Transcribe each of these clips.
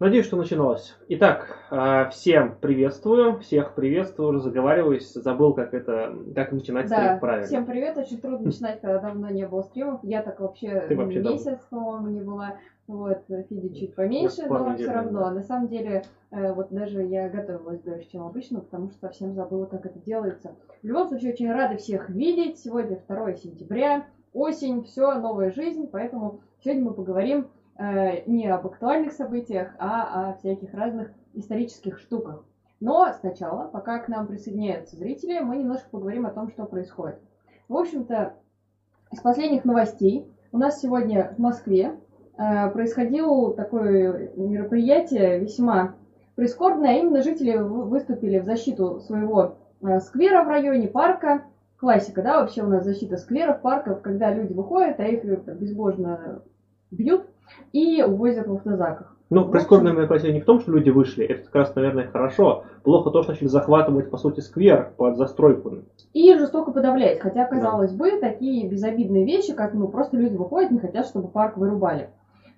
Надеюсь, что начиналось. Итак, а, всем приветствую, всех приветствую, уже заговариваюсь, забыл, как это, как начинать Да, стрим правильно. всем привет. Очень трудно начинать, когда давно не было стримов. Я так вообще, Ты вообще месяц, по-моему, не была. Вот, Фиди чуть поменьше, но недель, все равно. да. На самом деле, э, вот даже я готовилась дольше, чем обычно, потому что совсем забыла, как это делается. В любом случае, очень рада всех видеть. Сегодня 2 сентября, осень, все, новая жизнь, поэтому сегодня мы поговорим э, не об актуальных событиях, а о всяких разных исторических штуках. Но сначала, пока к нам присоединяются зрители, мы немножко поговорим о том, что происходит. В общем-то, из последних новостей у нас сегодня в Москве э, происходило такое мероприятие весьма прискорбное. Именно жители вы- выступили в защиту своего э, сквера в районе парка. Классика, да, вообще у нас защита скверов, парков, когда люди выходят, а их э, безбожно бьют и увозят в автозаках. Ну, прискорбное общем- мероприятие не в том, что люди вышли, это как раз, наверное, хорошо. Плохо то, что начали захватывать, по сути, сквер под застройку. и жестоко подавлять. Хотя, казалось бы, такие безобидные вещи, как ну просто люди выходят, не хотят, чтобы парк вырубали.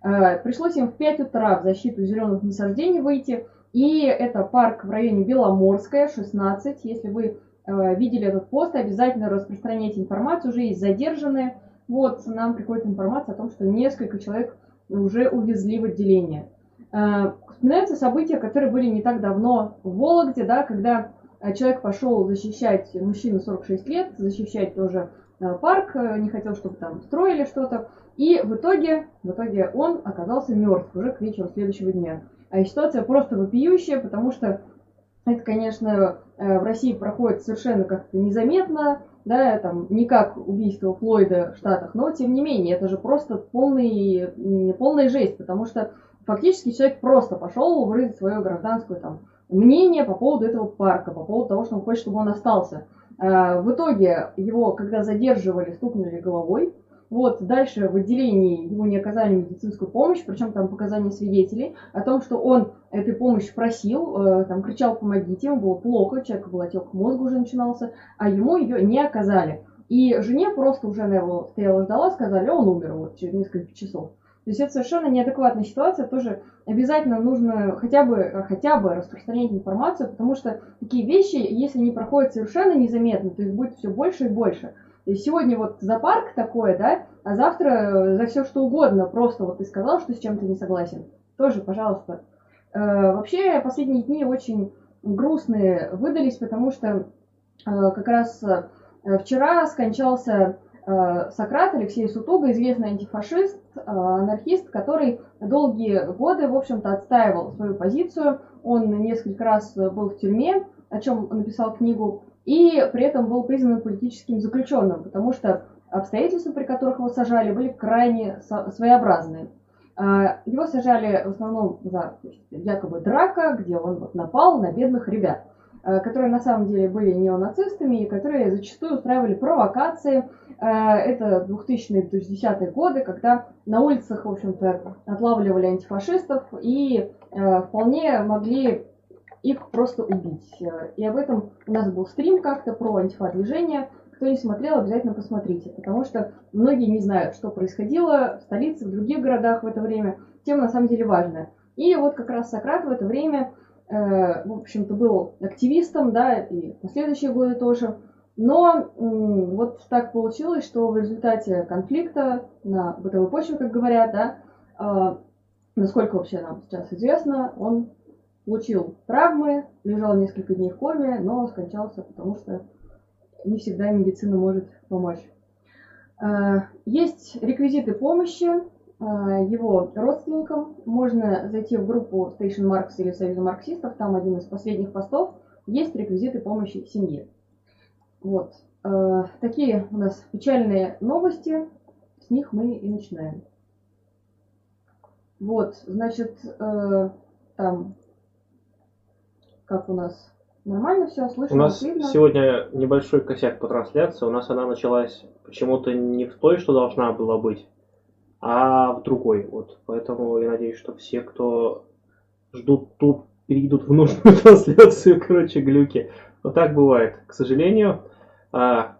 Э, Пришлось им в 5 утра в защиту зеленых насаждений выйти. И это парк в районе Беломорская, 16. Если вы э, видели этот пост, обязательно распространяйте информацию. Уже есть задержанные. Вот нам приходит информация о том, что несколько человек уже увезли в отделение. Э, Вспоминаются события, которые были не так давно в Вологде, да, когда а человек пошел защищать, мужчина 46 лет, защищать тоже э, парк, э, не хотел, чтобы там строили что-то. И в итоге, в итоге он оказался мертв уже к вечеру следующего дня. А ситуация просто вопиющая, потому что это, конечно, э, в России проходит совершенно как-то незаметно, да, там, не как убийство Флойда в Штатах, но тем не менее, это же просто полный, полная жесть, потому что фактически человек просто пошел выразить свое гражданское там мнение по поводу этого парка, по поводу того, что он хочет, чтобы он остался. А, В итоге его, когда задерживали, стукнули головой. Вот, дальше в отделении его не оказали медицинскую помощь, причем там показания свидетелей о том, что он этой помощи просил, э, там кричал «помогите», ему было плохо, человек был отек мозга уже начинался, а ему ее не оказали. И жене просто уже она его стояла ждала, сказали, он умер вот через несколько часов. То есть это совершенно неадекватная ситуация, тоже обязательно нужно хотя бы, хотя бы распространять информацию, потому что такие вещи, если не проходят совершенно незаметно, то их будет все больше и больше. Есть сегодня вот за парк такое, да, а завтра э, за все что угодно, просто вот ты сказал, что с чем-то не согласен. Тоже, пожалуйста. Э, Вообще последние дни очень грустные выдались, потому что э, как раз э, вчера скончался э, Сократ Алексей Сутуга, известный антифашист, э, анархист, который долгие годы, в общем-то, отстаивал свою позицию. Он несколько раз был в тюрьме, о чем написал книгу, и при этом был признан политическим заключенным, потому что обстоятельства, при которых его сажали, были крайне своеобразные. А, Его сажали в основном за якобы драка, где он вот напал на бедных ребят, а, которые на самом деле были неонацистами и которые зачастую устраивали провокации. А, Это 2000-2010 годы, когда на улицах, в общем-то, отлавливали антифашистов и вполне могли их просто убить. Э, И об этом у нас был стрим как-то про антифа-движение. Кто не смотрел, обязательно посмотрите, потому что многие не знают, что происходило в столице, в других городах в это время. Тема на самом деле важная. И вот как раз Сократ в это время, э, в общем-то, был активистом, да, и в последующие годы тоже. Но вот так получилось, что в результате конфликта на бытовой почве, как говорят, да, э, насколько вообще нам сейчас известно, он получил травмы, лежал несколько дней в коме, но скончался, потому что не всегда медицина может помочь. Э, Есть реквизиты помощи э, его родственникам. Можно зайти в группу Station Marks или Союза марксистов, там один из последних постов. Есть реквизиты помощи семье. Вот. Э, Такие у нас печальные новости. С них мы и начинаем. Вот, значит, э, там как у нас нормально все, слышно, У нас видно? сегодня небольшой косяк по трансляции. У нас она началась почему-то не в той, что должна была быть, а в другой. Вот. Поэтому я надеюсь, что все, кто ждут ту, перейдут в нужную трансляцию, короче, глюки. Вот так бывает, к сожалению. А,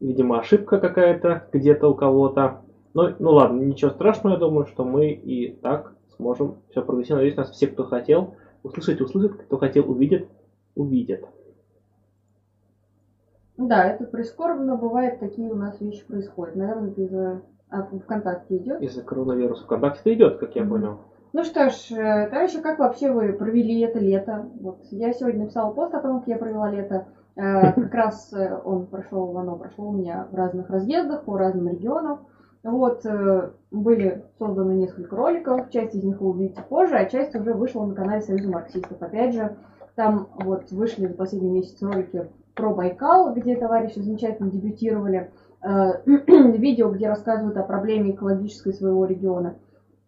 видимо, ошибка какая-то где-то у кого-то. Ну, ну ладно, ничего страшного, я думаю, что мы и так сможем все провести. Надеюсь, нас все, кто хотел, услышать, услышат, кто хотел, увидят, увидят. Да, это прискорбно, бывает, такие у нас вещи происходят. Наверное, это из-за а, ВКонтакте идет. Из-за коронавируса. ВКонтакте идет, как я mm-hmm. понял. Ну что ж, э, товарищи, как вообще вы провели это лето? Вот я сегодня написала пост о том, как я провела лето. Э, как раз э, он прошел, оно прошло у меня в разных разъездах по разным регионам. Вот, были созданы несколько роликов, часть из них вы увидите позже, а часть уже вышла на канале Союза марксистов. Опять же, там вот вышли за последний месяц ролики про Байкал, где товарищи замечательно дебютировали. Видео, где рассказывают о проблеме экологической своего региона.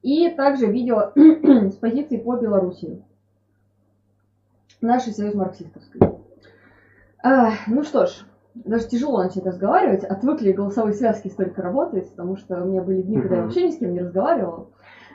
И также видео с позиции по Белоруссии. Нашей союз марксистовской. А, ну что ж, даже тяжело начать разговаривать. Отвыкли голосовые связки столько работать, потому что у меня были дни, когда я вообще ни с кем не разговаривала.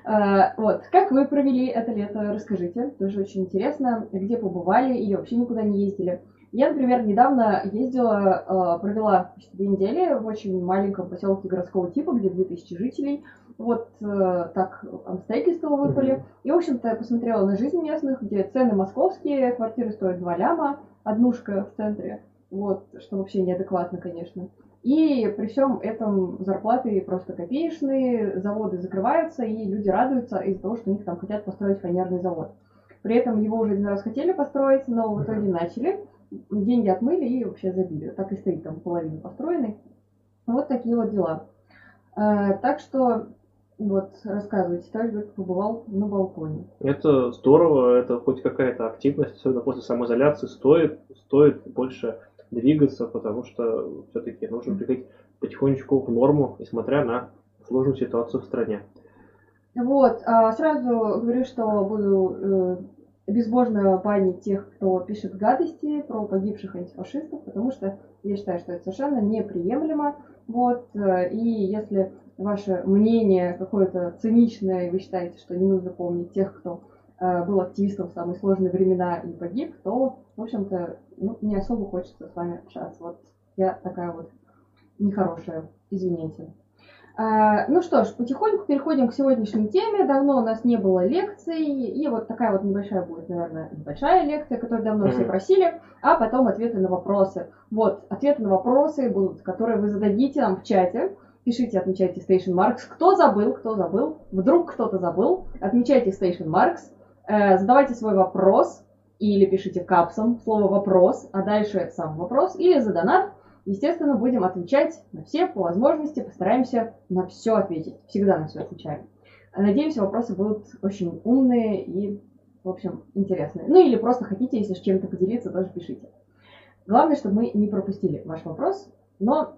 А, вот, как вы провели это лето, расскажите. Тоже очень интересно. Где побывали или вообще никуда не ездили. Я, например, недавно ездила, а, провела две недели в очень маленьком поселке городского типа, где 2000 жителей. Вот э, так обстоятельства выпали. И, в общем-то, я посмотрела на жизнь местных, где цены московские, квартиры стоят 2 ляма, однушка в центре. Вот, что вообще неадекватно, конечно. И при всем этом зарплаты просто копеечные, заводы закрываются, и люди радуются из-за того, что у них там хотят построить фанерный завод. При этом его уже один раз хотели построить, но в итоге начали. Деньги отмыли и вообще забили. Так и стоит там половина построенный. Вот такие вот дела. Э, так что вот, рассказывайте, также побывал на балконе. Это здорово, это хоть какая-то активность, особенно после самоизоляции, стоит, стоит больше двигаться, потому что все-таки нужно приходить потихонечку в норму, несмотря на сложную ситуацию в стране. Вот, а сразу говорю, что буду э, безбожно банить тех, кто пишет гадости про погибших антифашистов, потому что я считаю, что это совершенно неприемлемо. Вот, э, и если ваше мнение какое-то циничное, и вы считаете, что не нужно помнить тех, кто э, был активистом в самые сложные времена и погиб, то, в общем-то, ну, не особо хочется с вами общаться. Вот я такая вот нехорошая, извините. А, ну что ж, потихоньку переходим к сегодняшней теме. Давно у нас не было лекций, и вот такая вот небольшая будет, наверное, небольшая лекция, которую давно mm-hmm. все просили, а потом ответы на вопросы. Вот, ответы на вопросы будут, которые вы зададите нам в чате. Пишите, отмечайте Station Marks. Кто забыл, кто забыл, вдруг кто-то забыл, отмечайте Station Marks, э, задавайте свой вопрос или пишите капсом слово вопрос, а дальше сам вопрос, или за донат. Естественно, будем отвечать на все по возможности, постараемся на все ответить. Всегда на все отвечаем. Надеемся, вопросы будут очень умные и, в общем, интересные. Ну или просто хотите, если с чем-то поделиться, тоже пишите. Главное, чтобы мы не пропустили ваш вопрос, но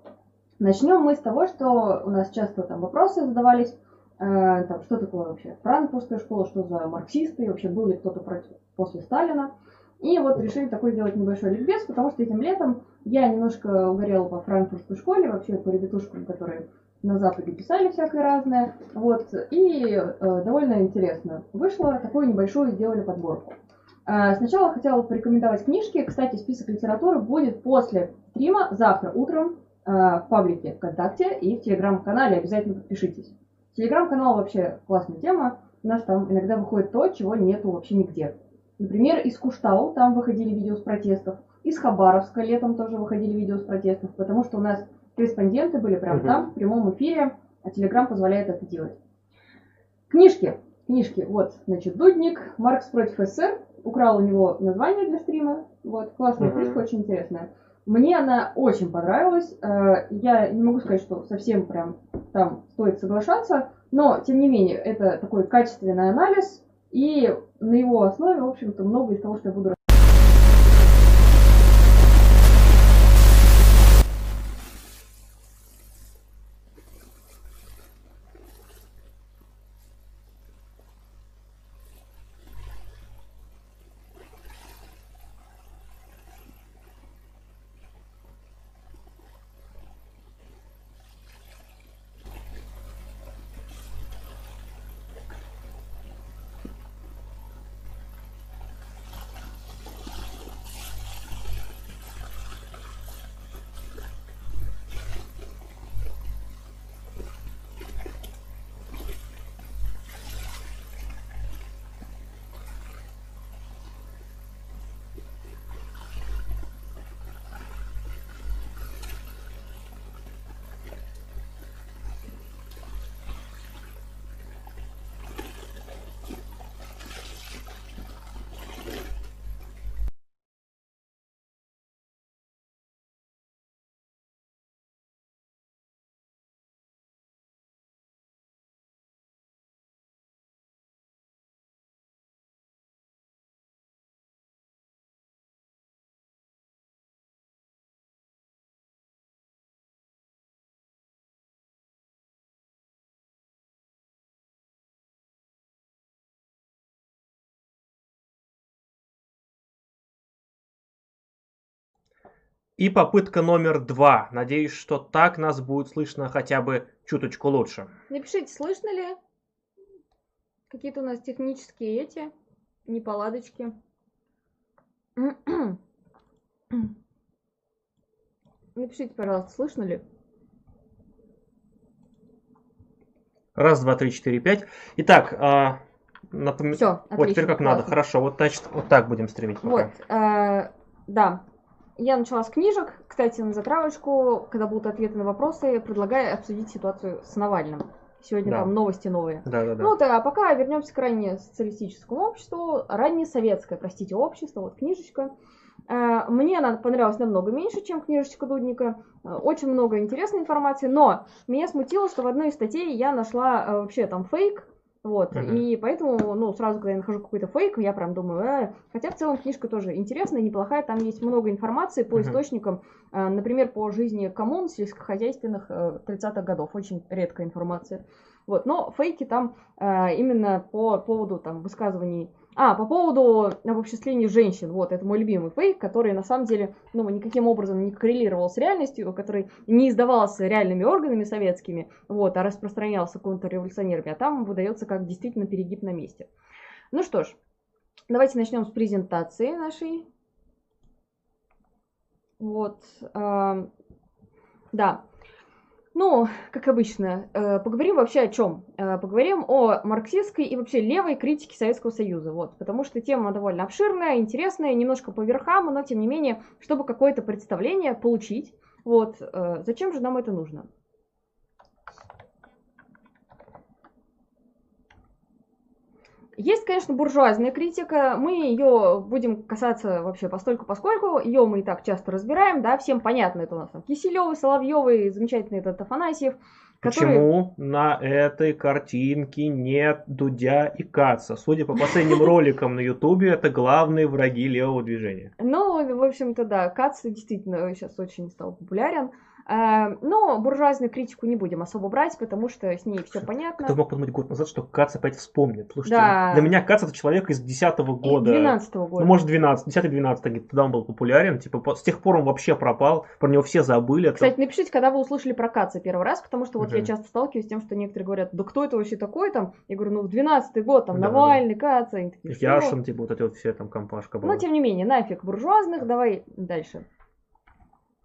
Начнем мы с того, что у нас часто там вопросы задавались, там, что такое вообще франкфуртская школа, что за марксисты, вообще был ли кто-то против, после Сталина. И вот решили такой сделать небольшой ликбез, потому что этим летом я немножко угорела по франкфуртской школе, вообще по ребятушкам, которые на Западе писали всякое разное. Вот, и э, довольно интересно. Вышло такую небольшую, сделали подборку. Э, сначала хотела порекомендовать книжки. Кстати, список литературы будет после стрима завтра утром Э, в паблике ВКонтакте и в Телеграм-канале. Обязательно подпишитесь. Телеграм-канал вообще классная тема. У нас там иногда выходит то, чего нету вообще нигде. Например, из Куштау там выходили видео с протестов. Из Хабаровска летом тоже выходили видео с протестов, потому что у нас корреспонденты были прямо угу. там, в прямом эфире, а Телеграм позволяет это делать. Книжки. Книжки. Вот, значит, Дудник, Маркс против СССР. Украл у него название для стрима. Вот, классная угу. книжка, очень интересная. Мне она очень понравилась. Э, я не могу сказать, что совсем прям там стоит соглашаться, но, тем не менее, это такой качественный анализ, и на его основе, в общем-то, много из того, что я буду И попытка номер два. Надеюсь, что так нас будет слышно хотя бы чуточку лучше. Напишите, слышно ли? Какие-то у нас технические эти неполадочки. Напишите, пожалуйста, слышно ли? Раз, два, три, четыре, пять. Итак, а, напом... Все, вот теперь как надо. Хорошо, вот, значит, вот так будем стримить. Пока. Вот, а, да. Я начала с книжек. Кстати, на затравочку, когда будут ответы на вопросы, предлагаю обсудить ситуацию с Навальным. Сегодня Да. там новости новые. Да, да, да. Ну, вот, а пока вернемся к ранее социалистическому обществу, ранее советское, простите, общество, вот книжечка. Э, Мне она понравилась намного меньше, чем книжечка Дудника. Э, Очень много интересной информации, но меня смутило, что в одной из статей я нашла э, вообще там фейк, вот, Мгм. и поэтому, ну, сразу, когда я нахожу какой-то фейк, я прям думаю, «Э». хотя в целом книжка тоже интересная, неплохая, там есть много информации по Мгм. источникам, э, например, по жизни коммун сельскохозяйственных э, 30-х годов, очень редкая информация. Вот, но фейки там э, именно по поводу там высказываний. А, по поводу обобществления женщин. Вот, это мой любимый фейк, который на самом деле, ну, никаким образом не коррелировал с реальностью, который не издавался реальными органами советскими, вот, а распространялся контрреволюционерами, а там выдается как действительно перегиб на месте. Ну что ж, давайте начнем с презентации нашей. Вот, а, да. Ну, как обычно, э, поговорим вообще о чем? Поговорим о марксистской и вообще левой критике Советского Союза, вот, потому что тема довольно обширная, интересная, немножко по верхам, но тем не менее, чтобы какое-то представление получить, вот, э, зачем же нам это нужно? Есть, конечно, буржуазная критика, мы ее будем касаться вообще постольку поскольку, ее мы и так часто разбираем, да, всем понятно, это у нас там Киселевы, Соловьевы, замечательный этот Афанасьев, которые... Почему на этой картинке нет Дудя и Каца? Судя по последним роликам на Ютубе, это главные враги левого движения. Ну, в общем-то, да, Кац действительно сейчас очень стал популярен. Э, Но буржуазную критику не будем особо брать, потому что с ней все понятно. Кто мог подумать год назад, что Кац опять вспомнит? Слушайте, Да. для меня Кац это человек из 10 года. 12 года. Ну, может, 12, 10-12, тогда он был популярен. Типа, с тех пор он вообще пропал, про него все забыли. Это- Кстати, напишите, когда вы услышали про Каца первый раз, потому что вот я Мгм. часто сталкиваюсь с тем, что некоторые говорят, да кто это вообще такой там? Я говорю, ну, в 12 год, там, Да, Навальный, Кац, они такие? Яшин, типа, вот эти вот все там компашка была. Но, тем не менее, нафиг буржуазных, давай дальше.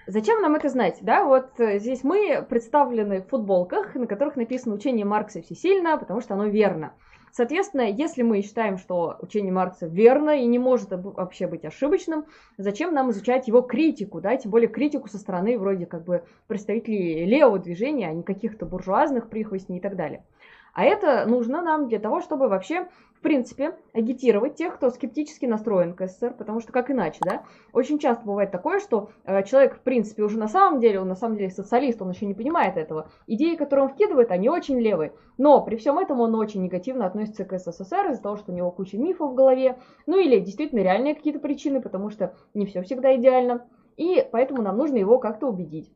Зачем нам это знать, да? Вот э, здесь мы представлены в футболках, на которых написано «Учение Маркса всесильно», потому что оно верно. Соответственно, если мы считаем, что учение Маркса верно и не может об- вообще быть ошибочным, зачем нам изучать его критику, да, тем более критику со стороны вроде как бы представителей левого движения, а не каких-то буржуазных прихвостней и так далее. А это нужно нам для того, чтобы вообще, в принципе, агитировать тех, кто скептически настроен к СССР, потому что как иначе, да? Очень часто бывает такое, что э, человек, в принципе, уже на самом деле, он на самом деле социалист, он еще не понимает этого. Идеи, которые он вкидывает, они очень левые. Но при всем этом он очень негативно относится к СССР из-за того, что у него куча мифов в голове, ну или действительно реальные какие-то причины, потому что не все всегда идеально. И поэтому нам нужно его как-то убедить.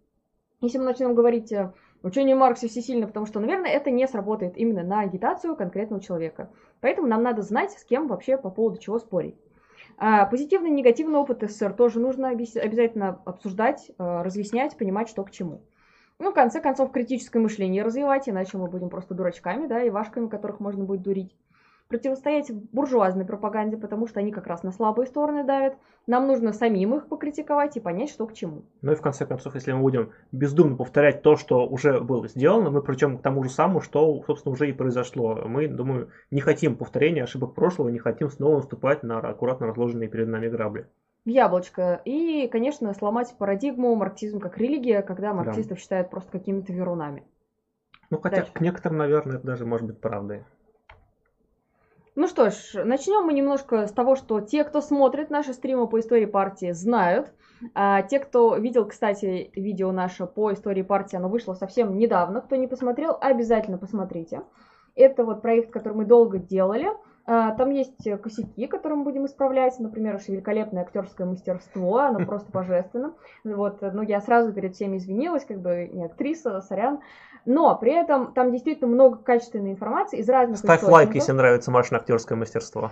Если мы начнем говорить э, учение Маркса всесильно, потому что, наверное, это не сработает именно на агитацию конкретного человека. Поэтому нам надо знать, с кем вообще по поводу чего спорить. А, Позитивный и негативный опыт СССР тоже нужно обязательно обсуждать, э, разъяснять, понимать, что к чему. Ну, в конце концов, критическое мышление развивать, иначе мы будем просто дурачками, да, и вашками, которых можно будет дурить. Противостоять буржуазной пропаганде, потому что они как раз на слабые стороны давят. Нам нужно самим их покритиковать и понять, что к чему. Ну и в конце концов, если мы будем бездумно повторять то, что уже было сделано, мы причем к тому же самому, что, собственно, уже и произошло. Мы, думаю, не хотим повторения ошибок прошлого, не хотим снова наступать на аккуратно разложенные перед нами грабли. В яблочко. И, конечно, сломать парадигму марксизм как религия, когда марксистов считают просто какими-то верунами. Ну, хотя Дальше. к некоторым, наверное, это даже может быть правдой. Ну что ж, начнем мы немножко с того, что те, кто смотрит наши стримы по истории партии, знают. А те, кто видел, кстати, видео наше по истории партии, оно вышло совсем недавно. Кто не посмотрел, обязательно посмотрите. Это вот проект, который мы долго делали. А, Там есть косяки, которые мы будем исправлять. Например, уж великолепное актерское мастерство, оно просто божественно. Вот, ну, я сразу перед всеми извинилась, как бы не актриса, сорян. Но при этом там действительно много качественной информации из разных Ставь источников. лайк, если нравится Машин актерское мастерство.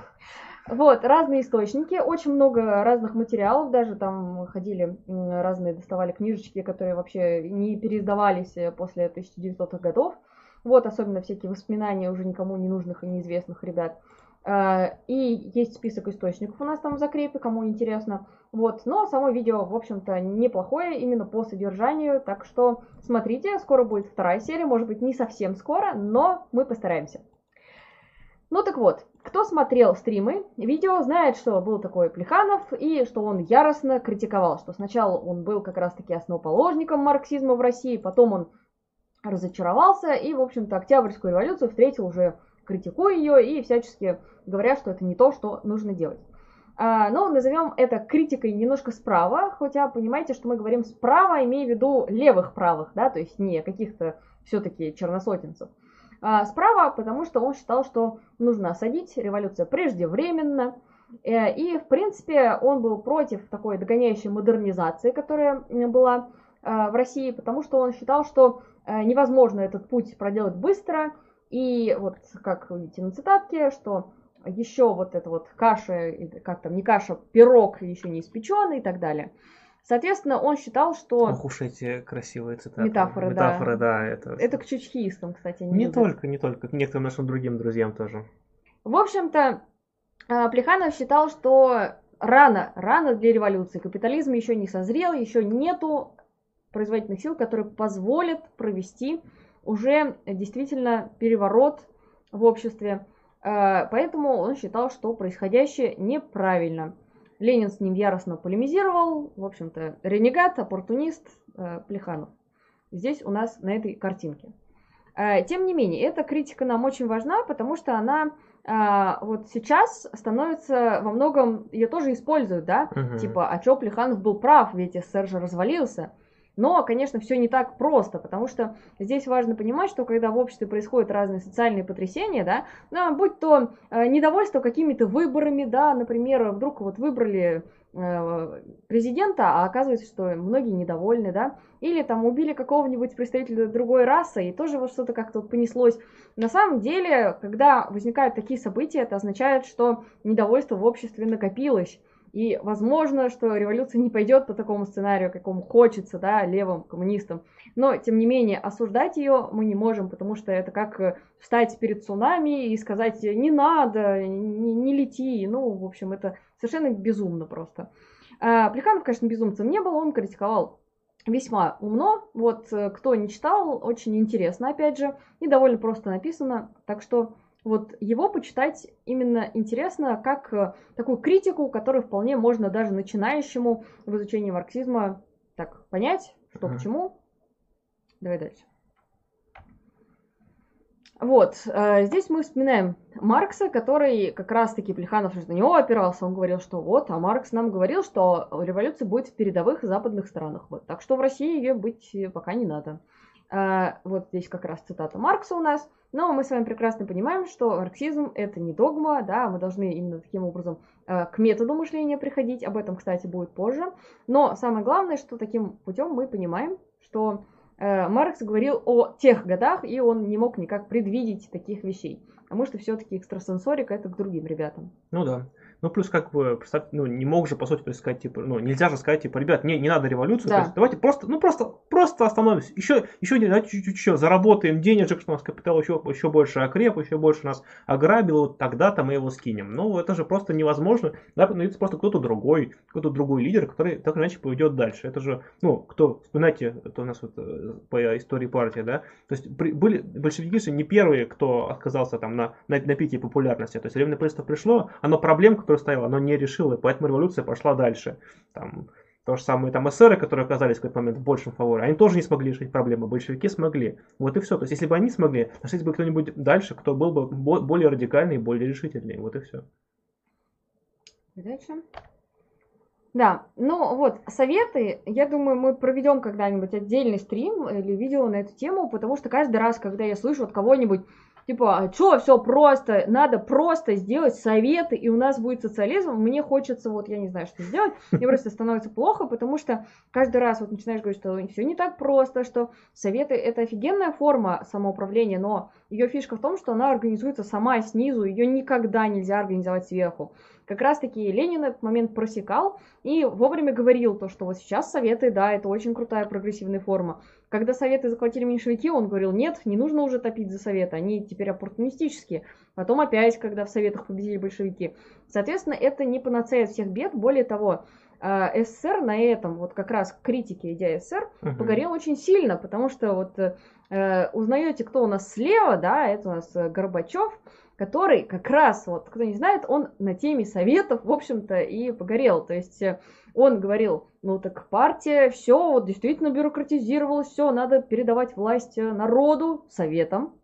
Вот, разные источники, очень много разных материалов, даже там ходили разные, доставали книжечки, которые вообще не переиздавались э, после 1900-х годов. Вот, особенно всякие воспоминания уже никому не нужных и неизвестных ребят. А, и есть список источников у нас там в закрепе, кому интересно. Вот, но само видео, в общем-то, неплохое именно по содержанию, так что смотрите, скоро будет вторая серия, может быть, не совсем скоро, но мы постараемся. Ну так вот, кто смотрел стримы, видео знает, что был такой Плеханов и что он яростно критиковал, что сначала он был как раз-таки основоположником марксизма в России, потом он разочаровался и, в общем-то, Октябрьскую революцию встретил уже критикуя ее и всячески говоря, что это не то, что нужно делать. А, но назовем это критикой немножко справа, хотя понимаете, что мы говорим справа, имея в виду левых правых, да, то есть не каких-то все-таки черносотенцев. А, справа, потому что он считал, что нужно осадить, революция преждевременно. Э, и, в принципе, он был против такой догоняющей модернизации, которая была э, в России, потому что он считал, что э, невозможно этот путь проделать быстро. И вот, как вы видите на цитатке, что еще вот эта вот каша, как там, не каша, пирог еще не испеченный и так далее – Соответственно, он считал, что... Ох уж эти красивые цитаты. Метафоры, Метафоры да. да это... это к чучхистам, кстати. Не, не только, не только, к некоторым нашим другим друзьям тоже. В общем-то, а, Плеханов считал, что рано, рано для революции. Капитализм еще не созрел, еще нету производительных сил, которые позволят провести уже действительно переворот в обществе. А, поэтому он считал, что происходящее неправильно. Ленин с ним яростно полемизировал. В общем-то, ренегат, оппортунист э, Плеханов. Здесь у нас на этой картинке. Э, тем не менее, эта критика нам очень важна, потому что она э, вот сейчас становится во многом, ее тоже используют, да? Угу. Типа, а чё Плеханов был прав, ведь СССР же развалился. Но, конечно, все не так просто, потому что здесь важно понимать, что когда в обществе происходят разные социальные потрясения, да, будь то э, недовольство какими-то выборами, да, например, вдруг вот выбрали э, президента, а оказывается, что многие недовольны, да, или там убили какого-нибудь представителя другой расы, и тоже вот что-то как-то вот понеслось. На самом деле, когда возникают такие события, это означает, что недовольство в обществе накопилось. И возможно, что революция не пойдет по такому сценарию, какому хочется, да, левым коммунистам. Но, тем не менее, осуждать ее мы не можем, потому что это как э, встать перед цунами и сказать «не надо, не, не лети». Ну, в общем, это совершенно безумно просто. А, Плеханов, конечно, безумцем не был, он критиковал весьма умно. Вот э, кто не читал, очень интересно, опять же, и довольно просто написано. Так что вот его почитать именно интересно как э, такую критику, которую вполне можно даже начинающему в изучении марксизма так понять, что к чему. Давай дальше. Вот, э, здесь мы вспоминаем Маркса, который как раз-таки Плеханов на него опирался. Он говорил, что вот, а Маркс нам говорил, что революция будет в передовых западных странах. Вот, так что в России ее быть пока не надо. Э, вот здесь как раз цитата Маркса у нас. Но мы с вами прекрасно понимаем, что марксизм это не догма, да, мы должны именно таким образом э, к методу мышления приходить. Об этом, кстати, будет позже. Но самое главное, что таким путем мы понимаем, что э, Маркс говорил о тех годах, и он не мог никак предвидеть таких вещей. Потому что все-таки экстрасенсорика это к другим ребятам. Ну да. Ну, плюс, как бы, ну, не мог же, по сути, сказать, типа, ну, нельзя же сказать, типа, ребят, не, не надо революцию, да. то есть, давайте просто, ну, просто, просто остановимся, еще, еще, давайте чуть-чуть еще заработаем денежек, что у нас капитал еще, еще больше окреп, еще больше нас ограбил, вот тогда-то мы его скинем. Ну, это же просто невозможно, да, ну, это просто кто-то другой, кто-то другой лидер, который так или иначе поведет дальше. Это же, ну, кто, вспоминайте, это у нас вот э, по истории партии, да, то есть при, были большевики же не первые, кто отказался там на, на, на пике популярности, то есть временное правительство пришло, оно проблем, которые которое стояло, оно не решило, и поэтому революция пошла дальше. Там, то же самое там эсеры, которые оказались в какой-то момент в большем фаворе, они тоже не смогли решить проблемы, большевики смогли. Вот и все. То есть, если бы они смогли, нашлись бы кто-нибудь дальше, кто был бы более радикальный, более решительный. Вот и все. Дальше. Да, ну вот, советы, я думаю, мы проведем когда-нибудь отдельный стрим или видео на эту тему, потому что каждый раз, когда я слышу от кого-нибудь, типа, а что, все просто, надо просто сделать советы, и у нас будет социализм. Мне хочется, вот, я не знаю, что сделать, мне просто становится плохо, потому что каждый раз вот начинаешь говорить, что все не так просто, что советы это офигенная форма самоуправления, но ее фишка в том, что она организуется сама снизу, ее никогда нельзя организовать сверху как раз-таки Ленин этот момент просекал и вовремя говорил то, что вот сейчас Советы, да, это очень крутая прогрессивная форма. Когда Советы захватили меньшевики, он говорил, нет, не нужно уже топить за Советы, они теперь оппортунистические. Потом опять, когда в Советах победили большевики. Соответственно, это не панацея всех бед, более того, э, СССР на этом, вот как раз критике идеи СССР, угу. погорел очень сильно, потому что вот э, узнаете, кто у нас слева, да, это у нас Горбачев, который как раз, вот кто не знает, он на теме советов, в общем-то, и погорел. То есть э, он говорил, ну так партия, все, вот действительно бюрократизировалось, все, надо передавать власть э, народу, советам.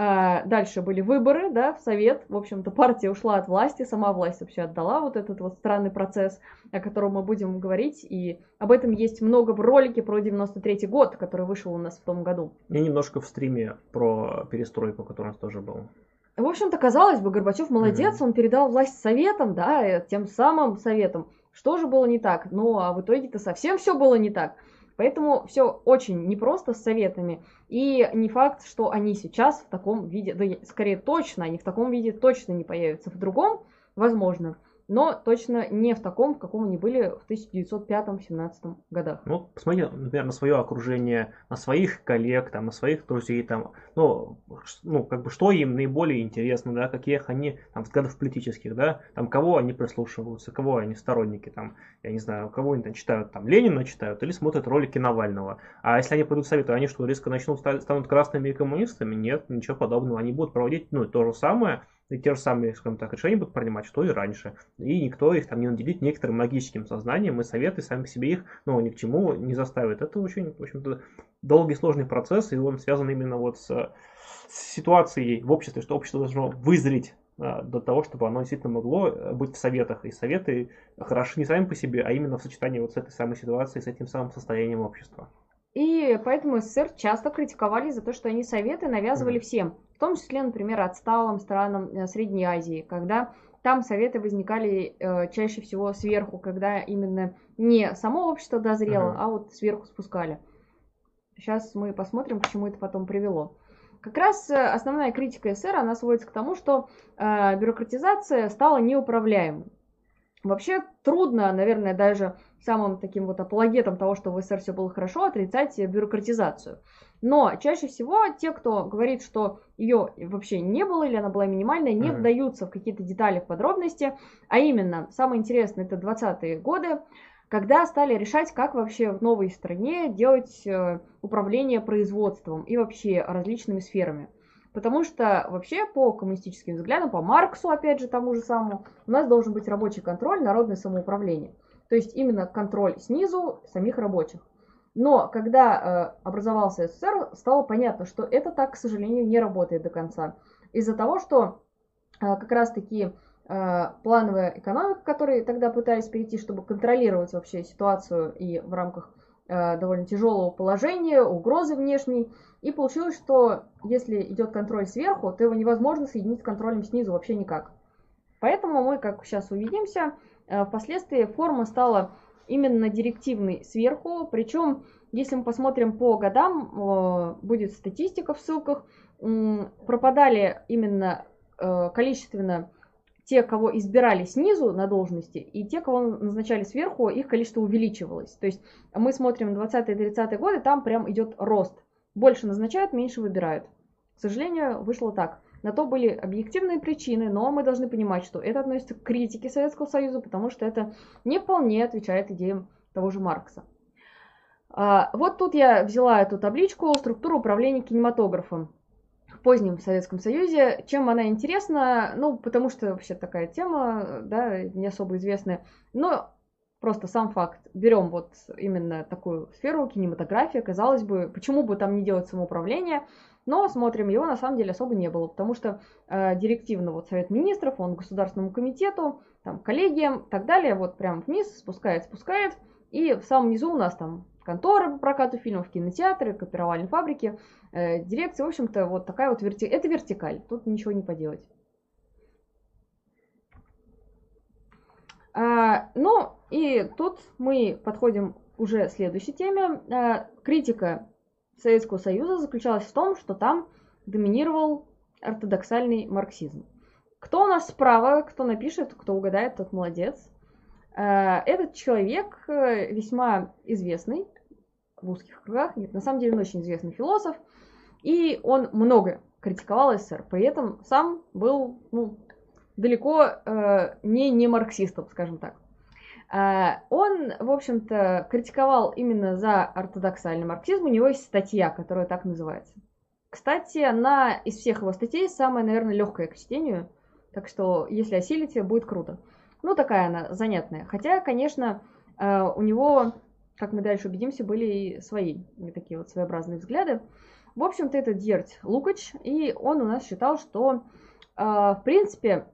А, дальше были выборы, да, в совет. В общем-то, партия ушла от власти, сама власть вообще отдала вот этот вот странный процесс, о котором мы будем говорить. И об этом есть много в ролике про 93-й год, который вышел у нас в том году. И немножко в стриме про перестройку, который у нас тоже был. В общем-то, казалось бы, Горбачев молодец, mm-hmm. он передал власть советам, да, тем самым советам. Что же было не так? Ну, а в итоге-то совсем все было не так. Поэтому все очень непросто с советами. И не факт, что они сейчас в таком виде, да скорее точно, они в таком виде точно не появятся. В другом, возможно но точно не в таком, в каком они были в 1905-17 годах. Ну, посмотри, например, на свое окружение, на своих коллег, там, на своих друзей, там, ну, ну, как бы, что им наиболее интересно, да, каких они, там, взглядов политических, да, там, кого они прислушиваются, кого они сторонники, там, я не знаю, кого они там читают, там, Ленина читают или смотрят ролики Навального. А если они пойдут советы, они что, резко начнут, станут красными коммунистами? Нет, ничего подобного. Они будут проводить, ну, то же самое, и те же самые, скажем так, решения будут принимать, что и раньше. И никто их там не наделит некоторым магическим сознанием, и советы сами к себе их, ну, ни к чему не заставят. Это очень, в общем-то, долгий сложный процесс, и он связан именно вот с, с ситуацией в обществе, что общество должно вызреть а, до того, чтобы оно действительно могло э, быть в советах. И советы хороши не сами по себе, а именно в сочетании вот с этой самой ситуацией, с этим самым состоянием общества. И поэтому СССР часто критиковали за то, что они советы навязывали всем, в том числе, например, отсталым странам э, Средней Азии, когда там советы возникали э, чаще всего сверху, когда именно не само общество дозрело, mm а вот сверху спускали. Сейчас мы посмотрим, к чему это потом привело. Как раз э, основная критика СССР, она сводится к тому, что э, бюрократизация стала неуправляемой. Вообще трудно, наверное, даже самым таким вот апологетом того, что в СССР все было хорошо, отрицать бюрократизацию. Но чаще всего те, кто говорит, что ее вообще не было или она была минимальная, не mm-hmm. вдаются в какие-то детали, в подробности. А именно, самое интересное, это 20-е годы, когда стали решать, как вообще в новой стране делать э, управление производством и вообще различными сферами. Потому что вообще по коммунистическим взглядам, по Марксу, опять же, тому же самому, у нас должен быть рабочий контроль, народное самоуправление. То есть именно контроль снизу самих рабочих. Но когда э, образовался СССР, стало понятно, что это так, к сожалению, не работает до конца. Из-за того, что э, как раз-таки э, плановая экономика, которые тогда пытались перейти, чтобы контролировать вообще ситуацию и в рамках довольно тяжелого положения, угрозы внешней, и получилось, что если идет контроль сверху, то его невозможно соединить с контролем снизу вообще никак. Поэтому мы, как сейчас увидимся, Э, впоследствии форма стала именно директивной сверху, причем, если мы посмотрим по годам, э, будет статистика в ссылках, пропадали именно э, количественно те, кого избирали снизу на должности, и те, кого назначали сверху, их количество увеличивалось. То есть мы смотрим 20-30-е годы, там прям идет рост. Больше назначают, меньше выбирают. К сожалению, вышло так. На то были объективные причины, но мы должны понимать, что это относится к критике Советского Союза, потому что это не вполне отвечает идеям того же Маркса. А, вот тут я взяла эту табличку «Структура управления кинематографом» позднем Советском Союзе. Чем она интересна? Ну, потому что вообще такая тема, да, не особо известная. Но просто сам факт. Берем вот именно такую сферу, кинематография, казалось бы, почему бы там не делать самоуправление – но смотрим, его на самом деле особо не было, потому что э, директивно вот Совет Министров, он Государственному комитету, там, коллегиям и так далее, вот прям вниз спускает, спускает, и в самом низу у нас там конторы по прокату фильмов, кинотеатры, копировальные фабрики, э, дирекции. В общем-то, вот такая вот верти... это вертикаль. Тут ничего не поделать. А, ну, и тут мы подходим уже к следующей теме. А, критика Советского Союза заключалась в том, что там доминировал ортодоксальный марксизм. Кто у нас справа, кто напишет, кто угадает, тот молодец. А, этот человек э, весьма известный в узких кругах, нет, на самом деле он очень известный философ, и он много критиковал СССР, при этом сам был ну, далеко э, не, не марксистом, скажем так. Э, он, в общем-то, критиковал именно за ортодоксальный марксизм, у него есть статья, которая так называется. Кстати, она из всех его статей самая, наверное, легкая к чтению, так что, если осилите, будет круто. Ну, такая она занятная. Хотя, конечно, э, у него, как мы дальше убедимся, были и свои такие вот своеобразные взгляды. В общем-то, это Дерть Лукач, и он у нас считал, что, э, в принципе,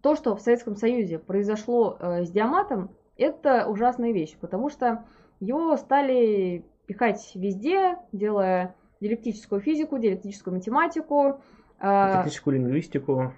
то, что в Советском Союзе произошло э, с диаматом, это ужасная вещь, потому что его стали пихать везде, делая диалектическую физику, диалектическую математику, диалектическую лингвистику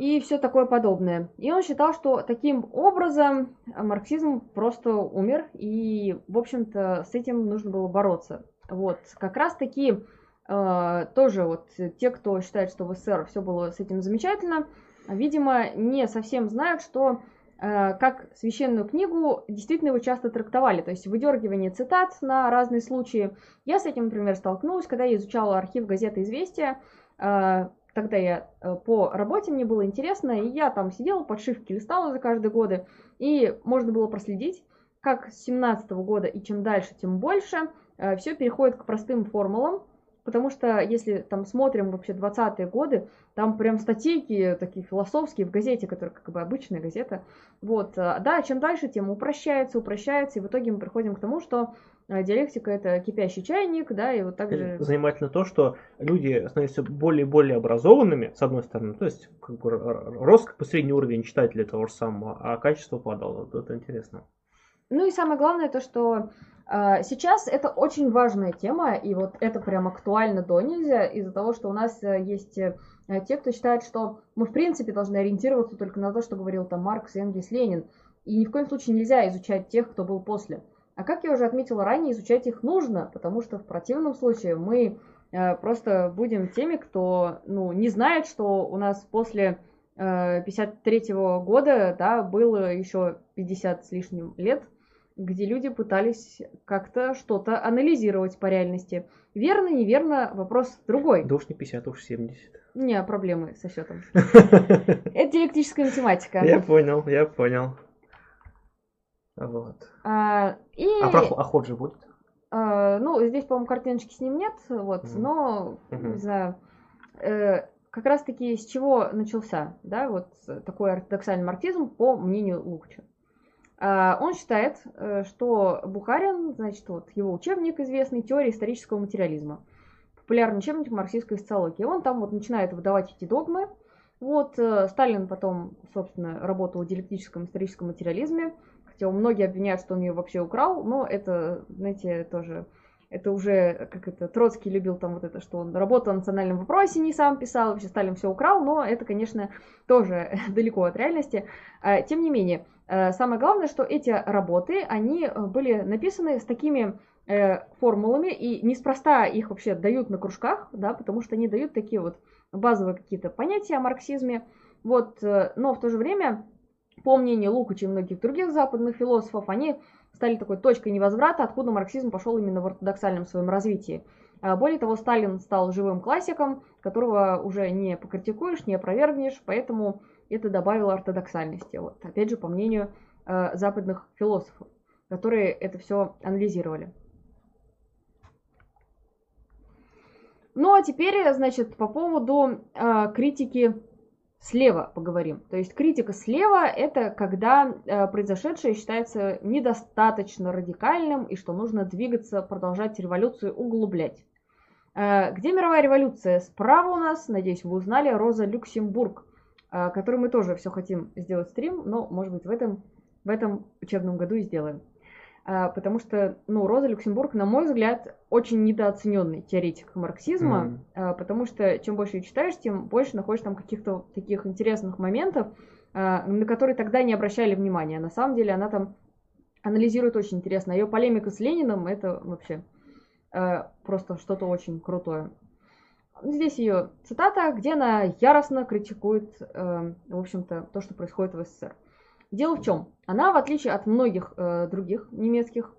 и все такое подобное. И он считал, что таким образом марксизм просто умер, и, в общем-то, с этим нужно было бороться. Вот, как раз таки э, тоже вот те, кто считает, что в СССР все было с этим замечательно, видимо, не совсем знают, что э, как священную книгу действительно его часто трактовали, то есть выдергивание цитат на разные случаи. Я с этим, например, столкнулась, когда я изучала архив газеты «Известия», э, тогда я э, по работе, мне было интересно, и я там сидела, подшивки листала за каждые годы, и можно было проследить, как с 17 года и чем дальше, тем больше, э, все переходит к простым формулам, потому что если там смотрим вообще 20-е годы, там прям статейки такие философские в газете, которая как бы обычная газета, вот, э, да, чем дальше, тем упрощается, упрощается, и в итоге мы приходим к тому, что диалектика это кипящий чайник, да, и вот также... Занимательно то, что люди становятся более и более образованными, с одной стороны, то есть как бы рос как бы средний уровень читателя того же самого, а качество падало. Вот это интересно. Ну и самое главное то, что э, сейчас это очень важная тема, и вот это прям актуально до нельзя, из-за того, что у нас э, есть э, те, кто считает, что мы в принципе должны ориентироваться только на то, что говорил там Маркс, Энгельс, Ленин, и ни в коем случае нельзя изучать тех, кто был после. А как я уже отметила ранее, изучать их нужно, потому что в противном случае мы э, просто будем теми, кто ну, не знает, что у нас после э, 53 -го года да, было еще 50 с лишним лет, где люди пытались как-то что-то анализировать по реальности. Верно, неверно, вопрос другой. Да уж не 50, уж 70. Не, проблемы со счетом. Это диалектическая математика. Я понял, я понял. Вот. А, и... а про охот же будет? А, ну, здесь, по-моему, картиночки с ним нет, вот, mm. но, mm-hmm. не знаю, э, как раз-таки с чего начался, да, вот такой ортодоксальный марксизм, по мнению Лукча. А, он считает, э, что Бухарин, значит, вот его учебник известный «Теория исторического материализма», популярный учебник марксистской социологии. Он там вот начинает выдавать эти догмы. Вот э, Сталин потом, собственно, работал в диалектическом историческом материализме, Хотя многие обвиняют, что он ее вообще украл, но это, знаете, тоже это уже, как это, Троцкий любил там вот это, что он работал в национальном вопросе, не сам писал, вообще Сталин все украл, но это, конечно, тоже далеко от реальности. А, тем не менее, э, самое главное, что эти работы, они э, были написаны с такими э, формулами, и неспроста их вообще дают на кружках, да, потому что они дают такие вот базовые какие-то понятия о марксизме, вот, но в то же время по мнению Лукача и многих других западных философов, они стали такой точкой невозврата, откуда марксизм пошел именно в ортодоксальном своем развитии. А, более того, Сталин стал живым классиком, которого уже не покритикуешь, не опровергнешь, поэтому это добавило ортодоксальности. Вот, опять же, по мнению э, западных философов, которые это все анализировали. Ну а теперь, значит, по поводу э, критики слева поговорим. То есть критика слева это когда э, произошедшее считается недостаточно радикальным и что нужно двигаться, продолжать революцию, углублять. Э, где мировая революция? Справа у нас, надеюсь, вы узнали, Роза Люксембург, э, который мы тоже все хотим сделать стрим, но, может быть, в этом, в этом учебном году и сделаем. А, потому что, ну, Роза Люксембург, на мой взгляд, очень недооцененный теоретик марксизма, mm-hmm. потому что чем больше читаешь, тем больше находишь там каких-то таких интересных моментов, а, на которые тогда не обращали внимания. На самом деле она там анализирует очень интересно. Ее полемика с Лениным это вообще просто что-то очень крутое. Здесь ее цитата, где она яростно критикует, в общем-то, то, что происходит в СССР. Дело в чем? Она, в отличие от многих э, других немецких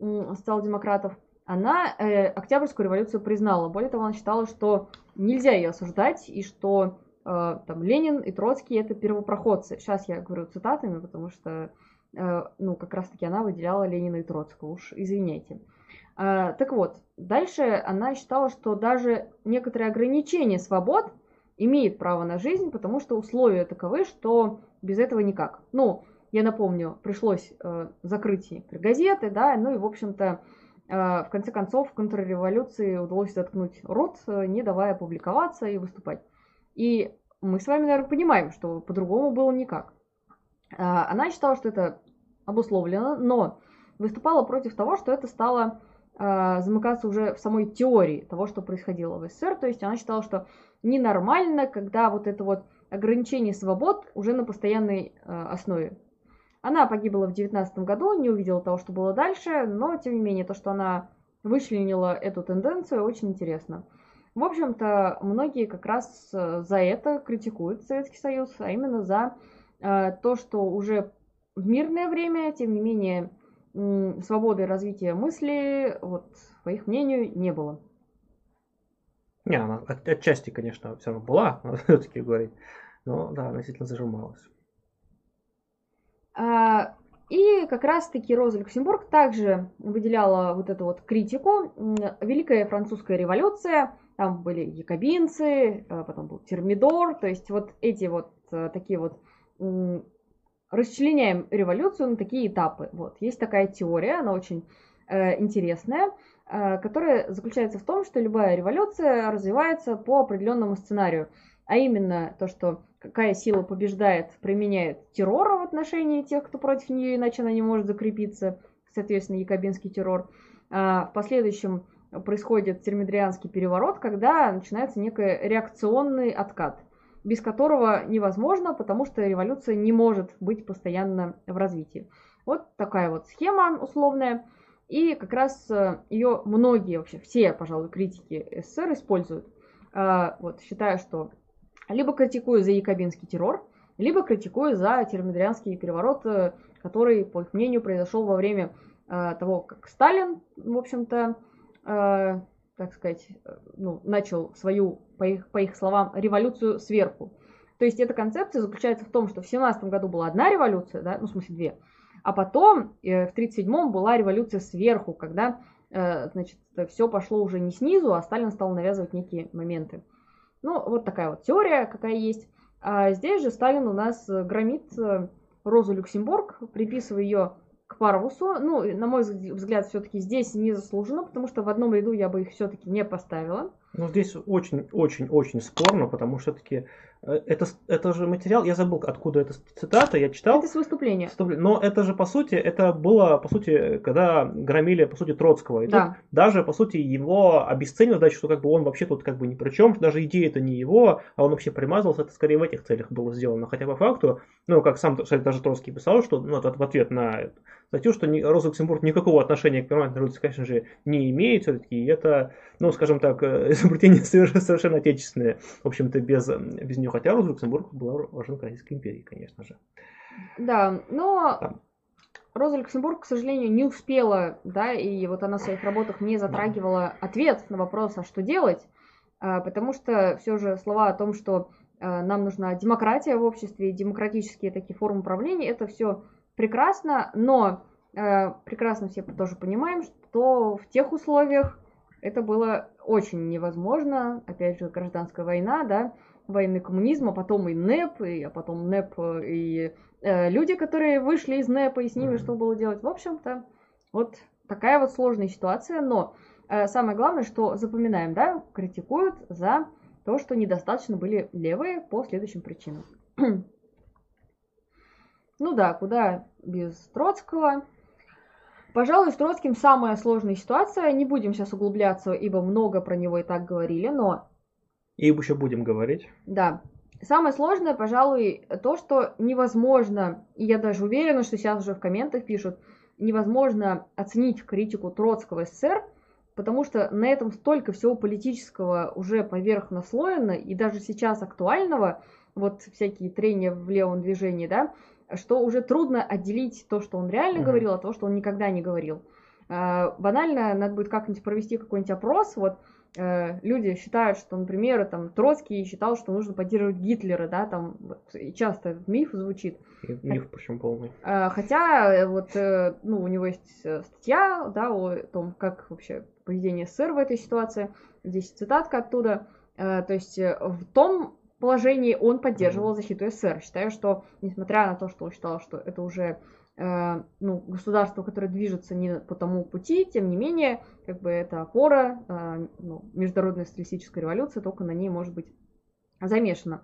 э, социал-демократов, она э, Октябрьскую революцию признала. Более того, она считала, что нельзя ее осуждать, и что э, там Ленин и Троцкий это первопроходцы. Сейчас я говорю цитатами, потому что э, ну, как раз-таки она выделяла Ленина и Троцкого, уж извиняйте. Э, так вот, дальше она считала, что даже некоторые ограничения свобод имеет право на жизнь, потому что условия таковы, что без этого никак. Ну, я напомню, пришлось э, закрыть некоторые газеты, да, ну и, в общем-то, э, в конце концов, контрреволюции удалось заткнуть рот, э, не давая публиковаться и выступать. И мы с вами, наверное, понимаем, что по-другому было никак. Э, она считала, что это обусловлено, но выступала против того, что это стало э, замыкаться уже в самой теории того, что происходило в СССР. То есть она считала, что ненормально, когда вот это вот ограничение свобод уже на постоянной э, основе. Она погибла в 19 году, не увидела того, что было дальше, но тем не менее то, что она вычленила эту тенденцию, очень интересно. В общем-то, многие как раз э, за это критикуют Советский Союз, а именно за э, то, что уже в мирное время, тем не менее, свободы развития мысли, вот, по их мнению, не было. Не, она от, отчасти, конечно, все равно была, надо все-таки говорить. Но да, относительно зажималась. А, и как раз-таки Роза Люксембург также выделяла вот эту вот критику. Великая французская революция, там были якобинцы, а потом был термидор, то есть вот эти вот э, такие вот расчленяем революцию на такие этапы. Вот. Есть такая теория, она очень э, интересная. Э, которая заключается в том, что любая революция развивается по определенному сценарию. А именно то, что какая сила побеждает, применяет террор в отношении тех, кто против нее, иначе она не может закрепиться, соответственно, якобинский террор. А в последующем происходит термидрианский переворот, когда начинается некий реакционный откат, без которого невозможно, потому что революция не может быть постоянно в развитии. Вот такая вот схема условная. И как раз э, ее многие, вообще все, пожалуй, критики СССР используют. А, вот, считая, что либо критикую за якобинский террор, либо критикую за термидорианский переворот, э, который, по их мнению, произошел во время э, того, как Сталин, в общем-то, так сказать, ну, начал свою, по их, по их словам, революцию сверху. То есть эта концепция заключается в том, что в 17 году была одна революция, да, ну, в смысле две, а потом э, в 1937-м была революция сверху, когда э, значит, все пошло уже не снизу, а Сталин стал навязывать некие моменты. Ну, вот такая вот теория, какая есть. А здесь же Сталин у нас громит э, Розу Люксембург, приписывая ее к Парвусу. Ну, на мой взгляд, все-таки здесь не заслужено, потому что в одном ряду я бы их все-таки не поставила. Ну, здесь очень-очень-очень спорно, потому что все-таки Э, это, это же материал, я забыл, откуда эта цитата, я читал. Это с выступления. Но это же, по сути, это было, по сути, когда громили, по сути, Троцкого. И да. даже, по сути, его обесценивают, значит, что как бы он вообще тут как бы ни при чем, даже идея это не его, а он вообще примазался, это скорее в этих целях было сделано. Хотя по факту, ну, как сам кстати, даже Троцкий писал, что, ну, в ответ на статью, что Роза Люксембург никакого отношения к перманентной революции, конечно же, не имеет все-таки, это, ну, скажем так, изобретение совершенно отечественное, в общем-то, без, без нее. Хотя Роза Люксембург была важна Российской империи, конечно же. Да, но Там. Роза Люксембург, к сожалению, не успела, да, и вот она в своих работах не затрагивала ответ на вопрос, а что делать, а, потому что все же слова о том, что а, нам нужна демократия в обществе, демократические такие формы управления, это все прекрасно, но э, прекрасно все тоже понимаем, что в тех условиях это было очень невозможно. Опять же, гражданская война, да, военный коммунизм, а потом и НЭП, и, а потом НЭП и э, люди, которые вышли из НЭПа, и с ними mm-hmm. что было делать. В общем-то, вот такая вот сложная ситуация, но э, самое главное, что запоминаем, да, критикуют за то, что недостаточно были левые по следующим причинам. Ну да, куда без Троцкого. Пожалуй, с Троцким самая сложная ситуация. Не будем сейчас углубляться, ибо много про него и так говорили, но... И еще будем говорить. Да. Самое сложное, пожалуй, то, что невозможно, и я даже уверена, что сейчас уже в комментах пишут, невозможно оценить критику Троцкого СССР, потому что на этом столько всего политического уже поверх наслоено, и даже сейчас актуального, вот всякие трения в левом движении, да, что уже трудно отделить то, что он реально mm-hmm. говорил, от того, что он никогда не говорил. А, банально, надо будет как-нибудь провести какой-нибудь опрос, вот, э, люди считают, что, например, там, Троцкий считал, что нужно поддерживать Гитлера, да, там, вот, часто миф звучит. Миф, причем полный. А, хотя, э, вот, э, ну, у него есть статья, да, о том, как вообще поведение СССР в этой ситуации, здесь цитатка оттуда, то есть в том положении он поддерживал защиту СССР. Считаю, что, несмотря на то, что он считал, что это уже э, ну, государство, которое движется не по тому пути, тем не менее, как бы это опора э, ну, международной социалистической революции, только на ней может быть замешана.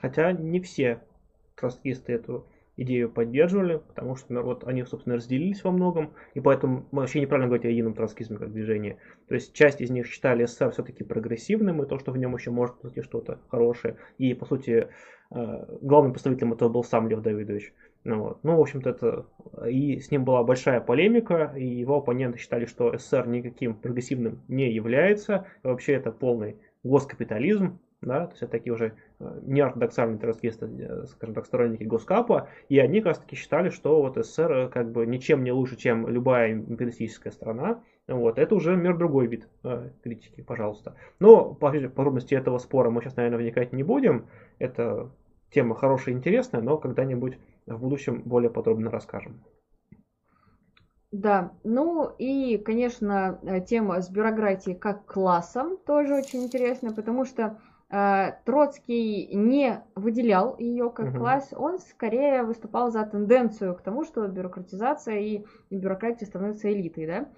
Хотя не все троцкисты эту идею поддерживали, потому что ну, вот они, собственно, разделились во многом, и поэтому вообще неправильно говорить о едином троцкизме как движении. То есть часть из них считали СССР все-таки прогрессивным, и то, что в нем еще может быть что-то хорошее. И, по сути, э, главным представителем этого был сам Лев Давидович. Ну, вот. ну, в общем-то, это... И с ним была большая полемика, и его оппоненты считали, что СССР никаким прогрессивным не является, и вообще это полный госкапитализм, да, то есть это такие уже неортодоксальные троцкисты, э, скажем так, сторонники Госкапа, и они как раз таки считали, что вот СССР э, как бы ничем не лучше, чем любая империалистическая страна, вот, это уже мир другой вид э, критики, пожалуйста. Но по подробности этого спора мы сейчас, наверное, вникать не будем, это тема хорошая и интересная, но когда-нибудь в будущем более подробно расскажем. Да, ну и, конечно, тема с бюрократией как классом тоже очень интересная, потому что Э, Троцкий не выделял ее как угу. класс, он скорее выступал за тенденцию к тому, что бюрократизация и бюрократия становятся элитой. Да?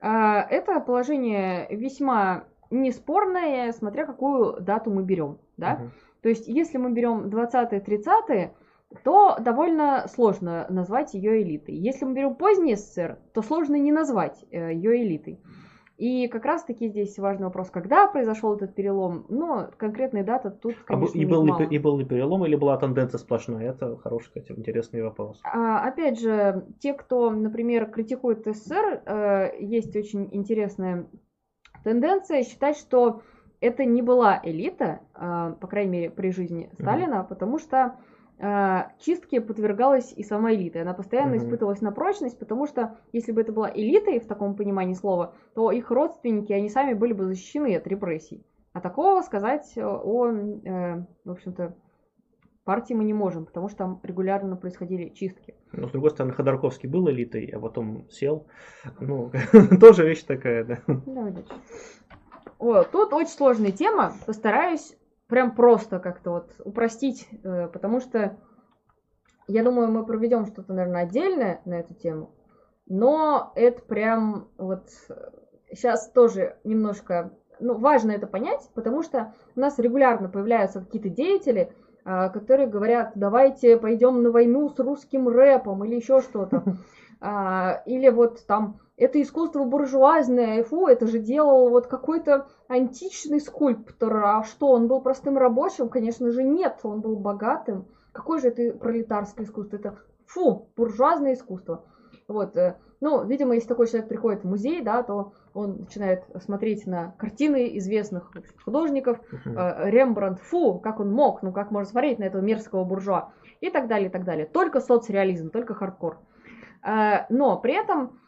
Э, это положение весьма неспорное, смотря какую дату мы берем. Да? Угу. То есть, если мы берем 20-30-е, то довольно сложно назвать ее элитой. Если мы берем поздний СССР, то сложно не назвать э, ее элитой. И как раз-таки здесь важный вопрос, когда произошел этот перелом, но конкретная дата тут, конечно, а, и, был ли, и был ли перелом, или была тенденция сплошная? Это хороший, кстати, интересный вопрос. А, опять же, те, кто, например, критикует СССР, э, есть очень интересная тенденция считать, что это не была элита, э, по крайней мере, при жизни Сталина, mm-hmm. потому что а, чистке подвергалась и сама элита. Она постоянно mm-hmm. испытывалась на прочность, потому что если бы это была элитой в таком понимании слова, то их родственники, они сами были бы защищены от репрессий. А такого сказать о, э, в общем-то, партии мы не можем, потому что там регулярно происходили чистки. Но, с другой стороны, Ходорковский был элитой, а потом сел. Ну, тоже вещь такая, да. Давай дальше. О, тут очень сложная тема. Постараюсь прям просто как-то вот упростить, э, потому что я думаю, мы проведем что-то, наверное, отдельное на эту тему, но это прям вот сейчас тоже немножко, ну, важно это понять, потому что у нас регулярно появляются какие-то деятели, а, которые говорят, давайте пойдем на войну с русским рэпом или еще что-то. А, или вот там это искусство буржуазное, фу, это же делал вот какой-то античный скульптор, а что, он был простым рабочим? Конечно же нет, он был богатым. Какое же это пролетарское искусство? Это, фу, буржуазное искусство. Вот, э, ну, видимо, если такой человек приходит в музей, да, то он начинает смотреть на картины известных художников. Uh-huh. Рембрандт, фу, как он мог, ну как можно смотреть на этого мерзкого буржуа, и так далее, и так далее. Только соцреализм, только хардкор. Э, но при этом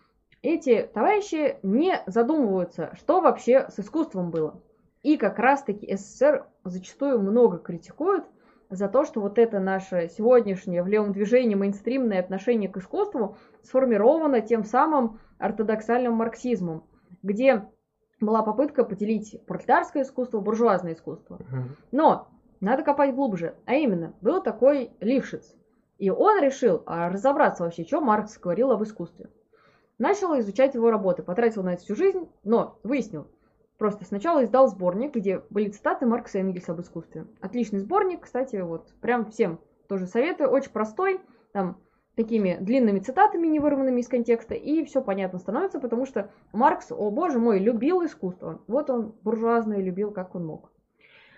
эти товарищи не задумываются, что вообще с искусством было. И как раз-таки СССР зачастую много критикуют за то, что вот это наше сегодняшнее в левом движении мейнстримное отношение к искусству сформировано тем самым ортодоксальным марксизмом, где была попытка поделить пролетарское искусство, буржуазное искусство. Но надо копать глубже. А именно, был такой Лившиц. И он решил а, разобраться вообще, что Маркс говорил об искусстве. Начал изучать его работы, потратил на это всю жизнь, но выяснил. Просто сначала издал сборник, где были цитаты Маркса и Энгельса об искусстве. Отличный сборник, кстати, вот прям всем тоже советую. Очень простой, там такими длинными цитатами, не вырванными из контекста, и все понятно становится, потому что Маркс, о боже мой, любил искусство. Вот он буржуазное любил, как он мог.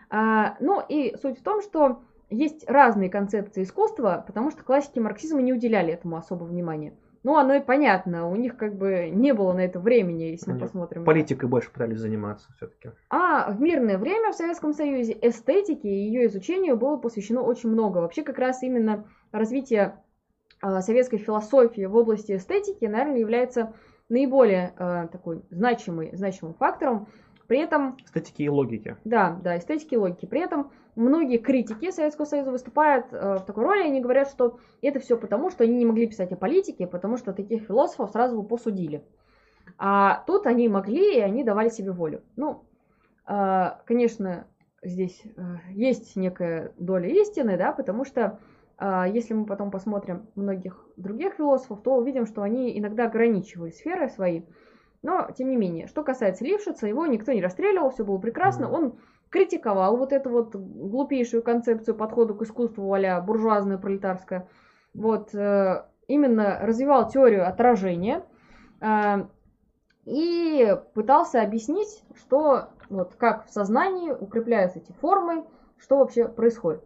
А, ну и суть в том, что есть разные концепции искусства, потому что классики марксизма не уделяли этому особого внимания. Ну, оно и понятно, у них как бы не было на это времени, если Они мы посмотрим. Политикой больше пытались заниматься все-таки. А в мирное время в Советском Союзе эстетике и ее изучению было посвящено очень много. Вообще как раз именно развитие э, советской философии в области эстетики, наверное, является наиболее э, такой значимый, значимым фактором. При этом... Эстетики и логики. Да, да, эстетики и логики. При этом многие критики Советского Союза выступают э, в такой роли, они говорят, что это все потому, что они не могли писать о политике, потому что таких философов сразу бы посудили. А тут они могли, и они давали себе волю. Ну, э, конечно, здесь э, есть некая доля истины, да, потому что э, если мы потом посмотрим многих других философов, то увидим, что они иногда ограничивают сферы свои. Но, тем не менее, что касается Лившица, его никто не расстреливал, все было прекрасно. Он критиковал вот эту вот глупейшую концепцию подхода к искусству а буржуазная пролетарская. Вот, э, именно развивал теорию отражения э, и пытался объяснить, что вот как в сознании укрепляются эти формы, что вообще происходит.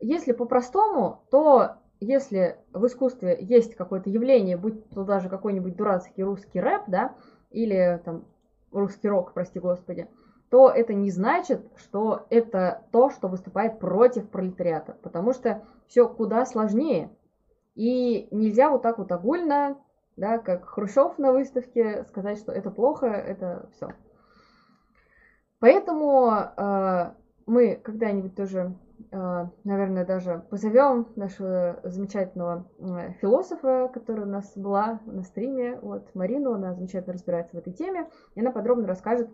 Если по-простому, то если в искусстве есть какое-то явление, будь то даже какой-нибудь дурацкий русский рэп, да, или там русский рок, прости господи, то это не значит, что это то, что выступает против пролетариата, потому что все куда сложнее. И нельзя вот так вот огульно, да, как Хрущев на выставке, сказать, что это плохо, это все. Поэтому э, мы когда-нибудь тоже, наверное, даже позовем нашего замечательного философа, который у нас была на стриме, вот Марину, она замечательно разбирается в этой теме, и она подробно расскажет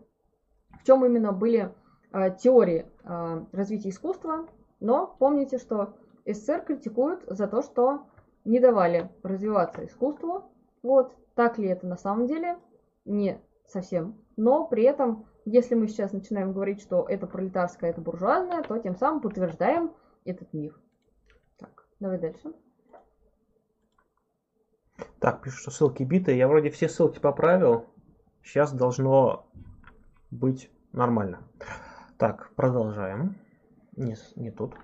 в чем именно были э, теории э, развития искусства, но помните, что СССР критикуют за то, что не давали развиваться искусству. Вот, так ли это на самом деле? Не совсем. Но при этом, если мы сейчас начинаем говорить, что это пролетарское, это буржуазное, то тем самым подтверждаем этот миф. Так, давай дальше. Так, пишут, что ссылки биты. Я вроде все ссылки поправил. Сейчас должно быть нормально. Так, продолжаем. Не, не тут.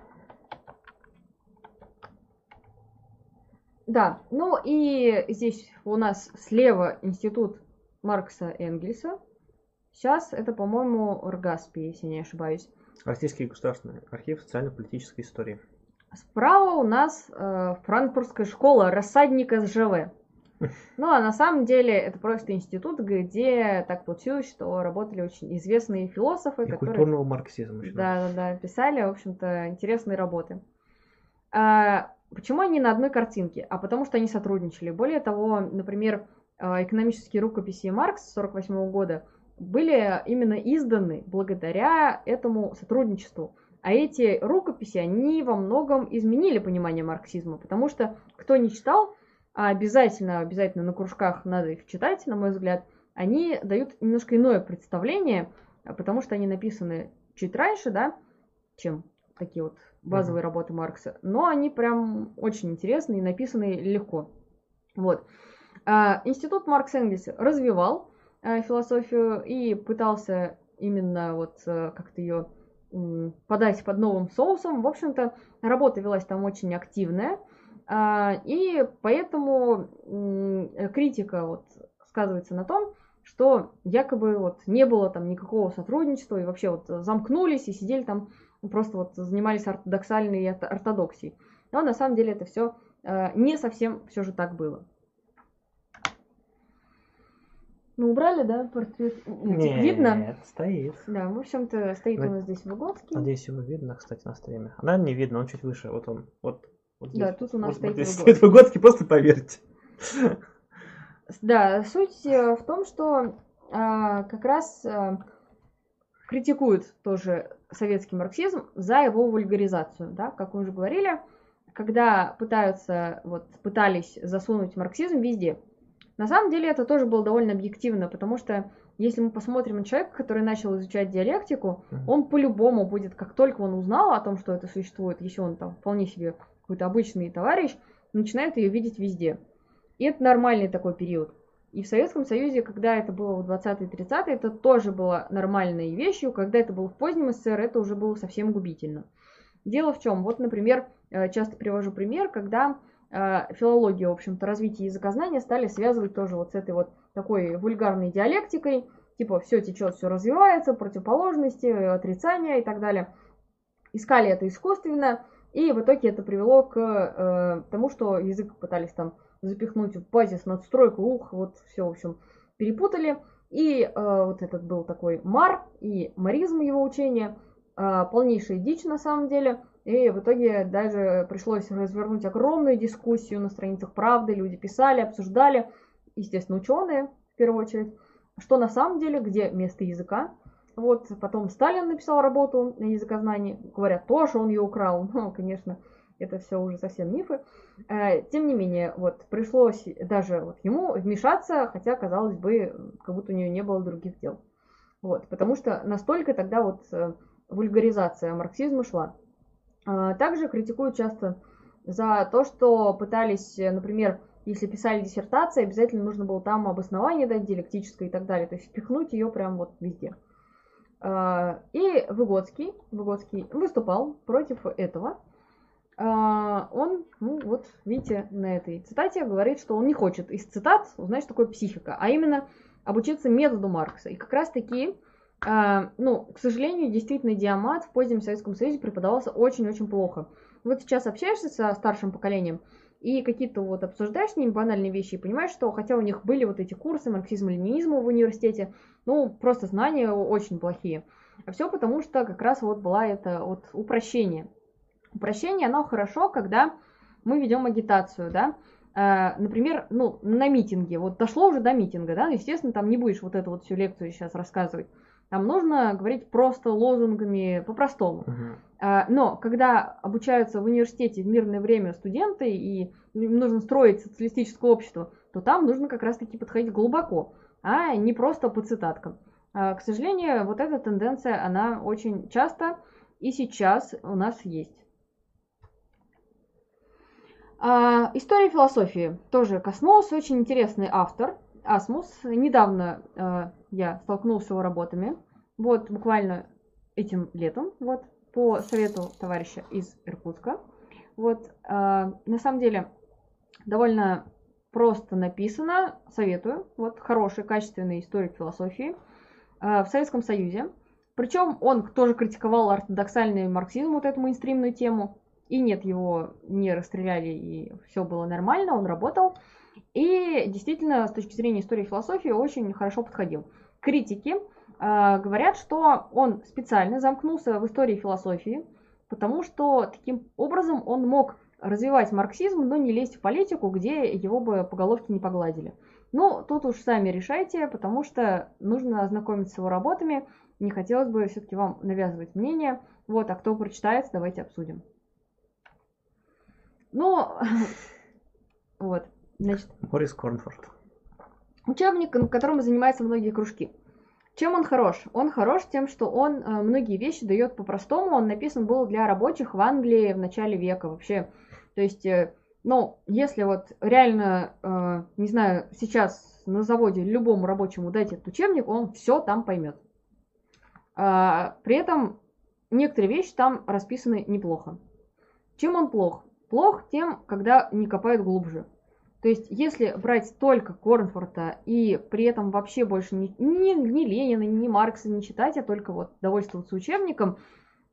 Да, ну и здесь у нас слева институт Маркса Энгельса. Сейчас это, по-моему, РГАСПИ, если не ошибаюсь. Российский государственный архив социально-политической истории. Справа у нас э, франкфуртская школа рассадника СЖВ. Ну, а на самом деле это просто институт, где так получилось, что работали очень известные философы, И которые... культурного марксизма. Да, да, да, писали, в общем-то, интересные работы. А, почему они на одной картинке? А потому что они сотрудничали. Более того, например, а, экономические рукописи Маркс 1948 года были именно изданы благодаря этому сотрудничеству. А эти рукописи, они во многом изменили понимание марксизма, потому что кто не читал, а обязательно, обязательно на кружках надо их читать, на мой взгляд, они дают немножко иное представление, потому что они написаны чуть раньше, да, чем такие вот базовые mm-hmm. работы Маркса, но они прям очень интересные и написаны легко. Вот. А, институт Маркс Энгельс развивал философию и пытался именно вот а, как-то ее подать под новым соусом. В общем-то, работа велась там очень активная. А, и поэтому критика вот сказывается на том, что якобы вот не было там никакого сотрудничества и вообще вот замкнулись и сидели там просто вот занимались ортодоксальной ортодоксией. Но на самом деле это все не совсем все же так было. Ну, убрали, да, портрет? Нет, видно? Нет, стоит. Да, в общем-то, стоит Но... у нас здесь Выгодский. Надеюсь, его видно, кстати, на стриме. А, наверное, не видно, он чуть выше. Вот он, вот вот да, тут у нас стоит вот Выгодский. Выгодский, просто поверьте. Да, суть э, в том, что а, как раз а, критикуют тоже советский марксизм за его вульгаризацию, да, как мы уже говорили, когда пытаются, вот, пытались засунуть марксизм везде. На самом деле это тоже было довольно объективно, потому что если мы посмотрим на человека, который начал изучать диалектику, он по-любому будет, как только он узнал о том, что это существует, если он там вполне себе какой-то обычный товарищ, начинают ее видеть везде. И это нормальный такой период. И в Советском Союзе, когда это было в 20-е 30-е, это тоже было нормальной вещью. Когда это было в позднем СССР, это уже было совсем губительно. Дело в чем? Вот, например, э, часто привожу пример, когда э, филологию, в общем-то, развитие языкознания стали связывать тоже вот с этой вот такой вульгарной диалектикой, типа все течет, все развивается, противоположности, отрицания и так далее. Искали это искусственно, и в итоге это привело к э, тому, что язык пытались там запихнуть в базис, надстройку, ух, вот все, в общем, перепутали. И э, вот этот был такой мар и маризм его учения, э, полнейшая дичь на самом деле. И в итоге даже пришлось развернуть огромную дискуссию на страницах правды. Люди писали, обсуждали, естественно, ученые в первую очередь, что на самом деле, где место языка. Вот потом Сталин написал работу на языкознании, говорят, тоже он ее украл. Ну, конечно, это все уже совсем мифы. Э, тем не менее, вот пришлось даже вот ему вмешаться, хотя, казалось бы, как будто у нее не было других дел. Вот, потому что настолько тогда вот э, вульгаризация марксизма шла. А, также критикуют часто за то, что пытались, например, если писали диссертации, обязательно нужно было там обоснование дать диалектическое и так далее, то есть впихнуть ее прям вот везде. А, и Выгодский, Выгодский выступал против этого, а, он, ну вот, видите, на этой цитате говорит, что он не хочет из цитат узнать, что такое психика, а именно обучиться методу Маркса. И как раз таки, а, ну, к сожалению, действительно, диамат в позднем Советском Союзе преподавался очень-очень плохо. Вот сейчас общаешься со старшим поколением, и какие-то вот обсуждаешь с ними банальные вещи, и понимаешь, что хотя у них были вот эти курсы марксизма-ленинизма в университете, ну, просто знания очень плохие. А все потому, что как раз вот была это вот упрощение. Упрощение, оно хорошо, когда мы ведем агитацию, да, э, например, ну, на митинге, вот дошло уже до митинга, да, естественно, там не будешь вот эту вот всю лекцию сейчас рассказывать, там нужно говорить просто лозунгами, по-простому. Uh-huh. Но когда обучаются в университете в мирное время студенты, и им нужно строить социалистическое общество, то там нужно как раз-таки подходить глубоко, а не просто по цитаткам. А, к сожалению, вот эта тенденция, она очень часто и сейчас у нас есть. А, история философии тоже коснулся. Очень интересный автор. Асмус. Недавно я столкнулся его работами. Вот буквально этим летом. Вот по совету товарища из Иркутска. Вот а, на самом деле довольно просто написано. Советую. Вот хороший, качественный историк философии а, в Советском Союзе. Причем он тоже критиковал ортодоксальный марксизм, вот эту мейнстримную тему. И нет, его не расстреляли, и все было нормально, он работал. И действительно, с точки зрения истории философии, очень хорошо подходил. Критики э, говорят, что он специально замкнулся в истории философии, потому что таким образом он мог развивать марксизм, но не лезть в политику, где его бы по головке не погладили. Ну, тут уж сами решайте, потому что нужно ознакомиться с его работами. Не хотелось бы все-таки вам навязывать мнение. Вот, а кто прочитает, давайте обсудим. Ну, вот, значит. Морис Корнфорд. Учебник, которым занимаются многие кружки. Чем он хорош? Он хорош тем, что он э, многие вещи дает по-простому. Он написан был для рабочих в Англии в начале века вообще. То есть, э, ну, если вот реально, э, не знаю, сейчас на заводе любому рабочему дать этот учебник, он все там поймет. А, при этом некоторые вещи там расписаны неплохо. Чем он плох? плох тем, когда не копают глубже. То есть, если брать только Корнфорта и при этом вообще больше ни, ни, ни Ленина, ни Маркса не читать, а только вот довольствоваться учебником,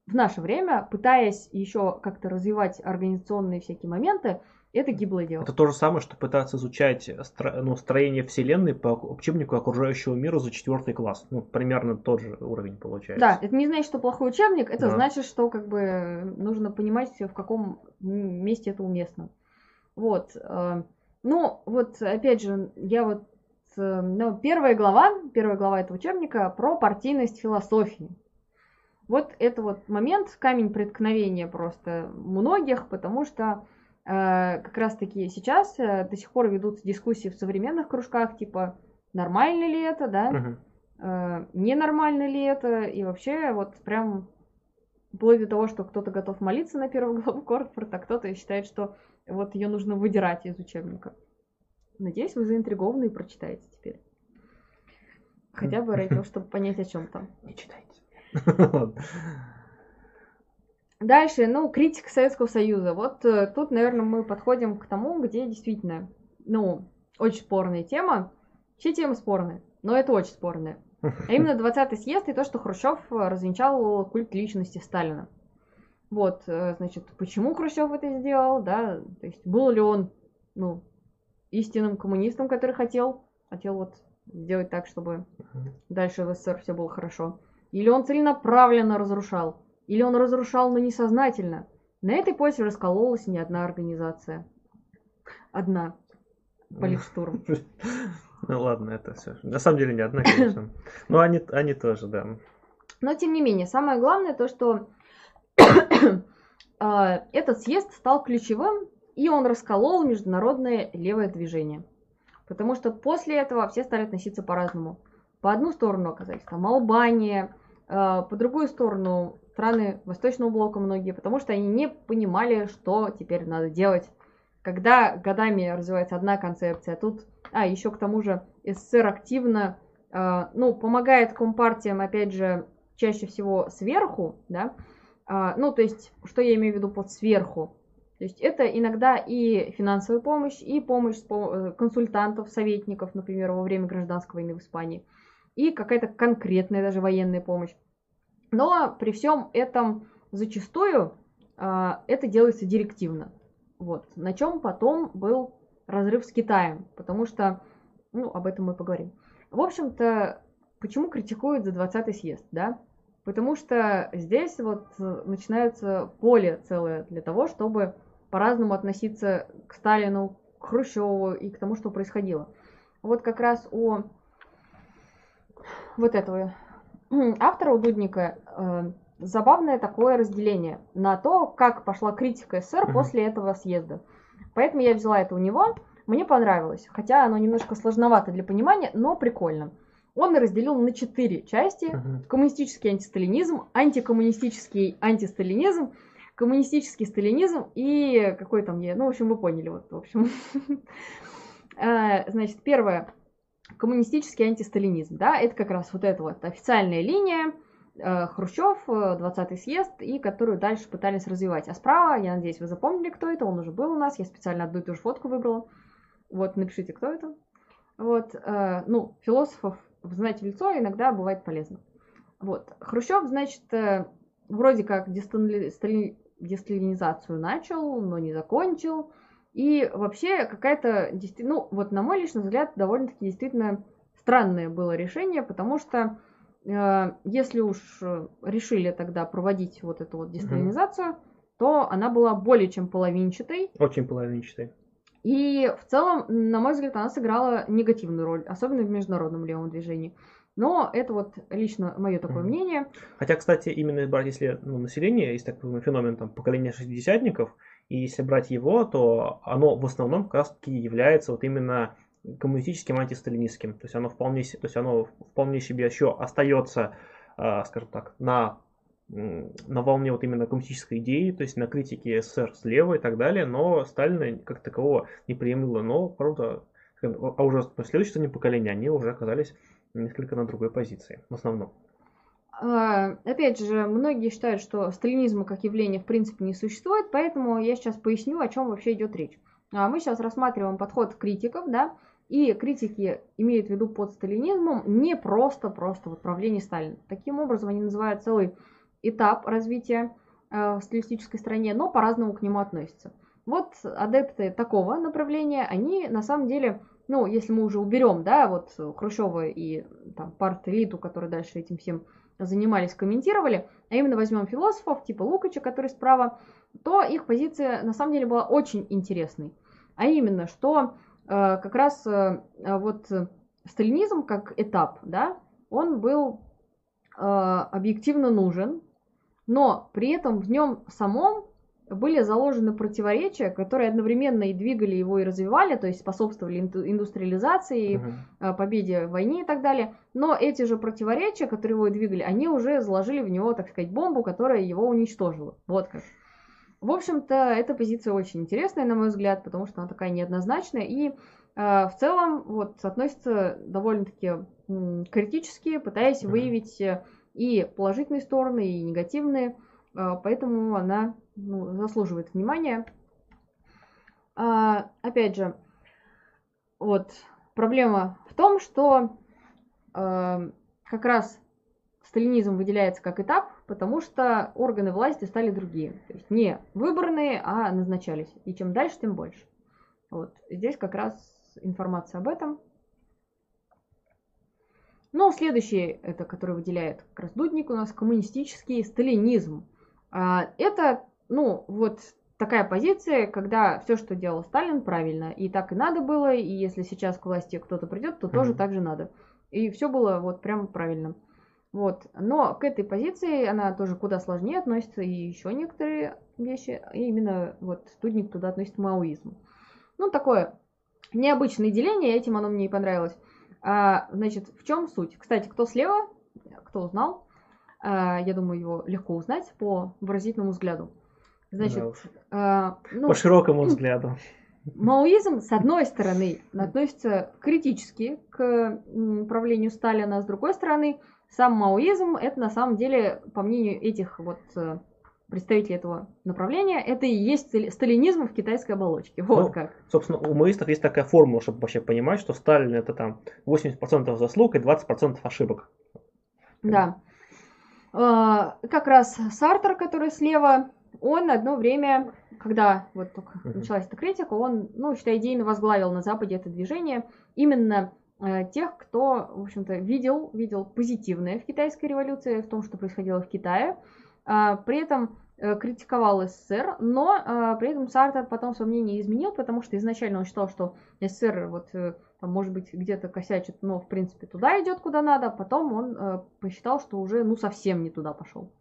в наше время, пытаясь еще как-то развивать организационные всякие моменты, это гиблое дело. Это то же самое, что пытаться изучать стро, ну, строение Вселенной по учебнику окружающего мира за четвертый класс. Ну, примерно тот же уровень получается. Да, это не значит, что плохой учебник, это да. значит, что как бы нужно понимать, в каком месте это уместно. Вот. Э, ну, вот, опять же, я вот э, ну, первая глава, первая глава этого учебника про партийность философии. Вот это вот момент, камень преткновения просто многих, потому что Э, как раз-таки сейчас э, до сих пор ведутся дискуссии в современных кружках, типа, нормально ли это, да, uh-huh. ненормально ли это, и вообще вот прям вплоть до того, что кто-то готов молиться на первую главу Корпорта, а кто-то считает, что Вот ее нужно выдирать из учебника. Надеюсь, вы заинтригованы и прочитаете теперь. Хотя бы ради того, чтобы понять, о чем там. Не читайте. Дальше, ну, критика Советского Союза. Вот э, тут, наверное, мы подходим к тому, где действительно, ну, очень спорная тема. Все темы спорные, но это очень спорная. А именно 20-й съезд и то, что Хрущев развенчал культ личности Сталина. Вот, э, значит, почему Хрущев это сделал, да, то есть был ли он, ну, истинным коммунистом, который хотел, хотел вот сделать так, чтобы дальше в СССР все было хорошо. Или он целенаправленно разрушал, или он разрушал, но несознательно. На этой почве раскололась не одна организация. Одна. Политштурм. Ну ладно, это все. На самом деле не одна, конечно. Но они, они тоже, да. Но тем не менее, самое главное то, что этот съезд стал ключевым, и он расколол международное левое движение. Потому что после этого все стали относиться по-разному. По одну сторону оказались там Албания, а, по другую сторону страны Восточного блока многие, потому что они не понимали, что теперь надо делать. Когда годами развивается одна концепция, тут, а еще к тому же СССР активно, ну, помогает компартиям, опять же, чаще всего сверху, да, а, ну, то есть, что я имею в виду под сверху? То есть это иногда и финансовая помощь, и помощь э, консультантов, советников, например, во время гражданской войны в Испании, и какая-то конкретная даже военная помощь. Но при всем этом зачастую а, это делается директивно. Вот. На чем потом был разрыв с Китаем, потому что, ну, об этом мы поговорим. В общем-то, почему критикуют за 20-й съезд, да? Потому что здесь вот начинается поле целое для того, чтобы по-разному относиться к Сталину, к Хрущеву и к тому, что происходило. Вот как раз у вот этого автора, у Дудника, э, забавное такое разделение на то, как пошла критика СССР mm-hmm. после этого съезда. Поэтому я взяла это у него. Мне понравилось, хотя оно немножко сложновато для понимания, но прикольно он разделил на четыре части. Uh-huh. Коммунистический антисталинизм, антикоммунистический антисталинизм, коммунистический сталинизм и какой там я, ну, в общем, вы поняли, вот, в общем. А, значит, первое, коммунистический антисталинизм, да, это как раз вот эта вот официальная линия, э, Хрущев, 20-й съезд, и которую дальше пытались развивать. А справа, я надеюсь, вы запомнили, кто это, он уже был у нас, я специально одну и ту же фотку выбрала. Вот, напишите, кто это. Вот, э, ну, философов знать в лицо иногда бывает полезно. Вот. Хрущев, значит, э, вроде как десталинизацию начал, но не закончил. И вообще какая-то, ну, вот на мой личный взгляд, довольно-таки действительно странное было решение, потому что э, если уж решили тогда проводить вот эту вот десталинизацию, угу. то она была более чем половинчатой. Очень половинчатой. И в целом, на мой взгляд, она сыграла негативную роль, особенно в международном левом движении. Но это вот лично мое такое mm. мнение. Хотя, кстати, именно брать, если ну, население, есть такой феномен там, поколения шестидесятников, и если брать его, то оно в основном как раз таки является вот именно коммунистическим антисталинистским. То есть оно вполне, то есть оно вполне себе еще остается, а, скажем так, на на волне вот именно коммунистической идеи, то есть на критике СССР слева и так далее, но Сталина как такового не приемло. Но, правда, а уже следующее поколение, они уже оказались несколько на другой позиции, в основном. А, опять же, многие считают, что сталинизма как явление в принципе не существует, поэтому я сейчас поясню, о чем вообще идет речь. А, мы сейчас рассматриваем подход критиков, да, и критики имеют в виду под сталинизмом не просто-просто вот правление Сталина. Таким образом, они называют целый этап развития э, в стилистической стране, но по-разному к нему относятся. Вот адепты такого направления, они на самом деле, ну, если мы уже уберем, да, вот Хрущева и там парт-элиту, которые дальше этим всем занимались, комментировали, а именно возьмем философов типа Лукача, который справа, то их позиция на самом деле была очень интересной. А именно, что э, как раз э, вот сталинизм как этап, да, он был э, объективно нужен, но при этом в нем самом были заложены противоречия, которые одновременно и двигали его и развивали, то есть способствовали индустриализации, угу. победе в войне и так далее. Но эти же противоречия, которые его и двигали, они уже заложили в него, так сказать, бомбу, которая его уничтожила. Вот как. В общем-то, эта позиция очень интересная, на мой взгляд, потому что она такая неоднозначная и э, в целом вот относится довольно-таки м, критически, пытаясь mm-hmm. выявить э, и положительные стороны, и негативные, э, поэтому она ну, заслуживает внимания. А, опять же, вот проблема в том, что э, как раз сталинизм выделяется как этап, потому что органы власти стали другие. То есть не выборные, а назначались. И чем дальше, тем больше. Вот здесь как раз информация об этом. Ну, следующий, это который выделяет как раз Дудник у нас, коммунистический сталинизм. А, это, ну, вот такая позиция, когда все, что делал Сталин, правильно. И так и надо было, и если сейчас к власти кто-то придет, то mm-hmm. тоже так же надо. И все было вот прям правильно. Вот. Но к этой позиции она тоже куда сложнее относится, и еще некоторые вещи, и именно вот студник туда относит маоизм. Ну, такое необычное деление, этим оно мне и понравилось. А, значит, в чем суть? Кстати, кто слева, кто узнал, а, я думаю, его легко узнать по выразительному взгляду. Значит, да а, ну, по широкому взгляду. Маоизм, с одной стороны, относится критически к правлению Сталина, с другой стороны, сам маоизм, это на самом деле, по мнению этих вот представителей этого направления, это и есть сталинизм в китайской оболочке. Вот ну, как. Собственно, у маоистов есть такая формула, чтобы вообще понимать, что Сталин это там 80% заслуг и 20% ошибок. Да. А, как раз Сартер, который слева, он одно время, когда вот только началась эта критика, он, ну, считай, идейно возглавил на Западе это движение именно Э, тех, кто, в общем-то, видел, видел позитивное в китайской революции, в том, что происходило в Китае. А, при этом э, критиковал СССР, но а, при этом Сартер потом свое мнение изменил, потому что изначально он считал, что СССР вот э, там, может быть, где-то косячит, но, в принципе, туда идет, куда надо. Потом он посчитал, что уже, ну, совсем не туда пошел.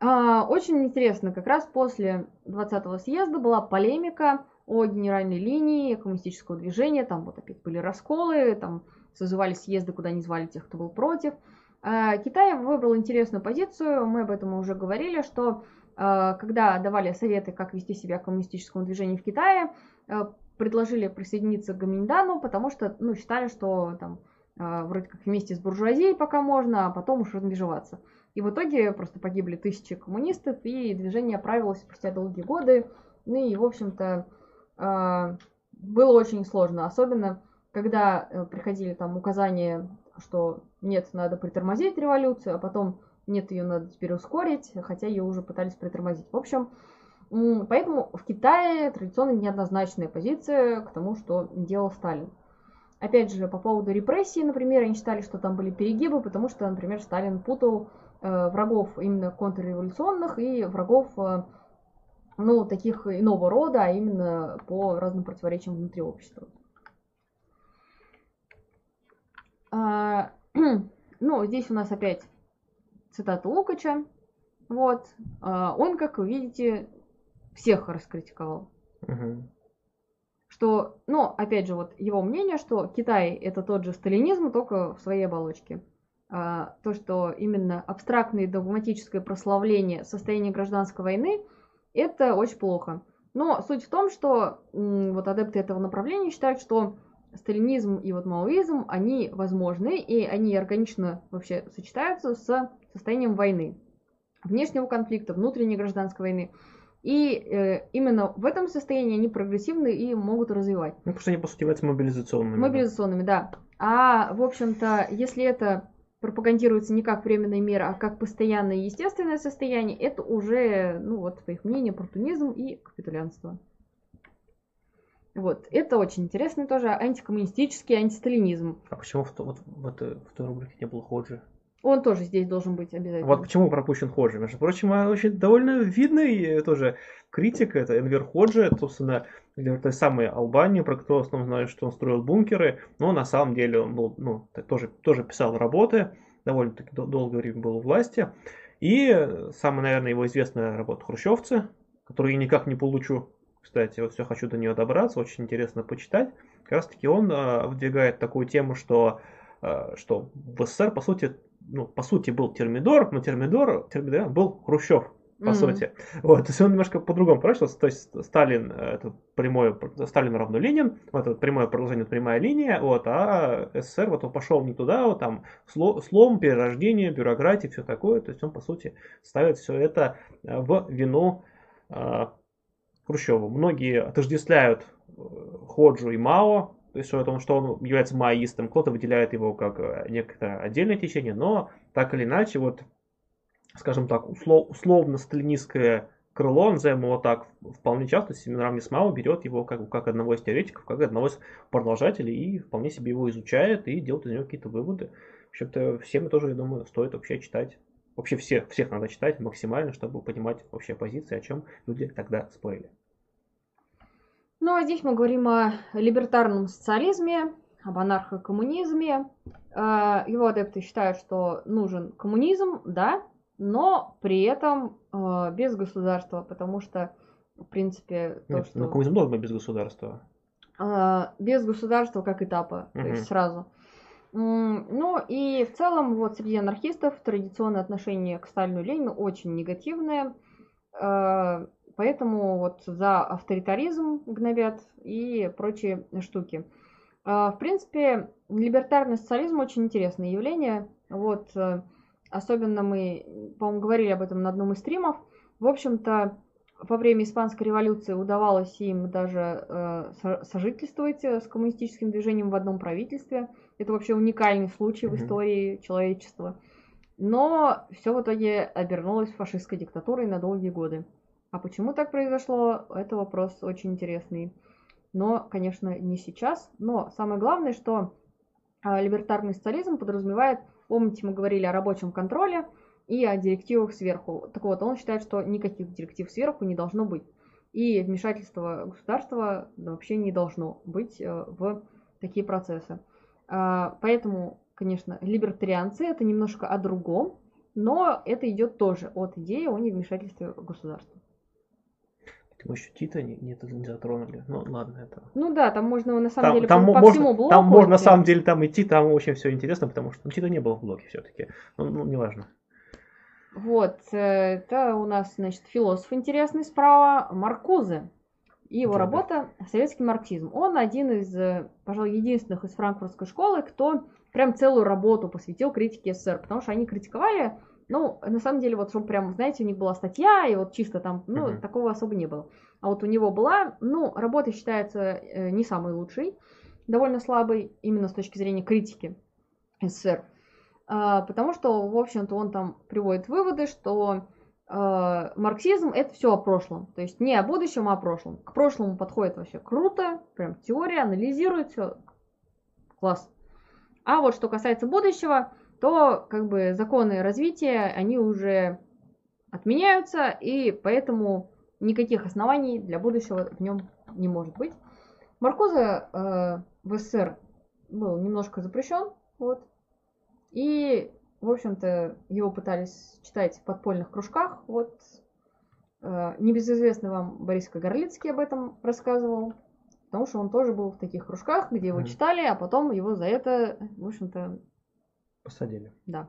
А, очень интересно, как раз после 20-го съезда была полемика о генеральной линии коммунистического движения, там вот опять были расколы, там созывали съезды, куда не звали тех, кто был против. А, Китай выбрал интересную позицию, мы об этом уже говорили, что а, когда давали советы, как вести себя коммунистическому движению в Китае, а, предложили присоединиться к Гаминдану, потому что ну, считали, что там вроде как вместе с буржуазией пока можно, а потом уж размежеваться. И в итоге просто погибли тысячи коммунистов, и движение оправилось спустя долгие годы. Ну и, в общем-то, было очень сложно, особенно когда э, приходили там указания, что нет, надо притормозить революцию, а потом нет, ее надо теперь ускорить, хотя ее уже пытались притормозить. В общем, поэтому в Китае традиционно неоднозначная позиция к тому, что делал Сталин. Опять же, по поводу репрессий, например, они считали, что там были перегибы, потому что, например, Сталин путал э, врагов именно контрреволюционных и врагов э, ну, таких иного рода, а именно по разным противоречиям внутри общества. А, ну, здесь у нас опять цитата Лукача. Вот. А, он, как вы видите, всех раскритиковал. Угу. Что, ну, опять же, вот его мнение, что Китай это тот же сталинизм, только в своей оболочке. А, то, что именно абстрактное догматическое прославление состояния гражданской войны – это очень плохо. Но суть в том, что вот адепты этого направления считают, что сталинизм и вот маоизм, они возможны, и они органично вообще сочетаются с состоянием войны, внешнего конфликта, внутренней гражданской войны. И э, именно в этом состоянии они прогрессивны и могут развивать. Ну, потому что они, по сути, являются мобилизационными. Мобилизационными, да. да. А, в общем-то, если это пропагандируется не как временная мера, а как постоянное естественное состояние, это уже, ну вот, по их мнению, оппортунизм и капитулянство. Вот, это очень интересно тоже, антикоммунистический антисталинизм. А почему в, вот, в, этой, в той рубрике не было Ходжи? Он тоже здесь должен быть обязательно. Вот почему пропущен Ходжи. Между прочим, очень довольно видный тоже критик, это Энвер Ходжи, собственно, той самой Албании, про которого в основном знаю, что он строил бункеры, но на самом деле он был, ну, тоже, тоже писал работы, довольно-таки долгое время был у власти. И самая, наверное, его известная работа «Хрущевцы», которую я никак не получу, кстати, вот все хочу до нее добраться, очень интересно почитать. Как раз таки он э, выдвигает такую тему, что, э, что в СССР, по сути, ну, по сути, был Термидор, но Термидор, Термидор был Хрущев. по mm-hmm. сути. Вот, то есть он немножко по-другому прочился, то есть Сталин это прямое, Сталин равно Ленин, вот это прямое продолжение, прямая линия, вот, а СССР вот он пошел не туда, вот там слом, перерождение, бюрократия, все такое, то есть он по сути ставит все это э, в вину Хрущеву. Многие отождествляют э, Ходжу и Мао, то есть о том, что он является маоистом, кто-то выделяет его как э, некое отдельное течение, но так или иначе, вот скажем так, услов, условно-сталинистское крыло, назовем его так, вполне часто Семенрам Смау берет его как, как одного из теоретиков, как одного из продолжателей и вполне себе его изучает и делает из него какие-то выводы. В общем-то, всем тоже, я думаю, стоит вообще читать. Вообще всех, всех надо читать максимально, чтобы понимать вообще позиции, о чем люди тогда спорили. Ну, а здесь мы говорим о либертарном социализме, об анархокоммунизме. Э, его адепты считают, что нужен коммунизм, да, но при этом э, без государства, потому что, в принципе, то, Нет, что... Ну, коммунизм должен быть без государства. Э, без государства как этапа, угу. то есть сразу. Ну и в целом вот среди анархистов традиционное отношение к Сталину и Ленину очень негативное, э, поэтому вот за авторитаризм гнобят и прочие штуки. Э, в принципе, либертарный социализм очень интересное явление. Вот э, Особенно мы, по-моему, говорили об этом на одном из стримов. В общем-то, во время Испанской революции удавалось им даже э, сожительствовать э, с коммунистическим движением в одном правительстве. Это вообще уникальный случай mm-hmm. в истории человечества. Но все в итоге обернулось фашистской диктатурой на долгие годы. А почему так произошло, это вопрос очень интересный. Но, конечно, не сейчас. Но самое главное, что э, либертарный социализм подразумевает Помните, мы говорили о рабочем контроле и о директивах сверху. Так вот, он считает, что никаких директив сверху не должно быть. И вмешательства государства вообще не должно быть э, в такие процессы. А, поэтому, конечно, либертарианцы это немножко о другом, но это идет тоже от идеи о невмешательстве государства. Мы еще Тита не, не, не затронули. Ну, ладно, это... Ну да, там можно на самом там, деле там по, по можно, всему блоку. Там можно на самом деле там идти, там очень все интересно, потому что ну, Тита не было в блоке все-таки. Ну, ну, неважно. Вот, э, это у нас, значит, философ интересный справа, Маркузе. И его да, работа «Советский марксизм». Он один из, э, пожалуй, единственных из франкфуртской школы, кто прям целую работу посвятил критике СССР, потому что они критиковали ну, на самом деле, вот, чтобы прям, знаете, у них была статья, и вот чисто там, ну, uh-huh. такого особо не было. А вот у него была, ну, работа считается э, не самой лучшей, довольно слабой, именно с точки зрения критики СССР. Э, потому что, в общем-то, он там приводит выводы, что э, марксизм это все о прошлом. То есть не о будущем, а о прошлом. К прошлому подходит вообще круто, прям теория, анализирует все. Класс. А вот что касается будущего, то как бы законы развития, они уже отменяются, и поэтому никаких оснований для будущего в нем не может быть. Маркуза э, в СССР был немножко запрещен, вот, и, в общем-то, его пытались читать в подпольных кружках, вот, э, небезызвестный вам Борис Кагарлицкий об этом рассказывал, потому что он тоже был в таких кружках, где его mm. читали, а потом его за это, в общем-то, Посадили. Да.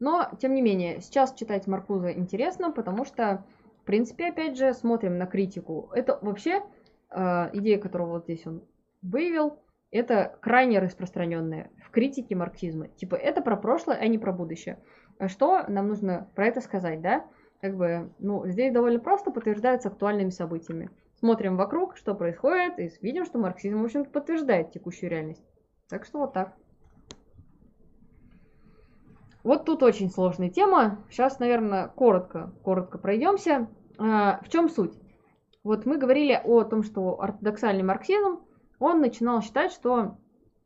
Но, тем не менее, сейчас читать Маркуза интересно, потому что, в принципе, опять же, смотрим на критику. Это вообще э, идея, которую вот здесь он выявил, это крайне распространенная критике марксизма. Типа, это про прошлое, а не про будущее. А что нам нужно про это сказать, да? Как бы, ну, здесь довольно просто подтверждается актуальными событиями. Смотрим вокруг, что происходит, и видим, что марксизм, в общем-то, подтверждает текущую реальность. Так что вот так. Вот тут очень сложная тема. Сейчас, наверное, коротко, коротко пройдемся. А, в чем суть? Вот мы говорили о том, что ортодоксальный марксизм, он начинал считать, что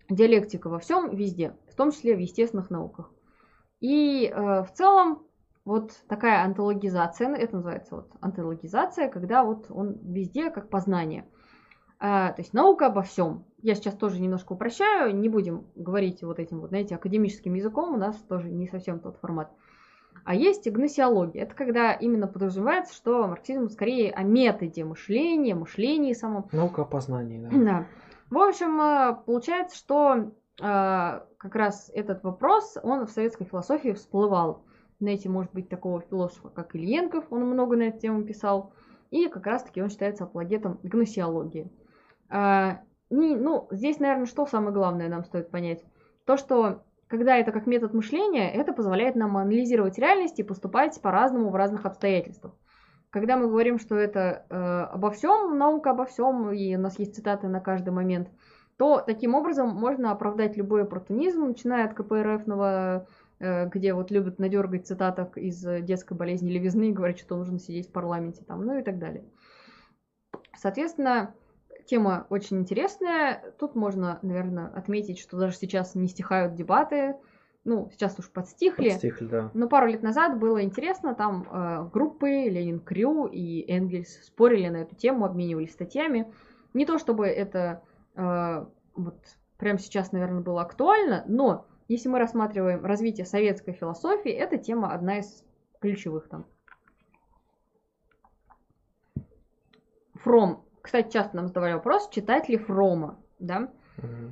диалектика во всем, везде, в том числе в естественных науках. И э, в целом вот такая антологизация, это называется вот антологизация, когда вот он везде как познание – а, то есть наука обо всем. Я сейчас тоже немножко упрощаю, не будем говорить вот этим вот, знаете, академическим языком, у нас тоже не совсем тот формат. А есть гносеология. Это когда именно подразумевается, что марксизм скорее о методе мышления, мышлении самом. Наука о познании, да. Да. В общем, э, получается, что э, как раз этот вопрос, он в советской философии всплывал. знаете, может быть, такого философа, как Ильенков, он много на эту тему писал, и как раз-таки он считается апологетом гносеологии. Не, ну, здесь, наверное, что самое главное нам стоит понять? То, что когда это как метод мышления, это позволяет нам анализировать реальность и поступать по-разному в разных обстоятельствах. Когда мы говорим, что это э, обо всем, наука обо всем, и у нас есть цитаты на каждый момент, то таким образом можно оправдать любой оппортунизм, начиная от КПРФного, э, где вот любят надергать цитаток из детской болезни левизны и говорить, что нужно сидеть в парламенте там, ну и так далее. Соответственно, Тема очень интересная. Тут можно, наверное, отметить, что даже сейчас не стихают дебаты. Ну, сейчас уж подстихли. Подстихли, да. Но пару лет назад было интересно, там э, группы Ленин Крю и Энгельс спорили на эту тему, обменивались статьями. Не то чтобы это э, вот прямо сейчас, наверное, было актуально, но если мы рассматриваем развитие советской философии, эта тема одна из ключевых там. Фром кстати, часто нам задавали вопрос, читать ли Фрома, да? Mm-hmm.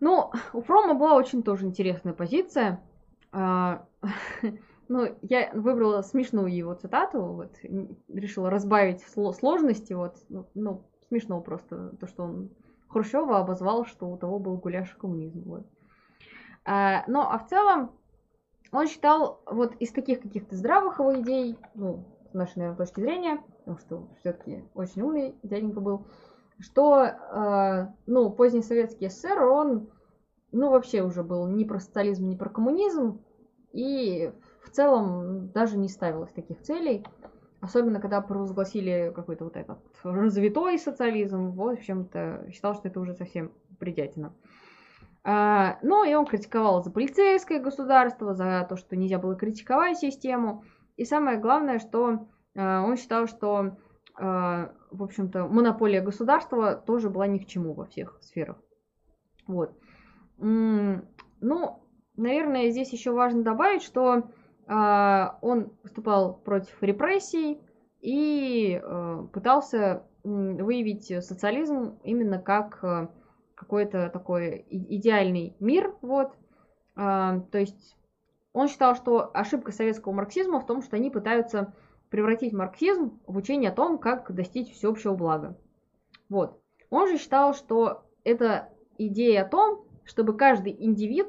Ну, у Фрома была очень тоже интересная позиция. А, ну, я выбрала смешную его цитату, вот, решила разбавить сложности, вот, ну, ну, смешно просто, то, что он Хрущева обозвал, что у того был гуляш коммунизм, вот. А, ну, а в целом, он считал, вот из таких каких-то здравых его идей, ну, с нашей, наверное, точки зрения, потому что все-таки очень умный дяденька был, что, э, ну, поздний советский СССР, он, ну, вообще уже был ни про социализм, ни про коммунизм, и в целом даже не ставилось таких целей, особенно когда провозгласили какой-то вот этот развитой социализм, в общем-то, считал, что это уже совсем бредятина. А, ну, и он критиковал за полицейское государство, за то, что нельзя было критиковать систему, и самое главное, что э, он считал, что, э, в общем-то, монополия государства тоже была ни к чему во всех сферах. Вот. Ну, наверное, здесь еще важно добавить, что э, он выступал против репрессий и пытался выявить социализм именно как какой-то такой идеальный мир, вот. То есть он считал, что ошибка советского марксизма в том, что они пытаются превратить марксизм в учение о том, как достичь всеобщего блага. Вот. Он же считал, что это идея о том, чтобы каждый индивид,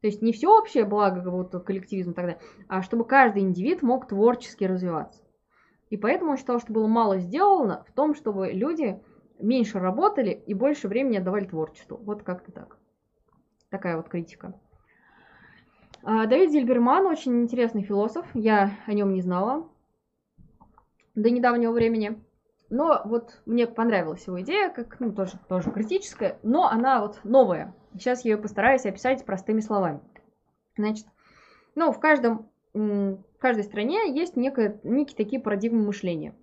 то есть не всеобщее благо вот, коллективизм и так далее, а чтобы каждый индивид мог творчески развиваться. И поэтому он считал, что было мало сделано в том, чтобы люди меньше работали и больше времени отдавали творчеству. Вот как-то так. Такая вот критика. А, Давид Зильберман очень интересный философ, я о нем не знала до недавнего времени. Но вот мне понравилась его идея, как, ну, тоже, тоже критическая, но она вот новая. Сейчас я ее постараюсь описать простыми словами. Значит, ну, в каждом, в каждой стране есть некое, некие такие парадигмы мышления.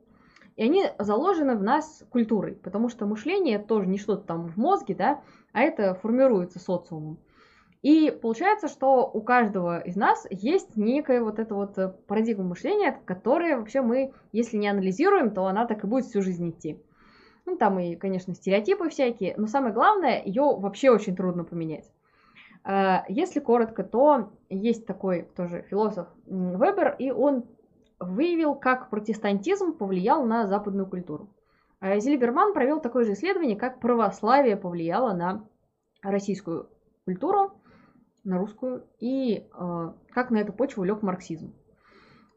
И они заложены в нас культурой, потому что мышление это тоже не что-то там в мозге, да, а это формируется социумом. И получается, что у каждого из нас есть некая вот эта вот э, парадигма мышления, которая вообще мы, если не анализируем, то она так и будет всю жизнь идти. Ну, там и, конечно, стереотипы всякие, но самое главное, ее вообще очень трудно поменять. А, если коротко, то есть такой тоже философ Вебер, и он выявил, как протестантизм повлиял на западную культуру. А Зильберман провел такое же исследование, как православие повлияло на российскую культуру на русскую, и э, как на эту почву лег марксизм.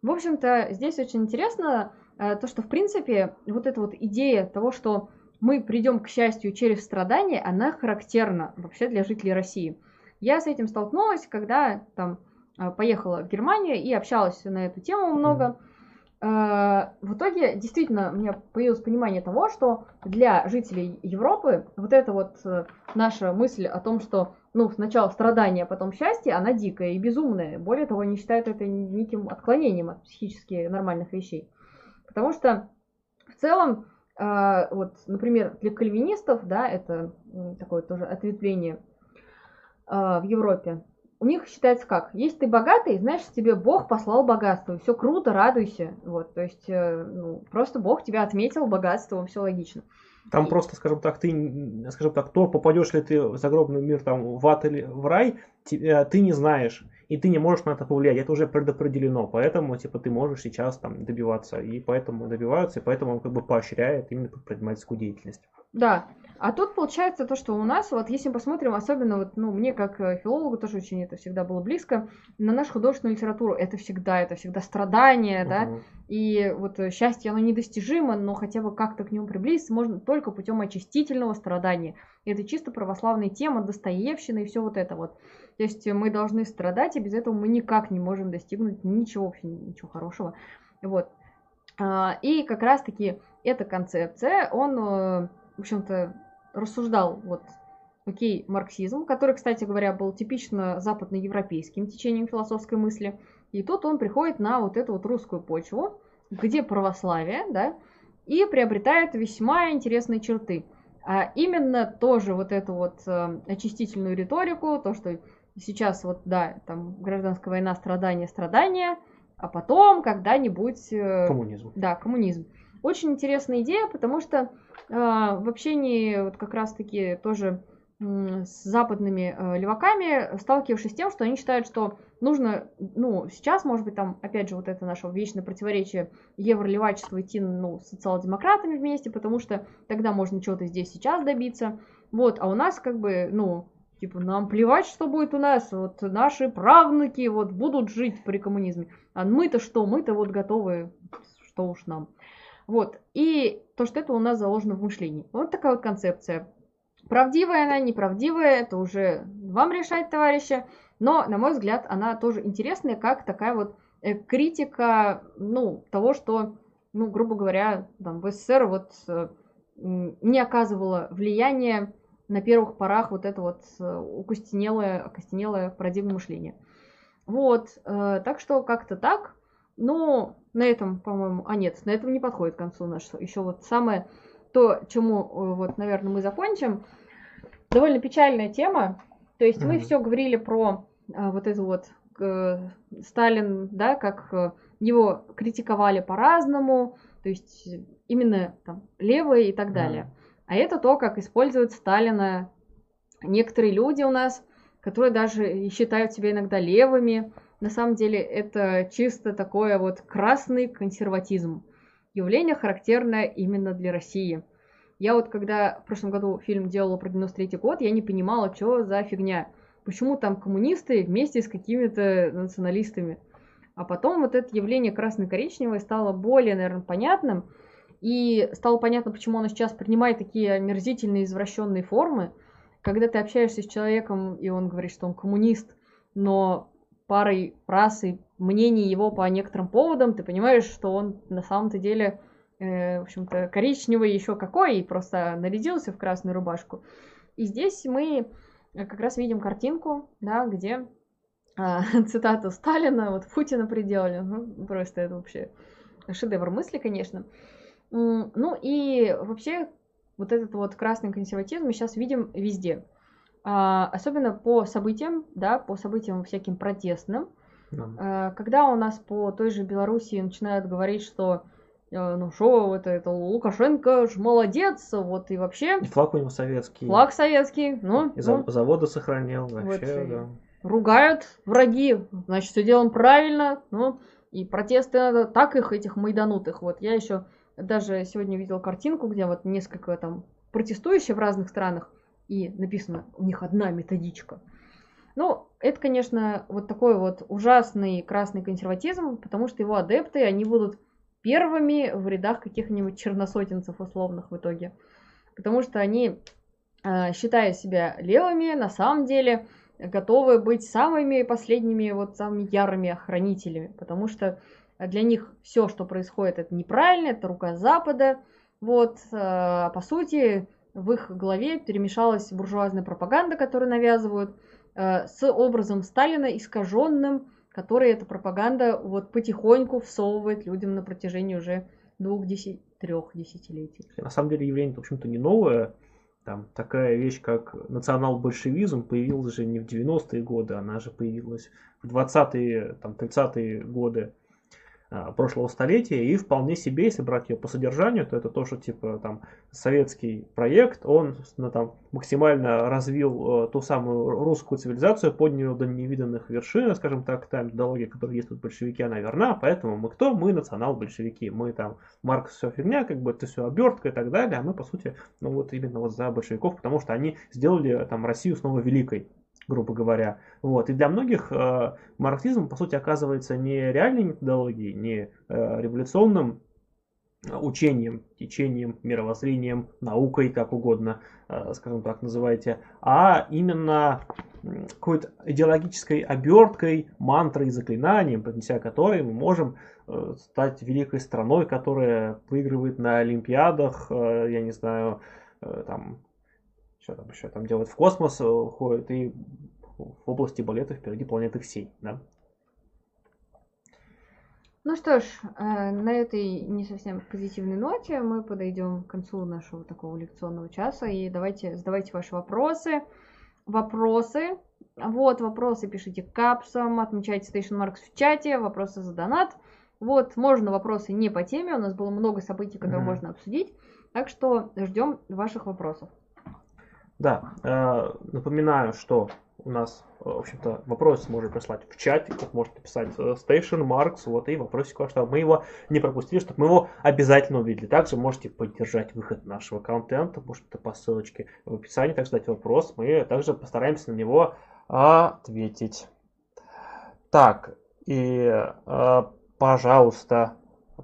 В общем-то, здесь очень интересно э, то, что, в принципе, вот эта вот идея того, что мы придем к счастью через страдания, она характерна вообще для жителей России. Я с этим столкнулась, когда там э, поехала в Германию и общалась на эту тему много. Э, в итоге, действительно, у меня появилось понимание того, что для жителей Европы вот эта вот э, наша мысль о том, что ну, сначала страдания, а потом счастье, она дикая и безумная. Более того, они считают это неким отклонением от психически нормальных вещей. Потому что в целом, э, вот, например, для кальвинистов, да, это такое тоже ответвление э, в Европе, у них считается как? Если ты богатый, знаешь, тебе Бог послал богатство, все круто, радуйся. Вот, то есть, э, ну, просто Бог тебя отметил богатством, все логично. Там и... просто, скажем так, ты, скажем так, то попадешь ли ты в загробный мир там в ад или в рай, э, ты не знаешь и ты не можешь на это повлиять, это уже предопределено, поэтому, типа, ты можешь сейчас там добиваться, и поэтому добиваются, и поэтому он как бы поощряет именно предпринимательскую деятельность. Да, а тут получается то, что у нас, вот если мы посмотрим, особенно вот, ну, мне как э, филологу тоже очень это всегда было близко, на нашу художественную литературу это всегда, это всегда страдание, uh-huh. да, и вот э, счастье, оно недостижимо, но хотя бы как-то к нему приблизиться можно только путем очистительного страдания. И это чисто православная тема, Достоевщина и все вот это вот. То есть мы должны страдать, и без этого мы никак не можем достигнуть ничего вообще, ничего хорошего. Вот. А, и как раз-таки эта концепция, он, э, в общем-то, рассуждал вот окей, марксизм, который, кстати говоря, был типично западноевропейским течением философской мысли. И тут он приходит на вот эту вот русскую почву, где православие, да, и приобретает весьма интересные черты. А именно тоже вот эту вот э, очистительную риторику, то, что сейчас вот, да, там гражданская война, страдания, страдания, а потом когда-нибудь... Э, коммунизм. Да, коммунизм. Очень интересная идея, потому что э, в общении вот как раз-таки тоже э, с западными э, леваками сталкивавшись с тем, что они считают, что нужно, ну, сейчас, может быть, там, опять же, вот это наше вечное противоречие евролевачества идти, ну, с социал-демократами вместе, потому что тогда можно чего-то здесь сейчас добиться. Вот, а у нас как бы, ну, Типа, нам плевать, что будет у нас. Вот наши правнуки вот будут жить при коммунизме. А мы-то что? Мы-то вот готовы, что уж нам. Вот. И то, что это у нас заложено в мышлении. Вот такая вот концепция. Правдивая она, неправдивая, это уже вам решать, товарищи. Но, на мой взгляд, она тоже интересная, как такая вот э, критика, ну, того, что, ну, грубо говоря, там, в СССР вот э, не оказывало влияния на первых порах вот это вот э, укостенелое, окостенелое парадигма мышления. Вот, э, так что как-то так. Но на этом, по-моему, а нет, на этом не подходит к концу наш еще вот самое то, чему э, вот, наверное, мы закончим. Довольно печальная тема. То есть mm-hmm. мы все говорили про э, вот это вот э, Сталин, да, как э, его критиковали по-разному, то есть именно там левые и так далее. Mm-hmm. А это то, как используют Сталина некоторые люди у нас, которые даже считают себя иногда левыми. На самом деле это чисто такое вот красный консерватизм. Явление характерное именно для России. Я вот когда в прошлом году фильм делала про 93 год, я не понимала, что за фигня. Почему там коммунисты вместе с какими-то националистами. А потом вот это явление красно-коричневое стало более, наверное, понятным. И стало понятно, почему оно сейчас принимает такие омерзительные, извращенные формы. Когда ты общаешься с человеком, и он говорит, что он коммунист, но парой фраз и мнений его по некоторым поводам, ты понимаешь, что он на самом-то деле, э, в общем-то, коричневый еще какой, и просто нарядился в красную рубашку. И здесь мы как раз видим картинку, да, где э, цитату Сталина, вот Путина приделали, ну, просто это вообще шедевр мысли, конечно. Ну и вообще вот этот вот красный консерватизм мы сейчас видим везде. А, особенно по событиям, да, по событиям всяким протестным. Да. А, когда у нас по той же Белоруссии начинают говорить, что э, ну что, вот это Лукашенко ж молодец, вот и вообще. И флаг у него советский. Флаг советский, ну. И ну, заводы сохранил, вообще, вот, да. Ругают враги, значит, все делаем правильно, ну, и протесты надо так их, этих майданутых. Вот я еще даже сегодня видел картинку, где вот несколько там протестующих в разных странах, и написано, у них одна методичка. Ну, это, конечно, вот такой вот ужасный красный консерватизм, потому что его адепты, они будут первыми в рядах каких-нибудь черносотенцев условных в итоге. Потому что они, э, считая себя левыми, на самом деле готовы быть самыми последними, вот самыми ярыми охранителями. Потому что а для них все, что происходит, это неправильно, это рука Запада. Вот, э, по сути, в их голове перемешалась буржуазная пропаганда, которую навязывают, э, с образом Сталина искаженным, который эта пропаганда вот потихоньку всовывает людям на протяжении уже двух, десять, трех десятилетий. На самом деле явление, в общем-то, не новое. Там такая вещь, как национал-большевизм, появилась же не в 90-е годы, она же появилась в 20-е, там, 30-е годы прошлого столетия, и вполне себе, если брать ее по содержанию, то это то, что типа там советский проект, он ну, там максимально развил э, ту самую русскую цивилизацию, поднял до невиданных вершин, скажем так, та методология, которая есть тут большевики, она верна, поэтому мы кто? Мы национал-большевики, мы там Маркс все фигня, как бы это все обертка и так далее, а мы по сути, ну вот именно вот за большевиков, потому что они сделали там Россию снова великой грубо говоря. Вот. И для многих э, марксизм, по сути, оказывается не реальной методологией, не э, революционным учением, течением, мировоззрением, наукой, как угодно, э, скажем так, называйте, а именно какой-то идеологической оберткой, мантрой, заклинанием, поднеся которой мы можем э, стать великой страной, которая выигрывает на Олимпиадах, э, я не знаю, э, там что там еще там делают в космос, э, ходят и в области балета впереди планеты всей, да. Ну что ж, э, на этой не совсем позитивной ноте мы подойдем к концу нашего такого лекционного часа. И давайте задавайте ваши вопросы. Вопросы. Вот, вопросы пишите капсом, отмечайте Station Marks в чате, вопросы за донат. Вот, можно вопросы не по теме, у нас было много событий, которые mm-hmm. можно обсудить. Так что ждем ваших вопросов. Да, э, напоминаю, что у нас, э, в общем-то, вопрос можно прислать в чате, как можете писать э, Station Marks, вот, и вопросик ваш, чтобы мы его не пропустили, чтобы мы его обязательно увидели. Также можете поддержать выход нашего контента, можете по ссылочке в описании, так задать вопрос, мы также постараемся на него ответить. Так, и, пожалуйста,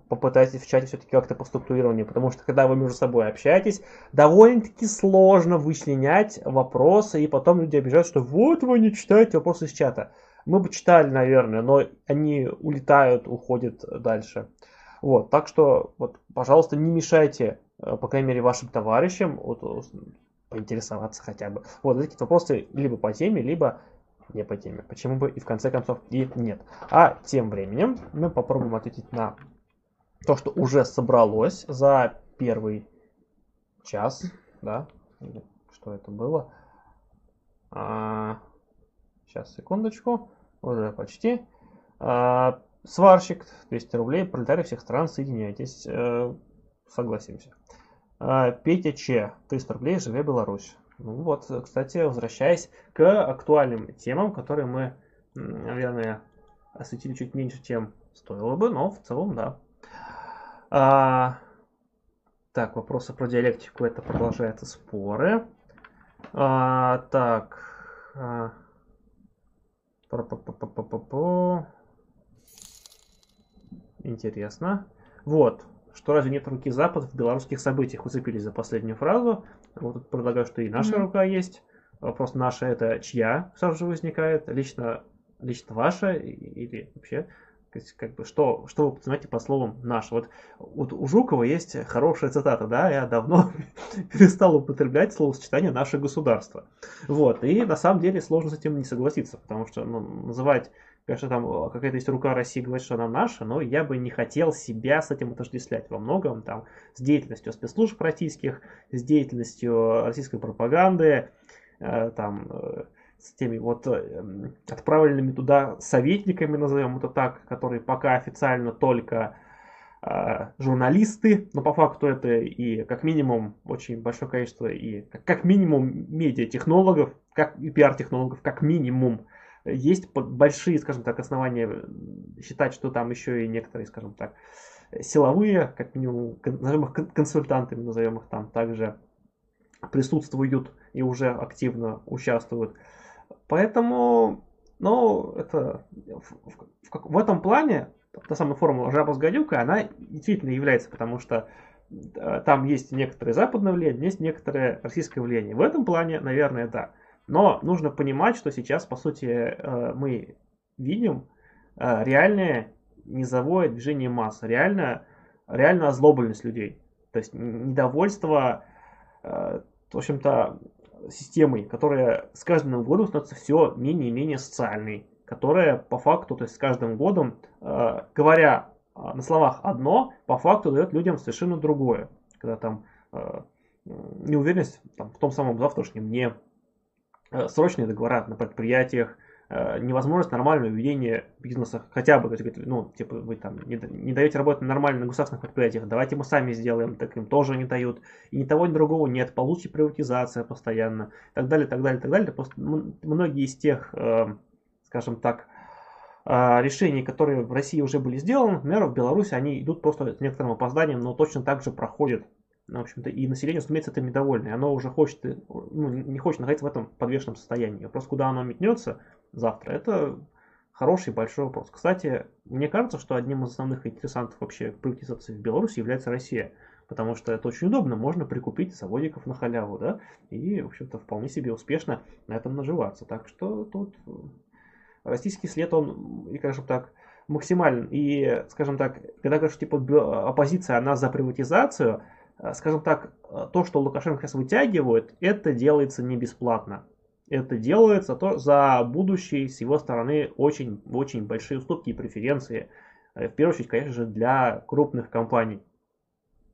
попытайтесь в чате все-таки как-то по структурированию, потому что когда вы между собой общаетесь, довольно-таки сложно вычленять вопросы, и потом люди обижаются, что вот вы не читаете вопросы из чата. Мы бы читали, наверное, но они улетают, уходят дальше. Вот, так что, вот, пожалуйста, не мешайте, э, по крайней мере, вашим товарищам вот, поинтересоваться хотя бы. Вот, эти вопросы либо по теме, либо не по теме. Почему бы и в конце концов и нет. А тем временем мы попробуем ответить на то, что уже собралось за первый час, да, что это было. А, сейчас, секундочку, уже почти. А, сварщик, 200 рублей, пролетарий всех стран, соединяйтесь, э, согласимся. А, Петя Че, 300 рублей, живе Беларусь. Ну вот, кстати, возвращаясь к актуальным темам, которые мы, наверное, осветили чуть меньше, чем стоило бы, но в целом, да, а, так, вопросы про диалектику, это продолжаются споры. А, так. А, Интересно. Вот. Что разве нет руки Запад в белорусских событиях? Уцепились за последнюю фразу. Вот тут предлагаю, что и наша mm-hmm. рука есть. Вопрос наша это чья сразу же возникает? Лично, лично ваша или вообще то есть, как бы, что, что вы понимаете по словам «наш». Вот, вот у Жукова есть хорошая цитата, да, я давно перестал употреблять словосочетание «наше государство». Вот, и на самом деле сложно с этим не согласиться, потому что ну, называть, конечно, там какая-то есть рука России, говорит, что она наша, но я бы не хотел себя с этим отождествлять во многом, там, с деятельностью спецслужб российских, с деятельностью российской пропаганды, э, там, э, с теми вот э, отправленными туда советниками, назовем это так, которые пока официально только э, журналисты, но по факту это и как минимум очень большое количество и как, как минимум медиатехнологов, как и пиар-технологов, как минимум. Есть большие, скажем так, основания считать, что там еще и некоторые, скажем так, силовые, как минимум, назовем их консультантами, назовем их там, также присутствуют и уже активно участвуют. Поэтому, ну, это в, в, в этом плане та самая формула жаба с гадюкой, она действительно является, потому что э, там есть некоторое западное влияние, есть некоторое российское влияние. В этом плане, наверное, да. Но нужно понимать, что сейчас, по сути, э, мы видим э, реальное низовое движение масс, реально, реально озлобленность людей. То есть недовольство, в общем-то, системой, которая с каждым годом становится все менее и менее социальной, которая по факту, то есть с каждым годом, э, говоря э, на словах одно, по факту дает людям совершенно другое. Когда там э, неуверенность там, в том самом завтрашнем дне, срочные договора на предприятиях, невозможность нормального ведения бизнеса, хотя бы, ну, типа, вы там не, не даете работать нормально на государственных предприятиях, давайте мы сами сделаем, так им тоже не дают, и ни того, ни другого нет, получите приватизация постоянно, и так далее, так далее, так далее. Просто многие из тех, э, скажем так, э, решений, которые в России уже были сделаны, например, в Беларуси они идут просто с некоторым опозданием, но точно так же проходят в общем-то, и население, разумеется, этим недовольно. И оно уже хочет, ну, не хочет находиться в этом подвешенном состоянии. Просто куда оно метнется завтра, это хороший большой вопрос. Кстати, мне кажется, что одним из основных интересантов вообще приватизации в Беларуси является Россия. Потому что это очень удобно, можно прикупить заводиков на халяву, да, и, в общем-то, вполне себе успешно на этом наживаться. Так что тут российский след, он, и, скажем так, максимален. И, скажем так, когда говоришь, типа, оппозиция, она за приватизацию, Э, скажем так, э, то, что Лукашенко сейчас вытягивает, это делается не бесплатно. Это делается то, за будущие с его стороны очень-очень большие уступки и преференции. Э, в первую очередь, конечно же, для крупных компаний.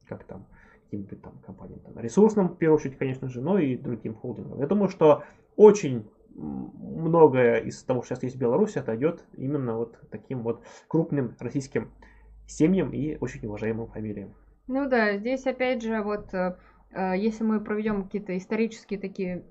Как там, каким-нибудь там компаниям, там, ресурсным, в первую очередь, конечно же, но и другим холдингам. Я думаю, что очень многое из того, что сейчас есть в Беларуси, отойдет именно вот таким вот крупным российским семьям и очень уважаемым фамилиям. Ну да, здесь опять же вот, э, э, если мы проведем какие-то исторические такие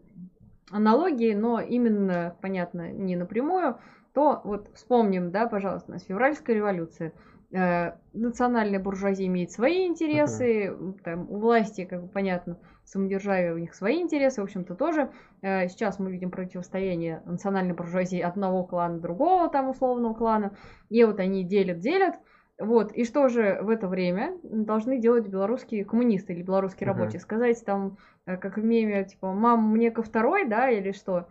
аналогии, но именно, понятно, не напрямую, то вот вспомним, да, пожалуйста, с февральской революции. Э, национальная буржуазия имеет свои интересы, uh-huh. там, у власти, как бы понятно, самодержавие у них свои интересы, в общем-то, тоже. Сейчас мы видим противостояние национальной буржуазии одного клана, другого там условного клана, и вот они делят-делят, вот, и что же в это время должны делать белорусские коммунисты или белорусские uh-huh. рабочие? Сказать там, э, как в меме, типа, мам, мне ко второй, да, или что?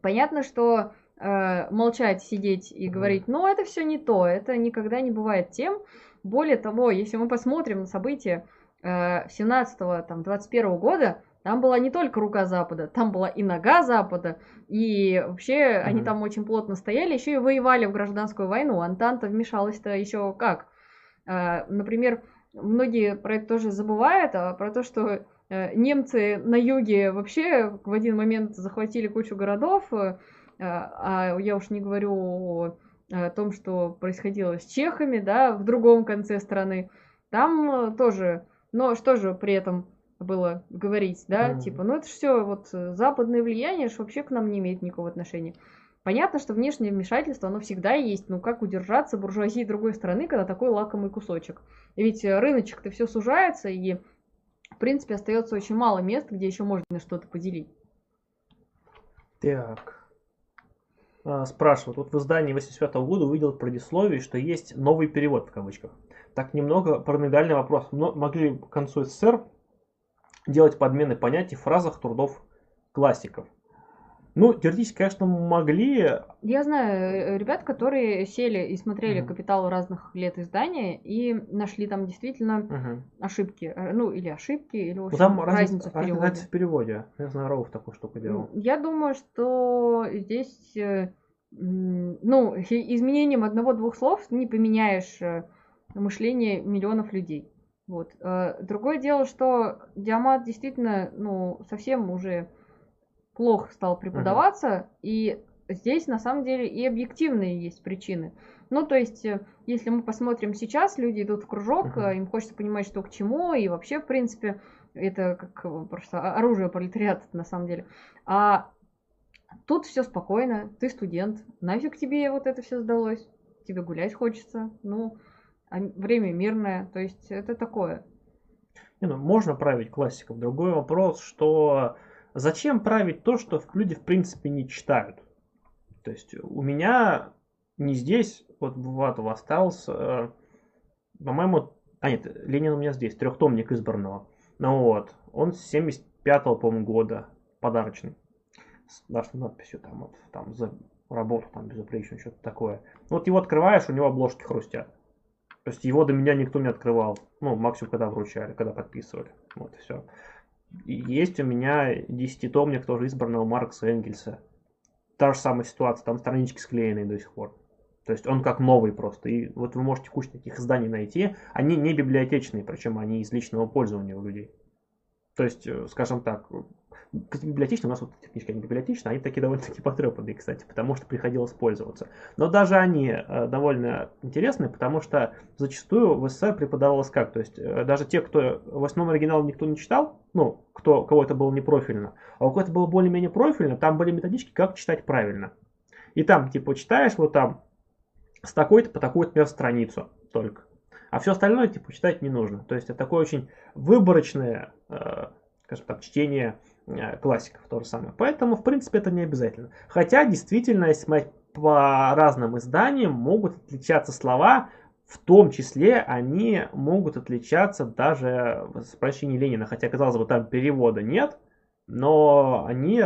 Понятно, что э, молчать, сидеть и uh-huh. говорить, ну, это все не то, это никогда не бывает тем. Более того, если мы посмотрим на события э, 17-21 года, там была не только рука Запада, там была и нога Запада, и вообще mm-hmm. они там очень плотно стояли, еще и воевали в гражданскую войну. Антанта вмешалась-то еще как? А, например, многие про это тоже забывают, а про то, что э, немцы на юге вообще в один момент захватили кучу городов, э, а я уж не говорю о, о том, что происходило с чехами, да, в другом конце страны. Там э, тоже, но что же при этом было говорить, да, mm-hmm. типа, ну это все вот э, западное влияние, что вообще к нам не имеет никакого отношения. Понятно, что внешнее вмешательство, оно всегда есть, ну как удержаться буржуазии другой страны, когда такой лакомый кусочек. Ведь э, рыночек-то все сужается, и в принципе остается очень мало мест, где еще можно что-то поделить. Так. А, спрашивают, вот в издании 85 -го года увидел предисловие, что есть новый перевод в кавычках. Так немного параноидальный вопрос. Но могли к концу СССР делать подмены понятий в фразах трудов классиков. Ну, теоретически, конечно, могли. Я знаю э, ребят, которые сели и смотрели mm капитал разных лет издания и нашли там действительно mm ошибки. Э, ну, или ошибки, или в общем, там разница, в переводе. Разница в переводе. Я знаю, Рауф такую штуку делал. Я думаю, что здесь, э, ну, изменением одного-двух слов не поменяешь мышление миллионов людей. Вот. Э, другое дело, что диамат действительно, ну, совсем уже плохо стал преподаваться, uh-huh. и здесь на самом деле и объективные есть причины. Ну, то есть, э, если мы посмотрим сейчас, люди идут в кружок, uh-huh. им хочется понимать, что к чему, и вообще, в принципе, это как просто оружие пролетариата на самом деле. А тут все спокойно, ты студент, нафиг тебе вот это все сдалось, тебе гулять хочется, ну, а время мирное, то есть это такое. Не, ну, можно править классиков. Другой вопрос, что зачем править то, что люди в принципе не читают? То есть у меня не здесь, вот Буватов остался, э, по-моему, а нет, Ленин у меня здесь, трехтомник избранного. Ну вот, он с 75-го, по-моему, года, подарочный. С нашей надписью там, вот, там за работу, там, безупречно, что-то такое. Вот его открываешь, у него обложки хрустят. То есть его до меня никто не открывал. Ну, максимум, когда вручали, когда подписывали. Вот и все. Есть у меня десятитомник тоже избранного Маркса Энгельса. Та же самая ситуация, там странички склеенные до сих пор. То есть он как новый просто. И вот вы можете кучу таких изданий найти. Они не библиотечные, причем они из личного пользования у людей. То есть, э, скажем так, библиотечные, у нас вот эти книжки, они библиотечные, они такие довольно-таки потрепанные, кстати, потому что приходилось пользоваться. Но даже они э, довольно интересные, потому что зачастую в СССР преподавалось как, то есть э, даже те, кто в основном оригинал никто не читал, ну, кто, кого это было не профильно, а у кого это было более-менее профильно, там были методички, как читать правильно. И там, типа, читаешь вот там с такой-то по такую-то, например, страницу только. А все остальное, типа, читать не нужно. То есть это такое очень выборочное, э, скажем так, чтение классиков то же самое. Поэтому, в принципе, это не обязательно. Хотя, действительно, если смотреть по разным изданиям, могут отличаться слова, в том числе они могут отличаться даже с прощения Ленина. Хотя, казалось бы, там перевода нет, но они,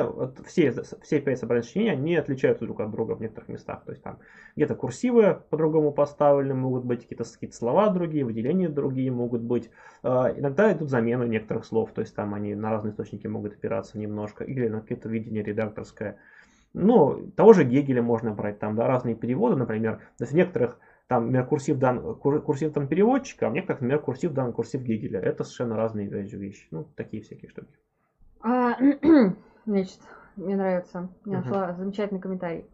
все, все пять обращений, они отличаются друг от друга в некоторых местах. То есть там где-то курсивы по-другому поставлены, могут быть какие-то какие слова другие, выделения другие могут быть. А, иногда идут замены некоторых слов, то есть там они на разные источники могут опираться немножко, или на какое-то видение редакторское. Ну, того же Гегеля можно брать, там, да, разные переводы, например. То есть в некоторых там, например, курсив дан, курсив там переводчика, а в некоторых, например, курсив дан, курсив Гегеля. Это совершенно разные вещи. Ну, такие всякие штуки. А, значит, мне нравится. Я нашла uh-huh. замечательный комментарий.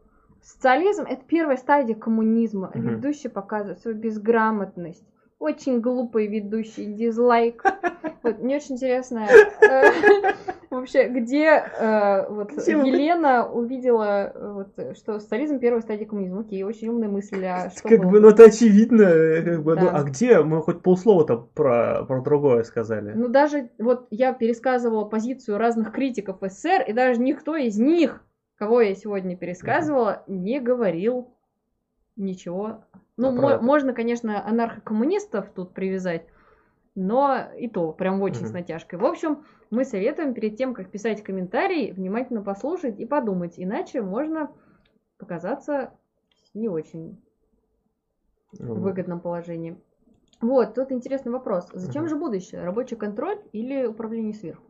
Социализм это первая стадия коммунизма. Uh-huh. Ведущий показывает свою безграмотность. Очень глупый ведущий, дизлайк. Вот, мне очень интересно, э, вообще, где э, вот Елена увидела, э, вот, что социализм первая стадия коммунизма. Окей, очень умная мысль. А что как бы, ну это очевидно. Как бы, да. ну, а где мы хоть полслова-то про, про другое сказали? Ну даже вот я пересказывала позицию разных критиков СССР, и даже никто из них, кого я сегодня пересказывала, не говорил ничего. Ну, мо- можно, конечно, анархокоммунистов тут привязать, но и то прям очень угу. с натяжкой. В общем, мы советуем перед тем, как писать комментарий, внимательно послушать и подумать, иначе можно показаться не очень угу. выгодном положении. Вот, тут интересный вопрос. Зачем угу. же будущее? Рабочий контроль или управление сверху?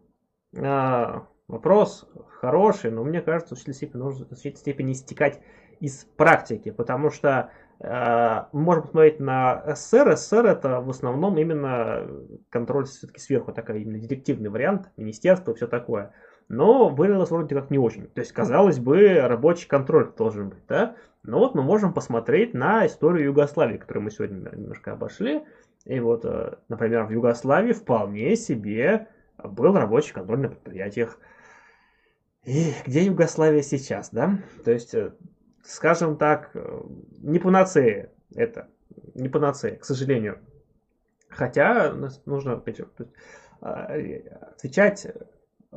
А, вопрос хороший, но мне кажется, в степени нужно в степени истекать из практики, потому что мы можем посмотреть на СССР. СССР это в основном именно контроль все-таки сверху, такой именно директивный вариант, министерство все такое. Но вылилось вроде как не очень. То есть, казалось бы, рабочий контроль должен быть, да? Но вот мы можем посмотреть на историю Югославии, которую мы сегодня немножко обошли. И вот, э, например, в Югославии вполне себе был рабочий контроль на предприятиях. И где Югославия сейчас, да? То есть э, скажем так, э, не панацея это. Не панацея, к сожалению. Хотя нужно а, отвечать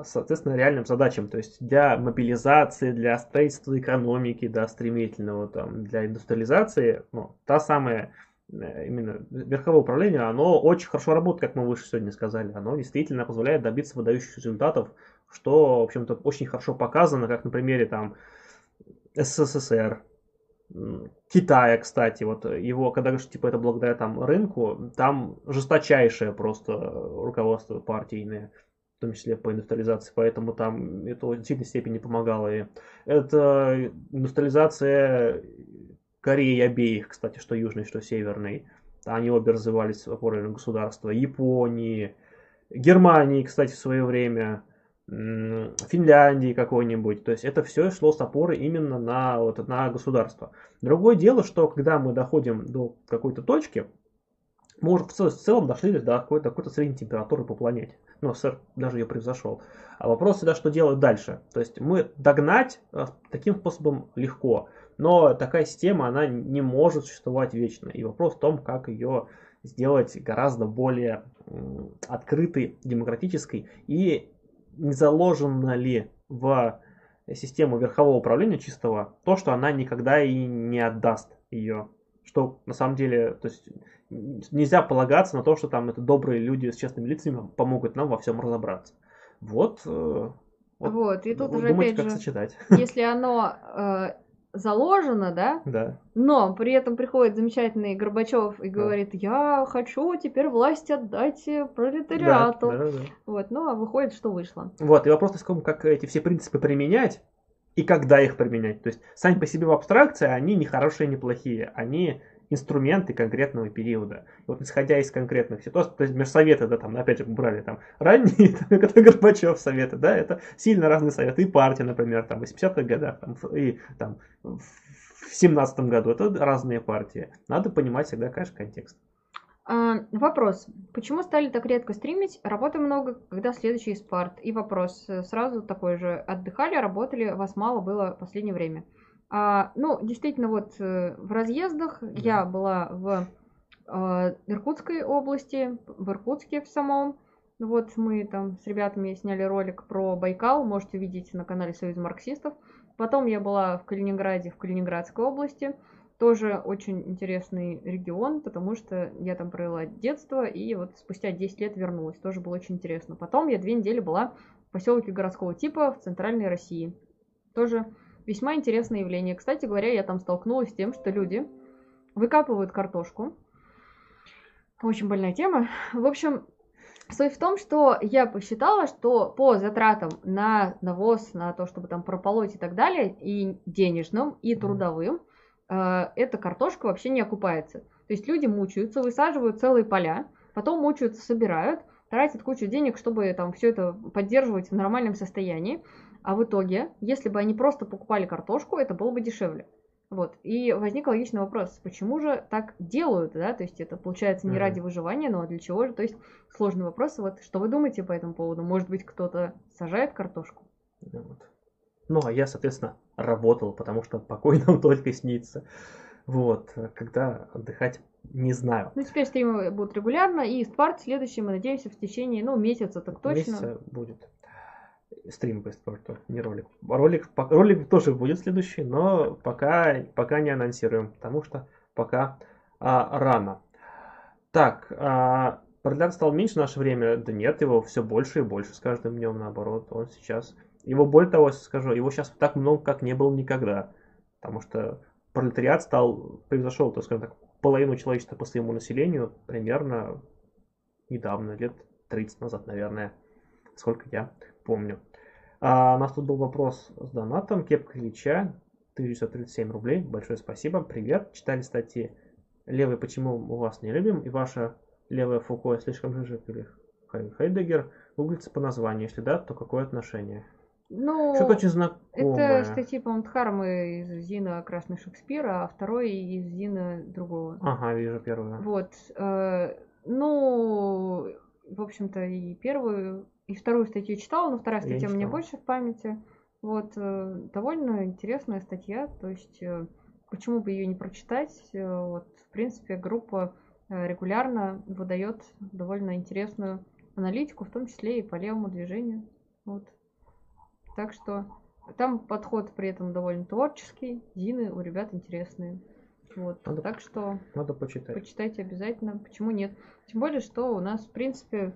соответственно, реальным задачам. То есть для мобилизации, для строительства экономики, да, стремительного, там, для индустриализации, ну, та самая э, именно верховое управление, оно очень хорошо работает, как мы выше сегодня сказали. Оно действительно позволяет добиться выдающихся результатов, что, в общем-то, очень хорошо показано, как на примере там СССР, Китая, кстати, вот его, когда говоришь, типа, это благодаря там рынку, там жесточайшее просто руководство партийное, в том числе по индустриализации, поэтому там это в сильной степени помогало. И это индустриализация Кореи обеих, кстати, что южной, что северной. Они обе развивались опорой на государство. Японии, Германии, кстати, в свое время – Финляндии какой-нибудь. То есть это все шло с опоры именно на, вот, на государство. Другое дело, что когда мы доходим до какой-то точки, мы уже в целом дошли до какой-то какой средней температуры по планете. Ну, сэр даже ее превзошел. А вопрос всегда, что делать дальше. То есть мы догнать э, таким способом легко. Но такая система, она не может существовать вечно. И вопрос в том, как ее сделать гораздо более открытой, демократической и не заложено ли в систему верхового управления чистого то, что она никогда и не отдаст ее. Что на самом деле, то есть нельзя полагаться на то, что там это добрые люди с честными лицами помогут нам во всем разобраться. Вот. Э, вот, вот и тут уже думайте, опять как же, сочетать. если оно э, заложено, да? Да. Но при этом приходит замечательный Горбачев и говорит, я хочу теперь власть отдать пролетариату. Да, да, да. Вот, ну а выходит, что вышло. Вот, и вопрос в том, как эти все принципы применять и когда их применять. То есть сами по себе в абстракции они не хорошие, не плохие. Они инструменты конкретного периода. Вот исходя из конкретных ситуаций, то есть межсоветы, да, там, опять же, брали там ранние, это Горбачев советы, да, это сильно разные советы. И партия, например, там, в 80-х годах, там, и там, в 17 году, это разные партии. Надо понимать всегда, конечно, контекст. А, вопрос. Почему стали так редко стримить? Работы много, когда следующий спарт? И вопрос э, сразу такой же. Отдыхали, работали, вас мало было в последнее время. А, ну, действительно, вот э, в разъездах да. я была в э, Иркутской области, в Иркутске в самом. Вот мы там с ребятами сняли ролик про Байкал, можете увидеть на канале Союз марксистов. Потом я была в Калининграде, в Калининградской области. Тоже очень интересный регион, потому что я там провела детство, и вот спустя 10 лет вернулась. Тоже было очень интересно. Потом я две недели была в поселке городского типа в центральной России. Тоже весьма интересное явление. Кстати говоря, я там столкнулась с тем, что люди выкапывают картошку. Очень больная тема. В общем, суть в том, что я посчитала, что по затратам на навоз, на то, чтобы там прополоть и так далее, и денежным, и трудовым, э, эта картошка вообще не окупается. То есть люди мучаются, высаживают целые поля, потом мучаются, собирают, тратят кучу денег, чтобы там все это поддерживать в нормальном состоянии. А в итоге, если бы они просто покупали картошку, это было бы дешевле. Вот. И возник логичный вопрос, почему же так делают, да, то есть это получается не mm-hmm. ради выживания, но для чего же, то есть сложный вопрос, вот что вы думаете по этому поводу, может быть кто-то сажает картошку? Вот. Ну, а я, соответственно, работал, потому что покой нам только снится. Вот, когда отдыхать не знаю. Ну, теперь стримы будут регулярно, и спарт следующий, мы надеемся, в течение, ну, месяца так точно. Месяца будет стрим по спорту, не ролик. Ролик, ролик тоже будет следующий, но пока, пока не анонсируем, потому что пока а, рано. Так, а, продлян стал меньше в наше время? Да нет, его все больше и больше с каждым днем, наоборот. Он сейчас, его более того, скажу, его сейчас так много, как не было никогда. Потому что пролетариат стал, превзошел, так скажем так, половину человечества по своему населению примерно недавно, лет 30 назад, наверное, сколько я помню. А у нас тут был вопрос с донатом. Кепка Ильича, 1937 рублей. Большое спасибо. Привет. Читали статьи «Левый, почему мы вас не любим?» и «Ваша левая Фуко слишком жижик» или Хайдеггер. Гуглится по названию. Если да, то какое отношение? Ну, Что-то очень знакомое. Это статьи, по-моему, Дхармы из Зина Красный Шекспира, а второй из Зина другого. Ага, вижу первую. Вот. Э, ну, в общем-то, и первую и вторую статью читала, но вторая статья меня больше в памяти. Вот, э, довольно интересная статья, то есть э, почему бы ее не прочитать? Э, вот, в принципе, группа регулярно выдает довольно интересную аналитику, в том числе и по левому движению. Вот. Так что там подход при этом довольно творческий, зины у ребят интересные. Вот. Надо, так что надо почитать. Почитайте обязательно. Почему нет? Тем более, что у нас, в принципе,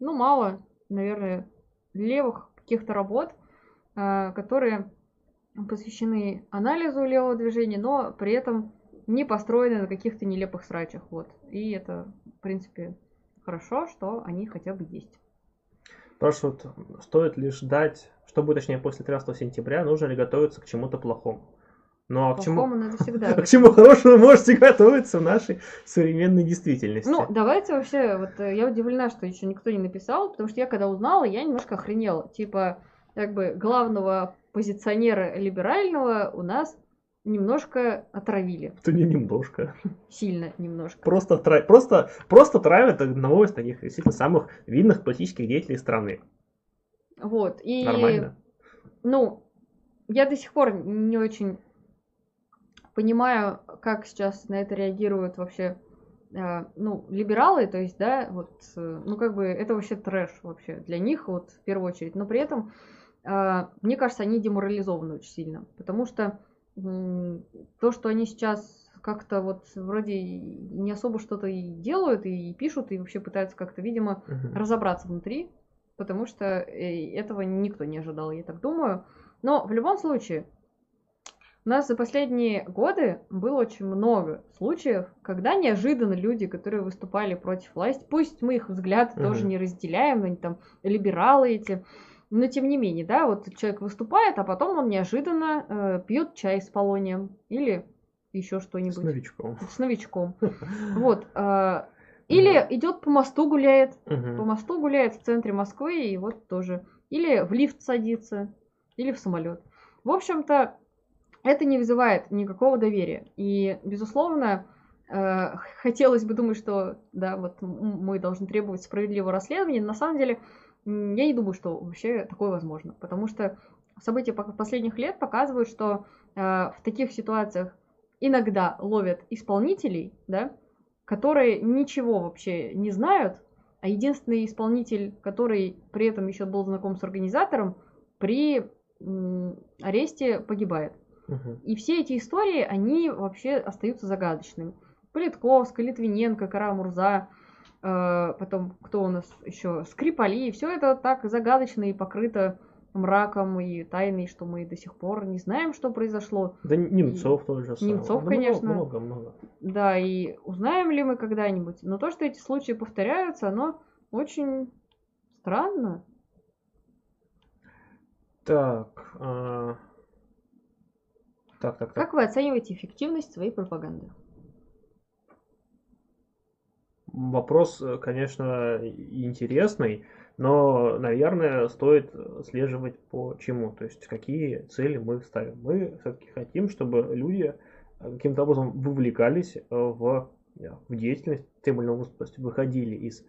ну, мало наверное, левых каких-то работ, а, которые посвящены анализу левого движения, но при этом не построены на каких-то нелепых срачах. Вот. И это, в принципе, хорошо, что они хотя бы есть. Спрашивают, стоит ли ждать, что будет точнее после 13 сентября, нужно ли готовиться к чему-то плохому? Ну а к чему, надо всегда к чему хорошему можете готовиться в нашей современной действительности? Ну, давайте вообще, вот э, я удивлена, что еще никто не написал, потому что я когда узнала, я немножко охренела. Типа, как бы главного позиционера либерального у нас немножко отравили. Это не немножко. Сильно немножко. Просто, трав... просто, просто травят одного из таких действительно самых видных политических деятелей страны. Вот. И, Нормально. Ну, я до сих пор не очень понимаю, как сейчас на это реагируют вообще э, ну, либералы, то есть, да, вот, э, ну, как бы, это вообще трэш вообще для них, вот, в первую очередь, но при этом, э, мне кажется, они деморализованы очень сильно, потому что то, что они сейчас как-то вот вроде не особо что-то и делают, и пишут, и вообще пытаются как-то, видимо, uh-huh. разобраться внутри, потому что этого никто не ожидал, я так думаю. Но в любом случае, у нас за последние годы было очень много случаев, когда неожиданно люди, которые выступали против власти, пусть мы их взгляд угу. тоже не разделяем, они там либералы эти, но тем не менее, да, вот человек выступает, а потом он неожиданно э, пьет чай с полонием или еще что-нибудь. С новичком. С новичком. Вот. а, Или идет по мосту гуляет, по Мгм. мосту гуляет в центре Москвы и вот тоже. Или в лифт садится, или в самолет. В общем-то, это не вызывает никакого доверия. И, безусловно, э, хотелось бы думать, что да, вот мы должны требовать справедливого расследования. На самом деле, я не думаю, что вообще такое возможно. Потому что события последних лет показывают, что э, в таких ситуациях иногда ловят исполнителей, да, которые ничего вообще не знают, а единственный исполнитель, который при этом еще был знаком с организатором, при аресте погибает. И все эти истории, они вообще остаются загадочными. Политковская, Литвиненко, Карамурза, э, потом кто у нас еще, Скрипали, все это так загадочно и покрыто мраком и тайной, что мы до сих пор не знаем, что произошло. Да Немцов тоже. самое. Немцов, Да конечно. Много, много. Да, и узнаем ли мы когда-нибудь. Но то, что эти случаи повторяются, оно очень странно. Так. а, Так, так, так. Как вы оцениваете эффективность своей пропаганды? Вопрос, э, конечно, интересный, но, наверное, стоит слеживать по чему. То есть, какие цели мы ставим. Мы все-таки хотим, чтобы люди э, каким-то образом вовлекались э, в, в деятельность тем или иным образом, то есть выходили из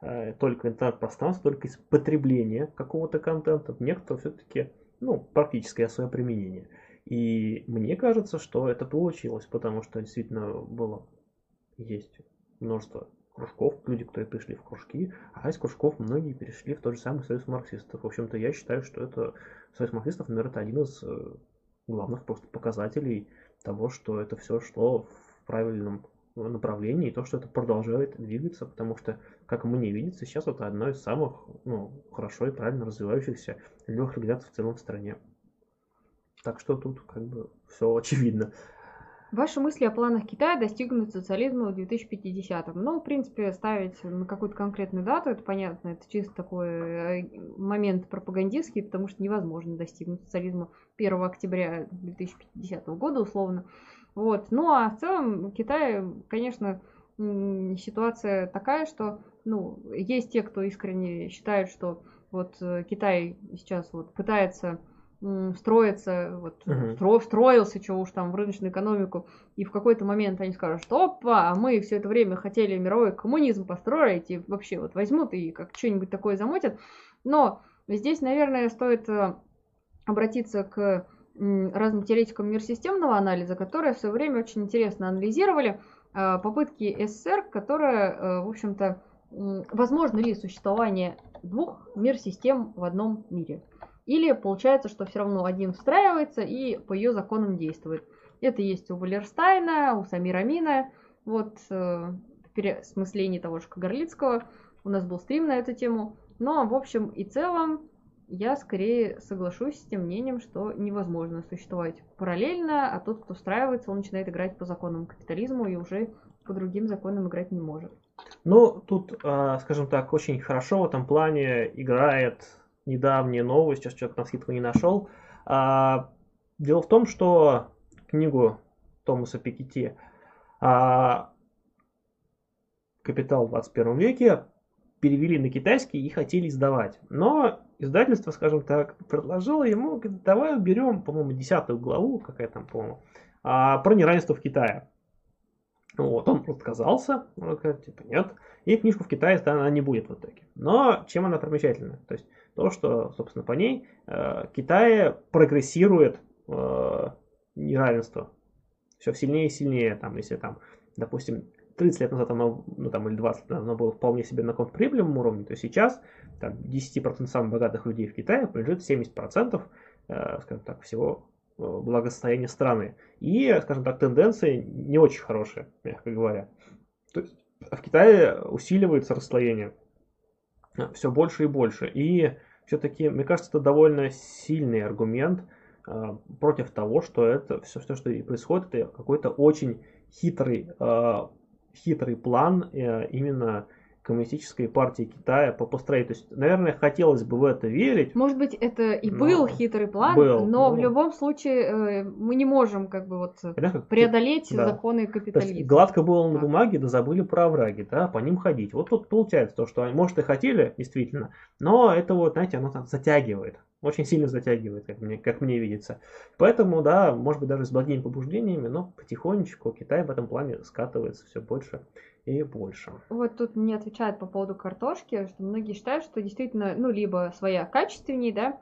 э, только интернет-пространства, только из потребления какого-то контента, некоторое все-таки ну, практическое свое применение. И мне кажется, что это получилось, потому что действительно было, есть множество кружков, люди, которые пришли в кружки, а из кружков многие перешли в тот же самый союз марксистов. В общем-то, я считаю, что это союз марксистов, наверное, это один из э, главных просто показателей того, что это все шло в правильном направлении, и то, что это продолжает двигаться, потому что, как мне видится, сейчас это одно из самых ну, хорошо и правильно развивающихся легких организаций в целом в стране. Так что тут как бы все очевидно. Ваши мысли о планах Китая достигнуть социализма в 2050-м. Ну, в принципе, ставить на какую-то конкретную дату, это понятно, это чисто такой э, момент пропагандистский, потому что невозможно достигнуть социализма 1 октября 2050 года, условно. Вот. Ну, а в целом Китай, конечно, ситуация такая, что, ну, есть те, кто искренне считает, что вот э, Китай сейчас вот пытается м, строиться, вот, Мгм. стро- встроился, чего уж там, в рыночную экономику, и в какой-то момент они скажут, что опа, а мы все это время хотели мировой коммунизм построить, и вообще вот возьмут и как что-нибудь такое замутят. Но здесь, наверное, стоит э, обратиться к разным теоретикам мирсистемного анализа, которые в свое время очень интересно анализировали э, попытки СССР, которые, э, в общем-то, возможно ли существование двух мир-систем в одном мире. Или получается, что все равно один встраивается и по ее законам действует. Это есть у Валерстайна, у Самира Амина, вот э, в переосмыслении того же Кагарлицкого. У нас был стрим на эту тему. Но, в общем и целом, я скорее соглашусь с тем мнением, что невозможно существовать параллельно, а тот, кто встраивается, он начинает играть по законам капитализма и уже по другим законам играть не может. Ну, тут, а, скажем так, очень хорошо в этом плане играет недавняя новость, сейчас человек на скидку не нашел. А, Дело в том, что книгу Томаса Пикетти а, «Капитал в 21 веке» перевели на китайский и хотели издавать. Но издательство, скажем так, предложило ему, давай уберем, по-моему, десятую главу, какая там, по-моему, а, про неравенство в Китае. Вот, он отказался, он говорит, типа, нет, и книжку в Китае она не будет в итоге. Но чем она примечательна? То есть то, что, собственно, по ней э, в Китае прогрессирует э, неравенство. Все сильнее и сильнее, там, если там, допустим, 30 лет назад оно, ну там, или 20 лет назад оно было вполне себе на каком-то прибыльном уровне, то сейчас там, 10% самых богатых людей в Китае принадлежит 70%, э, скажем так, всего э, благосостояния страны. И, скажем так, тенденции не очень хорошие, мягко говоря. То есть в Китае усиливается расслоение все больше и больше. И все-таки, мне кажется, это довольно сильный аргумент э, против того, что это все, все, что и происходит, это какой-то очень хитрый, э, хитрый план э, именно коммунистической партии Китая по построению. То есть, наверное, хотелось бы в это верить. Может быть, это и Но был хитрый план, был, но ну. в любом случае э, мы не можем как бы вот преодолеть да. законы То есть капитализма. гладко было на бумаге, да забыли про овраги, да, по ним ходить. Вот тут получается то, что они, может, и хотели, действительно, но это вот, знаете, оно там затягивает. Очень сильно затягивает, как мне, как мне видится. Поэтому, да, может быть, даже с благими побуждениями, но потихонечку Китай в этом плане скатывается все больше и больше. Вот тут мне отвечают по поводу картошки, что многие считают, что действительно, ну, либо своя качественнее, да,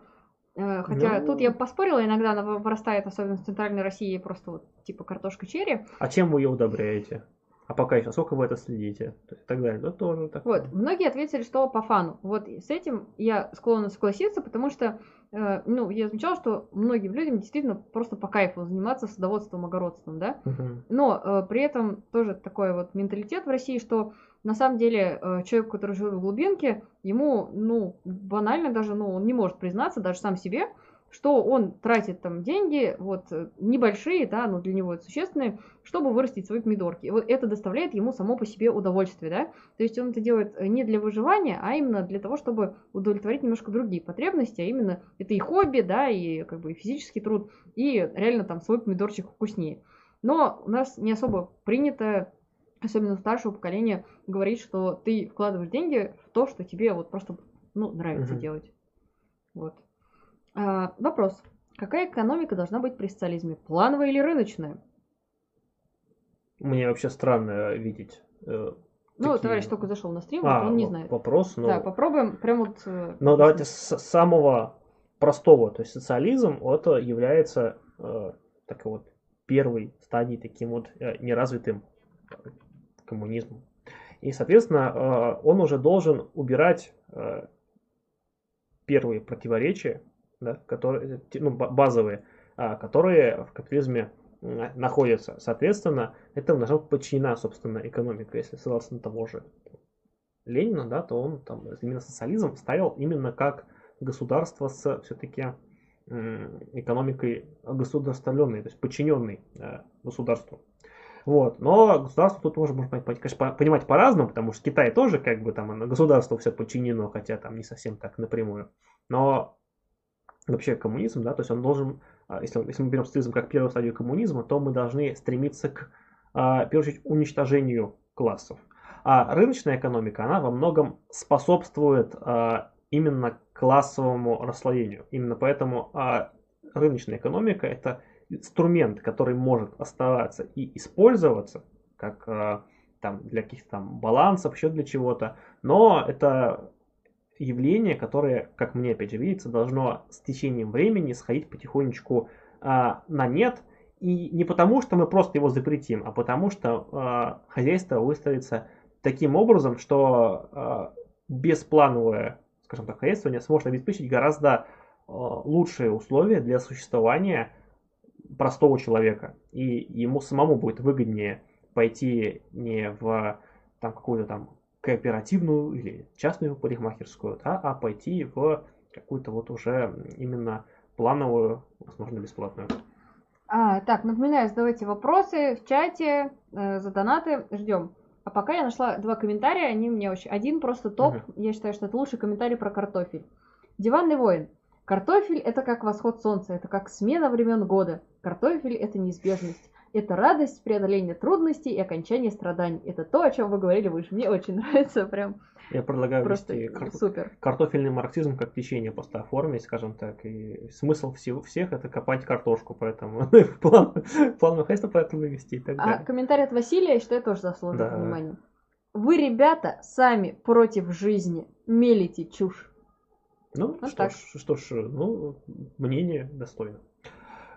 Э, Хотя Ну. тут я поспорила, иногда она вы- вырастает, особенно в центральной России, просто вот типа картошка черри. А чем вы ее удобряете? А пока еще, сколько вы это следите? То есть, и так далее. Это тоже так. Вот, многие ответили, что по фану. Вот с этим я склонна согласиться, потому что, э, ну, я замечала, что многим людям действительно просто по кайфу заниматься садоводством, огородством, да. Мгм. Но э, при этом тоже такой вот менталитет в России, что на самом деле э, человек, который живет в глубинке, ему, ну, банально даже, ну, он не может признаться даже сам себе, что он тратит там деньги, вот, э, небольшие, да, но для него это существенные, чтобы вырастить свои помидорки. И вот это доставляет ему само по себе удовольствие, да. То есть он это делает э, не для выживания, а именно для того, чтобы удовлетворить немножко другие потребности, а именно это и хобби, да, и как бы и физический труд, и реально там свой помидорчик вкуснее. Но у нас не особо принято, особенно старшего поколения, говорить, что ты вкладываешь деньги в то, что тебе вот просто ну, нравится Мгм. делать. Вот. А, вопрос. Какая экономика должна быть при социализме? Плановая или рыночная? Мне вообще странно видеть. э, Ну, такие- товарищ только зашел на стрим, А, вот он не знает. Вопрос, ну, Да, попробуем прям вот... э, Но давайте с самого простого, то есть социализм, это является э, такой вот первой стадией таким вот э, неразвитым э, коммунизмом. И, соответственно, э, он уже должен убирать э, первые противоречия, да, которые, те- ну, ба- базовые, а, которые в капитализме находятся. Соответственно, это должна быть подчинена, собственно, экономика, если ссылаться на того же Ленина, да, то он там именно социализм ставил именно как государство с все-таки экономикой государственной, то есть подчиненной э, государству. Вот. Но государство тут тоже можно, понять, конечно, по- понимать по-разному, потому что Китай тоже как бы там государству все подчинено, хотя там не совсем так напрямую. Но вообще коммунизм, да, то есть он должен, а, если, если мы берем социализм как первую стадию коммунизма, то мы должны стремиться к, а, в первую очередь, уничтожению классов. А рыночная экономика, она во многом способствует а, именно классовому расслоению. Именно поэтому рыночная экономика это инструмент, который может оставаться и использоваться как там для каких-то там балансов, еще для чего-то, но это явление, которое, как мне опять же видится, должно с течением времени сходить потихонечку а, на нет, и не потому, что мы просто его запретим, а потому что а, хозяйство выстроится таким образом, что а, бесплановое, скажем так, хозяйствование сможет обеспечить гораздо а, лучшие условия для существования простого человека. И ему самому будет выгоднее пойти не в там какую-то там кооперативную или частную парикмахерскую, да, а пойти в какую-то вот уже именно плановую, возможно, бесплатную. А, так, напоминаю, задавайте вопросы в чате, э, за донаты, ждем. А пока я нашла два комментария, они мне очень... Один просто топ, Мгм. я считаю, что это лучший комментарий про картофель. Диванный воин. Картофель это как восход солнца, это как смена времен года. Картофель это неизбежность. Это радость, преодоление трудностей и окончание страданий. Это то, о чем вы говорили выше. Мне очень нравится, прям Я предлагаю просто вести кар- супер. картофельный марксизм как течение просто оформить, скажем так. И смысл всего, всех это копать картошку, поэтому план, план хозяйства поэтому вести и так А далее. комментарий от Василия, я считаю, тоже заслуживает Да. внимания. Вы, ребята, сами против жизни мелите чушь. Ну, Вот что так. ж, что ж, ну, мнение достойно.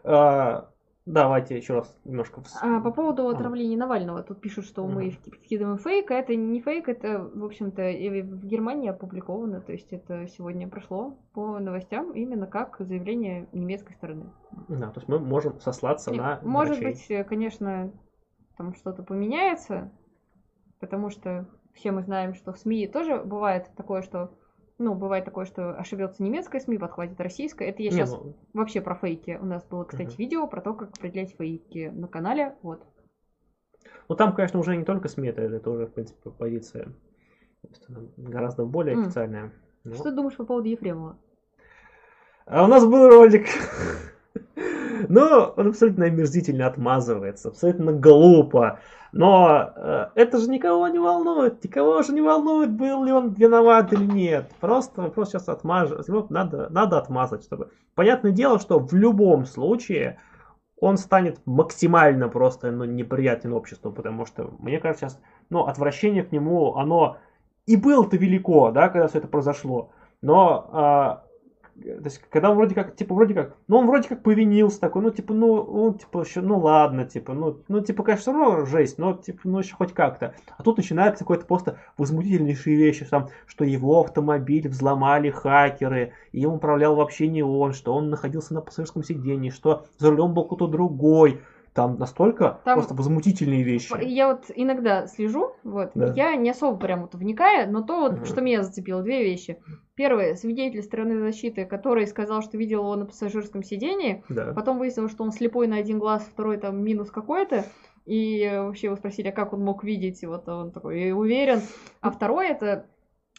А, давайте еще раз немножко... А по поводу А. отравления Навального, тут пишут, что мы вкидываем фейк, а это не фейк, это, в общем-то, в Германии опубликовано, то есть это сегодня прошло по новостям именно как заявление немецкой стороны. Да, то есть мы можем сослаться Не, на Может врачей. быть, э, конечно, там что-то поменяется, потому что все мы знаем, что в СМИ тоже бывает такое, что ну, бывает такое, что ошибется немецкая СМИ, подхватит российская. Это я Не, сейчас ну, вообще про фейки. У нас было, кстати, Мгм. видео про то, как определять фейки на канале. Вот. ну, там, конечно, уже не только СМИ, это, это уже, в принципе, позиция Гораздо более М. официальная. Ну. Что ты думаешь по поводу Ефремова? А у нас был ролик. Но он абсолютно омерзительно отмазывается, абсолютно глупо. Но э, это же никого не волнует. Никого же не волнует, был ли он виноват или нет. Просто вопрос сейчас отмажет. Надо, надо отмазать, чтобы. Понятное дело, что в любом случае он станет максимально просто ну, неприятен обществу, потому что, мне кажется, сейчас ну, отвращение к нему, оно и было-то велико, да, когда все это произошло. Но а, то есть, когда он вроде как, типа, вроде как, ну, он вроде как повинился такой, ну, типа, ну, ну, типа, еще, ну, ладно, типа, ну, ну, типа, конечно, равно жесть, но, типа, ну, еще хоть как-то. А тут начинается какое-то просто возмутительнейшие вещи, там, что его автомобиль взломали хакеры, и им управлял вообще не он, что он находился на пассажирском сидении, что за рулем был кто-то другой. Там настолько Там- просто возмутительные вещи. Я вот иногда слежу, вот, Да. я не особо прям вот вникаю, но то, вот, Мгм. что меня зацепило, две вещи. Первое, свидетель стороны защиты, который сказал, что видел его на пассажирском сидении, Да. потом выяснилось, что он слепой на один глаз, второй там минус какой-то, и вообще его спросили, а как он мог видеть, и вот он такой, «Я уверен. А второе, это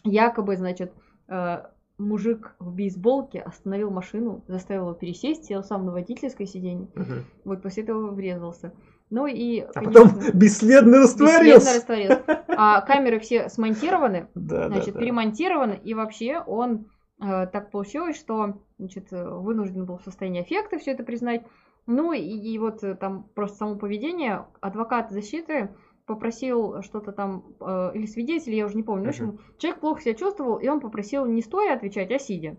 якобы, значит, э, мужик в бейсболке остановил машину, заставил его пересесть, сел сам на водительское сиденье, Мгм. вот после этого врезался. Ну и, А потом конечно, бесследно бесследно растворился. растворился. А камеры все смонтированы, Да, значит, да. перемонтированы, и вообще он э, так получилось, что значит, вынужден был в состоянии аффекта все это признать. Ну и, и вот э, там просто само поведение, адвокат защиты попросил что-то там, э, или свидетель, я уже не помню, в общем, человек плохо себя чувствовал, и он попросил не стоя отвечать, а сидя.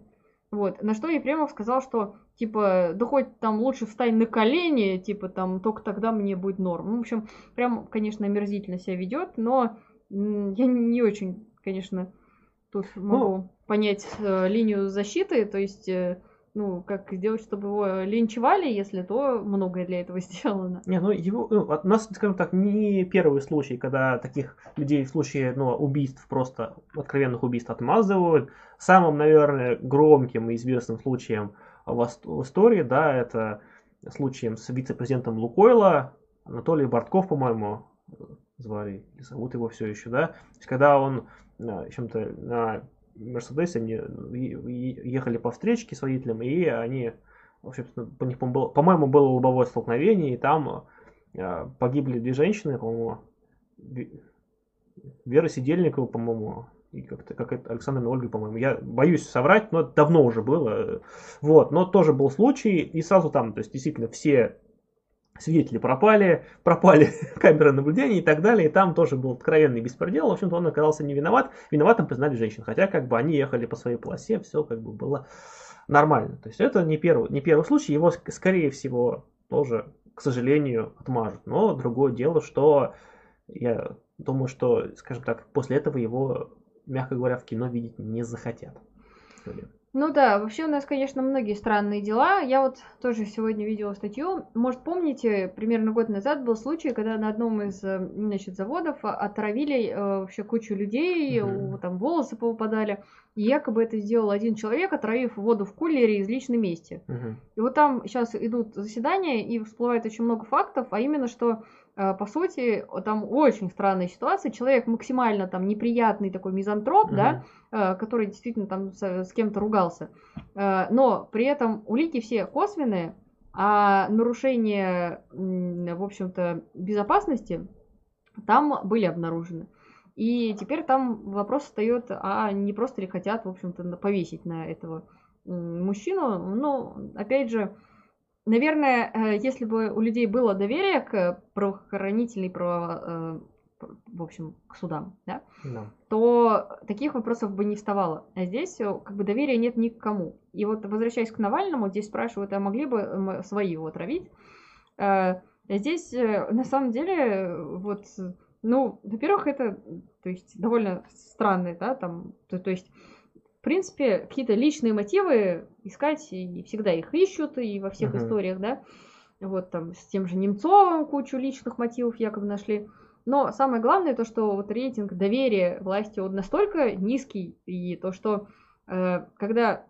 Вот, на что Ефремов сказал, что, типа, да хоть там лучше встань на колени, типа, там, только тогда мне будет норм. Ну, в общем, прям, конечно, омерзительно себя ведет, но я не очень, конечно, тут могу понять э, линию защиты, то есть, э, ну, как сделать, чтобы его линчевали, если то многое для этого сделано. Не, ну его, ну, у нас, скажем так, не первый случай, когда таких людей в случае ну, убийств, просто откровенных убийств отмазывают. Самым, наверное, громким и известным случаем в, истории, да, это случаем с вице-президентом Лукойла, Анатолий Бортков, по-моему, звали, зовут его все еще, да. Когда он чем-то на Мерседесе они е- ехали по встречке с водителем, и они, в общем-то, по них, по-моему, было, по-моему, было лобовое столкновение, и там э, погибли две женщины, по-моему, Ве- Вера Сидельникова, по-моему, и как-то как это Александра Ольга, по-моему. Я боюсь соврать, но это давно уже было. Вот, но тоже был случай, и сразу там, то есть действительно все свидетели пропали, пропали камеры наблюдения и так далее, и там тоже был откровенный беспредел. В общем-то, он оказался не виноват. Виноватым признали женщин, хотя как бы они ехали по своей полосе, все как бы было нормально. То есть это не первый, не первый случай, его ск- скорее всего тоже, к сожалению, отмажут. Но другое дело, что я думаю, что, скажем так, после этого его, мягко говоря, в кино видеть не захотят. люди. Ну да, вообще у нас, конечно, многие странные дела. Я вот тоже сегодня видела статью. Может, помните, примерно год назад был случай, когда на одном из э, значит, заводов а, отравили э, вообще кучу людей, у- там волосы повыпадали. И якобы это сделал один человек, отравив воду в кулере из личной мести. Мгм. И вот там сейчас идут заседания, и всплывает очень много фактов, а именно, что, э, по сути, там очень странная ситуация. Человек максимально там неприятный такой мизантроп, да, э, который действительно там с, с кем-то ругался. Э, Но при этом улики все косвенные, а нарушения, в общем-то, безопасности там были обнаружены. И теперь там вопрос встает, а не просто ли хотят, в общем-то, повесить на этого мужчину. Ну, опять же, наверное, э, если бы у людей было доверие к правоохранительной, право, э, в общем, к судам, да, Да. то таких вопросов бы не вставало. А здесь э, как бы доверия нет ни к кому. И вот возвращаясь к Навальному, здесь спрашивают, а могли бы свои его отравить? Э, Здесь на самом деле вот, ну, во-первых, это, то есть, довольно странно, да, там, то, то есть, в принципе, какие-то личные мотивы искать, и всегда их ищут, и во всех Мгм. историях, да, вот там с тем же Немцовым кучу личных мотивов якобы нашли. Но самое главное то, что вот рейтинг доверия власти он настолько низкий, и то, что э, когда,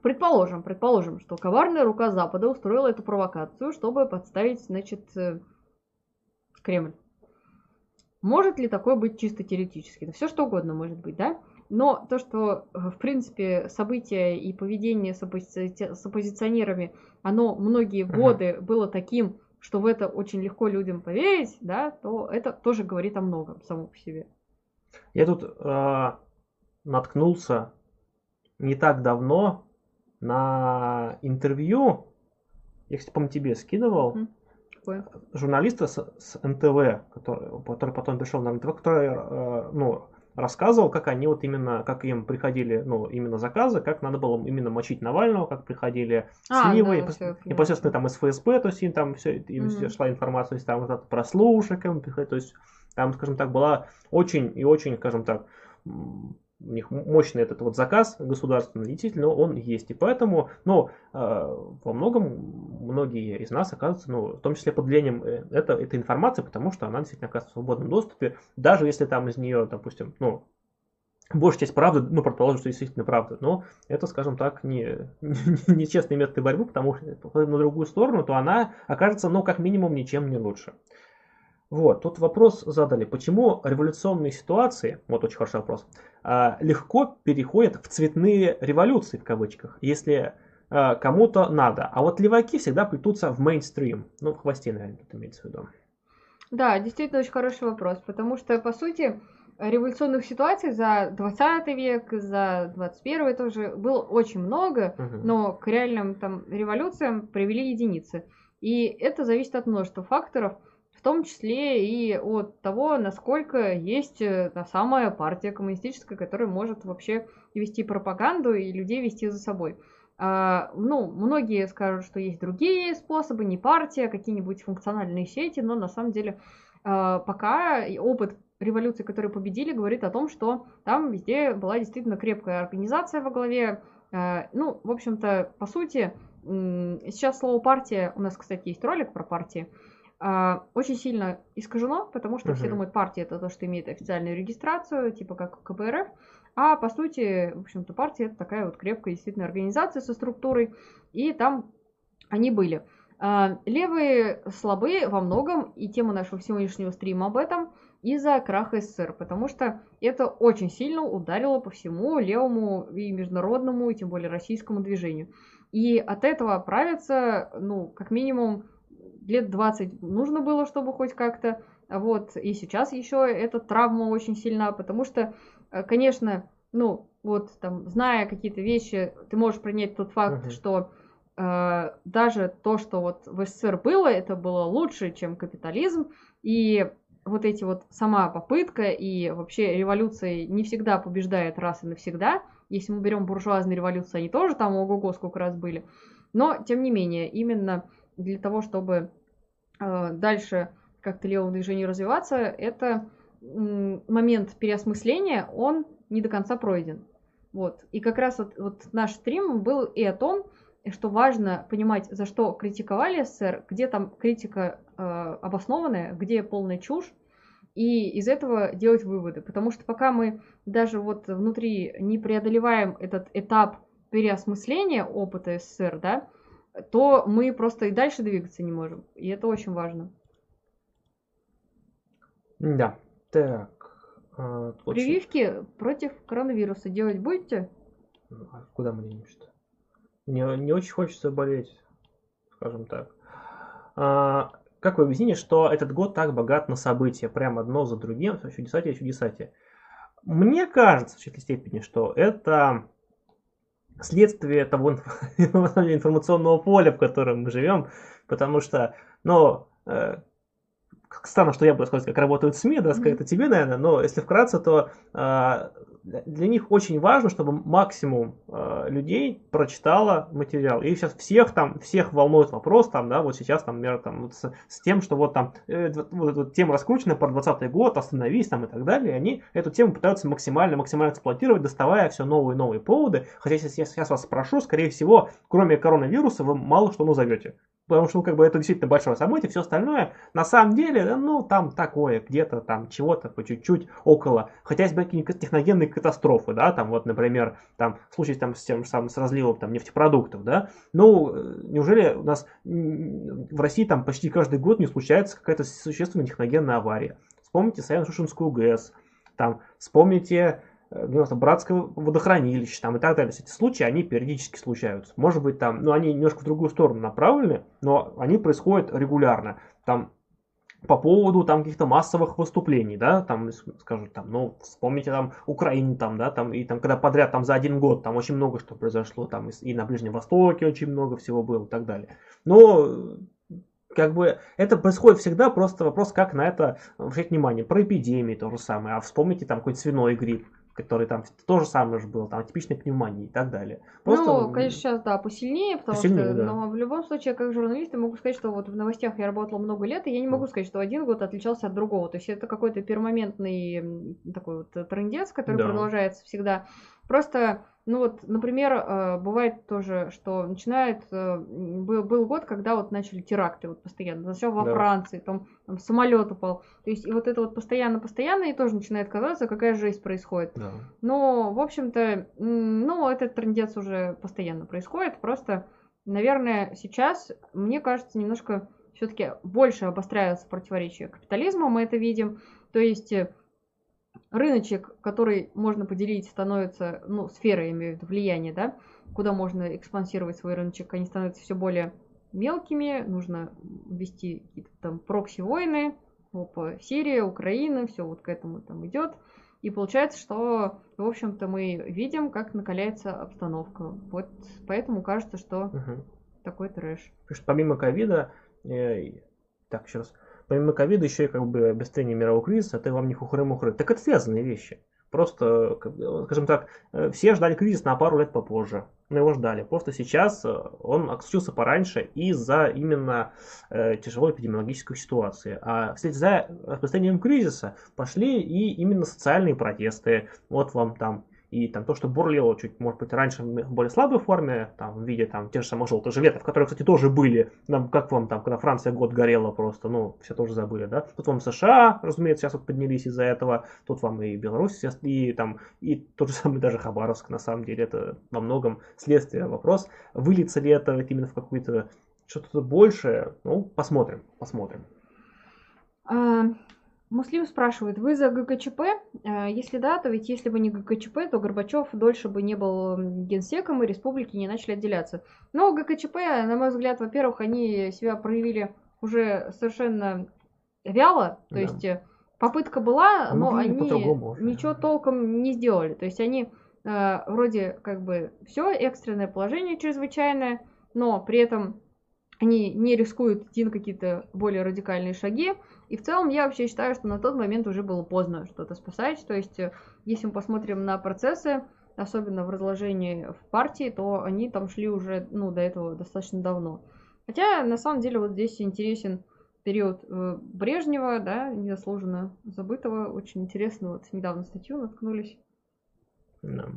предположим, предположим, что коварная рука Запада устроила эту провокацию, чтобы подставить, значит, э, Кремль. Может ли такое быть чисто теоретически? Да все что угодно может быть, да? Но то, что, э, в принципе, события и поведение с, оппози- с оппозиционерами, оно многие Ага. годы было таким, что в это очень легко людям поверить, да, то это тоже говорит о многом само по себе. Я тут э, наткнулся не так давно на интервью, я, кстати, по-моему, тебе скидывал. Какое? журналиста с, с НТВ, который, который потом пришел на НТВ, который э, ну, рассказывал, как они вот именно, как им приходили, ну, именно заказы, как надо было именно мочить Навального, как приходили А, сливы, да, поняла. непосредственно там из ФСБ, то есть им там все, им Мгм. шла информация, то есть там вот это про слушакам, то есть там, скажем так, была очень и очень, скажем так, у них мощный этот вот заказ государственный, действительно, он есть. И поэтому, ну, э, во многом многие из нас оказываются, ну, в том числе под влиянием э, это, этой информации, потому что она действительно оказывается в свободном доступе, даже если там из нее, допустим, ну, большая часть правды, ну, предположим, что действительно правда, но это, скажем так, не, не честный метод борьбы, потому что на другую сторону, то она окажется, ну, как минимум, ничем не лучше. Вот, тут вопрос задали, почему революционные ситуации, вот очень хороший вопрос, а, легко переходят в цветные революции, в кавычках, если кому-то надо. А вот леваки всегда плетутся в мейнстрим. Ну, в хвосте, наверное, тут имеется в виду. Да, действительно очень хороший вопрос, потому что, по сути, революционных ситуаций за 20 век, за 21 тоже было очень много, Мгм. но к реальным там революциям привели единицы. И это зависит от множества факторов, в том числе и от того, насколько есть э, та самая партия коммунистическая, которая может вообще вести пропаганду и людей вести за собой. А, ну, многие скажут, что есть другие способы, не партия, а какие-нибудь функциональные сети, но на самом деле а, пока опыт революции, которые победили, говорит о том, что там везде была действительно крепкая организация во главе. Ну, в общем-то, по сути, сейчас слово партия, у нас, кстати, есть ролик про партии, очень сильно искажено, потому что все Мгм. думают, партия это то, что имеет официальную регистрацию, типа как КПРФ, а по сути, в общем-то, партия это такая вот крепкая действительно организация со структурой, и там они были. А, Левые слабые во многом, и тема нашего сегодняшнего стрима об этом, из-за краха СССР, потому что это очень сильно ударило по всему левому и международному, и тем более российскому движению. И от этого оправиться, ну, как минимум, лет 20 нужно было, чтобы хоть как-то. Вот, и сейчас еще эта травма очень сильна, потому что, конечно, ну, вот там, зная какие-то вещи, ты можешь принять тот факт, Мгм. что э, даже то, что вот в СССР было, это было лучше, чем капитализм, и вот эти вот сама попытка и вообще революция не всегда побеждает раз и навсегда. Если мы берем буржуазные революции, они тоже там ого-го сколько раз были. Но, тем не менее, именно для того, чтобы э, дальше как-то левому движению развиваться, это момент переосмысления, он не до конца пройден. Вот. И как раз вот, вот наш стрим был и о том, что важно понимать, за что критиковали СССР, где там критика э, обоснованная, где полная чушь, и из этого делать выводы. Потому что пока мы даже вот внутри не преодолеваем этот этап переосмысления опыта СССР, да, то мы просто и дальше двигаться не можем. И это очень важно. Да. Так. а, очень- Прививки против коронавируса делать будете? А Куда мы денемся-то? Не, не очень хочется болеть, скажем так. А, как вы объясните, что этот год так богат на события, прям одно за другим, чудесатие, чудесатие? Мне кажется, в какой степени, что это следствие того информационного поля, в котором мы живем, потому что, ну, странно, что я буду сказать, как работают СМИ, да, сказать это тебе, наверное, но если вкратце, то э, для них очень важно, чтобы максимум э, людей прочитало материал. И сейчас всех там, всех волнует вопрос, там, да, вот сейчас, там, например, там, вот с, с тем, что вот там, э, вот, эта тема раскручена про 20 год, остановись там и так далее, и они эту тему пытаются максимально, максимально эксплуатировать, доставая все новые и новые поводы. Хотя если я сейчас вас спрошу, скорее всего, кроме коронавируса, вы мало что назовете. Потому что, ну, как бы это действительно большое событие, все остальное, на самом деле, ну, там такое, где-то там чего-то по чуть-чуть около. Хотя есть какие-нибудь техногенные катастрофы, да, там вот, например, там, случай там с тем же самым, с разливом там нефтепродуктов, да, ну, э, неужели у нас в России там почти каждый год не случается какая-то существенная техногенная авария? Вспомните Саяно-Шушинскую ГЭС, там, вспомните э, братское водохранилище там и так далее. Эти случаи, они периодически случаются. Может быть, там, ну, они немножко в другую сторону направлены, но они происходят регулярно. Там по поводу там каких-то массовых выступлений, да, там, скажут, там, ну, вспомните там Украину, там, да, там, и там, когда подряд там за один год там очень много что произошло, там, и, и на Ближнем Востоке очень много всего было и так далее. Но как бы это происходит всегда, просто вопрос, как на это обращать внимание. Про эпидемии то же самое, а вспомните там какой-то свиной грипп, который там то же самое же был, там типичная пневмония и так далее. Просто... Ну, конечно, сейчас, да, посильнее, потому посильнее, что, да. но в любом случае, как журналист, я могу сказать, что вот в новостях я работала много лет, и я не могу сказать, что один год отличался от другого. То есть это какой-то пермоментный такой вот трендец, который да. продолжается всегда. Просто ну вот, например, э, бывает тоже, что начинает... Э, был, был год, когда вот начали теракты вот постоянно. Сначала во да. Франции, там, там самолет упал. То есть и вот это вот постоянно-постоянно, и тоже начинает казаться, какая жесть происходит. Да. Но, в общем-то, ну, этот трендец уже постоянно происходит. Просто, наверное, сейчас, мне кажется, немножко все-таки больше обостряются противоречия капитализма, мы это видим. То есть э, рыночек, который можно поделить, становится, ну, сферой, имею в виду, влияния, да, куда можно экспансировать свой рыночек, они становятся все более мелкими, нужно вести какие-то там прокси-войны, опа, Сирия, Украина, все вот к этому там идет. И получается, что, в общем-то, мы видим, как накаляется обстановка. Вот поэтому кажется, что угу. такой трэш. Потому что помимо ковида, э, так, еще раз, помимо ковида еще и как бы обесценение мирового кризиса, это вам не хухры-мухры. Так это связанные вещи. Просто, скажем так, э, все ждали кризис на пару лет попозже. Но его ждали. Просто сейчас э, он случился пораньше из-за именно э, тяжелой эпидемиологической ситуации. А вслед за распространением кризиса пошли и именно социальные протесты. Вот вам там и там то, что бурлило чуть, может быть, раньше в более слабой форме, там, в виде там тех же самых желтых жилетов, которые, кстати, тоже были, нам, как вам там, когда Франция год горела просто, ну, все тоже забыли, да? Тут вам США, разумеется, сейчас вот поднялись из-за этого, тут вам и Беларусь, и там, и тот же самый даже Хабаровск, на самом деле, это во многом следствие вопрос, выльется ли это именно в какую-то что-то большее, ну, посмотрим, посмотрим. Муслим спрашивает, вы за ГКЧП? Э, если да, то ведь если бы не ГКЧП, то Горбачев дольше бы не был генсеком и республики не начали отделяться. Но ГКЧП, на мой взгляд, во-первых, они себя проявили уже совершенно вяло, то да. есть э, попытка была, но они ничего толком не сделали. То есть они э, вроде как бы все, экстренное положение чрезвычайное, но при этом они не рискуют идти на какие-то более радикальные шаги. И в целом я вообще считаю, что на тот момент уже было поздно что-то спасать. То есть, э, если мы посмотрим на процессы, особенно в разложении в партии, то они там шли уже ну, до этого достаточно давно. Хотя, на самом деле, вот здесь интересен период э, Брежнева, да, незаслуженно забытого. Очень интересно, вот недавно статью наткнулись. Да.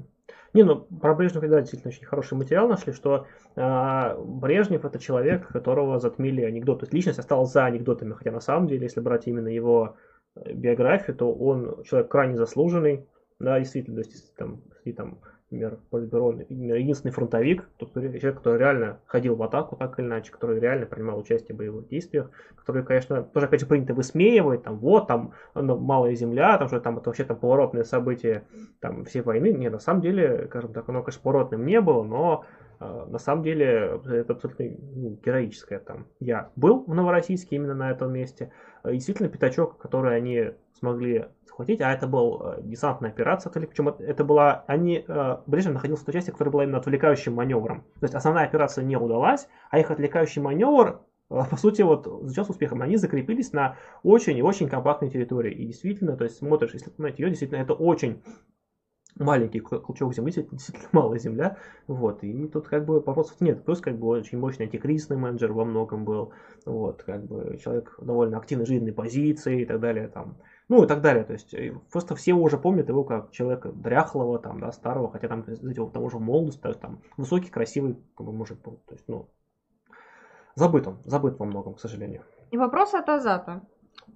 Не, ну про Брежнева, да, действительно очень хороший материал нашли, что э, Брежнев это человек, которого затмили анекдоты. То есть личность осталась за анекдотами, хотя на самом деле, если брать именно его э, биографию, то он человек крайне заслуженный, да, действительно, то есть там, если там например, Политбюро, единственный фронтовик, человек, который реально ходил в атаку так или иначе, который реально принимал участие в боевых действиях, который, конечно, тоже, опять же, принято высмеивать, там, вот, там, ну, малая земля, там, что там, это вообще там поворотное событие, там, всей войны. Не, на самом деле, скажем так, оно, конечно, поворотным не было, но э, на самом деле это абсолютно ну, героическое там. Я был в Новороссийске именно на этом месте. Действительно, пятачок, который они смогли захватить, а это был э, десантная операция, причем это была, они, э, Брежнев находился в той части, которая была именно отвлекающим маневром. То есть основная операция не удалась, а их отвлекающий маневр э, по сути, вот сейчас успехом они закрепились на очень и очень компактной территории. И действительно, то есть смотришь, если посмотреть ее, действительно, это очень маленький клочок земли, действительно малая земля, вот, и тут как бы вопросов нет, плюс как бы очень мощный антикризисный менеджер во многом был, вот, как бы человек довольно активной жизненной позиции и так далее, там, ну и так далее. То есть просто все уже помнят его как человека дряхлого, там, да, старого, хотя там, знаете, того же молодости, там высокий, красивый как бы, мужик был. То есть, ну, забыт он, забыт во многом, к сожалению. И вопрос от Азата.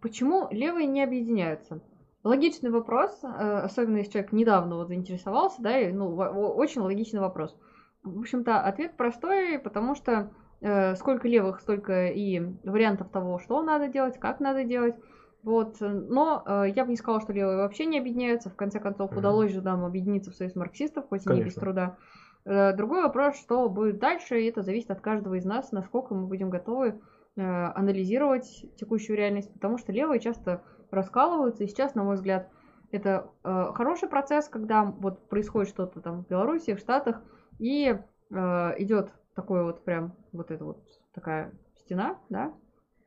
Почему левые не объединяются? Логичный вопрос, э, особенно если человек недавно вот заинтересовался, да, и, ну, очень логичный вопрос. В общем-то, ответ простой, потому что э, сколько левых, столько и вариантов того, что надо делать, как надо делать. Вот, но э, я бы не сказала, что левые вообще не объединяются. В конце концов, Мгм. удалось же нам объединиться в союз марксистов, хоть и не без Конечно. труда. Э, другой вопрос, что будет дальше, и это зависит от каждого из нас, насколько мы будем готовы э, анализировать текущую реальность, потому что левые часто раскалываются, и сейчас, на мой взгляд, это э, хороший процесс, когда вот происходит что-то там в Беларуси, в Штатах, и э, идет такой вот прям вот эта вот такая стена, да,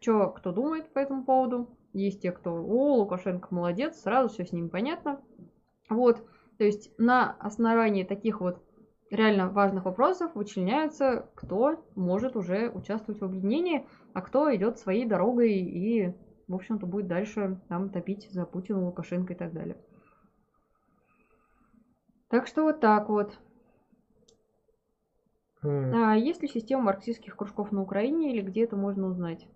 что кто думает по этому поводу. Есть те, кто, о, Лукашенко молодец, сразу все с ним понятно. Вот, то есть на основании таких вот реально важных вопросов вычленяется, кто может уже участвовать в объединении, а кто идет своей дорогой и, в общем-то, будет дальше там топить за Путина, Лукашенко и так далее. Так что вот так вот. А есть ли система марксистских кружков на Украине или где это можно узнать?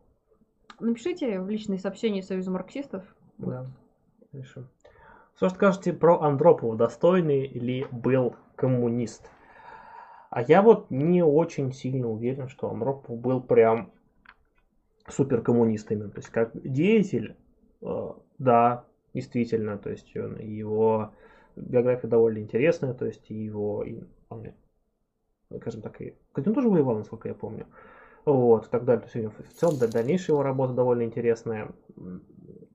Напишите в личные сообщения Союза марксистов. Да, решим. Что скажете про Андропова? Достойный ли был коммунист? А я вот не очень сильно уверен, что Андропов был прям суперкоммунистом. То есть как деятель, э, да, действительно, то есть он- его биография довольно интересная, то есть его, и, скажем так, и, он тоже воевал, насколько я помню. Вот, и так далее. То есть, в целом, да, дальнейшая его работа довольно интересная.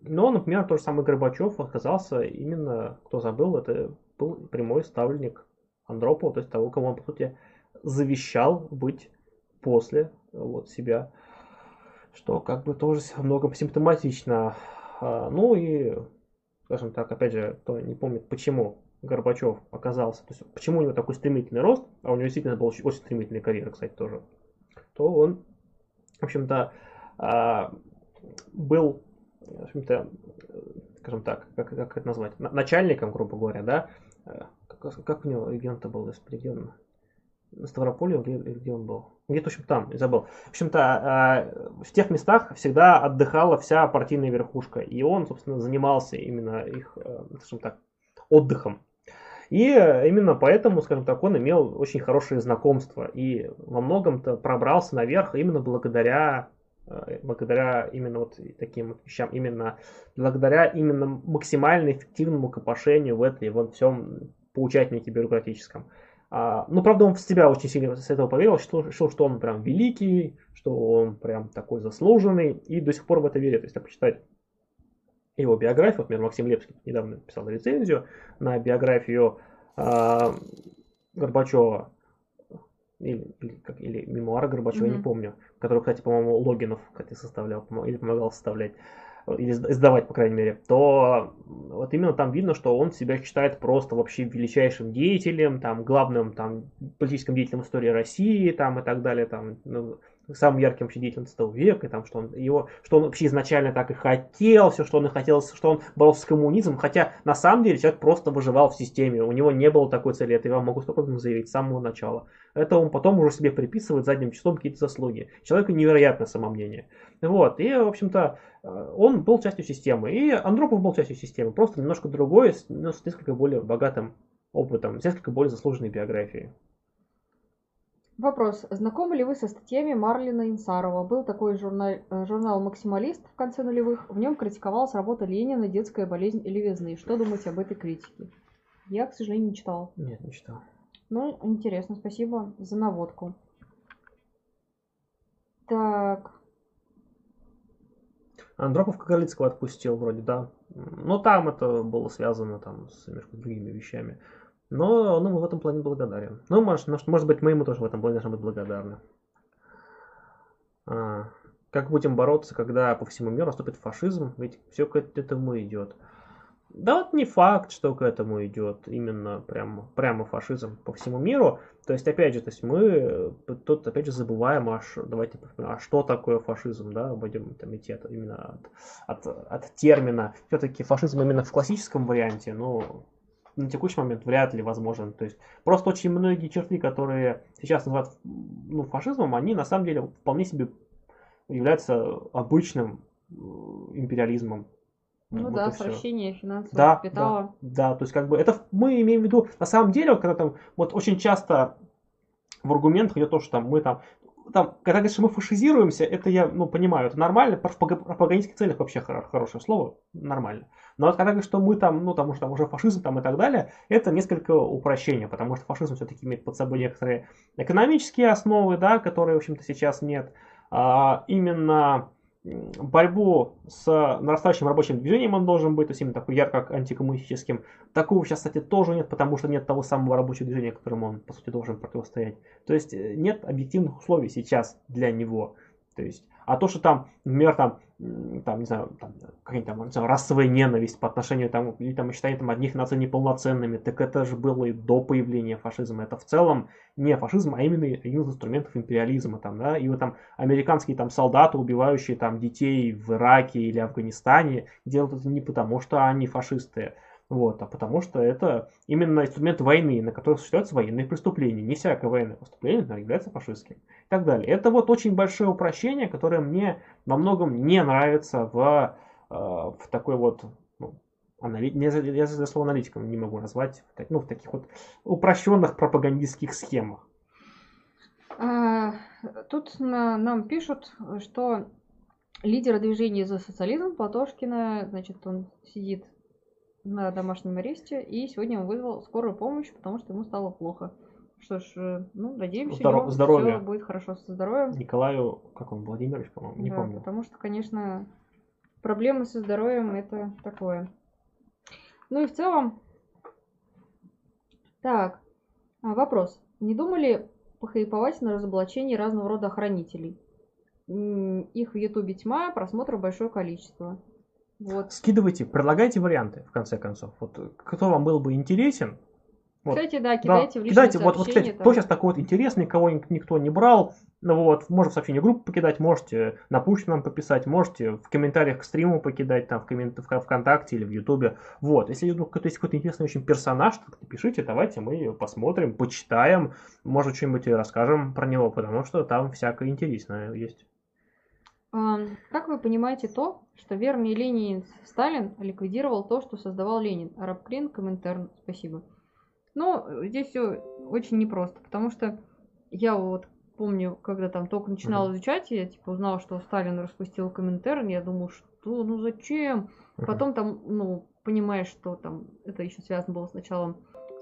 Но, например, тот же самый Горбачев оказался именно, кто забыл, это был прямой ставленник Андропова, то есть того, кого он, по сути, завещал быть после вот, себя. Что как бы тоже во многом симптоматично. А, Ну и, скажем так, опять же, кто не помнит, почему Горбачев оказался, то есть почему у него такой стремительный рост, а у него действительно была очень, очень стремительная карьера, кстати, тоже, то он, в общем-то, а, был, в общем-то, скажем так, как, как это назвать, на- начальником, грубо говоря, да, Э, как, как у него регион-то был, если где он, на Ставрополе или где он был? Где-то, в общем, там, забыл. В общем-то, а, в тех местах всегда отдыхала вся партийная верхушка, и он, собственно, занимался именно их, э, скажем так, отдыхом. И именно поэтому, скажем так, он имел очень хорошие знакомства и во многом-то пробрался наверх именно благодаря э, благодаря именно вот таким вещам, именно благодаря именно максимально эффективному копошению в этой вот всем поучательнике бюрократическом. А, ну, правда, он в себя очень сильно с этого поверил, что, что, что он прям великий, что он прям такой заслуженный, и до сих пор в это верит. Если почитать его биографию, например, Максим Лепский недавно писал рецензию на биографию а, Горбачева, или, или, как, или мемуары Горбачева, я не помню, который, кстати, по-моему, Логинов, кстати, составлял, или помогал составлять, или изда- издавать, по крайней мере, то вот именно там видно, что он себя считает просто вообще величайшим деятелем, там, главным там, политическим деятелем истории России, там, и так далее, там, ну, самым ярким вообще деятелем 20 века, там, что он, его, что он вообще изначально так и хотел, все, что он и хотел, что он боролся с коммунизмом, хотя на самом деле человек просто выживал в системе, у него не было такой цели, это я вам могу спокойно заявить с самого начала. Это он потом уже себе приписывает задним числом какие-то заслуги. Человеку невероятное самомнение. Вот, и, в общем-то, э, он был частью системы, и Андропов был частью системы, просто немножко другой, с, ну, с несколько более богатым опытом, с несколько более заслуженной биографией. Вопрос. Знакомы ли вы со статьями Марлина Инсарова? Был такой журнал, э, журнал «Максималист» в конце нулевых. В нем критиковалась работа Ленина «Детская болезнь левизны». Что думаете об этой критике? Я, к сожалению, не читала. Нет, не читал. Ну, интересно, спасибо за наводку. Так, Андропов Кагарлицкого отпустил вроде, да. Но там это было связано там с немножко другими вещами. Но он ему в этом плане благодарен. Ну, может, может быть, мы ему тоже в этом плане должны быть благодарны. А, как будем бороться, когда по всему миру наступит фашизм? Ведь все к этому идет. Да вот не факт, что к этому идет именно прямо, прямо фашизм по всему миру. То есть, опять же, то есть мы тут опять же забываем, аж, давайте, а что такое фашизм, да, будем там идти от, именно от, от, от термина. Все-таки фашизм именно в классическом варианте, ну, на текущий момент вряд ли возможен. То есть просто очень многие черты, которые сейчас называют ну, фашизмом, они на самом деле вполне себе являются обычным э, империализмом. ну Вот да, сращение финансового Да, капитала. Да, то есть как бы это мы имеем в виду, на самом деле, когда там, вот очень часто в аргументах идет то, что там мы там там, когда говоришь, что мы фашизируемся, это я, ну, понимаю, это нормально, в пропагандистских целях вообще хорошее слово, нормально. Но вот когда говоришь, что мы там, ну, там, уже, там уже фашизм там и так далее, это несколько упрощение, потому что фашизм все-таки имеет под собой некоторые экономические основы, да, которые, в общем-то, сейчас нет. А, именно борьбу с нарастающим рабочим движением он должен быть, то есть именно такой ярко антикоммунистическим. Такого сейчас, кстати, тоже нет, потому что нет того самого рабочего движения, которому он, по сути, должен противостоять. То есть э, нет объективных условий сейчас для него. То есть, а то, что там, например, там, там, не знаю, там, какая-нибудь там, не знаю, расовая ненависть по отношению там, или там считание там одних наций неполноценными, так это же было и до появления фашизма. Это в целом не фашизм, а именно один из инструментов империализма, там, да, и вот там американские там солдаты, убивающие там детей в Ираке или Афганистане, делают это не потому, что они фашисты, вот, а потому что это именно инструмент войны, на который осуществляются военные преступления. Не всякое военное преступление например, является фашистским. И так далее. Это вот очень большое упрощение, которое мне во многом не нравится в, э, в такой вот ну, анали... я, я за слово аналитиком не могу назвать, ну, в таких вот упрощенных пропагандистских схемах. А, тут на, нам пишут, что лидер движения за социализм Платошкина, значит, он сидит на домашнем аресте, и сегодня он вызвал скорую помощь, потому что ему стало плохо. Что ж, э, ну, надеемся, Здоров... здоровье. все будет хорошо со здоровьем. Николаю, как он, Владимирович, по-моему, не да, помню. потому что, конечно, проблемы со здоровьем это такое. Ну и в целом, так, а, вопрос. Не думали похайповать на разоблачении разного рода хранителей? Их в Ютубе тьма, просмотров большое количество. Вот. Скидывайте, предлагайте варианты, в конце концов. Вот кто вам был бы интересен. Вот. Кстати, да, кидайте да, в кидайте, вот, вот, кстати, там. кто сейчас такой вот интересный, кого никто не брал, ну вот, можно в сообщение группы покидать, можете на почту нам пописать, можете в комментариях к стриму покидать, там, в, коммент... в ВКонтакте или в Ютубе. Вот, если ну, есть какой-то интересный очень персонаж, то напишите, давайте мы посмотрим, почитаем, может, что-нибудь расскажем про него, потому что там всякое интересное есть. Как вы понимаете то, что верный Ленин Сталин ликвидировал то, что создавал Ленин? Араб Крин, Коминтерн, спасибо. Ну, здесь все очень непросто, потому что я вот помню, когда там только начинала изучать, я типа узнала, что Сталин распустил Коминтерн, я думаю, что, ну зачем? Потом там, ну, понимаешь, что там это еще связано было с началом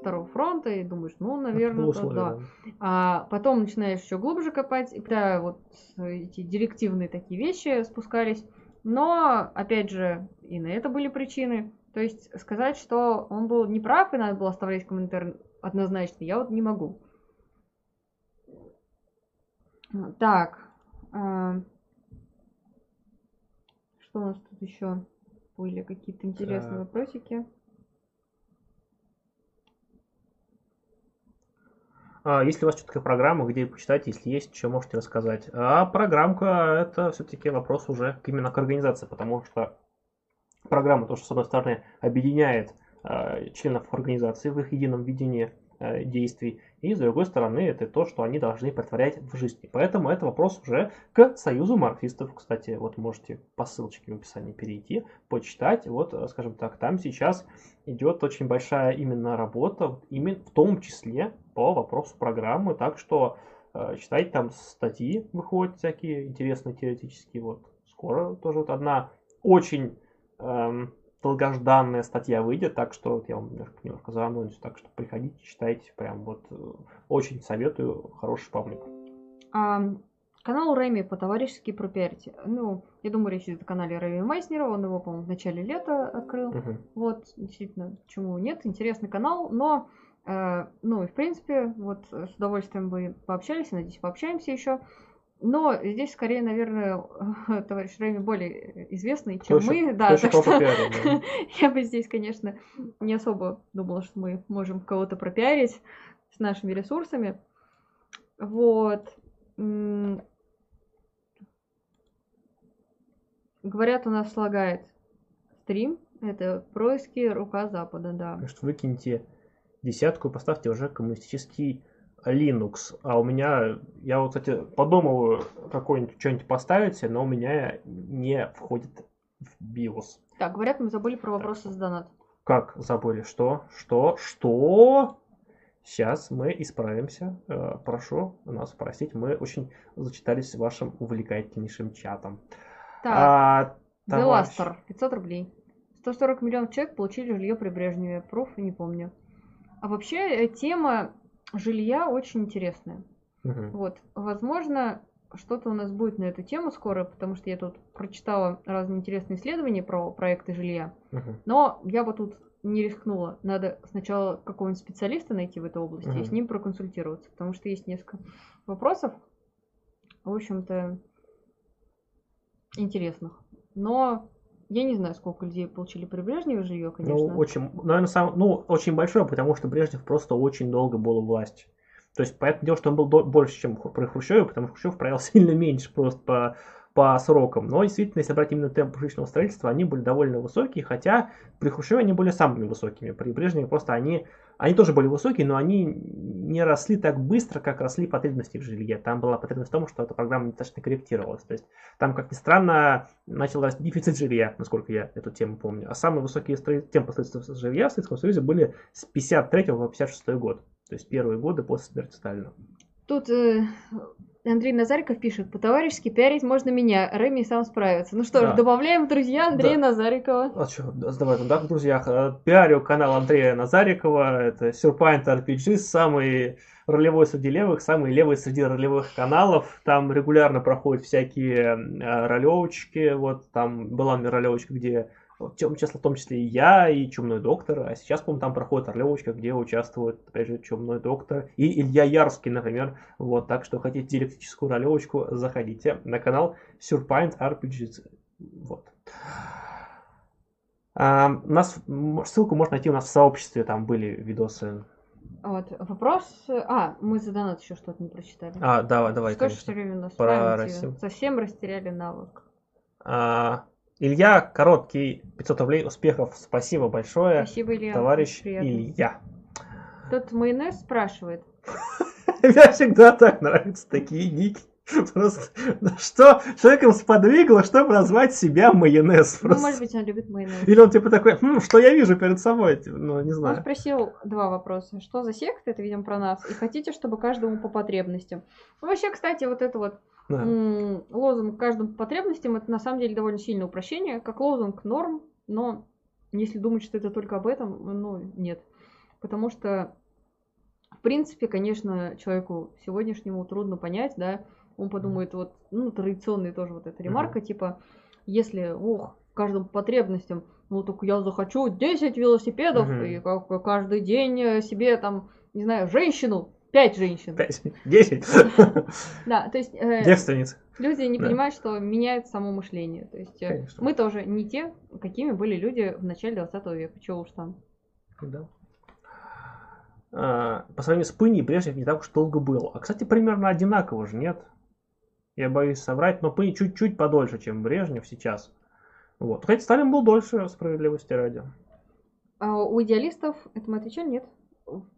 Второго фронта, и думаешь, ну, наверное, это, да. А потом начинаешь еще глубже копать, и да, вот эти директивные такие вещи спускались. Но, опять же, и на это были причины. То есть сказать, что он был неправ и надо было оставлять комментарий однозначно, я вот не могу. Так. Э, что у нас тут еще были какие-то интересные так. вопросики? А, если у вас четкая программа, где почитать, если есть, что можете рассказать. А программка это все-таки вопрос уже именно к организации, потому что программа то, что с одной стороны объединяет э, членов организации в их едином видении действий, и с другой стороны это то, что они должны притворять в жизни. Поэтому это вопрос уже к Союзу марксистов. Кстати, вот можете по ссылочке в описании перейти, почитать. Вот, скажем так, там сейчас идет очень большая именно работа, именно в том числе по вопросу программы, так что э, читайте там статьи, выходят всякие интересные теоретические, вот скоро тоже вот одна очень эм, долгожданная статья выйдет, так что вот я вам немножко, немножко заанонсю, так что приходите, читайте, прям вот э, очень советую, хороший паблик. А, канал Рэми по-товарищески пропиарите. Ну, я думаю, речь идет о канале Рэми Майснера, он его, по-моему, в начале лета открыл. Угу. Вот, действительно, почему нет, интересный канал, но Э, ну и в принципе, вот с удовольствием бы пообщались, надеюсь, пообщаемся еще. Но здесь скорее, наверное, товарищ Рэми более известный, чем Точно. мы. Да, так что да. я бы здесь, конечно, не особо думала, что мы можем кого-то пропиарить с нашими ресурсами. Вот. Говорят, у нас слагает стрим. Это происки рука Запада, да. Может, выкиньте десятку поставьте уже коммунистический Linux. А у меня, я вот, кстати, подумал какой-нибудь что-нибудь поставить, но у меня не входит в BIOS. Так, говорят, мы забыли про вопросы с донат. Как забыли? Что? Что? Что? Сейчас мы исправимся. Э, прошу нас простить, мы очень зачитались вашим увлекательнейшим чатом. Так, А, товарищ- Деластер, 500 рублей. 140 миллионов человек получили жилье при Брежневе. Проф, не помню. А вообще, э, тема жилья очень интересная. Мгм. Вот, возможно, что-то у нас будет на эту тему скоро, потому что я тут прочитала разные интересные исследования про проекты жилья. Мгм. Но я бы тут не рискнула. Надо сначала какого-нибудь специалиста найти в этой области и Мгм. с ним проконсультироваться, потому что есть несколько вопросов, в общем-то, интересных. Но я не знаю, сколько людей получили при Брежневе жилье, конечно. Ну, очень, наверное, сам, ну, очень большое, потому что Брежнев просто очень долго был у власти. То есть, понятное дело, что он был до- больше, чем при Хрущеве, потому что Хрущев правил сильно меньше просто по, по срокам. Но действительно, если брать именно темп жилищного строительства, они были довольно высокие, хотя при Хрущеве они были самыми высокими. При Брежневе просто они, они тоже были высокие, но они не росли так быстро, как росли потребности в жилье. Там была потребность в том, что эта программа недостаточно корректировалась. То есть там, как ни странно, начал расти дефицит жилья, насколько я эту тему помню. А самые высокие темпы строительства жилья в Советском Союзе были с 53 по 56 год. То есть первые годы после смерти Сталина. Тут э, Андрей Назариков пишет, по-товарищески пиарить можно меня, Рэми сам справится. Ну что ж, Да. добавляем в друзья Андрея Да. Назарикова. А что, давай, да, в друзьях, э, пиарю канал Андрея Назарикова, это Surpaint RPG, самый ролевой среди левых, самый левый среди ролевых каналов. Там регулярно проходят всякие э, ролевочки, вот там была меня ролевочка, где в том числе, в том числе и я, и Чумной доктор, а сейчас, по-моему, там проходит ролевочка, где участвует, опять же, Чумной доктор и Илья Ярский, например. Вот, так что хотите диалектическую ролевочку, заходите на канал Surpaint RPG. Вот. А, у нас ссылку можно найти у нас в сообществе, там были видосы. Вот, вопрос... А, мы за донат еще что-то не прочитали. А, давай, давай, что ж конечно. все время нас Про? Россию. Совсем растеряли навык. А, Илья, короткий, 500 рублей, успехов, спасибо большое, Спасибо, Илья. товарищ приятно. Илья. Тут майонез спрашивает. Мне всегда так нравятся такие ники. Просто, что человеком сподвигло, чтобы назвать себя майонез? Ну, может быть, он любит майонез. Или он типа такой, «Хм, что я вижу перед собой? Типа, Ну, не Он знаю. спросил два вопроса. Что за секта? Это, видимо, про нас. И хотите, чтобы каждому по потребностям. Ну, вообще, кстати, вот это вот Да. лозунг каждому по потребностям, это на самом деле довольно сильное упрощение. Как лозунг норм, но если думать, что это только об этом, ну, нет. Потому что, в принципе, конечно, человеку сегодняшнему трудно понять, да, он подумает, вот, ну, традиционная тоже вот эта ремарка, типа, если, ох, каждому по потребностям, ну, только я захочу 10 велосипедов, и как каждый день э, себе там, не знаю, женщину, 5 женщин. Пять, Десять. Да, то есть э, Девственниц. люди не понимают, что меняет само мышление. То есть э, мы тоже не те, какими были люди в начале 20 века. Чего уж там. Да. А, По сравнению с Пыней, Брежнев не так уж долго был. А, кстати, примерно одинаково же, нет? Я боюсь соврать, но Пынь чуть-чуть подольше, чем Брежнев сейчас. Вот. Хотя Сталин был дольше, справедливости ради. А у идеалистов, это мы отвечали, нет?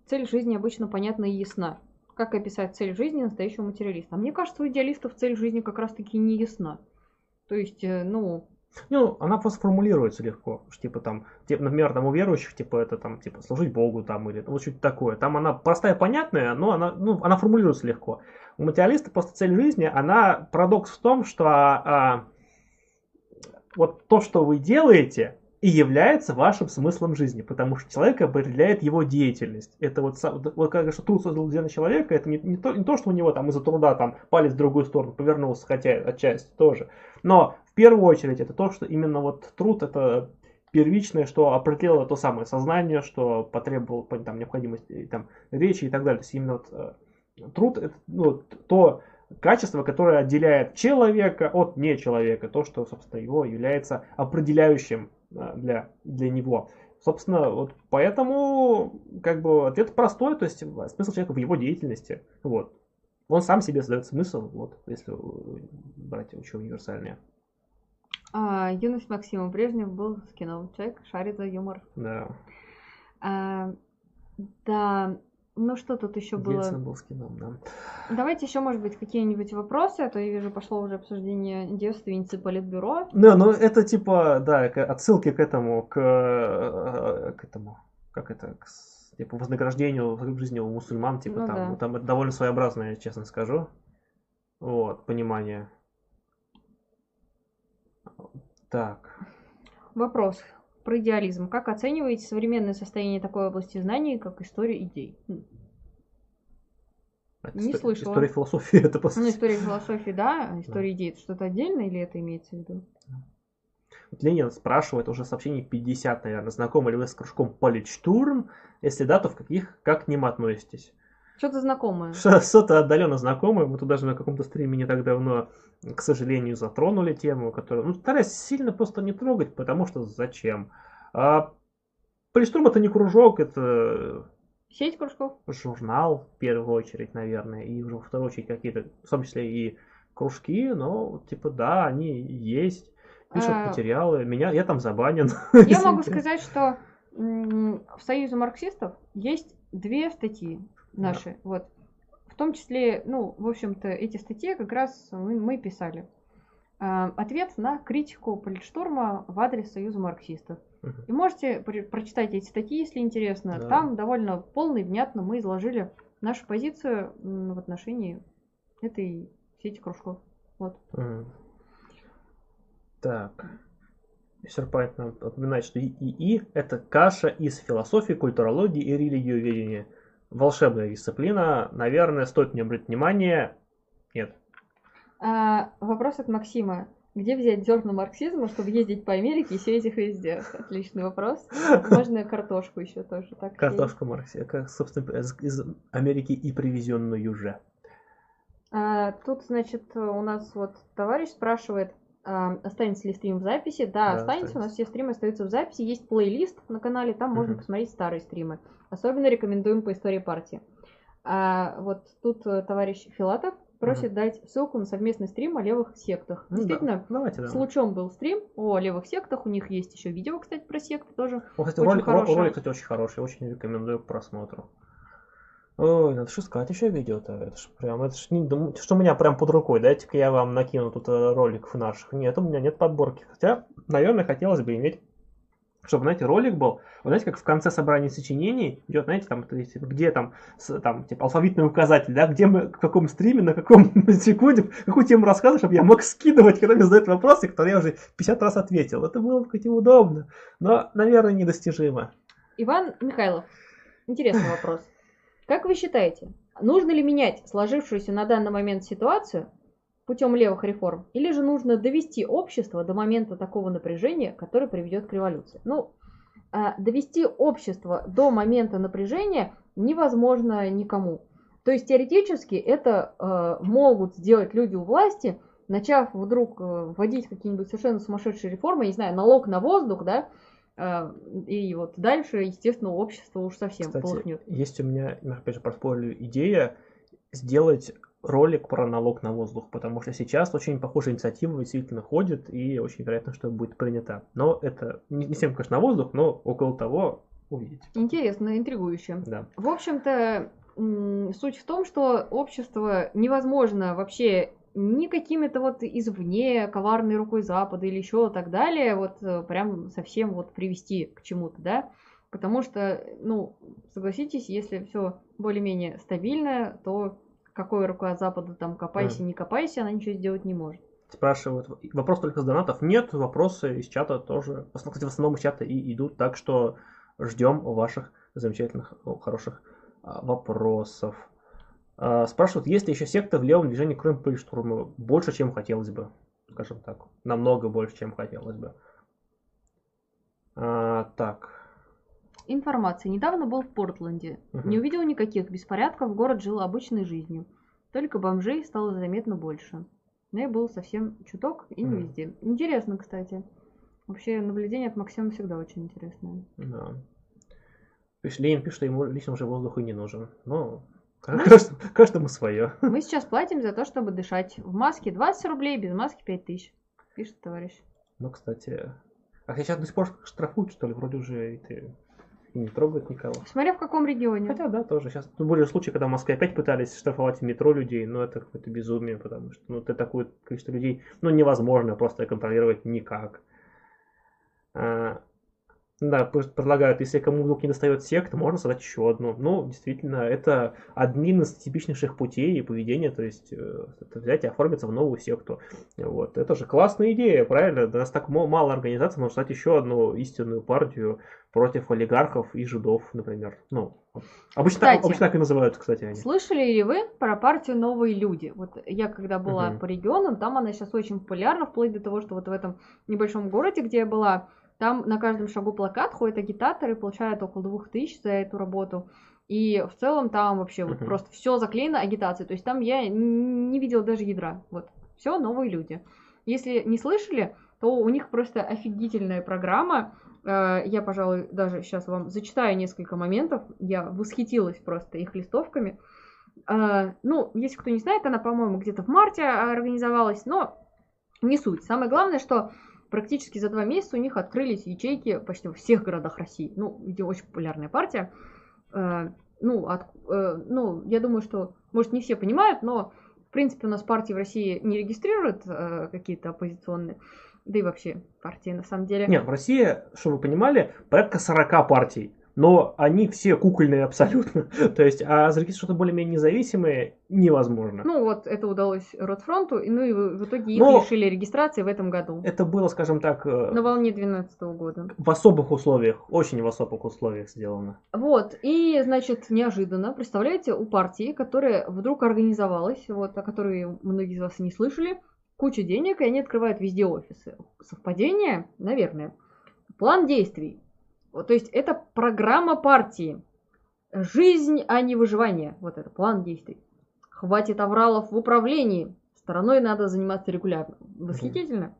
Цель жизни обычно понятна и ясна. Как описать цель жизни настоящего материалиста? А мне кажется, у идеалистов цель жизни как раз-таки не ясна. То есть, э, ну, Ну, она просто формулируется легко. Что, Типа там, типа, например, там у верующих, типа, это там, типа, служить Богу там, или вот что-то такое. Там она простая, понятная, но она, ну, она формулируется легко. У материалиста просто цель жизни, она парадокс в том, что а, а, вот то, что вы делаете, и является вашим смыслом жизни, потому что человек определяет его деятельность. Это вот, вот как что труд создал для человека, это не, не, то, не то, что у него там из-за труда там палец в другую сторону повернулся, хотя отчасти тоже. Но в первую очередь это то, что именно вот труд это первичное, что определило то самое сознание, что потребовало там, необходимости там, речи и так далее. То есть именно вот, э, труд это ну, то качество, которое отделяет человека от нечеловека, то, что, собственно, его является определяющим для, для него. Собственно, вот поэтому как бы ответ простой, то есть смысл человека в его деятельности. Вот. Он сам себе задает смысл, вот, если э, брать очень универсальное. а, юность Максима Брежнев был с кино. Человек шарит за юмор. Да. А, да, ну что тут еще было? Ельцин был с кином, да. Давайте еще, может быть, какие-нибудь вопросы, а то я вижу, пошло уже обсуждение девственницы политбюро. Да, ну это типа, да, отсылки к этому, к, э, к этому, как это, к типа вознаграждению в жизни у мусульман, типа Ну там, да. ну, там это довольно своеобразное, честно скажу. Вот, понимание. Так. Вопрос про идеализм. Как оцениваете современное состояние такой области знаний, как история идей? Это Не исто- слышала. История философии, это по Ну, сути. история философии, да, а история идей это что-то отдельное или это имеется в виду? Вот Ленин спрашивает уже сообщение 50, наверное, знакомы ли вы с кружком Политштурм? Если да, то в каких, как к ним относитесь? Что-то знакомое. Что- Что-то отдаленно знакомое. Мы тут даже на каком-то стриме не так давно, к сожалению, затронули тему, которую, ну, стараюсь сильно просто не трогать, потому что зачем? А, Политштурм это не кружок, это Сеть кружков? журнал в первую очередь, наверное, и уже во вторую очередь какие-то, в том числе и кружки, но типа да, они есть, пишут А, материалы, меня, я там забанен. Я могу сказать, что в Союзе марксистов есть две статьи наши. Вот. В том числе, ну, в общем-то, эти статьи как раз мы, мы писали. А, Ответ на критику Политштурма в адрес Союза марксистов. И можете при- прочитать эти статьи, если интересно. Да. Там довольно полно и внятно мы изложили нашу позицию в отношении этой сети кружков. Вот. Мгм. Так. Серпайт нам напоминает, что ИИ – это каша из философии, культурологии и религиоведения. Волшебная дисциплина. Наверное, стоит мне обратить внимание. Нет. А, вопрос от Максима. Где взять зерна марксизма, чтобы ездить по Америке и сеять их везде? Отличный вопрос. Можно картошку еще тоже так сеять. Картошка Марксия, как, собственно, из, Америки и привезенную же. А, тут, значит, у нас вот товарищ спрашивает, останется ли стрим в записи. Да, Да, останется. останется. У нас все стримы остаются в записи. Есть плейлист на канале, там можно Мгм. посмотреть старые стримы. Особенно рекомендуем по истории партии. А, вот тут э, товарищ Филатов просит дать ссылку на совместный стрим о левых сектах. Ну да. Действительно, Давайте, да. С Лучом был стрим о левых сектах. У них есть еще видео, кстати, про секты тоже. Ну, кстати, Очень ролик, хорошая. ролик, кстати, очень хороший, очень рекомендую к просмотру. Ой, надо же искать еще видео-то. Это ж прям, это ж не, дум- что у меня прям под рукой. Дайте-ка я вам накину тут э, роликов наших. Нет, у меня нет подборки. Хотя, наверное, хотелось бы иметь, чтобы, знаете, ролик был. Вы знаете, как в конце собрания сочинений идет, знаете, там, где там, с- там, типа, алфавитный указатель, да, где мы, в каком стриме, на каком секунде, какую тему рассказывать, чтобы я мог скидывать, когда мне задают вопросы, которые я уже 50 раз ответил. Это было бы хоть удобно, но, наверное, недостижимо. Иван Михайлов. Интересный вопрос. Как вы считаете, нужно ли менять сложившуюся на данный момент ситуацию путем левых реформ, или же нужно довести общество до момента такого напряжения, который приведет к революции? Ну, а, довести общество до момента напряжения невозможно никому. То есть теоретически это э, могут сделать люди у власти, начав вдруг э, вводить какие-нибудь совершенно сумасшедшие реформы, не знаю, налог на воздух, да, и вот дальше, естественно, общество уж совсем Кстати, полыхнет. есть у меня, ну, опять же, проспорили идея сделать ролик про налог на воздух, потому что сейчас очень похожая инициатива действительно ходит, и очень вероятно, что будет принята. Но это не, всем, конечно, на воздух, но около того увидите. Интересно, интригующе. Да. В общем-то, суть в том, что общество невозможно вообще ни какими-то вот извне, коварной рукой Запада или еще так далее, вот э, прям совсем вот привести к чему-то, да, потому что, ну, согласитесь, если все более-менее стабильно, то какой рука Запада там копайся, не копайся, она ничего сделать не может. Спрашивают, вопрос только с донатов? Нет, вопросы из чата тоже. Кстати, в основном из чата и идут, так что ждем ваших замечательных, хороших а, вопросов. А, Спрашивают, есть ли еще секта в левом движении, кроме Политштурма? Больше, чем хотелось бы, скажем так. Намного больше, чем хотелось бы. А, так. Информация. Недавно был в Портленде. Мгм. Не увидел никаких беспорядков, город жил обычной жизнью. Только бомжей стало заметно больше. Но я был совсем чуток и не Мгм. везде. Интересно, кстати. Вообще, наблюдение от Максима всегда очень интересное. Да. Пиш- Ленин пишет, что ему лично уже воздух и не нужен. Ну, каждому, каждому свое. Мы сейчас платим за то, чтобы дышать. В маске 20 рублей, без маски 5000. Пишет товарищ. Ну, кстати. А сейчас до сих пор штрафуют, что ли? Вроде уже и ты и не трогают никого. Смотря в каком регионе. Хотя, да, тоже. Сейчас ну, были случаи, когда в Москве опять пытались штрафовать в метро людей, но это какое-то безумие, потому что ну, ты такое количество людей, ну, невозможно просто контролировать никак. А, Да, предлагают, если кому вдруг не достает секта, можно создать еще одну. Ну, действительно, это один из типичнейших путей и поведения, то есть э, это взять и оформиться в новую секту. Вот, это же классная идея, правильно? У нас так мало организаций, можно создать еще одну истинную партию против олигархов и жидов, например. Ну, обычно, Кстати, обычно так и называют, кстати, они. Слышали ли вы про партию «Новые люди»? Вот я когда была Мгм. по регионам, там она сейчас очень популярна, вплоть до того, что вот в этом небольшом городе, где я была, там на каждом шагу плакат, ходят агитаторы, получают около двух тысяч за эту работу. И в целом там вообще вот просто все заклеено агитацией. То есть там я не видела даже ядра. Вот. Все новые люди. Если не слышали, то у них просто офигительная программа. Э, Я, пожалуй, даже сейчас вам зачитаю несколько моментов. Я восхитилась просто их листовками. Э, Ну, если кто не знает, она, по-моему, где-то в марте организовалась, но не суть. Самое главное, что практически за два месяца у них открылись ячейки почти во всех городах России. Ну, видимо, очень популярная партия. Э, Ну, от- э, ну, я думаю, что, может, не все понимают, но, в принципе, у нас партии в России не регистрируют э, какие-то оппозиционные, да и вообще партии, на самом деле. Нет, в России, чтобы вы понимали, порядка 40 партий. Но они все кукольные абсолютно. То есть, а зарегистрировать что-то более-менее независимое невозможно. Ну, вот это удалось Ротфронту, и, ну и в итоге их Но- лишили регистрации в этом году. Это было, скажем так, э, На волне 2012 года. в особых условиях, очень в особых условиях сделано. Вот, и, значит, неожиданно, представляете, у партии, которая вдруг организовалась, вот, о которой многие из вас не слышали, куча денег, и они открывают везде офисы. Совпадение? Наверное. План действий. Вот, то есть это программа партии. Жизнь, а не выживание. Вот это план действий. Хватит авралов в управлении. Стороной надо заниматься регулярно. Восхитительно.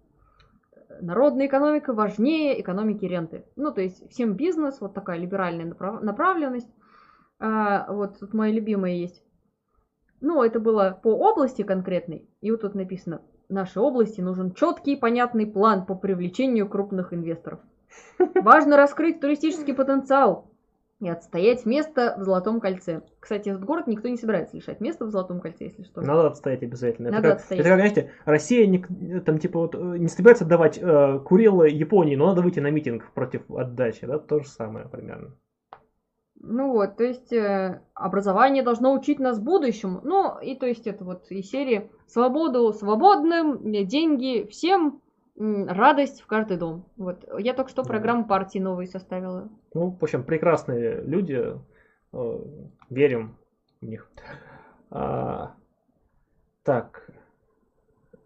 Народная экономика важнее экономики ренты. Ну, то есть всем бизнес, вот такая либеральная направ- направленность. А, вот тут моя любимая есть. Ну, это было по области конкретной. И вот тут написано, нашей области нужен четкий и понятный план по привлечению крупных инвесторов. Важно раскрыть туристический потенциал и отстоять место в Золотом кольце. Кстати, этот город никто не собирается лишать места в Золотом кольце, если что. Надо отстоять обязательно. Надо это, как, отстоять. это как, знаете, Россия не, там, типа, вот, э, не собирается давать э, Курилы Японии, но надо выйти на митинг против отдачи. Да? То же самое примерно. Ну вот, то есть э, образование должно учить нас будущему. Ну, и то есть это вот из серии свободу свободным, деньги всем, радость в каждый дом. Вот. Я только что программу партии новые составила. Ну, в общем, прекрасные люди. э, верим в них. А, так.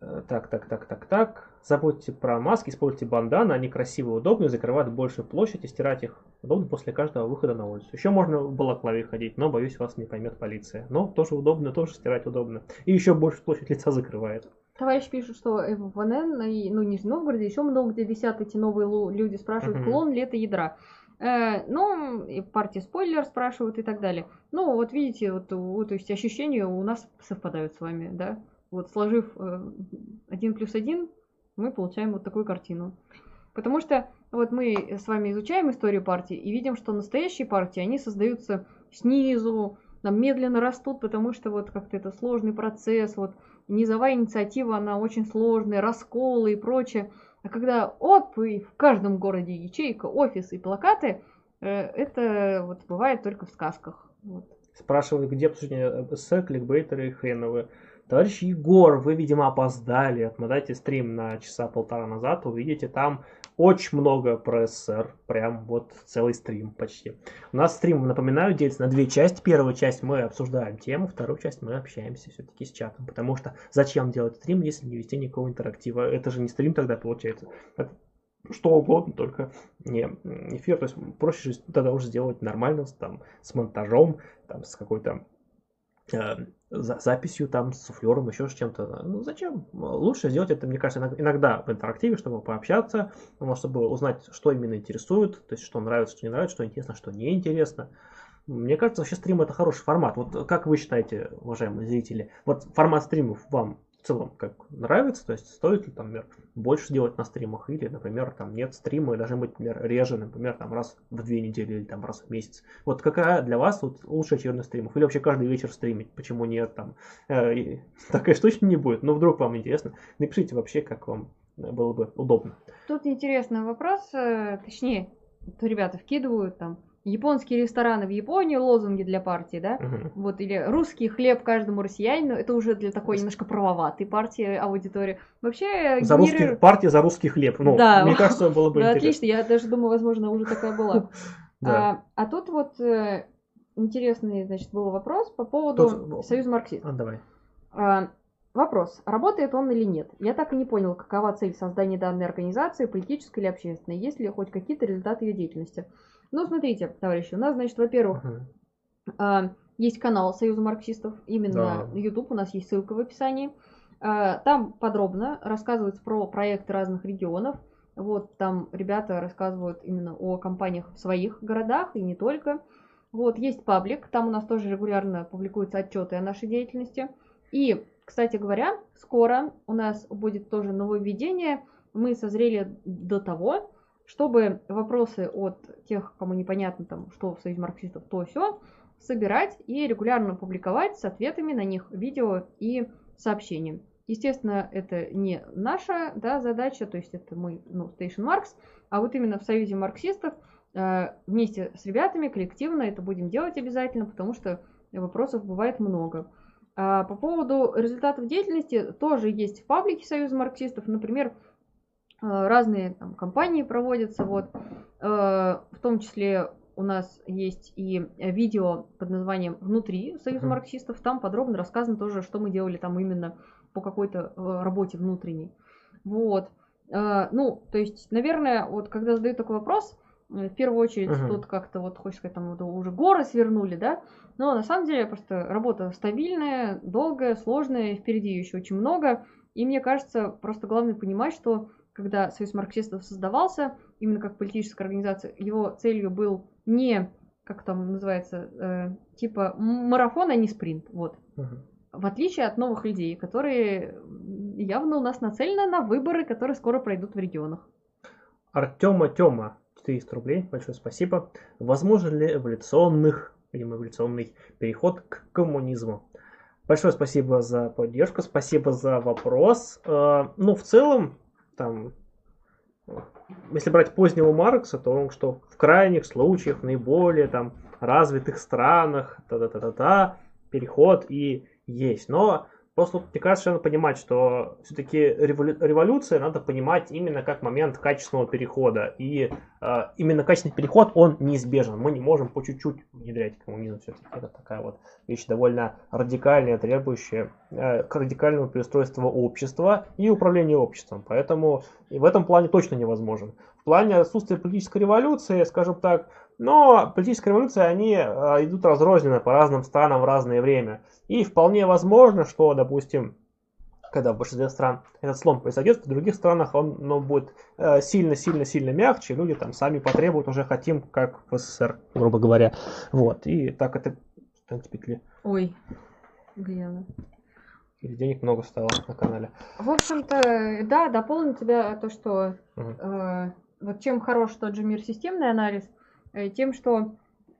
Э, Так, так, так, так, так. Забудьте про маски, используйте банданы, они красивые, удобные, закрывают большую площадь и стирать их удобно после каждого выхода на улицу. Еще можно в балаклаве ходить, но, боюсь, вас не поймет полиция. Но тоже удобно, тоже стирать удобно. И еще больше площадь лица закрывает. Товарищ пишет, что в ВНН, и, ну, Нижний Новгороде, еще много где висят эти новые люди, спрашивают, Мгм. клон ли это ядра. Э, ну, и партия спойлер спрашивают и так далее. Ну, вот видите, вот, у- то есть ощущения у нас совпадают с вами, да. Вот сложив э, один плюс один, мы получаем вот такую картину. Потому что вот мы с вами изучаем историю партии и видим, что настоящие партии, они создаются снизу, там медленно растут, потому что вот как-то это сложный процесс, вот низовая инициатива, она очень сложная, расколы и прочее. А когда оп, и в каждом городе ячейка, офис и плакаты, э, это вот бывает только в сказках. Вот. Спрашивают, где обсуждение эссе, кликбейтеры и хреновые. Товарищ Егор, вы, видимо, опоздали. Отмотайте стрим на часа полтора назад, увидите там очень много про СССР. Прям вот целый стрим почти. У нас стрим, напоминаю, делится на две части. Первую часть мы обсуждаем тему, вторую часть мы общаемся все-таки с чатом. Потому что зачем делать стрим, если не вести никакого интерактива? Это же не стрим тогда получается. Это что угодно, только не эфир. То есть проще же тогда уже сделать нормально, там, с монтажом, там, с какой-то э, за- записью, там, с суфлером, еще с чем-то. Ну, зачем? Лучше сделать это, мне кажется, иног- иногда в интерактиве, чтобы пообщаться, ну, чтобы узнать, что именно интересует, то есть, что нравится, что не нравится, что интересно, что не интересно. Мне кажется, вообще стрим это хороший формат. Вот как вы считаете, уважаемые зрители, вот формат стримов вам в целом как нравится? То есть стоит ли там, например, больше делать на стримах или, например, там нет стрима и должны быть, например, реже, например, там раз в две недели или там раз в месяц. Вот какая для вас вот лучшая череда стримов? Или вообще каждый вечер стримить? Почему нет там? Э, такая точно не будет. Но вдруг вам интересно, напишите вообще, как вам было бы удобно. Тут интересный вопрос, э, точнее, то ребята вкидывают там японские рестораны в Японии, лозунги для партии, да, Мгм. вот, или русский хлеб каждому россиянину, это уже для такой немножко правоватой партии аудитории. Вообще, За русский, генерирует- партия за русский хлеб. Ну, Да. мне кажется, было бы Да, интересно. отлично, я даже думаю, возможно, уже такая была. Да. А, а тут вот э, интересный, значит, был вопрос по поводу Тут- Союза марксистов. А, давай. А, Вопрос, работает он или нет? Я так и не понял, какова цель создания данной организации, политической или общественной, есть ли хоть какие-то результаты ее деятельности. Ну, смотрите, товарищи, у нас, значит, во-первых, а, есть канал Союза марксистов, именно Да. YouTube, у нас есть ссылка в описании. А, Там подробно рассказывается про проекты разных регионов. Вот там ребята рассказывают именно о компаниях в своих городах и не только. Вот есть паблик, там у нас тоже регулярно публикуются отчеты о нашей деятельности. И, кстати говоря, скоро у нас будет тоже нововведение. Мы созрели до того, чтобы вопросы от тех, кому непонятно там, что в Союзе марксистов, то все, собирать и регулярно публиковать с ответами на них видео и сообщения. Естественно, это не наша да, задача, то есть это мы, ну, Station Marks, а вот именно в Союзе марксистов э, вместе с ребятами коллективно это будем делать обязательно, потому что вопросов бывает много. А по поводу результатов деятельности тоже есть в паблике Союза марксистов, например, разные там, компании проводятся, вот, э, в том числе у нас есть и видео под названием «Внутри Союза марксистов», там подробно рассказано тоже, что мы делали там именно по какой-то э, работе внутренней. Вот. Э, Ну, то есть, наверное, вот когда задают такой вопрос, э, в первую очередь Мгм. тут как-то вот, хочешь сказать, там вот уже горы свернули, да, но на самом деле просто работа стабильная, долгая, сложная, впереди еще очень много, и мне кажется, просто главное понимать, что когда Союз марксистов создавался, именно как политическая организация, его целью был не, как там называется, э, типа марафон, а не спринт, вот. Мгм. В отличие от новых людей, которые явно у нас нацелены на выборы, которые скоро пройдут в регионах. Артема Тема, 400 рублей, большое спасибо. Возможен ли эволюционных, видимо, эволюционный переход к коммунизму? Большое спасибо за поддержку, спасибо за вопрос. Э, Ну, в целом, там, если брать позднего Маркса, то он что в крайних случаях, в наиболее там развитых странах, та-та-та-та-та, переход и есть. Но просто, мне кажется, надо понимать, что все-таки революция надо понимать именно как момент качественного перехода. И э, именно качественный переход, он неизбежен. Мы не можем по чуть-чуть внедрять коммунизм все-таки. Это такая вот вещь довольно радикальная, требующая э, к радикальному переустройству общества и управления обществом. Поэтому и в этом плане точно невозможен. В плане отсутствия политической революции, скажем так, но политическая революция, они э, идут разрозненно по разным странам в разное время. И вполне возможно, что, допустим, когда в большинстве стран этот слом произойдет, в других странах он ну, будет сильно-сильно-сильно мягче, люди там сами потребуют, уже хотим, как в СССР, грубо говоря. Вот, и так это петли. Ой, где она? Или денег много стало на канале. В общем-то, да, дополню тебя то, что Мгм. э, вот чем хорош тот же мир системный анализ, э, тем, что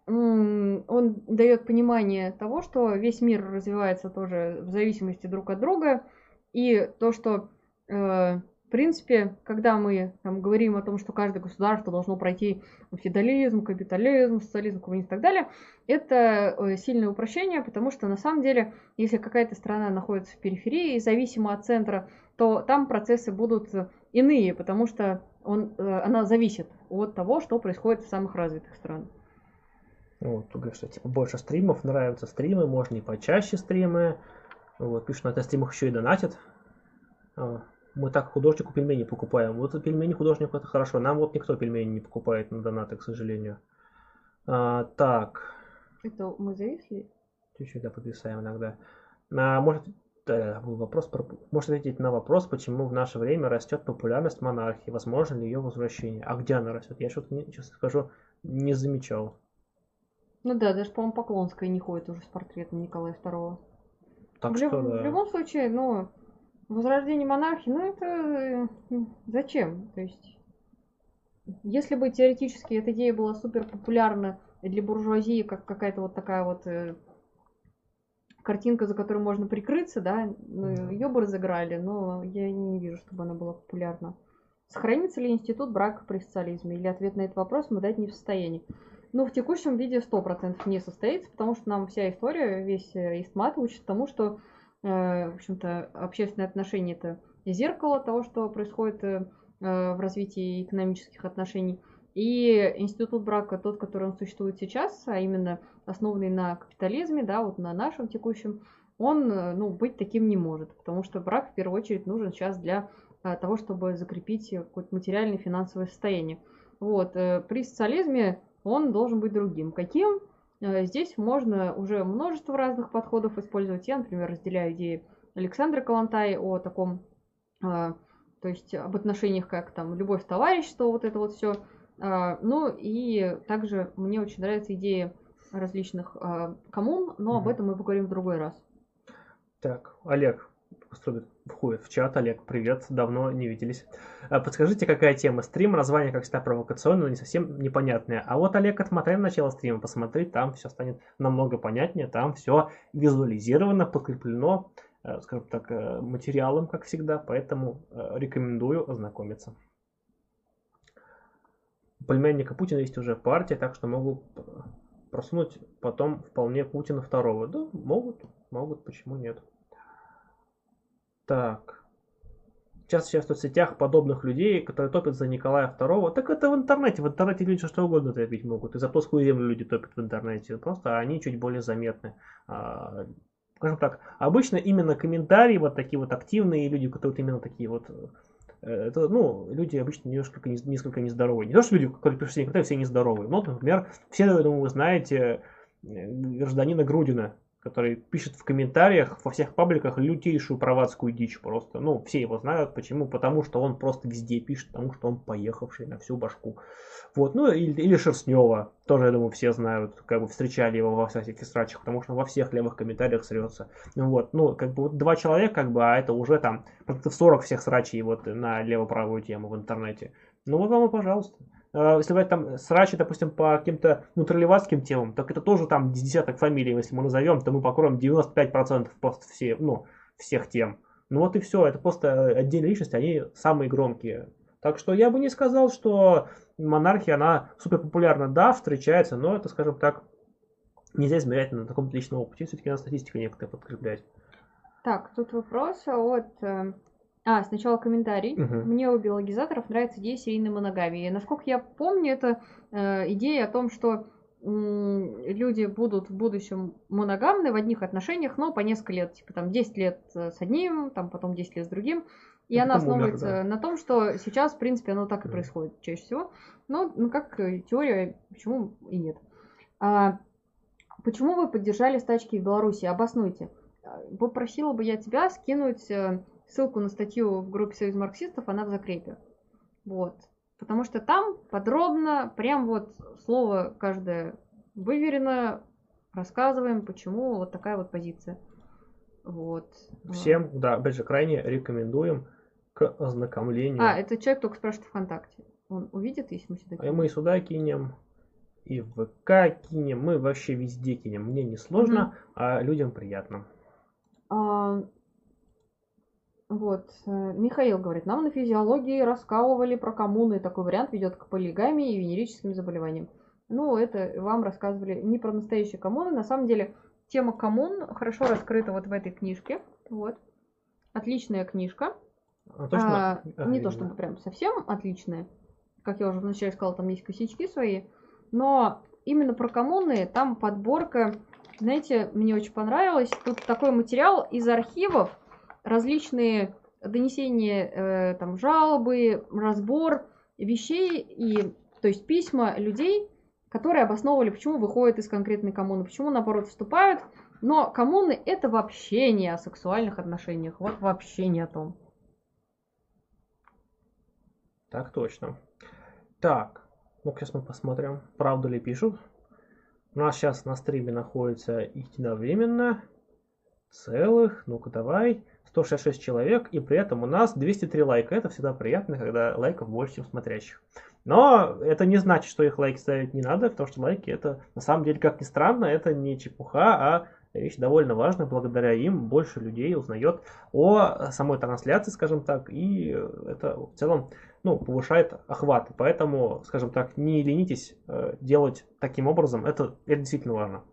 он дает понимание того, что весь мир развивается тоже в зависимости друг от друга, и то, что э, в принципе, когда мы там, говорим о том, что каждое государство должно пройти феодализм, капитализм, социализм, коммунизм и так далее, это э, сильное упрощение, потому что на самом деле, если какая-то страна находится в периферии, зависимо от центра, то там процессы будут иные, потому что он, э, она зависит от того, что происходит в самых развитых странах. Вот, тут говорят, что типа больше стримов, нравятся стримы, можно и почаще стримы. Вот, пишут, на стримах еще и донатят. А, Мы так художнику пельмени покупаем. Вот пельмени художнику это хорошо. Нам вот никто пельмени не покупает на донаты, к сожалению. А, так, Это мы зависли? чуть-чуть да, подвисаем иногда. А, может, да, был вопрос про... Может ответить на вопрос, почему в наше время растет популярность монархии, возможно ли ее возвращение. А где она растет? Я что-то, честно скажу, не замечал. Ну да, даже, по-моему, Поклонская не ходит уже с портретом Николая II. Так в, что, да. в любом случае, ну, возрождение монархии, ну это э, зачем? То есть, если бы теоретически эта идея была супер популярна для буржуазии, как какая-то вот такая вот э, картинка, за которой можно прикрыться, да, ну, ее бы разыграли, но я не вижу, чтобы она была популярна. Сохранится ли институт брака при социализме? Или ответ на этот вопрос мы дать не в состоянии? Ну, в текущем виде 100% не состоится, потому что нам вся история, весь э, истмат учит тому, что, э, в общем-то, общественные отношения это зеркало того, что происходит э, в развитии экономических отношений. И институт брака, тот, который он существует сейчас, а именно основанный на капитализме, да, вот на нашем текущем, он, ну, быть таким не может, потому что брак в первую очередь нужен сейчас для того, чтобы закрепить какое-то материальное финансовое состояние. Вот. При социализме он должен быть другим. Каким? Здесь можно уже множество разных подходов использовать. Я, например, разделяю идеи Александра Калантай о таком то есть об отношениях как там любовь, товарищество, вот это вот все. А, ну и также мне очень нравится идея различных а, коммун, но об этом мы поговорим в другой раз. Так, Олег входит в чат. Олег, привет, давно не виделись. Подскажите, какая тема стрима? Название, как всегда, провокационное, но не совсем непонятное. А вот, Олег, отмотай на начало стрима, посмотри, там все станет намного понятнее, там все визуализировано, подкреплено Э, скажем так, э, материалом, как всегда, поэтому э, рекомендую ознакомиться. Племянника Путина есть уже партия, так что могут просунуть потом вполне Путина второго. Да, могут, могут, почему нет. Так. Сейчас сейчас в соцсетях подобных людей, которые топят за Николая II. Так это в интернете. В интернете люди что угодно топить могут. И за плоскую землю люди топят в интернете. Просто они чуть более заметны. А, скажем так, обычно именно комментарии, вот такие вот активные люди, которые вот именно такие вот, это, ну, люди обычно немножко, несколько нездоровые. Не то, что люди, которые пишут комментарии, все нездоровые. Но, например, все, я думаю, вы знаете э, гражданина Грудина, который пишет в комментариях во всех пабликах лютейшую праватскую дичь просто. Ну, все его знают. Почему? Потому что он просто везде пишет, потому что он поехавший на всю башку. Вот, ну или, или Шерстнева, тоже, я думаю, все знают, как бы встречали его во всяких срачах, потому что во всех левых комментариях срется. Ну вот, ну, как бы вот два человека, как бы, а это уже там процентов 40 всех срачей вот на лево-правую тему в интернете. Ну вот вам и пожалуйста. А, если брать там срачи, допустим, по каким-то нутралеватским темам, так это тоже там десяток фамилий, если мы назовем, то мы покроем 95% просто все, ну, всех тем. Ну вот и все, это просто отдельные личности, они самые громкие. Так что я бы не сказал, что монархия, она супер популярна. Да, встречается, но это, скажем так, нельзя измерять на таком личном опыте. Все-таки надо статистика некоторая подкреплять. Так, тут вопрос от... Э, а, сначала комментарий. Угу. Мне у биологизаторов нравится идея серийной моногамии. Насколько я помню, это э, идея о том, что люди будут в будущем моногамны в одних отношениях, но по несколько лет, типа там 10 лет с одним, там потом 10 лет с другим. И она основывается умер, да. на том, что сейчас, в принципе, оно так и происходит чаще всего. Но, ну, как теория, почему и нет. А, почему вы поддержали стачки в Беларуси? Обоснуйте. Попросила бы я тебя скинуть э, ссылку на статью в группе Союз марксистов, она в закрепе. Вот. Потому что там подробно, прям вот слово каждое выверено, рассказываем, почему вот такая вот позиция. Вот. Всем, да, опять же, крайне рекомендуем к ознакомлению. А, это человек только спрашивает ВКонтакте. Он увидит, если мы сюда кинем. А мы и сюда кинем, и в ВК кинем, мы вообще везде кинем. Мне не сложно, угу. а людям приятно. А, вот, э, Михаил говорит, нам на физиологии раскалывали про коммуны, такой вариант ведет к полигамии и венерическим заболеваниям. Ну, это вам рассказывали не про настоящие коммуны. На самом деле, тема коммун хорошо раскрыта вот в этой книжке. Вот. Отличная книжка. А, точно? А, а, не то чтобы прям совсем отличная. Как я уже вначале сказала, там есть косячки свои. Но именно про коммуны там подборка, знаете, мне очень понравилось. Тут такой материал из архивов, различные донесения, э, там, жалобы, разбор вещей и, то есть письма людей, которые обосновывали, почему выходят из конкретной коммуны, почему, наоборот, вступают. Но коммуны это вообще не о сексуальных отношениях, вот вообще не о том. Так точно. Так, ну сейчас мы посмотрим, правду ли пишут. У нас сейчас на стриме находится единовременно целых, ну-ка давай, 166 человек, и при этом у нас 203 лайка. Это всегда приятно, когда лайков больше, чем смотрящих. Но это не значит, что их лайки ставить не надо, потому что лайки это, на самом деле, как ни странно, это не чепуха, а вещь довольно важная, благодаря им больше людей узнает о самой трансляции, скажем так, и это в целом ну, повышает охват. Поэтому, скажем так, не ленитесь э, делать таким образом, это, это действительно важно.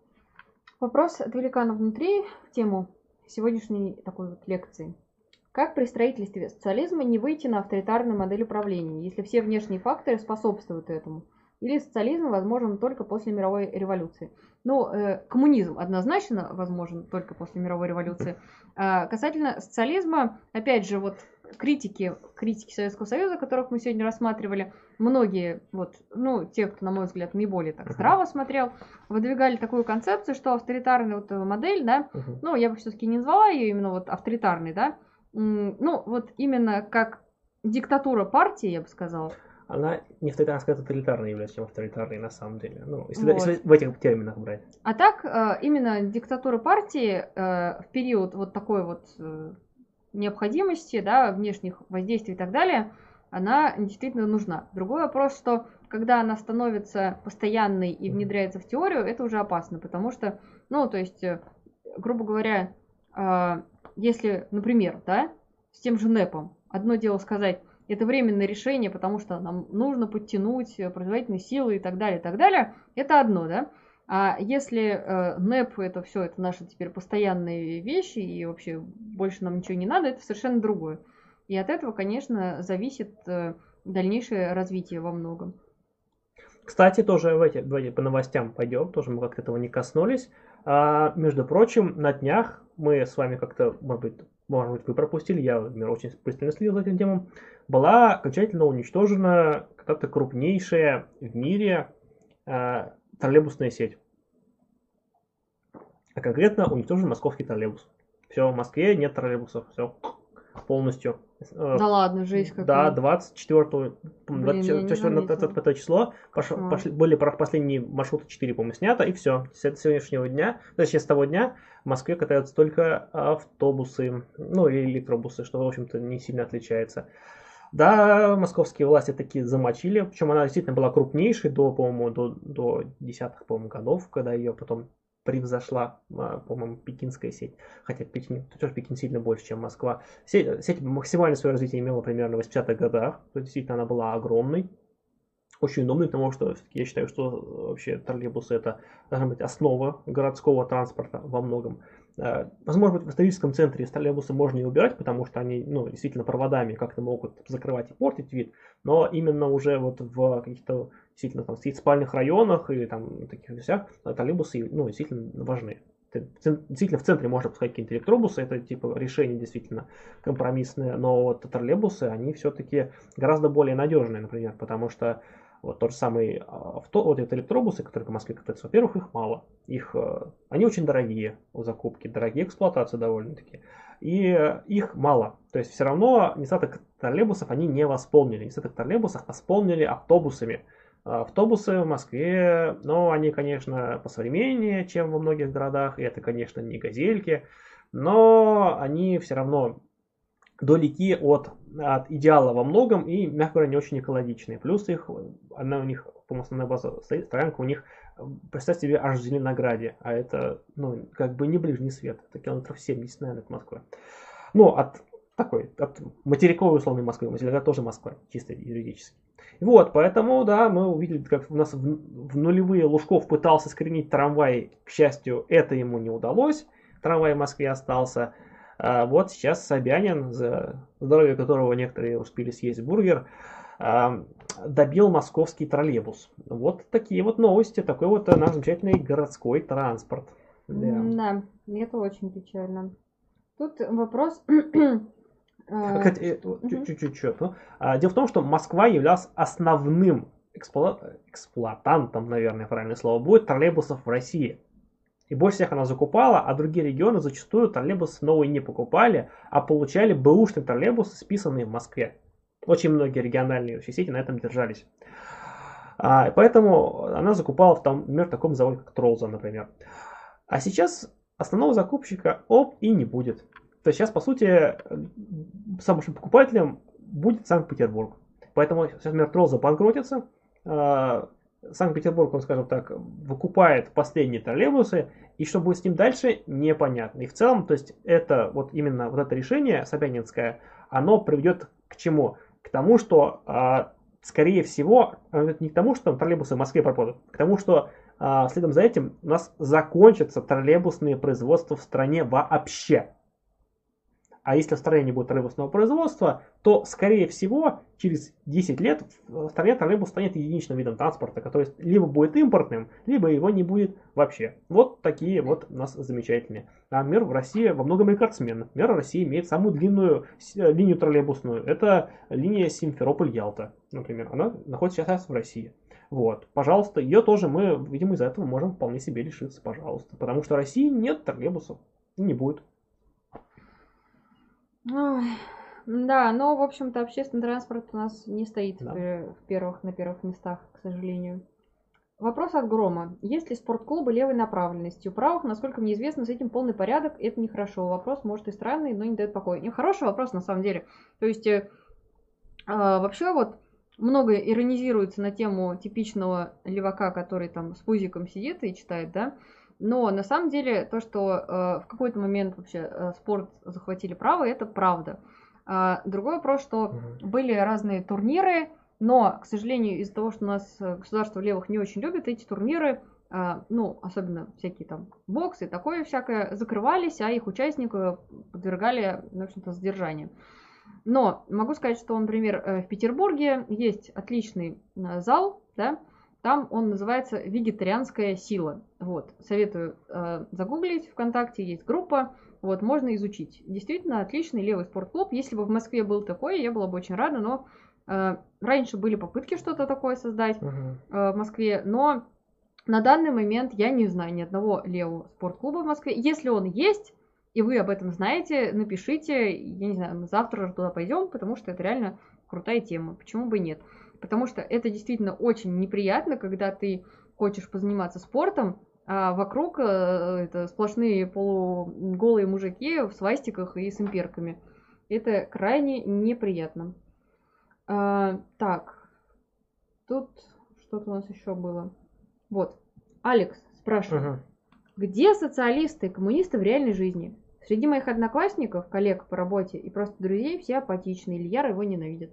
Вопрос от великана внутри в тему сегодняшней такой вот лекции. Как при строительстве социализма не выйти на авторитарную модель управления, если все внешние факторы способствуют этому? Или социализм возможен только после мировой революции? Ну, э, коммунизм однозначно возможен только после мировой революции. А касательно социализма, опять же, вот критики, критики Советского Союза, которых мы сегодня рассматривали, многие, вот, ну, те, кто, на мой взгляд, наиболее так здраво смотрел, выдвигали такую концепцию, что авторитарная вот модель, да, uh-huh. ну, я бы все-таки не назвала ее именно вот авторитарной, да, ну, вот именно как диктатура партии, я бы сказала. Она не авторитарная, а тоталитарная является, чем авторитарной на самом деле. Ну, если, вот. если в этих терминах брать. А так, э, именно диктатура партии э, в период вот такой вот э, необходимости, да, внешних воздействий и так далее, она действительно нужна. Другой вопрос, что когда она становится постоянной и внедряется в теорию, это уже опасно, потому что, ну, то есть, э, грубо говоря, э, если, например, да, с тем же НЭПом, одно дело сказать, это временное решение, потому что нам нужно подтянуть производительные силы и так далее, и так далее, это одно, да. А если э, НЭП это все, это наши теперь постоянные вещи, и вообще больше нам ничего не надо, это совершенно другое. И от этого, конечно, зависит э, дальнейшее развитие во многом. Кстати, тоже в эти, давайте по новостям пойдем, тоже мы как-то этого не коснулись. А, между прочим, на днях мы с вами как-то, может быть, может быть, вы пропустили, я, например, очень пристально следил за этим темам, была окончательно уничтожена какая-то крупнейшая в мире а, троллейбусная сеть. А конкретно уничтожен московский троллейбус. Все, в Москве нет троллейбусов. Все, полностью. Э, да ладно, жизнь какая. Да, 24 24 это, это число пош, пошли, были последние маршруты 4, по-моему, снято, и все. С сегодняшнего дня, точнее, с того дня в Москве катаются только автобусы, ну, и электробусы, что, в общем-то, не сильно отличается. Да, московские власти такие замочили, причем она действительно была крупнейшей до, по-моему, до, до десятых, по-моему, годов, когда ее потом превзошла, а, по-моему, пекинская сеть. Хотя Пекин, тоже Пекин сильно больше, чем Москва. Сеть, сеть максимальное свое развитие имела примерно в 80-х годах. То действительно, она была огромной. Очень удобной, потому что я считаю, что вообще троллейбусы это должна быть основа городского транспорта во многом. Э, возможно, в историческом центре троллейбусы можно и убирать, потому что они ну, действительно проводами как-то могут закрывать и портить вид, но именно уже вот в каких-то действительно там спальных районах или там таких вещах троллейбусы ну, действительно важны. Действительно, в центре можно пускать какие-то электробусы, это типа решение действительно компромиссное, но вот троллейбусы, они все-таки гораздо более надежные, например, потому что вот тот же самый авто, вот эти электробусы, которые в Москве катаются, во-первых, их мало. Их, э, они очень дорогие у закупки, дорогие эксплуатации довольно-таки. И их мало. То есть все равно недостаток троллейбусов они не восполнили. Недостаток троллейбусов восполнили автобусами. А автобусы в Москве, ну, они, конечно, посовременнее, чем во многих городах. И это, конечно, не газельки. Но они все равно далеки от, от идеала во многом и, мягко говоря, не очень экологичные. Плюс их, она у них, по-моему, основная база стоит, стоянка у них, представьте себе, аж в Зеленограде, а это, ну, как бы не ближний свет, это километров 70, наверное, от Москвы. Ну, от такой, от материковой условной Москвы, Зеленоград тоже Москва, чисто юридически. Вот, поэтому, да, мы увидели, как у нас в, в нулевые Лужков пытался скринить трамвай, к счастью, это ему не удалось, трамвай в Москве остался, а вот сейчас Собянин, за здоровье которого некоторые успели съесть бургер, а, добил московский троллейбус. Вот такие вот новости, такой вот наш замечательный городской транспорт. Да, да это очень печально. Тут вопрос... А, э, чуть-чуть. Ну, дело в том, что Москва являлась основным эксплуатантом, наверное, правильное слово будет, троллейбусов в России. И больше всех она закупала, а другие регионы зачастую троллейбусы новые не покупали, а получали бэушные троллейбусы, списанные в Москве. Очень многие региональные сети на этом держались. А, поэтому она закупала, в том, например, в таком заводе, как Тролза, например. А сейчас основного закупщика оп и не будет. То есть сейчас, по сути, самым большим покупателем будет Санкт-Петербург. Поэтому сейчас, например, Тролза банкротится, а, Санкт-Петербург, он, скажем так, выкупает последние троллейбусы, и что будет с ним дальше, непонятно. И в целом, то есть это вот именно вот это решение Собянинское, оно приведет к чему? К тому, что, а, скорее всего, не к тому, что там троллейбусы в Москве пропадут, к тому, что а, следом за этим у нас закончатся троллейбусные производства в стране вообще. А если в стране не будет троллейбусного производства, то, скорее всего, через 10 лет в стране троллейбус станет единичным видом транспорта, который либо будет импортным, либо его не будет вообще. Вот такие вот у нас замечательные. А мир в России во многом рекордсмен. Мир России имеет самую длинную э, линию троллейбусную. Это линия Симферополь-Ялта, например. Она находится сейчас в России. Вот, пожалуйста, ее тоже мы, видимо, из-за этого можем вполне себе лишиться, пожалуйста. Потому что в России нет троллейбусов. Не будет. Ой, Да, но, в общем-то, общественный транспорт у нас не стоит Да. в в первых, на первых местах, к сожалению. Вопрос от Грома. Есть ли спортклубы левой направленности? У правых, насколько мне известно, с этим полный порядок, и это нехорошо. Вопрос, может, и странный, но не дает покоя. Не, хороший вопрос, на самом деле. То есть, э, а, вообще вот много иронизируется на тему типичного левака, который там с пузиком сидит и читает, да, но на самом деле то, что э, в какой-то момент вообще э, спорт захватили право, это правда. А, другой вопрос, что были разные турниры, но, к сожалению, из-за того, что у нас государство левых не очень любит, эти турниры, а, ну, особенно всякие там боксы и такое всякое, закрывались, а их участников подвергали, в общем-то, задержанию. Но могу сказать, что, например, э, в Петербурге есть отличный зал, да, там он называется «Вегетарианская сила». Вот, советую э, загуглить ВКонтакте, есть группа, вот, можно изучить. Действительно, отличный левый спортклуб. Если бы в Москве был такой, я была бы очень рада, но э, раньше были попытки что-то такое создать Мгм. э, в Москве, но на данный момент я не знаю ни одного левого спортклуба в Москве. Если он есть, и вы об этом знаете, напишите, я не знаю, мы завтра туда пойдем, потому что это реально крутая тема. Почему бы и нет? Потому что это действительно очень неприятно, когда ты хочешь позаниматься спортом, а вокруг э, это сплошные полуголые мужики в свастиках и с имперками. Это крайне неприятно. А, так, тут что-то у нас еще было. Вот, Алекс спрашивает. Мгм. Где социалисты и коммунисты в реальной жизни? Среди моих одноклассников, коллег по работе и просто друзей все апатичные. Ильяр его ненавидит.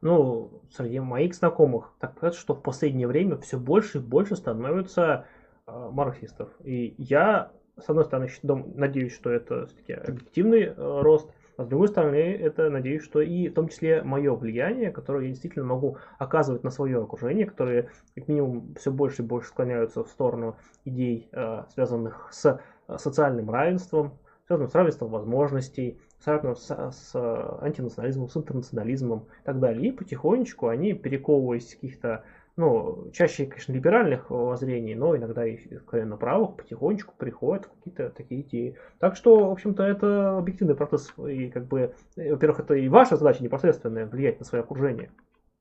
Ну, среди моих знакомых, так сказать, что в последнее время все больше и больше становится э, марксистов. И я, с одной стороны, надеюсь, что это все-таки объективный э, рост, а с другой стороны, это надеюсь, что и в том числе мое влияние, которое я действительно могу оказывать на свое окружение, которые как минимум все больше и больше склоняются в сторону идей, э, связанных с э, социальным равенством, связанным с равенством возможностей, связанным с, с э, антинационализмом, с интернационализмом и так далее. И потихонечку они, перековываясь каких-то, ну, чаще, конечно, либеральных воззрений, но иногда и откровенно правых, потихонечку приходят какие-то такие идеи. Так что, в общем-то, это объективный процесс. И, как бы, э, во-первых, это и ваша задача непосредственная, влиять на свое окружение.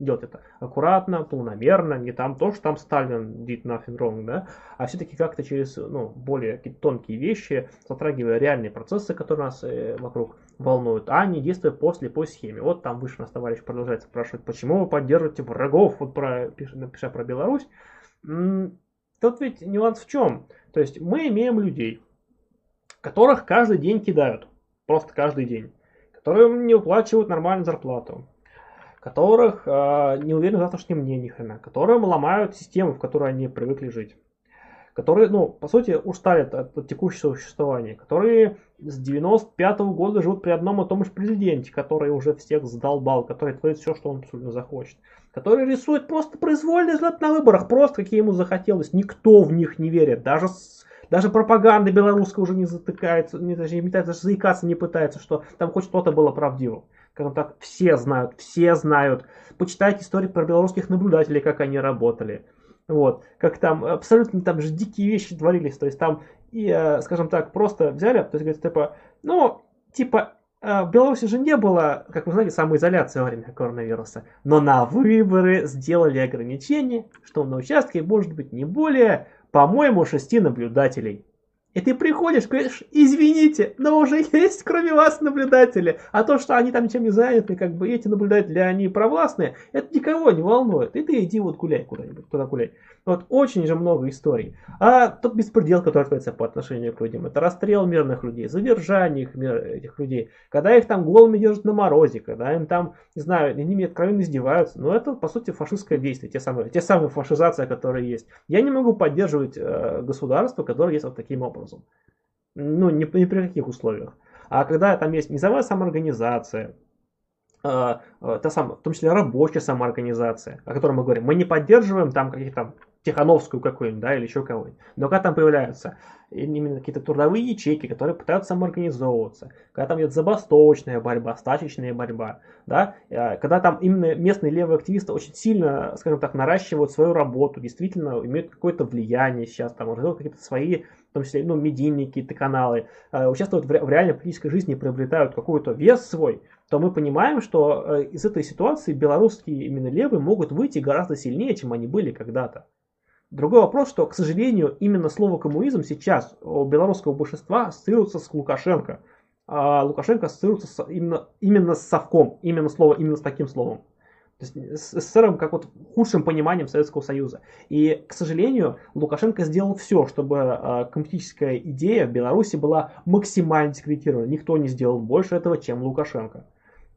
Делать это аккуратно, планомерно, не там то, что там Сталин did nothing wrong, да, а все-таки как-то через ну, более тонкие вещи, затрагивая реальные процессы, которые нас э, вокруг волнуют, а не действуя по схеме. Вот там выше нас товарищ продолжает спрашивать, почему вы поддерживаете врагов, вот про, пиш- напиша про Беларусь. Тут ведь нюанс в чем? То есть мы имеем людей, которых каждый день кидают, просто каждый день, которым не выплачивают нормальную зарплату, которых э, не уверены в завтрашнем дне ни хрена, которым ломают систему, в которой они привыкли жить, которые, ну, по сути, устали от, от текущего существования, которые с 95 года живут при одном и том же президенте, который уже всех задолбал, который творит все, что он абсолютно захочет, который рисует просто произвольный взгляд на выборах, просто какие ему захотелось, никто в них не верит, даже с- даже пропаганда белорусская уже не затыкается, не, даже не пытается, даже заикаться не пытается, что там хоть что-то было правдивым. Скажем так, все знают, все знают. Почитайте истории про белорусских наблюдателей, как они работали. Вот, как там абсолютно там же дикие вещи творились. То есть там, и, э, скажем так, просто взяли, то есть говорят, типа, ну, типа, э, в Беларуси же не было, как вы знаете, самоизоляции во время коронавируса. Но на выборы сделали ограничение, что на участке может быть не более, по-моему, шести наблюдателей. И ты приходишь, говоришь, извините, но уже есть кроме вас наблюдатели. А то, что они там чем не заняты, как бы эти наблюдатели, они провластные, это никого не волнует. И ты иди вот гуляй куда-нибудь, туда гуляй. Вот очень же много историй. А тот беспредел, который творится по отношению к людям, это расстрел мирных людей, задержание их, этих людей, когда их там голыми держат на морозе, когда им там, не знаю, ними откровенно издеваются. Но это, по сути, фашистское действие, те самые, те самые фашизация, которые есть. Я не могу поддерживать э, государство, которое есть вот таким образом. Ну, ни, ни при каких условиях. А когда там есть низовая самоорганизация, э, э, та самая, в том числе рабочая самоорганизация, о которой мы говорим, мы не поддерживаем там каких-то Тихановскую какую-нибудь, да, или еще кого-нибудь. Но когда там появляются именно какие-то трудовые ячейки, которые пытаются самоорганизовываться, когда там идет забастовочная борьба, стачечная борьба, да, э, когда там именно местные левые активисты очень сильно, скажем так, наращивают свою работу, действительно имеют какое-то влияние сейчас, там, организуют какие-то свои, в том числе, ну, медийные какие-то каналы, э, участвуют в реальной политической жизни, приобретают какой-то вес свой, то мы понимаем, что э, из этой ситуации белорусские именно левые могут выйти гораздо сильнее, чем они были когда-то. Другой вопрос, что, к сожалению, именно слово коммунизм сейчас у белорусского большинства ассоциируется с Лукашенко. А Лукашенко ассоциируется с, именно, именно с совком, именно слово, именно с таким словом. То есть с СССР как вот худшим пониманием Советского Союза. И, к сожалению, Лукашенко сделал все, чтобы э, коммунистическая идея в Беларуси была максимально дискредитирована. Никто не сделал больше этого, чем Лукашенко.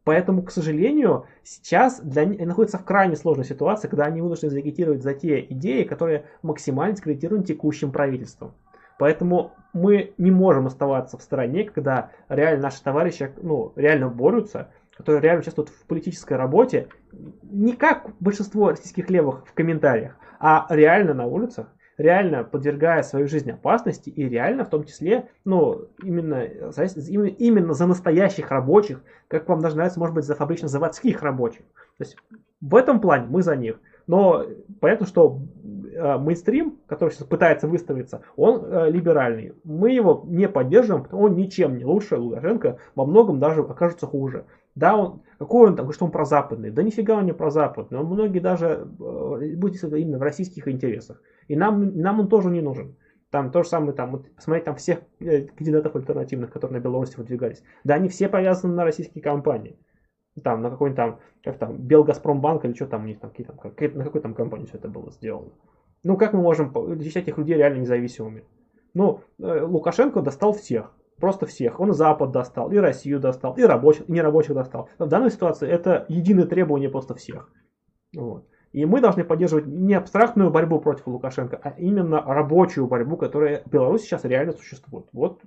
Поэтому, к сожалению, сейчас для они находятся в крайне сложной ситуации, когда они вынуждены загитировать за те идеи, которые максимально дискредитированы текущим правительством. Поэтому мы не можем оставаться в стороне, когда реально наши товарищи ну, реально борются, которые реально участвуют в политической работе, не как большинство российских левых в комментариях, а реально на улицах реально подвергая свою жизнь опасности и реально в том числе, ну, именно, именно за настоящих рабочих, как вам даже нравится, может быть, за фабрично-заводских рабочих. То есть в этом плане мы за них. Но понятно, что э, мейнстрим, который сейчас пытается выставиться, он э, либеральный. Мы его не поддерживаем, он ничем не лучше Лукашенко, во многом даже окажется хуже. Да, он, какой он там, что он прозападный? Да нифига он не прозападный. Он многие даже, э, будет именно в российских интересах. И нам, нам он тоже не нужен. Там то же самое, там, вот, посмотреть там всех э, кандидатов альтернативных, которые на Беларуси выдвигались. Да, они все повязаны на российские компании. Там, на какой-нибудь там, как там, Белгазпромбанк или что там у них там, какие там как, на какой там компании все это было сделано. Ну, как мы можем считать этих людей реально независимыми? Ну, э, Лукашенко достал всех. Просто всех. Он Запад достал, и Россию достал, и рабочих, и нерабочих достал. В данной ситуации это единое требование просто всех. Вот. И мы должны поддерживать не абстрактную борьбу против Лукашенко, а именно рабочую борьбу, которая в Беларуси сейчас реально существует. Вот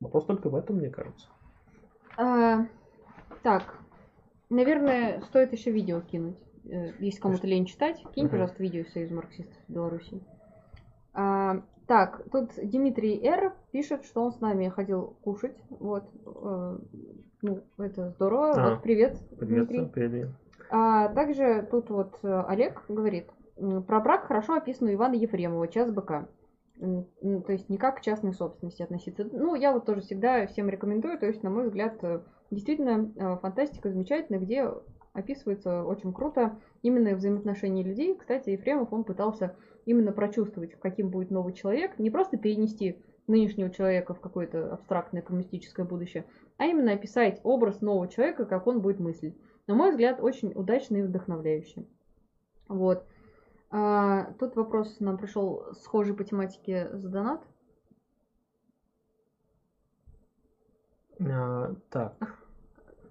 вопрос только в этом, мне кажется. А, так, наверное, стоит еще видео кинуть. Э, если кому-то лень читать, кинь, угу. пожалуйста, видео из Союза марксистов Беларуси. А, так, тут Дмитрий Р. пишет, что он с нами ходил кушать. Вот. Э, ну, это здорово. А, вот, привет, привет, Дмитрий. Привет. А также тут вот э, Олег говорит, про брак хорошо описано у Ивана Ефремова, час быка. То есть не как к частной собственности относиться. Ну, я вот тоже всегда всем рекомендую, то есть, на мой взгляд, э, действительно фантастика замечательная, где описывается очень круто именно взаимоотношения людей. Кстати, Ефремов, он пытался именно прочувствовать, каким будет новый человек, не просто перенести нынешнего человека в какое-то абстрактное коммунистическое будущее, а именно описать образ нового человека, как он будет мыслить на мой взгляд, очень удачный и вдохновляющий. Вот. А, тут вопрос нам пришел схожий по тематике за донат. А, так.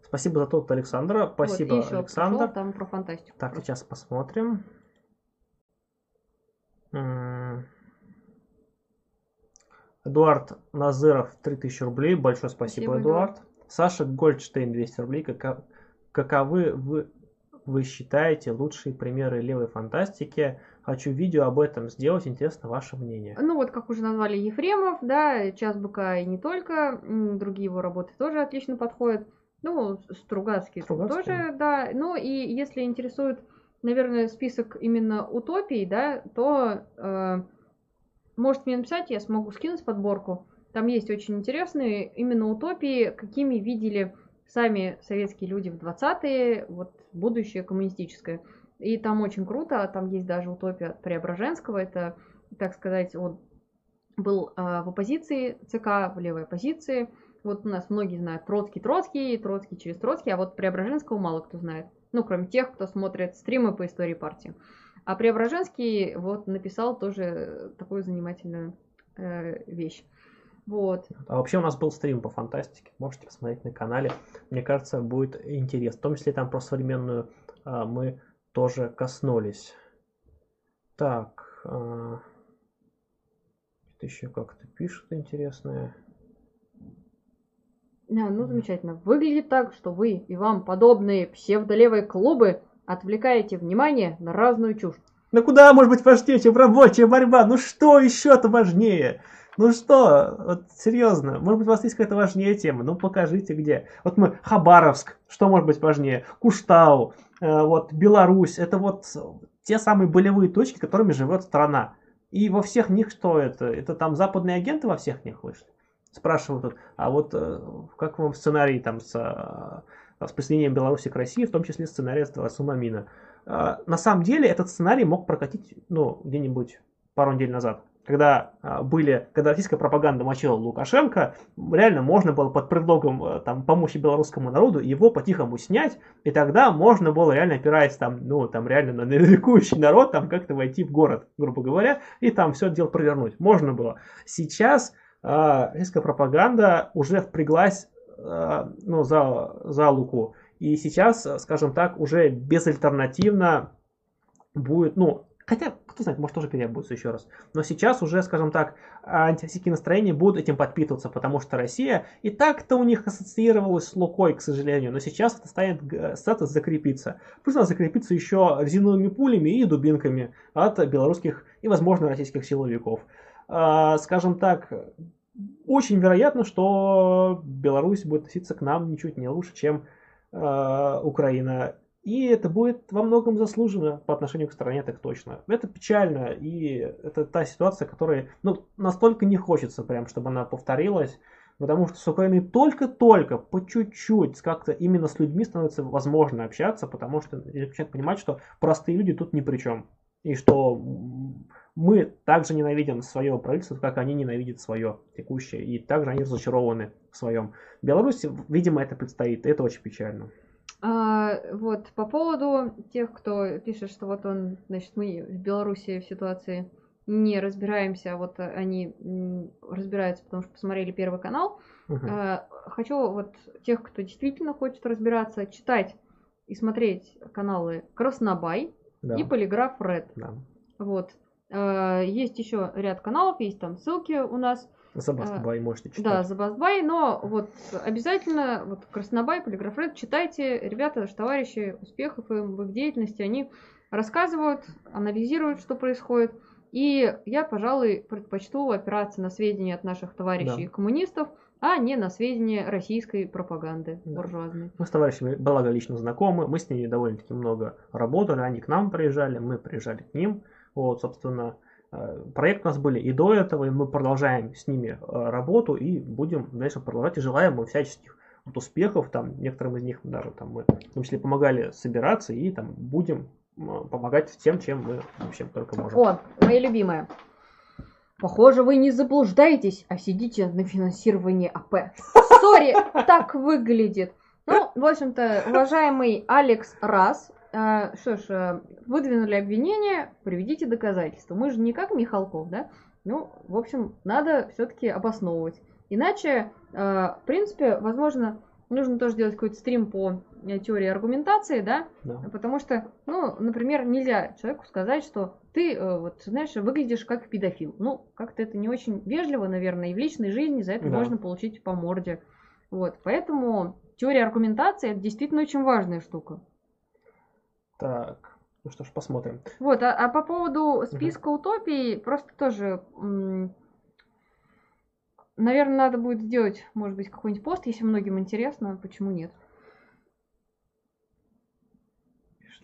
Спасибо за тот Александра. Спасибо, вот, Александр. Пришел, там про фантастику. Так, просто. сейчас посмотрим. Эдуард Назыров 3000 рублей. Большое спасибо, спасибо Эдуард. Эдуард. Саша Гольдштейн 200 рублей. Как, Каковы вы, вы считаете лучшие примеры левой фантастики? Хочу видео об этом сделать, интересно ваше мнение. Ну вот, как уже назвали Ефремов, да, Час быка и не только, другие его работы тоже отлично подходят. Ну, Стругацкий, Стругацкий. тоже, да. Ну и если интересует, наверное, список именно утопий, да, то э, можете мне написать, я смогу скинуть подборку. Там есть очень интересные именно утопии, какими видели сами советские люди в 20-е, вот будущее коммунистическое. И там очень круто, там есть даже утопия от Преображенского, это, так сказать, от был э, в оппозиции ЦК, в левой оппозиции. Вот у нас многие знают Троцкий, Троцкий, Троцкий через Троцкий, а вот Преображенского мало кто знает. Ну, кроме тех, кто смотрит стримы по истории партии. А Преображенский вот написал тоже такую занимательную э, вещь. Вот. А вообще у нас был стрим по фантастике, можете посмотреть на канале. Мне кажется, будет интересно. В том числе там про современную а, мы тоже коснулись. Так, а, это еще как-то пишут интересное. Да, ну замечательно. Выглядит так, что вы и вам подобные псевдолевые клубы отвлекаете внимание на разную чушь. Ну куда может быть важнее, чем рабочая борьба? Ну что еще-то важнее? Ну что, вот серьезно, может быть у вас есть какая-то важнее тема? Ну покажите где. Вот мы, Хабаровск, что может быть важнее? Куштау, э, вот Беларусь, это вот те самые болевые точки, которыми живет страна. И во всех них что это? Это там западные агенты во всех них вышли? Спрашивают тут, а вот э, как вам сценарий там с, э, с присоединением Беларуси к России, в том числе сценарий с Сумамина? А, на самом деле этот сценарий мог прокатить, ну, где-нибудь пару недель назад. Когда а, были, когда российская пропаганда мочила Лукашенко, реально можно было под предлогом э, там, помощи белорусскому народу его по-тихому снять, и тогда можно было реально опираясь там, ну, там реально на ликующий народ, там как-то войти в город, грубо говоря, и там все дело провернуть. Можно было. Сейчас российская пропаганда уже впряглась э, ну, за, за Луку. И сейчас, скажем так, уже безальтернативно будет, ну, хотя, кто знает, может тоже переобуться еще раз. Но сейчас уже, скажем так, антироссийские настроения будут этим подпитываться, потому что Россия и так-то у них ассоциировалась с Лукой, к сожалению, но сейчас это станет статус закрепиться. Пусть она закрепится еще резиновыми пулями и дубинками от белорусских и, возможно, российских силовиков. А, скажем так, очень вероятно, что Беларусь будет относиться к нам ничуть не лучше, чем э, Украина. И это будет во многом заслужено по отношению к стране, так точно. Это печально, и это та ситуация, которая ну, настолько не хочется, прям, чтобы она повторилась, потому что с Украиной только-только, по чуть-чуть, как-то именно с людьми становится возможно общаться, потому что начинают понимать, что простые люди тут ни при чем. И что мы также ненавидим свое правительство, как они ненавидят свое текущее, и также они разочарованы в своем. Беларуси, видимо, это предстоит, и это очень печально. А, вот, по поводу тех, кто пишет, что вот он, значит, мы в Беларуси в ситуации не разбираемся, а вот они разбираются, потому что посмотрели Первый канал. Угу. А, хочу вот тех, кто действительно хочет разбираться, читать и смотреть каналы Краснобай да. и Полиграф Ред. Да. Вот. А, есть еще ряд каналов, есть там ссылки у нас. Забастбай можете читать. Да, Забастбай, но вот обязательно вот Краснобай, Полиграфред читайте. Ребята, товарищи, успехов им в их деятельности, они рассказывают, анализируют, что происходит. И я, пожалуй, предпочту опираться на сведения от наших товарищей да. коммунистов, а не на сведения российской пропаганды да. буржуазной. Мы с товарищами, благо, лично знакомы, мы с ними довольно-таки много работали, они к нам приезжали, мы приезжали к ним. Вот, собственно, Э, проект у нас были и до этого, и мы продолжаем с ними э, работу и будем дальше продолжать и желаем им всяческих вот успехов, там некоторым из них даже там мы в том числе помогали собираться и там будем помогать тем, чем мы вообще только можем. О, моя любимая. Похоже, вы не заблуждаетесь, а сидите на финансировании АП. Sorry, так выглядит. Ну, в общем-то, уважаемый Алекс Раз, что ж, э, выдвинули обвинение, приведите доказательства. Мы же не как Михалков, да? Ну, в общем, надо все-таки обосновывать. Иначе, э, в принципе, возможно, нужно тоже делать какой-то стрим по э, теории аргументации, да? да? Потому что, ну, например, нельзя человеку сказать, что ты, вот, знаешь, выглядишь как педофил. Ну, как-то это не очень вежливо, наверное, и в личной жизни за это да. можно получить по морде. Вот, поэтому теория аргументации это действительно очень важная штука. Так, ну что ж, посмотрим. Вот, а, а по поводу списка угу. утопий, просто тоже, наверное, надо будет сделать, может быть, какой-нибудь пост, если многим интересно, почему нет.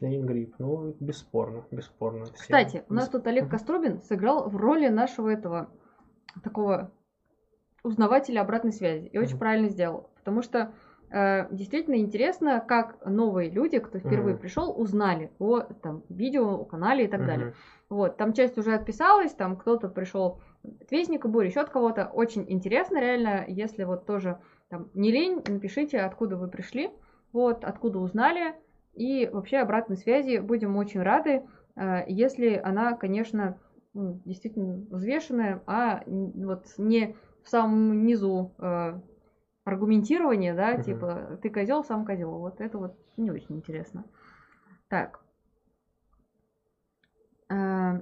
Ленин Грипп, ну, бесспорно, бесспорно. Все. Кстати, у нас тут Олег Кострубин сыграл в роли нашего этого, такого узнавателя обратной связи. И очень правильно сделал. Потому что действительно интересно, как новые люди, кто впервые Мгм. пришел, узнали о там, видео, о канале и так далее. Мгм. Вот, там часть уже отписалась, там кто-то пришел от Вестника Бури, еще от кого-то. Очень интересно, реально, если вот тоже там не лень, напишите, откуда вы пришли, вот, откуда узнали. И вообще обратной связи будем очень рады, э, если она, конечно, действительно взвешенная, а вот не в самом низу аргументирования, да, Мгм. типа ты козел, сам козел. Вот это вот не очень интересно. Так. Э,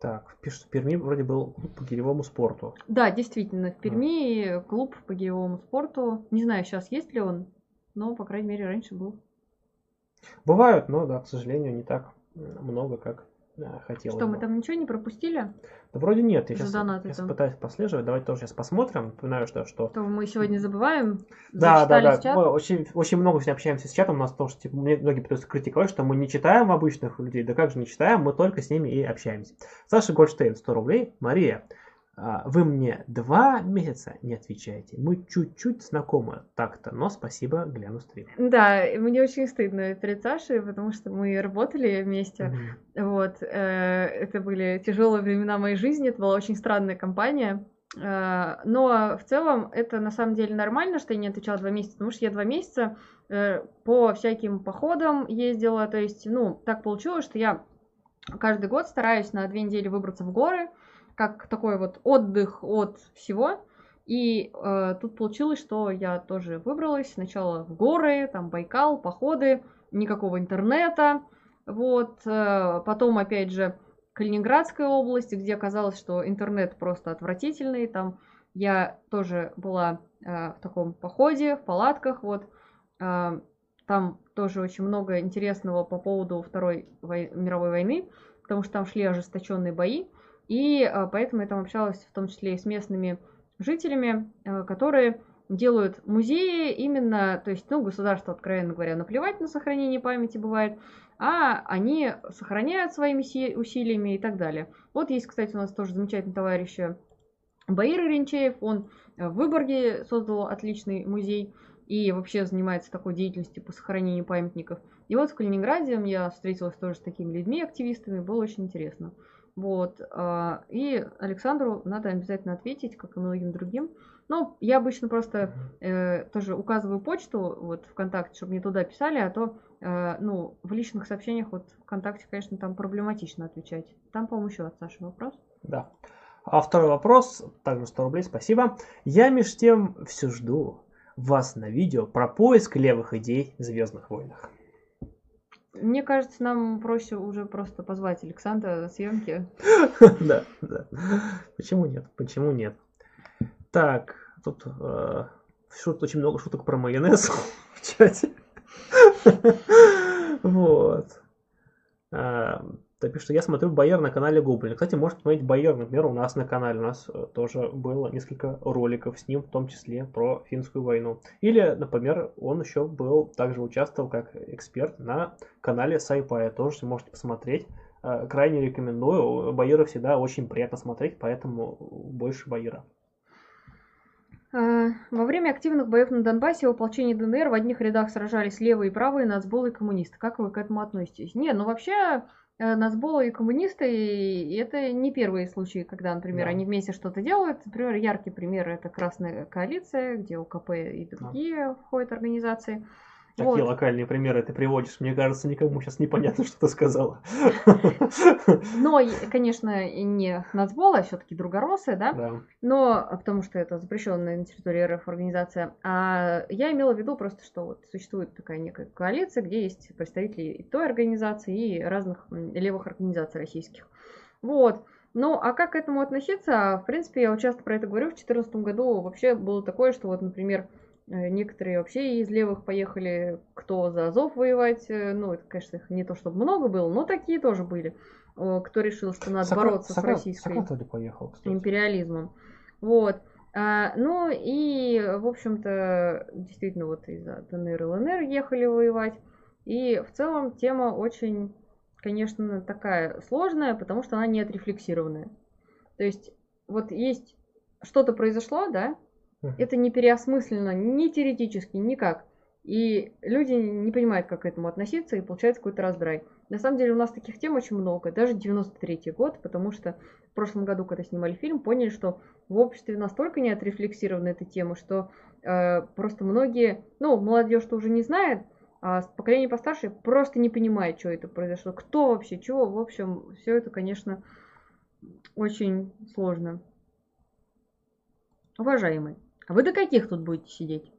Так, пишут, в Перми вроде был клуб по гиревому спорту. Да, действительно, в Перми клуб по гиревому спорту. Не знаю, сейчас есть ли он, но, по крайней мере, раньше был. Бывают, но, да, к сожалению, не так много, как хотелось Что, мы бы. там ничего не пропустили? Да вроде нет, я За сейчас, донаты там. пытаюсь послеживать, давайте тоже сейчас посмотрим. Напоминаю, что, что То мы сегодня забываем. Да, да, да. чат. Мы очень, очень много сегодня общаемся с чатом. У нас тоже, типа, мне многие пытаются критиковать, что мы не читаем обычных людей. Да как же не читаем, мы только с ними и общаемся. Саша Гольштейн, 100 рублей. Мария, вы мне два месяца не отвечаете. Мы чуть-чуть знакомы так-то, но спасибо, гляну стрим. Да, мне очень стыдно перед Сашей, потому что мы работали вместе. Мгм. Вот, э, это были тяжелые времена моей жизни, это была очень странная компания. Э, но в целом это на самом деле нормально, что я не отвечала два месяца, потому что я два месяца э, по всяким походам ездила. То есть, ну, так получилось, что я каждый год стараюсь на две недели выбраться в горы, как такой вот отдых от всего. И э, тут получилось, что я тоже выбралась сначала в горы, там Байкал, походы, никакого интернета. Вот, э, потом, опять же, Калининградская область, где оказалось, что интернет просто отвратительный. Там я тоже была э, в таком походе, в палатках, вот. Э, там тоже очень много интересного по поводу Второй вой- мировой войны, потому что там шли ожесточенные бои. И э, поэтому я там общалась в том числе и с местными жителями, э, которые делают музеи именно, то есть, ну, государство, откровенно говоря, наплевать на сохранение памяти бывает, а они сохраняют своими си- усилиями и так далее. Вот есть, кстати, у нас тоже замечательный товарищ э, Баир Иринчеев, он в Выборге создал отличный музей и вообще занимается такой деятельностью по сохранению памятников. И вот в Калининграде я встретилась тоже с такими людьми, активистами, было очень интересно. Вот. а, И Александру надо обязательно ответить, как и многим другим. Ну, я обычно просто э, тоже указываю почту вот ВКонтакте, чтобы мне туда писали, а то, э, ну, в личных сообщениях вот ВКонтакте, конечно, там проблематично отвечать. Там, по-моему, еще от Саши вопрос. Да. А второй вопрос, также 100 рублей, спасибо. Я меж тем все жду вас на видео про поиск левых идей в Звездных войнах. Мне кажется, нам проще уже просто позвать Александра на съемки. Да, да. Почему нет? Почему нет? Так, тут э, шут- очень много шуток про майонез в чате. Вот. Так что я смотрю Байер на канале Гоблин. Кстати, можете посмотреть Байер, например, у нас на канале. У нас э, тоже было несколько роликов с ним, в том числе про финскую войну. Или, например, он еще был, также участвовал как эксперт на канале Сайпая. Тоже можете посмотреть. Э, Крайне рекомендую. Байера всегда очень приятно смотреть, поэтому больше Байера. А, Во время активных боев на Донбассе в ополчении ДНР в одних рядах сражались левые и правые нацболы и коммунисты. Как вы к этому относитесь? Не, ну вообще э, нацболы и коммунисты и это не первые случаи, когда, например, Да. они вместе что-то делают. Например, яркий пример это Красная коалиция, где УКП и другие входят организации. Какие Вот. локальные примеры ты приводишь? Мне кажется, никому сейчас непонятно, что ты сказала. Но, конечно, не нацболы, а все-таки другоросы, да? Да. Но, а потому что это запрещенная на территории РФ организация. А я имела в виду просто, что вот существует такая некая коалиция, где есть представители и той организации, и разных левых организаций российских. Вот. Ну, а как к этому относиться? В принципе, я вот часто про это говорю. В 2014 году вообще было такое, что вот, например, некоторые вообще из левых поехали, кто за Азов воевать. э, Ну, это, конечно, их не то чтобы много было, но такие тоже были. Кто решил, что надо Сокра- бороться с Сокра- российской поехал, кстати. империализмом. Вот. А, ну и, в общем-то, действительно, вот из-за ДНР и ЛНР ехали воевать. И в целом тема очень, конечно, такая сложная, потому что она не отрефлексированная. То есть вот есть что-то произошло, да, Это не переосмысленно ни теоретически, никак. И люди не понимают, как к этому относиться, и получается какой-то раздрай. На самом деле у нас таких тем очень много, даже 93-й год, потому что в прошлом году, когда снимали фильм, поняли, что в обществе настолько не отрефлексирована эта тема, что э, просто многие, ну, молодежь-то уже не знает, а поколение постарше просто не понимает, что это произошло, кто вообще, чего. В общем, все это, конечно, очень сложно. Уважаемый, а вы до каких тут будете сидеть?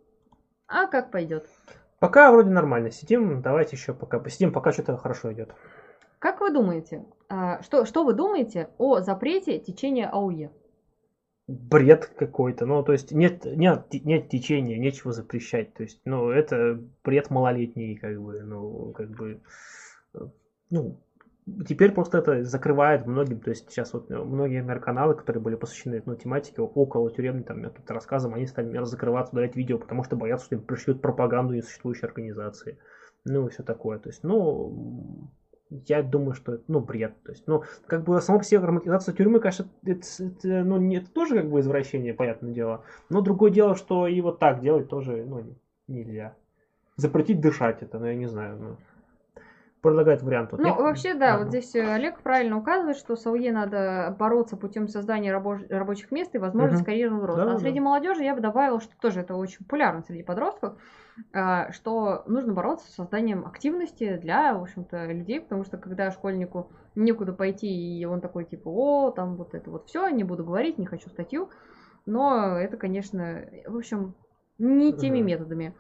А как пойдет? Пока вроде нормально сидим, давайте еще пока посидим, пока что-то хорошо идет. Как вы думаете, а, что, что вы думаете о запрете течения АУЕ? Бред какой-то, ну, то есть нет, нет, нет течения, нечего запрещать, то есть, ну, это бред малолетний, как бы, ну, как бы, э, ну, теперь просто это закрывает многим, то есть сейчас вот э, многие каналы, которые были посвящены ну, тематике около тюремной там, метод рассказам, они стали например, закрывать, удалять видео, потому что боятся, что им пришлют пропаганду несуществующей организации. Ну и все такое. То есть, ну, я думаю, что это, ну, бред. То есть, ну, как бы само по себе грамматизация тюрьмы, конечно, это, это, ну, это тоже как бы извращение, понятное дело. Но другое дело, что и вот так делать тоже, ну, нельзя. Запретить дышать это, ну, я не знаю, ну предлагает вариант. Вот ну, я- вообще, да, Ага. вот здесь э, Олег правильно указывает, что с АУЕ надо бороться путем создания рабоч- рабочих мест и возможность Мгм. карьерного роста. Да, а да. среди молодежи я бы добавила, что тоже это очень популярно среди подростков, а, что нужно бороться с созданием активности для, в общем-то, людей, потому что когда школьнику некуда пойти, и он такой, типа, о, там вот это вот все, не буду говорить, не хочу статью, но это, конечно, в общем, не теми Мгм. методами.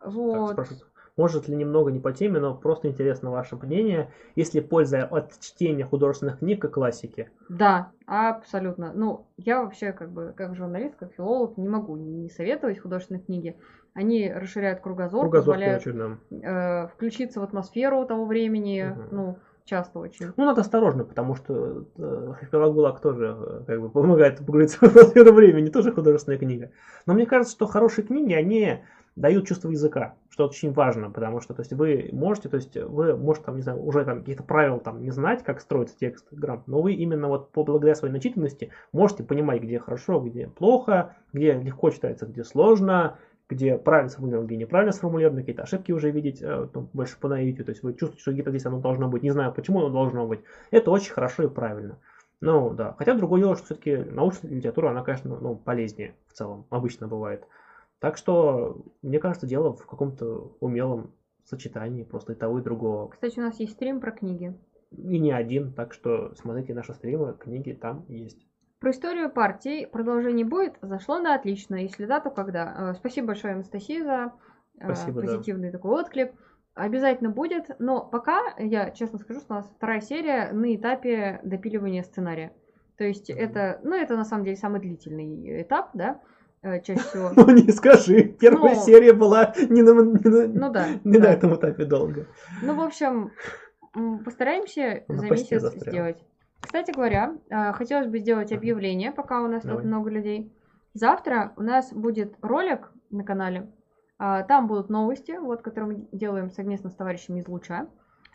Так, Вот. спрашивают, может ли немного не по теме, но просто интересно ваше мнение, есть ли польза от чтения художественных книг и классики? Да, абсолютно. Ну, я вообще как бы как журналист, как филолог не могу не советовать художественные книги. Они расширяют кругозор, Кругозор позволяют э, включиться в атмосферу того времени, Мгм. ну, часто очень. Ну, надо осторожно, потому что э, Архипелаг ГУЛАГ тоже э, как бы помогает погрузиться в атмосферу времени, тоже художественная книга. Но мне кажется, что хорошие книги, они дают чувство языка, что очень важно, потому что то есть, вы можете, то есть вы можете, там, не знаю, уже там каких-то правил там не знать, как строится текст грамотно, но вы именно вот по благодаря своей начитанности можете понимать, где хорошо, где плохо, где легко читается, где сложно, где правильно сформулировано, где неправильно сформулировано, какие-то ошибки уже видеть э, ну, больше по наитию, то есть вы чувствуете, что где-то здесь оно должно быть, не знаю почему оно должно быть. Это очень хорошо и правильно. Ну да, хотя другое дело, что все-таки научная литература, она, конечно, ну, полезнее в целом, обычно бывает. Так что, мне кажется, дело в каком-то умелом сочетании просто и того, и другого. Кстати, у нас есть стрим про книги. И не один, так что смотрите наши стримы, книги там есть. Про историю партий продолжение будет. Зашло на отлично. Если да, то когда? Э, Спасибо большое, Анастасия, за э, Спасибо, да. позитивный такой отклик. Обязательно будет, но пока, я честно скажу, что у нас вторая серия на этапе допиливания сценария. То есть Мгм. это, ну это на самом деле самый длительный этап, да, чаще всего. Ну не скажи, первая Ну. серия была не на, не на- Ну да. не на да. этом этапе долго. Ну, в общем, постараемся На за месяц застрял. сделать. Кстати говоря, а, хотелось бы сделать объявление, пока у нас Давай. тут много людей. Завтра у нас будет ролик на канале. а, Там будут новости, вот, которые мы делаем совместно с товарищами из Луча.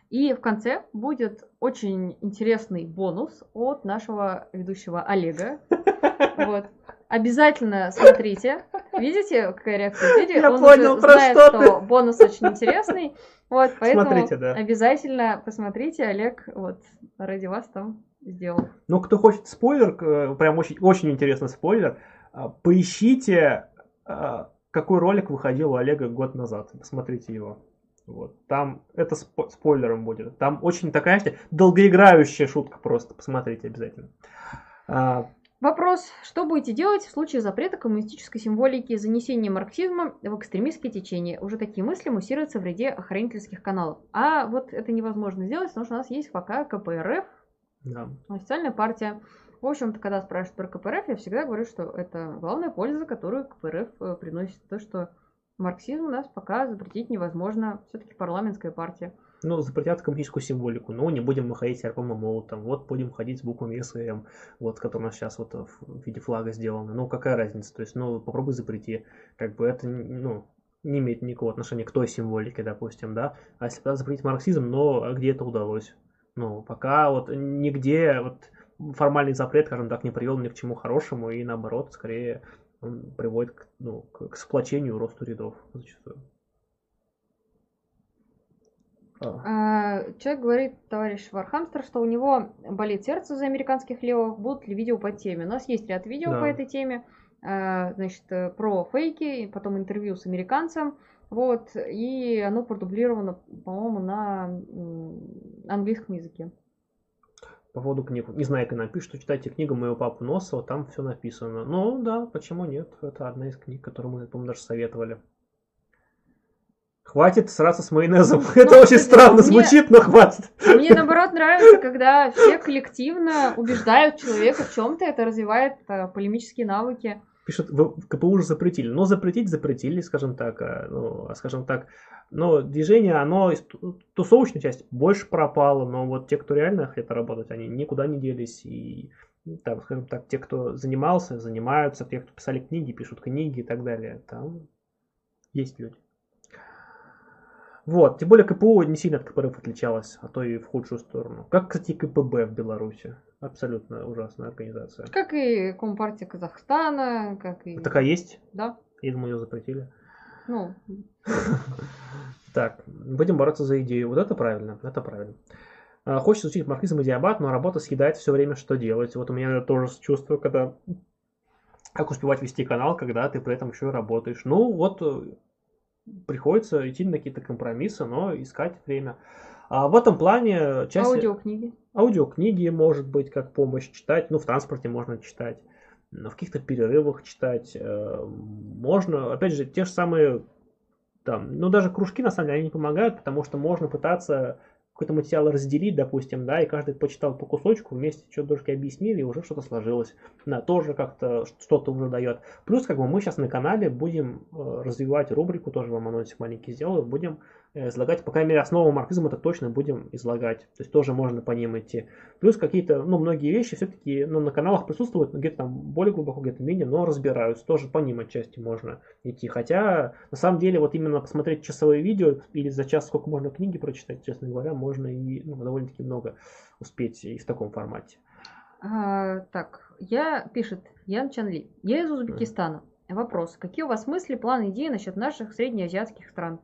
И в конце будет очень интересный бонус от нашего ведущего Олега. Вот. Обязательно смотрите. Видите, какая реакция Диди? Я Он понял, уже про знает, что что бонус очень интересный. Вот, поэтому Смотрите, да. обязательно посмотрите. Олег вот ради вас там сделал. Ну, кто хочет спойлер, э, прям очень, очень интересный спойлер, а, поищите, а, какой ролик выходил у Олега год назад. Посмотрите его. Вот. Там это спо- спойлером будет. Там очень такая знаете, долгоиграющая шутка просто. Посмотрите обязательно. А, Вопрос, что будете делать в случае запрета коммунистической символики и занесения марксизма в экстремистские течения? Уже такие мысли муссируются в ряде охранительских каналов. А вот это невозможно сделать, потому что у нас есть пока КПРФ, да. официальная партия. В общем-то, когда спрашивают про КПРФ, я всегда говорю, что это главная польза, которую КПРФ э, приносит. То, что марксизм у нас пока запретить невозможно. Все-таки парламентская партия. Ну, запретят коммунистическую символику. Ну, не будем мы ходить серпом и молотом. Вот будем ходить с буквами С и М, вот, которые у нас сейчас вот в виде флага сделаны. Ну, какая разница? То есть, ну, попробуй запрети. Как бы это, ну, не имеет никакого отношения к той символике, допустим, да. А если тогда запретить марксизм, но где это удалось? Ну, пока вот нигде, вот формальный запрет, скажем так, не привел ни к чему хорошему, и наоборот, скорее он приводит к, ну, к сплочению, росту рядов зачастую. А. Человек говорит, товарищ Вархамстер, что у него болит сердце за американских левых. Будут ли видео по теме? У нас есть ряд видео Да. по этой теме. А, Значит, э, про фейки, потом интервью с американцем. Вот, и оно продублировано, по-моему, на английском языке. По поводу книг. Не знаю, как напишут, что читайте книгу моего папы Носова, там все написано. Ну да, почему нет? Это одна из книг, которую мы, по-моему, даже советовали. Хватит сраться с майонезом. Это очень странно мне- звучит, но хватит. Мне наоборот нравится, когда все коллективно убеждают человека в чем-то, это развивает э, полемические навыки. Пишут, в КПУ уже запретили. Но запретить запретили, скажем так. а, Ну, а скажем так, но движение, оно, тусовочная часть больше пропала, но вот те, кто реально хотят работать, они никуда не делись. И, ну, там, скажем так, те, кто занимался, занимаются, те, кто писали книги, пишут книги и так далее, там есть люди. Вот, тем более КПУ не сильно от КПРФ отличалась, а то и в худшую сторону. Как, кстати, КПБ в Беларуси. Абсолютно ужасная организация. Как и Компартия Казахстана, как и... Такая есть? Да, Я думаю, ее запретили. ну, Так, будем бороться за идею. Вот это правильно, это правильно. А, Хочется учить марксизм и диабат, но работа съедает все время, что делать. Вот у меня тоже чувство, когда... Как успевать вести канал, когда ты при этом еще и работаешь. Ну, вот приходится идти на какие-то компромиссы, но искать время. А в этом плане часть... аудиокниги. Аудиокниги, может быть, как помощь читать. Ну, в транспорте можно читать. В каких-то перерывах читать. э, Можно, опять же, те же самые там, ну, даже кружки, на самом деле, они не помогают, потому что можно пытаться какой-то материал разделить, допустим, да, и каждый почитал по кусочку, вместе что-то дружки объяснили, и уже что-то сложилось. Да, тоже как-то что-то уже дает. Плюс, как бы, мы сейчас на канале будем э, развивать рубрику, тоже вам анонсик маленький сделаю, будем излагать, по крайней мере, основу марксизма это точно будем излагать. То есть тоже можно по ним идти. Плюс какие-то, ну, многие вещи все-таки ну, на каналах присутствуют, но где-то там более глубоко, где-то менее, но разбираются. Тоже по ним отчасти можно идти. Хотя, на самом деле, вот именно посмотреть часовые видео или за час сколько можно книги прочитать, честно говоря, можно и ну, довольно-таки много успеть и в таком формате. А, так, я пишет Ян Чанли. Я из Узбекистана. Вопрос. Какие у вас мысли, планы, идеи насчет наших среднеазиатских стран?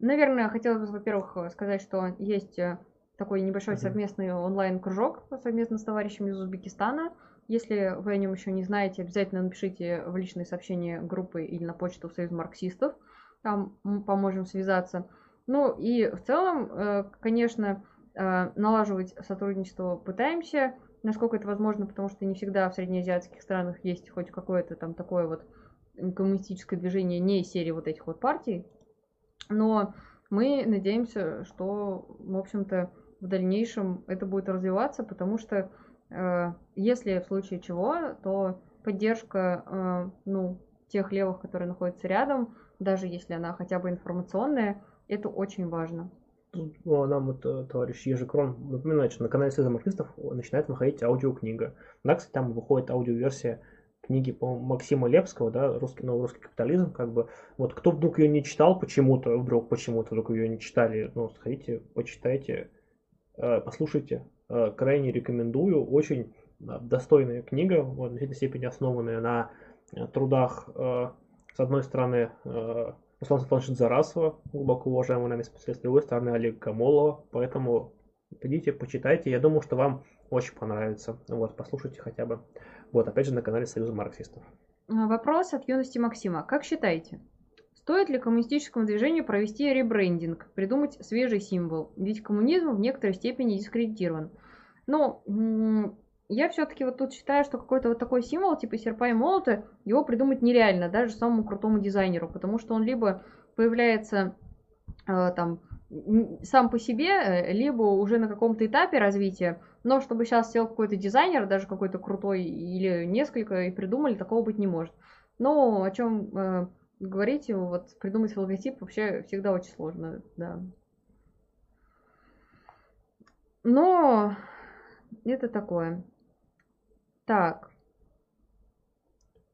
Наверное, хотелось бы, во-первых, сказать, что есть э, такой небольшой совместный онлайн-кружок совместно с товарищами из Узбекистана. Если вы о нем еще не знаете, обязательно напишите в личные сообщения группы или на почту Союз марксистов. Там мы поможем связаться. Ну и в целом, э, конечно, э, налаживать сотрудничество пытаемся, насколько это возможно, потому что не всегда в среднеазиатских странах есть хоть какое-то там такое вот коммунистическое движение не из серии вот этих вот партий. Но мы надеемся, что, в общем-то, в дальнейшем это будет развиваться, потому что э, если в случае чего, то поддержка э, ну, тех левых, которые находятся рядом, даже если она хотя бы информационная, это очень важно. Ну, нам вот э, товарищ Ежекрон напоминает, что на канале Союза марксистов начинает выходить аудиокнига. Да, кстати, там выходит аудиоверсия книги по Максима Лепского, да, русский, новый русский капитализм, как бы, вот кто вдруг ее не читал почему-то, вдруг почему-то вдруг ее не читали, ну, сходите, почитайте, э, послушайте, Э, крайне рекомендую, очень достойная книга, в значительной степени основанная на э, трудах, с одной стороны, Руслана Светлановича Зарасова, глубоко уважаемого нами специалиста, с другой стороны, Олега Камолова, поэтому идите, почитайте, я думаю, что вам очень понравится, вот, послушайте хотя бы, вот, опять же, на канале Союза марксистов. А, Вопрос от юности Максима. Как считаете, стоит ли коммунистическому движению провести ребрендинг, придумать свежий символ? Ведь коммунизм в некоторой степени дискредитирован. Но я все-таки вот тут считаю, что какой-то вот такой символ, типа серпа и молота, его придумать нереально, даже самому крутому дизайнеру, потому что он либо появляется э, там сам по себе, э, либо уже на каком-то этапе развития, но чтобы сейчас сел какой-то дизайнер, даже какой-то крутой или несколько, и придумали, такого быть не может. Но о чем э, говорить, вот придумать логотип вообще всегда очень сложно, да. Но это такое. Так.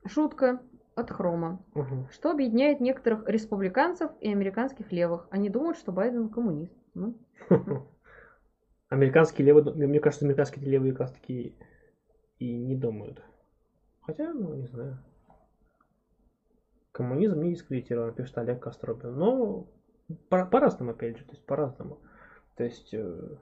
Шутка от Хрома. Мгм. Что объединяет некоторых республиканцев и американских левых? Они думают, что Байден коммунист. Ну, Американские левые, мне кажется, американские левые как раз таки и не думают. Хотя, ну, не знаю. Коммунизм не дискредитирован, пишет Олег Костробин. Но по- по-разному, опять же, то есть по-разному. То есть э,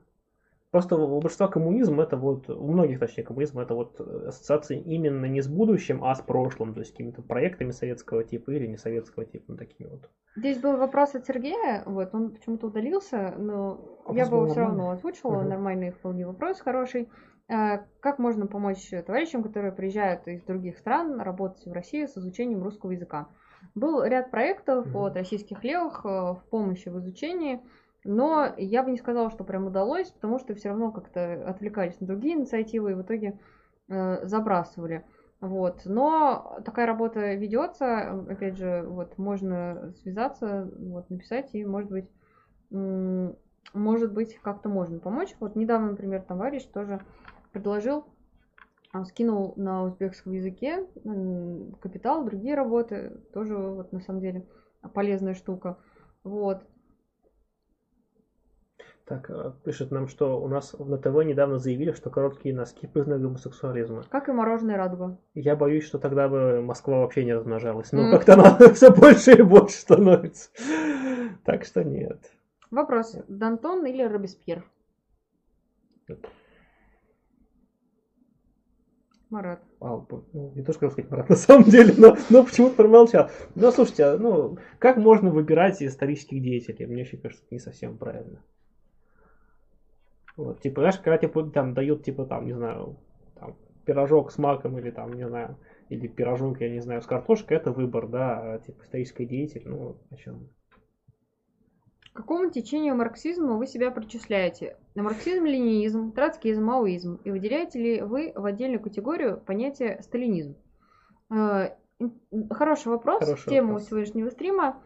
Просто у большинства коммунизм это вот, у многих точнее коммунизм это вот ассоциации именно не с будущим, а с прошлым, то есть какими-то проектами советского типа или не советского типа, ну такими вот. Здесь был вопрос от Сергея, вот он почему-то удалился, но А я бы его все равно озвучила, Мгм. нормальный вполне вопрос, хороший. Э, Как можно помочь товарищам, которые приезжают из других стран, работать в России с изучением русского языка? Был ряд проектов Мгм. от российских левых э, в помощи в изучении, но я бы не сказала, что прям удалось, потому что все равно как-то отвлекались на другие инициативы и в итоге э, забрасывали. Вот. Но такая работа ведется, опять же, вот можно связаться, вот, написать, и может быть, может быть, как-то можно помочь. Вот недавно, например, товарищ тоже предложил, а, скинул на узбекском языке капитал, другие работы, тоже вот на самом деле полезная штука. Вот. Так, э, пишет нам, что у нас на ТВ недавно заявили, что короткие носки признак гомосексуализма. Как и мороженое радуга. Я боюсь, что тогда бы Москва вообще не размножалась. Но М. как-то она все больше и больше становится. Так что нет. Вопрос. Дантон или Робеспьер? Марат. А, ну, не то, что хотел сказать, Марат, на самом деле, но, но почему-то промолчал. Ну, слушайте, а, ну, как можно выбирать исторических деятелей? Мне еще кажется, это не совсем правильно. Вот, типа, знаешь, когда типа, там дают, типа, там, не знаю, там, пирожок с маком или там, не знаю, или пирожок, я не знаю, с картошкой, это выбор, да, а, типа, исторический деятель, ну, о чем? К какому течению марксизма вы себя причисляете? На марксизм, ленинизм, троцкизм, маоизм? И выделяете ли вы в отдельную категорию понятие сталинизм? Э, Хороший вопрос, Хороший тема вопрос. сегодняшнего стрима.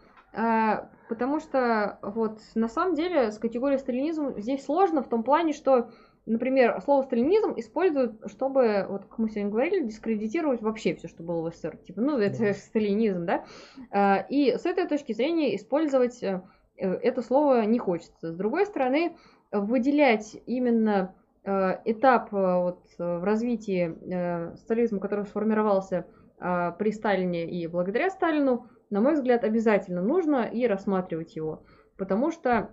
Потому что вот на самом деле с категорией сталинизм здесь сложно в том плане, что, например, слово сталинизм используют, чтобы, вот как мы сегодня говорили, дискредитировать вообще все, что было в СССР. Типа, ну, это Да. сталинизм, да? Э, И с этой точки зрения использовать э, это слово не хочется. С другой стороны, выделять именно э, этап э, вот, в развитии сталинизма, который сформировался при Сталине и благодаря Сталину, на мой взгляд, обязательно нужно и рассматривать его. Потому что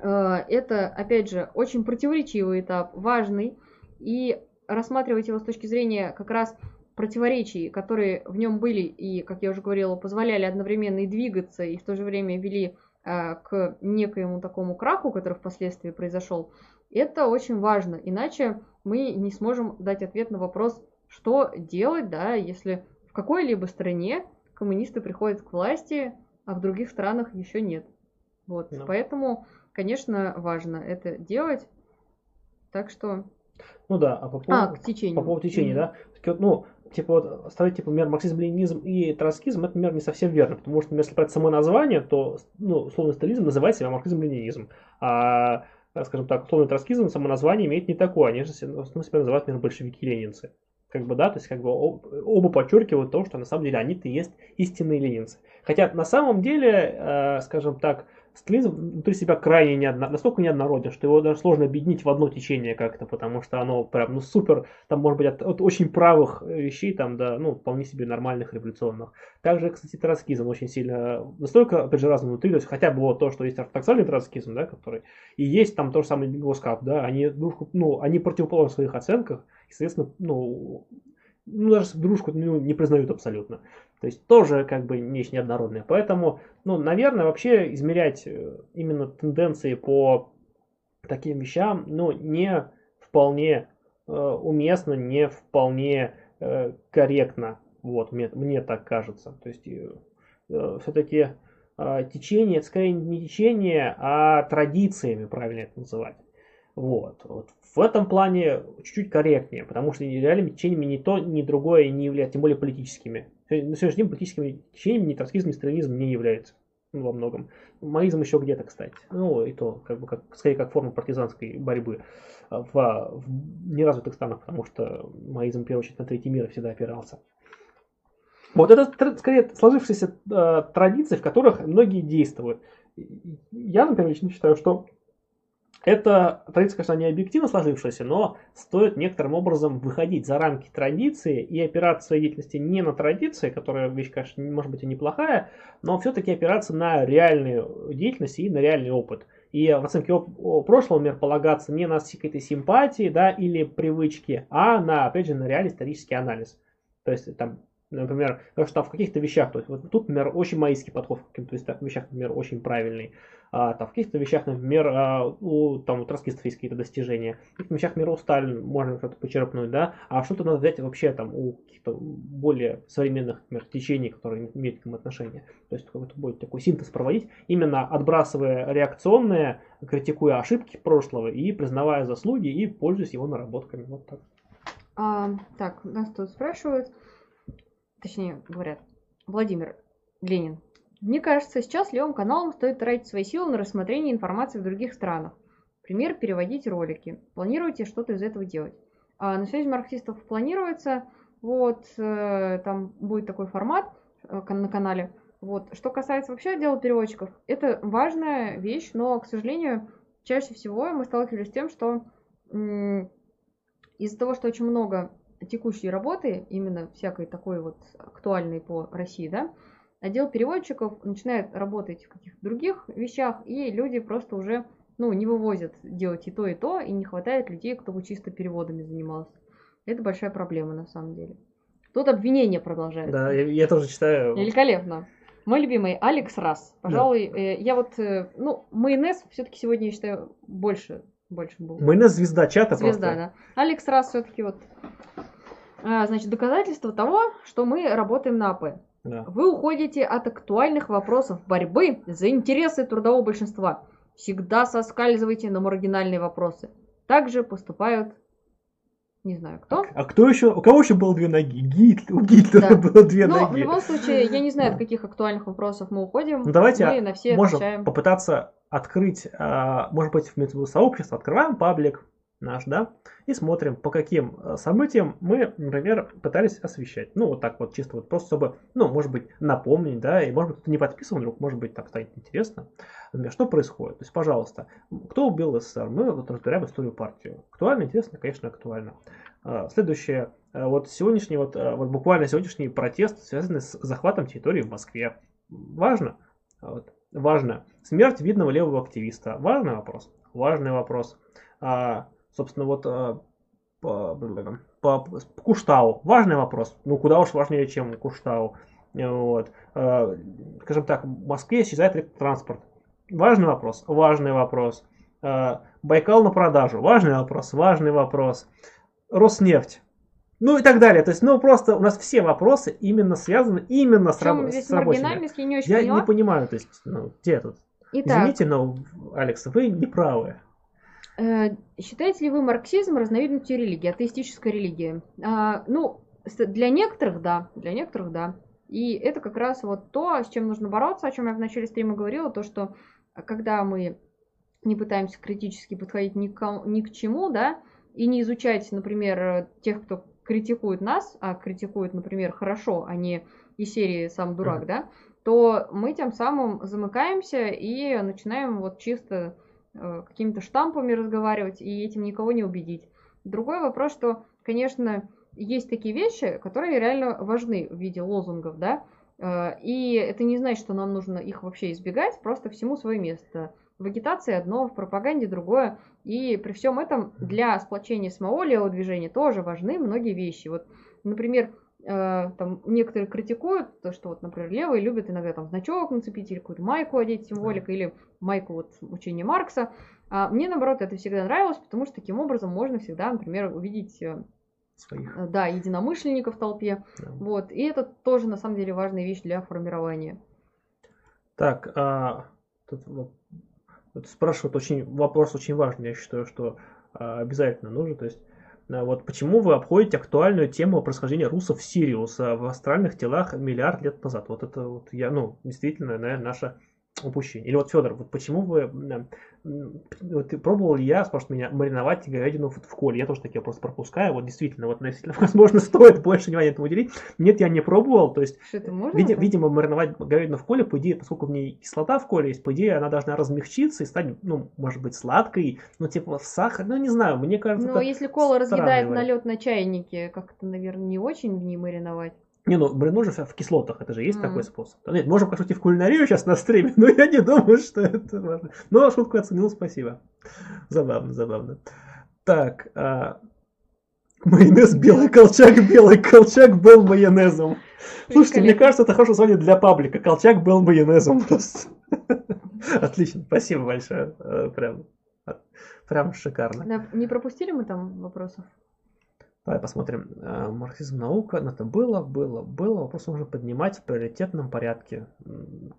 э, это, опять же, очень противоречивый этап, важный, и рассматривать его с точки зрения как раз противоречий, которые в нем были и, как я уже говорила, позволяли одновременно и двигаться, и в то же время вели э, к некоему такому краху, который впоследствии произошел, это очень важно. Иначе мы не сможем дать ответ на вопрос, что делать, да, если в какой-либо стране коммунисты приходят к власти, а в других странах еще нет. Вот, Ну. поэтому, конечно, важно это делать. Так что, Ну да, а по поводу... а, к течению. По поводу течения, Мгм. да? Ну, типа вот ставить, типа, например, марксизм, ленинизм и троцкизм, это, например, не совсем верно, потому что, например, если брать само название, то, ну, условно, сталинизм называет себя марксизм, ленинизм, а, скажем так, условно, троцкизм, само название имеет не такое, они же в основном себя называют, например, большевики-ленинцы. Как бы, да, то есть, как бы, об- оба подчеркивают то, что на самом деле они-то есть истинные ленинцы. Хотя, на самом деле, э, скажем так, сталинизм внутри себя крайне неодно... настолько неоднороден, что его даже сложно объединить в одно течение как-то, потому что оно прям, ну, супер, там, может быть, от, от очень правых э, вещей, там, да, ну, вполне себе нормальных, революционных. Также, кстати, троцкизм очень сильно, настолько, опять же, разный внутри, то есть хотя бы вот то, что есть ортодоксальный троцкизм, да, который, и есть там то же самое Госкап, да, они дружку, ну, они противоположны в своих оценках, и, соответственно, ну, ну, даже дружку ну, не признают абсолютно. То есть тоже как бы вещь неоднородная. Поэтому, ну, наверное, вообще измерять э, именно тенденции по таким вещам, ну, не вполне э, уместно, не вполне э, корректно. Вот, мне, мне так кажется. То есть все-таки течение, это скорее не течение, а традициями, правильно это называть. Вот. вот. В этом плане чуть-чуть корректнее, потому что реальными течениями ни то, ни другое не являются, тем более политическими. На сегодняшний день политическими течениями ни троцкизм, ни сталинизм не являются ну, во многом. Маизм еще где-то, кстати. Ну, и то, как бы, как, скорее, как форма партизанской борьбы в, в неразвитых странах, потому что маизм, в первую очередь, на третий мир всегда опирался. Вот это, скорее, сложившиеся э, традиции, в которых многие действуют. Я, например, лично считаю, что это традиция, конечно, не объективно сложившаяся, но стоит некоторым образом выходить за рамки традиции и опираться в своей деятельности не на традиции, которая вещь, конечно, может быть и неплохая, но все-таки опираться на реальную деятельность и на реальный опыт. И в оценке прошлого, например, полагаться не на какие-то симпатии да, или привычки, а на, опять же, на реальный исторический анализ. То есть там Например, что в каких-то вещах, то есть вот тут, например, очень маистский подход, в каких-то вещах, например, очень правильный. А, там, в каких-то вещах, например, а, у там, у троцкистов есть какие-то достижения. В каких-то вещах, например, у Сталина можно что-то почерпнуть, да, а что-то надо взять вообще там у каких-то более современных, например, течений, которые имеют к ним отношение. То есть какой-то будет такой синтез проводить, именно отбрасывая реакционные, критикуя ошибки прошлого и признавая заслуги и пользуясь его наработками. Вот так. А, так, нас тут спрашивают, точнее говорят, Владимир Ленин. Мне кажется, сейчас левым каналам стоит тратить свои силы на рассмотрение информации в других странах. Например, переводить ролики. Планируете что-то из этого делать? А на Союзе марксистов планируется, вот, э, там будет такой формат э, на канале. Вот. Что касается вообще отдела переводчиков, это важная вещь, но, к сожалению, чаще всего мы сталкивались с тем, что из-за того, что очень много текущей работы, именно всякой такой вот актуальной по России, да, отдел переводчиков начинает работать в каких-то других вещах, и люди просто уже ну, не вывозят делать и то, и то, и не хватает людей, кто бы чисто переводами занимался. Это большая проблема на самом деле. Тут обвинение продолжается. Да, я, я тоже читаю. Великолепно. Мой любимый Алекс Раз. Пожалуй, да. э, я вот, э, ну, майонез все-таки сегодня, я считаю, больше, больше был. Майонез звезда чата звезда, просто. да. Алекс Раз все-таки вот значит, доказательство того, что мы работаем на АП. Да. Вы уходите от актуальных вопросов борьбы за интересы трудового большинства. Всегда соскальзывайте на маргинальные вопросы. Также поступают не знаю кто. А, а кто еще? У кого еще было две ноги? Гитлер. У Гитлера да. было две Но ноги. в любом случае, я не знаю, от каких актуальных вопросов мы уходим. Ну давайте мы на все можем отвечаем. попытаться открыть, а, может быть, в сообщество, открываем паблик, наш, да, и смотрим, по каким э, событиям мы, например, пытались освещать. Ну, вот так вот, чисто вот просто, чтобы, ну, может быть, напомнить, да, и, может быть, кто не подписан вдруг, может быть, так станет интересно. Например, что происходит? То есть, пожалуйста, кто убил СССР? Мы вот разбираем историю партии. Актуально, интересно, конечно, актуально. А, следующее, э, вот сегодняшний, вот, э, вот буквально сегодняшний протест, связанный с захватом территории в Москве. Важно? Вот. Важно. Смерть видного левого активиста. Важный вопрос. Важный вопрос. А, собственно, вот э, по, по, Куштау. Важный вопрос. Ну, куда уж важнее, чем Куштау. Вот. Э, скажем так, в Москве исчезает электротранспорт. Важный вопрос. Важный вопрос. Э, Байкал на продажу. Важный вопрос. Важный вопрос. Роснефть. Ну и так далее. То есть, ну просто у нас все вопросы именно связаны именно с, раб- с рабочими. Я не, очень Я поняла. не понимаю, то есть, ну, где тут? Итак, Извините, но, Алекс, вы не правы. Э, считаете ли вы марксизм разновидностью религии, атеистической религии? А, ну, для некоторых да, для некоторых да. И это как раз вот то, с чем нужно бороться, о чем я в начале стрима говорила, то, что когда мы не пытаемся критически подходить ни к, ни к чему, да, и не изучать, например, тех, кто критикует нас, а критикует, например, хорошо, а не из серии «сам дурак», да, то мы тем самым замыкаемся и начинаем вот чисто какими-то штампами разговаривать и этим никого не убедить. Другой вопрос, что, конечно, есть такие вещи, которые реально важны в виде лозунгов, да, э, и это не значит, что нам нужно их вообще избегать, просто всему свое место. В агитации одно, в пропаганде другое. И при всем этом для сплочения самого левого движения тоже важны многие вещи. Вот, например, Э, там некоторые критикуют то, что вот, например, левые любят иногда там значок нацепить или какую-то майку одеть символика, или майку вот учения Маркса. А мне, наоборот, это всегда нравилось, потому что таким образом можно всегда, например, увидеть э, Своих. Э, да, единомышленников в толпе. Да. Вот. И это тоже, на самом деле, важная вещь для формирования. Так, а, тут вот, вот спрашивают очень, вопрос очень важный, я считаю, что а, обязательно нужен. То есть вот почему вы обходите актуальную тему происхождения русов Сириуса в астральных телах миллиард лет назад? Вот это вот я, ну, действительно, наверное, наша упущение. Или вот, Федор, вот почему вы... Вот ты пробовал ли я, спрашивает меня, мариновать говядину в, в коле? Я тоже такие просто пропускаю. Вот действительно, вот действительно, возможно, стоит больше внимания этому уделить. Нет, я не пробовал. То есть, види- видимо, мариновать говядину в коле, по идее, поскольку в ней кислота в коле есть, по идее, она должна размягчиться и стать, ну, может быть, сладкой, ну, типа, в сахар, ну, не знаю, мне кажется, Но это если кола разъедает налет на чайнике, как-то, наверное, не очень в ней мариновать. Не, ну, блин, же в кислотах, это же есть Мгм. такой способ. Нет, можем пошутить в кулинарию сейчас на стриме, но я не думаю, что это важно. Но шутку оценил, спасибо. Забавно, забавно. Так, а, майонез белый колчак, белый колчак был майонезом. Слушайте, мне кажется, это хорошее название для паблика. Колчак был майонезом просто. Отлично, спасибо большое. Э, Прям, прям шикарно. Не пропустили мы там вопросов? Давай посмотрим. Э, Марксизм наука. Ну, это было, было, было. Вопрос нужно поднимать в приоритетном порядке.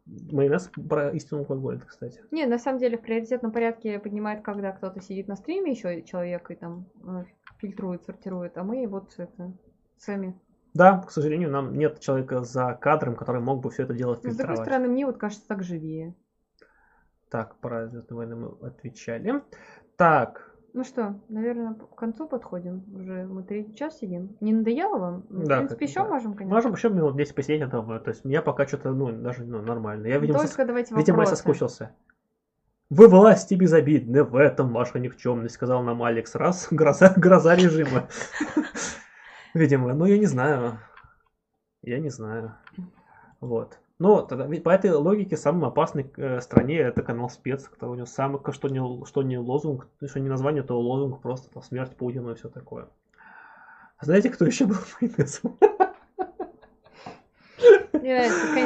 Майонез про истину алкоголь, кстати. Не, на самом деле в приоритетном порядке поднимает, когда кто-то сидит на стриме, еще человек и там э, фильтрует, сортирует, а мы вот это сами. Да, к сожалению, нам нет человека за кадром, который мог бы все это дело Но, с другой фильтровать. стороны, мне вот кажется так живее. Так, про Звездные войны мы отвечали. Так, Ну что, наверное, к концу подходим. Уже мы третий час сидим. Не надоело вам? В Да, принципе, как- еще да. можем, конечно. можем еще минут 10 посидеть, я думаю. То есть, меня пока что-то, ну, даже ну, нормально. Я, видимо, Только сос- давайте видимо, я соскучился. Вы власти безобидны, в этом ваша никчемность, сказал нам Алекс раз. Гроза, гроза режима. Видимо, ну я не знаю. Я не знаю. Вот. Но тогда, ведь по этой логике самый опасный э, стране это канал спец, который у него самый, что не, что не лозунг, что не название, то лозунг, просто там, смерть Путина и все такое. А знаете, кто еще был майонезом?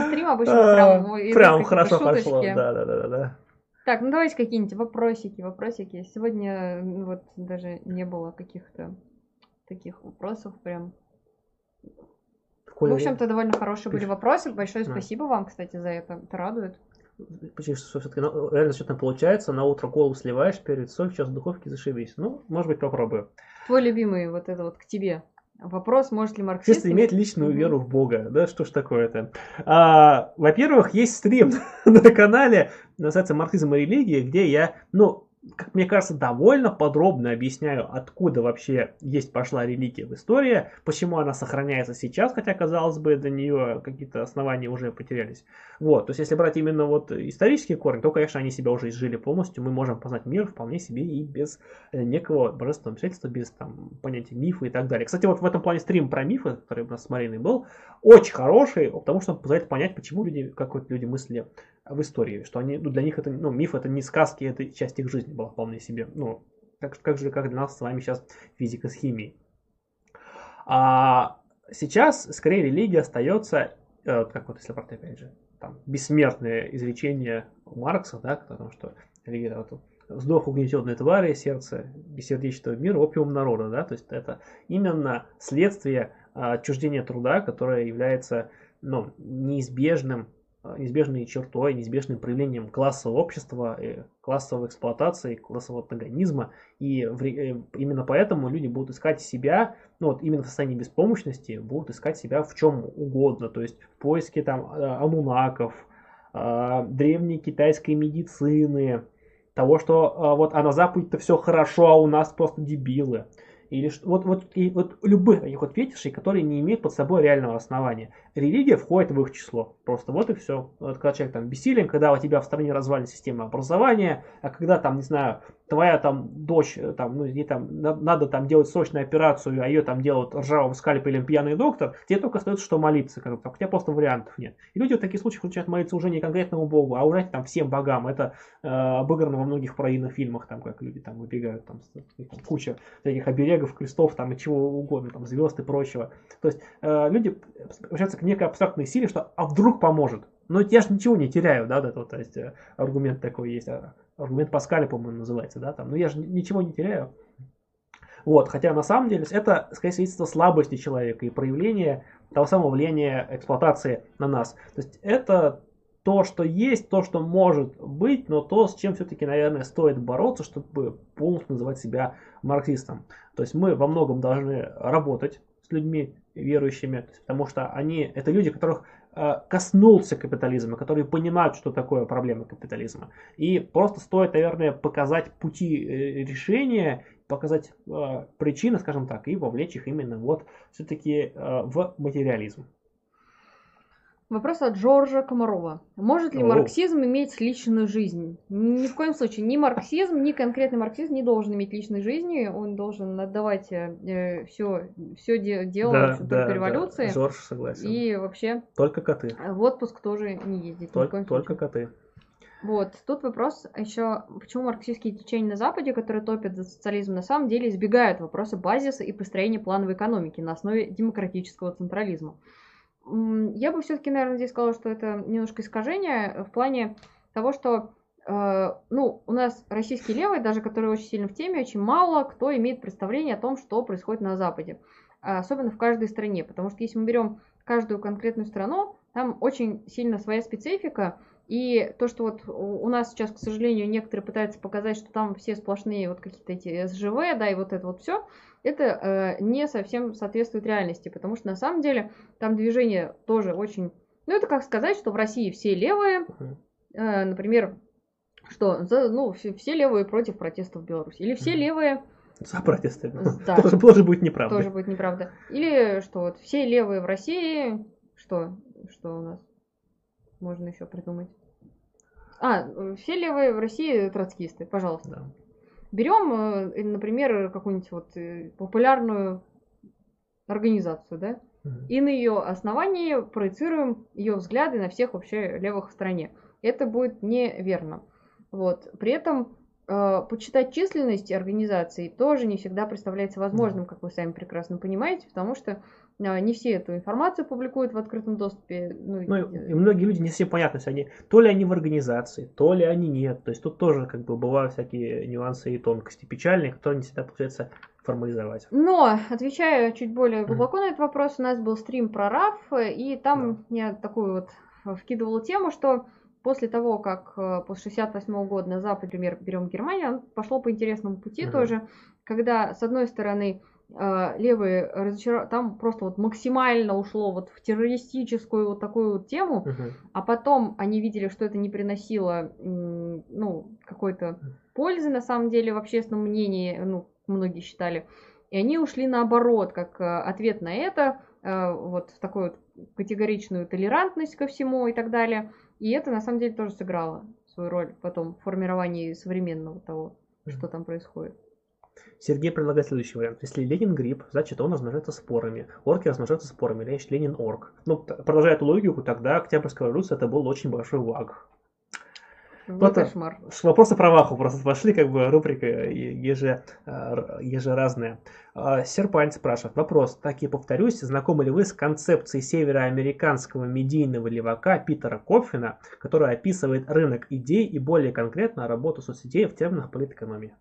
Стрима обычно А, прям, хорошо пошло. Да, да, да, да, да. Так, ну давайте какие-нибудь вопросики, вопросики. Сегодня ну, вот даже не было каких-то таких вопросов прям. Коля, В общем-то, довольно хорошие были вопросы. Большое Да. спасибо вам, кстати, за это. Это радует. Почти что все-таки реально что-то получается, на утро колу сливаешь, перед соль, сейчас в духовке зашибись. Ну, может быть, попробую. Твой любимый вот это вот к тебе. Вопрос, может ли марксист... Чисто иметь личную Мгм. веру в Бога. Да, что ж такое-то? А, во-первых, есть стрим на канале, называется «Марксизм и религия», где я, ну, как мне кажется, довольно подробно объясняю, откуда вообще есть пошла религия в истории, почему она сохраняется сейчас, хотя, казалось бы, до нее какие-то основания уже потерялись. Вот, то есть, если брать именно вот исторические корни, то, конечно, они себя уже изжили полностью, мы можем познать мир вполне себе и без э, некого божественного вмешательства, без там понятия мифа и так далее. Кстати, вот в этом плане стрим про мифы, который у нас с Мариной был, очень хороший, потому что он позволяет понять, почему люди, как вот люди мыслили в истории, что они, ну, для них это, ну, миф это не сказки, это часть их жизни была вполне себе, ну, как, как же, как для нас с вами сейчас физика с химией. А сейчас, скорее, религия остается, э, как вот если брать, опять же, там, бессмертное изречение Маркса, да, о том, что религия, вот, вздох угнетенной твари, сердце бессердечного мира, опиум народа, да, то есть это именно следствие а, отчуждения труда, которое является, ну, неизбежным, неизбежной чертой, неизбежным проявлением классового общества, э, классовой эксплуатации, классового антагонизма, и э, именно поэтому люди будут искать себя, ну вот именно в состоянии беспомощности, будут искать себя в чем угодно, то есть в поиске там а, анунаков, а, древней китайской медицины, того, что вот а на Западе-то все хорошо, а у нас просто дебилы. Или что, вот, вот, и вот любых таких вот фетишей, которые не имеют под собой реального основания. Религия входит в их число. Просто вот и все. Вот когда человек там бессилен, когда у тебя в стране развалена система образования, а когда там, не знаю, твоя там дочь, э, там, ну, ей там на- надо там делать срочную операцию, а ее там делают ржавым скальпелем пьяный доктор, тебе только остается что молиться, как бы, у тебя просто вариантов нет. И люди в таких случаях начинают молиться уже не конкретному богу, а уже там всем богам. Это э, обыграно во многих пародийных фильмах, там, как люди там выбегают, там куча таких оберегов, крестов, там, и чего угодно, там, звезд и прочего. То есть э, люди обращаются к некой абстрактной силе, что а вдруг поможет. Но я же ничего не теряю, да, вот это то есть э, аргумент такой есть, а, аргумент Паскаля, по-моему, называется, да, там, но я же ничего не теряю. Вот, хотя на самом деле это, скорее, свидетельство слабости человека и проявление того самого влияния эксплуатации на нас. То есть это то, что есть, то, что может быть, но то, с чем все-таки, наверное, стоит бороться, чтобы полностью называть себя марксистом. То есть мы во многом должны работать с людьми верующими, потому что они, это люди, которых коснулся капитализма, которые понимают, что такое проблема капитализма. И просто стоит, наверное, показать пути э, решения, показать э, причины, скажем так, и вовлечь их именно вот все-таки э, в материализм. Вопрос от Джорджа Комарова. Может ли марксизм иметь личную жизнь? Ни в коем случае. Ни марксизм, ни конкретный марксизм не должен иметь личной жизни. Он должен отдавать э, все, все дело в общем, только революции. Жорж согласен. И вообще Только коты. в отпуск тоже не ездить. Только, только коты. Вот, тут вопрос еще, почему марксистские течения на Западе, которые топят за социализм, на самом деле избегают вопроса базиса и построения плановой экономики на основе демократического централизма. Я бы все-таки, наверное, здесь сказала, что это немножко искажение в плане того, что э, ну, у нас российские левые, даже которые очень сильно в теме, очень мало кто имеет представление о том, что происходит на Западе. А Особенно в каждой стране. Потому что если мы берем каждую конкретную страну, там очень сильно своя специфика. И то, что вот у нас сейчас, к сожалению, некоторые пытаются показать, что там все сплошные вот какие-то эти СЖВ, да, и вот это вот все, это э, не совсем соответствует реальности, потому что на самом деле там движение тоже очень... Ну, это как сказать, что в России все левые, э, например, что, за, ну, все, все левые против протестов в Беларуси. Или все левые, За протесты. Да. Тоже, тоже будет неправда. тоже будет неправда. Или что вот все левые в России, что, что у нас можно еще придумать? А, э, все левые в России троцкисты, пожалуйста. Да. Берем, э, например, какую-нибудь вот э, популярную организацию, да, Мгм. и на ее основании проецируем ее взгляды на всех вообще левых в стране. Это будет неверно. Вот. При этом э, почитать численность организаций тоже не всегда представляется возможным, как вы сами прекрасно понимаете, потому что не все эту информацию публикуют в открытом доступе. Ну, Ну, и- многие люди не совсем понятно, если они, то ли они в организации, то ли они нет. То есть тут тоже как бы бывают всякие нюансы и тонкости печальные, которые не всегда получается формализовать. Но, отвечая чуть более глубоко на этот вопрос, у нас был стрим про РАФ, и там я такую вот э, вкидывала тему, что после того, как э, после 68 года на Запад, например, берем Германию, пошло по интересному пути Мгм. тоже, когда, с одной стороны, левые разочаров... там просто вот максимально ушло вот в террористическую вот такую вот тему, Мгм. а потом они видели, что это не приносило ну, какой-то пользы на самом деле в общественном мнении, ну, многие считали. И они ушли наоборот, как э, ответ на это, э, вот в такую вот категоричную толерантность ко всему и так далее. И это на самом деле тоже сыграло свою роль потом в формировании современного того, что там происходит. Сергей предлагает следующий вариант. Если Ленин гриб, значит он размножается спорами. Орки размножаются спорами, значит Ленин орк. Ну, продолжая эту логику, тогда Октябрьская революция это был очень большой ваг. Вот это- кошмар. С вопроса про Ваху просто пошли, как бы рубрика еже, э, ежеразная. А, Серпань спрашивает. Вопрос, так и повторюсь, знакомы ли вы с концепцией североамериканского медийного левака Питера Коффина, который описывает рынок идей и более конкретно работу соцсетей в терминах политэкономии?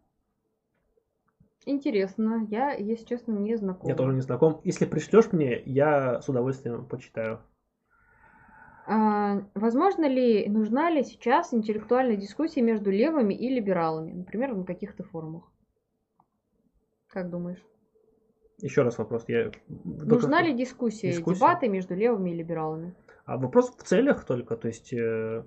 Интересно. Я, если честно, не знакома. Я тоже не знаком. Если пришлешь мне, я с удовольствием почитаю. А, возможно ли, нужна ли сейчас интеллектуальная дискуссия между левыми и либералами, например, на каких-то форумах? Как думаешь? Еще раз вопрос. Я... Нужна ли дискуссия, Дискуссия? дебаты между левыми и либералами? А вопрос в целях только, то есть э,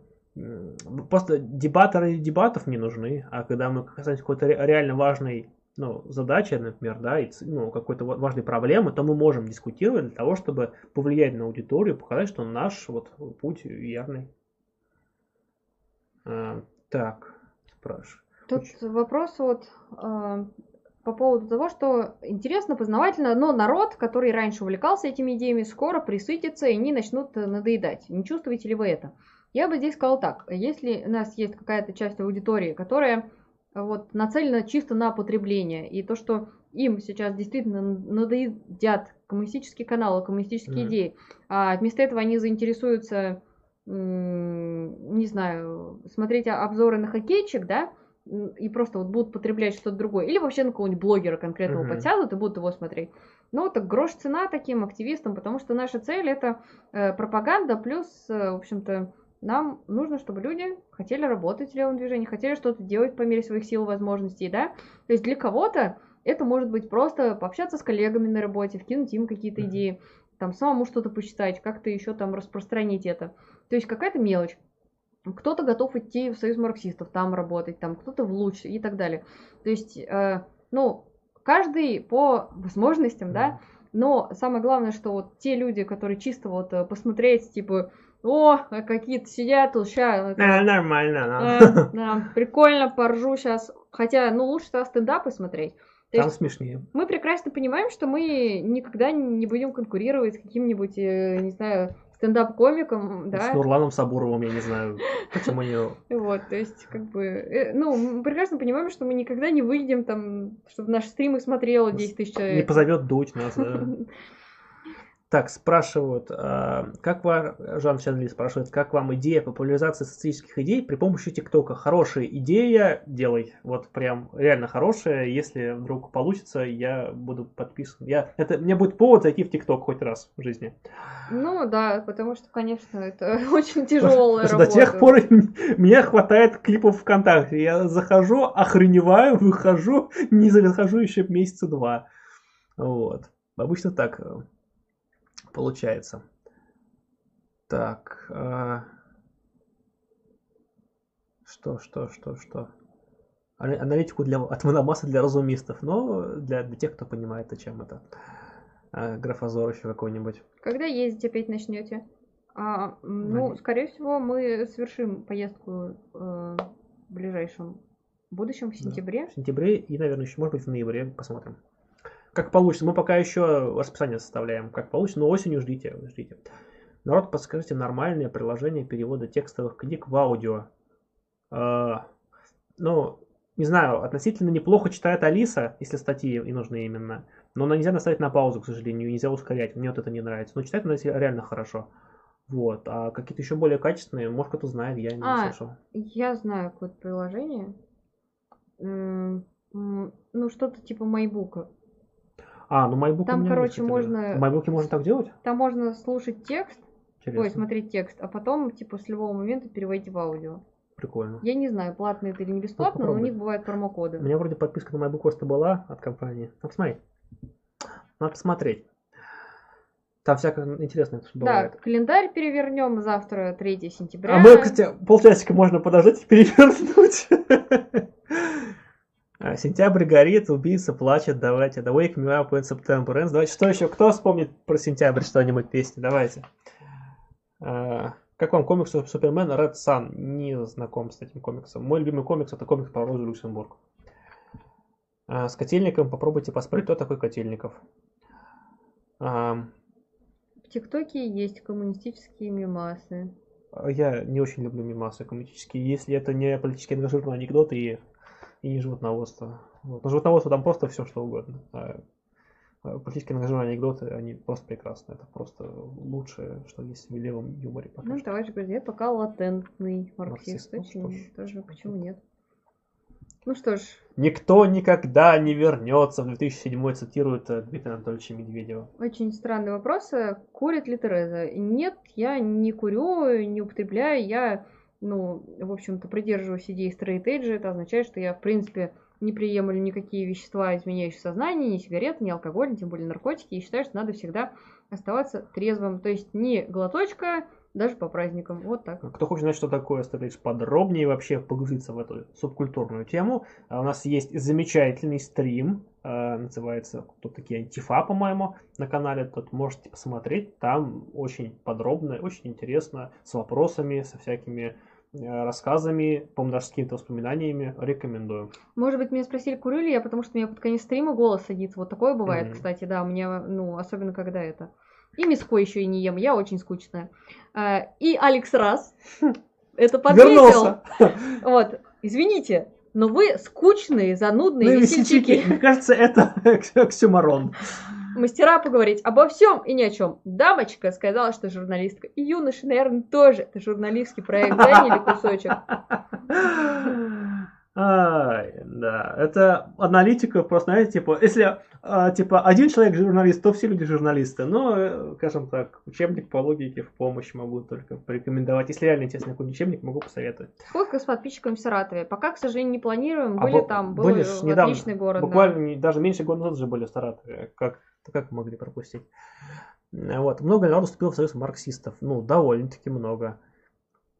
просто дебаты ради дебатов не нужны, а когда мы касаемся какой-то ре- реально важной ну, задачи, например, да, и ну, какой-то ва- важной проблемы, то мы можем дискутировать для того, чтобы повлиять на аудиторию, показать, что наш вот путь верный. А, так, спрашиваю. Тут Очень. вопрос вот э, по поводу того, что интересно, познавательно, но народ, который раньше увлекался этими идеями, скоро присытится и они начнут э, надоедать. Не чувствуете ли вы это? Я бы здесь сказала так, если у нас есть какая-то часть аудитории, которая вот нацелена чисто на потребление, и то, что им сейчас действительно надоедят коммунистические каналы, коммунистические Мгм. идеи, а вместо этого они заинтересуются, не знаю, смотреть обзоры на хоккейчик, да, и просто вот будут потреблять что-то другое. Или вообще на какого-нибудь блогера конкретного Мгм. подсядут и будут его смотреть. Ну, так грош цена таким активистам, потому что наша цель это э, пропаганда, плюс, э, в общем-то, нам нужно, чтобы люди хотели работать в левом движении, хотели что-то делать по мере своих сил и возможностей, да. То есть для кого-то это может быть просто пообщаться с коллегами на работе, вкинуть им какие-то идеи. там самому что-то почитать, как-то еще там распространить это. То есть какая-то мелочь. Кто-то готов идти в союз марксистов, там работать, там кто-то в луч и так далее. То есть, э, ну, каждый по возможностям, да, но самое главное, что вот те люди, которые чисто вот э, посмотреть, типа, о, а какие-то сидят тут, ща, А, нормально, да. да, прикольно, поржу сейчас. Хотя, ну, лучше тогда стендапы смотреть. То Там есть смешнее. мы прекрасно понимаем, что мы никогда не будем конкурировать с каким-нибудь, э, не знаю, стендап-комиком, да. С Нурланом Сабуровым, я не знаю, почему не... Вот, то есть, как бы, э, ну, мы прекрасно понимаем, что мы никогда не выйдем там, чтобы наши стримы смотрело 10 тысяч Не человек. позовет дочь нас, да. Так, спрашивают, а, как вам, Жан Чанли спрашивает, как вам идея популяризации социалистических идей при помощи ТикТока? Хорошая идея, делай. Вот прям реально хорошая. Если вдруг получится, я буду подписан. Я, это, мне будет повод зайти в ТикТок хоть раз в жизни. Ну, да, потому что, конечно, это очень тяжелая работа. До тех пор мне хватает клипов ВКонтакте. Я захожу, охреневаю, выхожу, не захожу еще месяца два. Вот. Обычно так получается. Так. а, Что, что, что, что? Ана- Аналитику для, от Мономаса для разумистов, но для, для тех, кто понимает, о чем это. А, Графозор еще какой-нибудь. Когда ездить опять начнете? А, ну, Надеюсь. скорее всего, мы совершим поездку э, в ближайшем будущем, в Да. сентябре. В сентябре и, наверное, еще, может быть, в ноябре посмотрим. Как получится. Мы пока еще расписание составляем, как получится, но осенью ждите, ждите. Народ, подскажите нормальное приложение перевода текстовых книг в аудио. А, ну, не знаю, относительно неплохо читает Алиса, если статьи и нужны именно. Но она нельзя наставить на паузу, к сожалению, нельзя ускорять. Мне вот это не нравится. Но читает она реально хорошо. Вот. А какие-то еще более качественные, может, кто-то знает, я не А, слышал. Я знаю какое-то приложение. Ну, что-то типа Майбука. А, ну MyBook Там, короче, есть, да. можно- В MyBook можно так делать? Там можно слушать текст, Интересно. ой, смотреть текст, а потом, типа, с любого момента переводить в аудио. Прикольно. Я не знаю, платно это или не бесплатно, но у них бывают промокоды. У меня вроде подписка на MyBook просто была от компании. Надо посмотреть. Надо посмотреть. Там всякое интересное Да, бывает. календарь перевернем завтра, 3 сентября. А мы, кстати, полчасика можно подождать и перевернуть. А, Сентябрь горит, убийца плачет, давайте. The Wake Me Up in September Ends. Давайте, что еще? Кто вспомнит про сентябрь что-нибудь песни? Давайте. А, Как вам комикс Супермен Red Sun? Не знаком с этим комиксом. Мой любимый комикс это комикс про Розу Люксембург. А, С котельником попробуйте поспорить, кто такой Котельников. В ТикТоке есть коммунистические мемасы. Я не очень люблю мемасы коммунистические, если это не политически ангажированные анекдоты и, и не животноводство. Вот. Но животноводство там просто все что угодно. А а политически ангажированные анекдоты, они просто прекрасны. Это просто лучшее, что есть в левом юморе. пока Ну, что. товарищ говорит, я пока латентный марксист. Марксист, ну, Очень, что ж. тоже, почему нет? Ну что ж, Никто никогда не вернется в 2007 цитирует э, Дмитрия Анатольевича Медведева. очень странный вопрос. Курит ли Тереза? Нет, я не курю, не употребляю. Я, ну, в общем-то, придерживаюсь идеи edge. Это означает, что я, в принципе, не приемлю никакие вещества, изменяющие сознание, ни сигареты, ни алкоголь, тем более наркотики. И считаю, что надо всегда оставаться трезвым. То есть не глоточка, даже по праздникам. Вот так. Кто хочет знать, что такое Стрейдж подробнее вообще погрузиться в эту субкультурную тему, а у нас есть замечательный стрим, э, называется «Кто такие антифа», по-моему, на канале, тут можете посмотреть, там очень подробно, очень интересно, с вопросами, со всякими рассказами, по-моему, даже с какими-то воспоминаниями, рекомендую. Может быть, меня спросили, курю ли я, потому что у меня под конец стрима голос садится. Вот такое бывает, Мгм. кстати, да, у меня, ну, особенно когда это. И миско еще и не ем, я очень скучная. А, И Алекс раз это подметил. Вернулся! Вот, извините, но вы скучные, занудные Ну весельчаки. Мне кажется, это оксюмарон. Мастера поговорить обо всем и ни о чем. Дамочка сказала, что журналистка. И юноша, наверное, тоже. Это журналистский проект, заняли кусочек. А, да, это аналитика, просто, знаете, типа, если, а, типа, один человек журналист, то все люди журналисты. Но, э, скажем так, учебник по логике в помощь могу только порекомендовать. Если реально интересный какой учебник, могу посоветовать. Сколько с подписчиками в Саратове? Пока, к сожалению, не планируем. А Были бу- там, был были ж недавно, отличный город. да. Буквально не- даже меньше года назад уже были в Саратове. Как, как могли пропустить? Э, Вот. Много народу вступило в союз марксистов. Ну, довольно-таки много.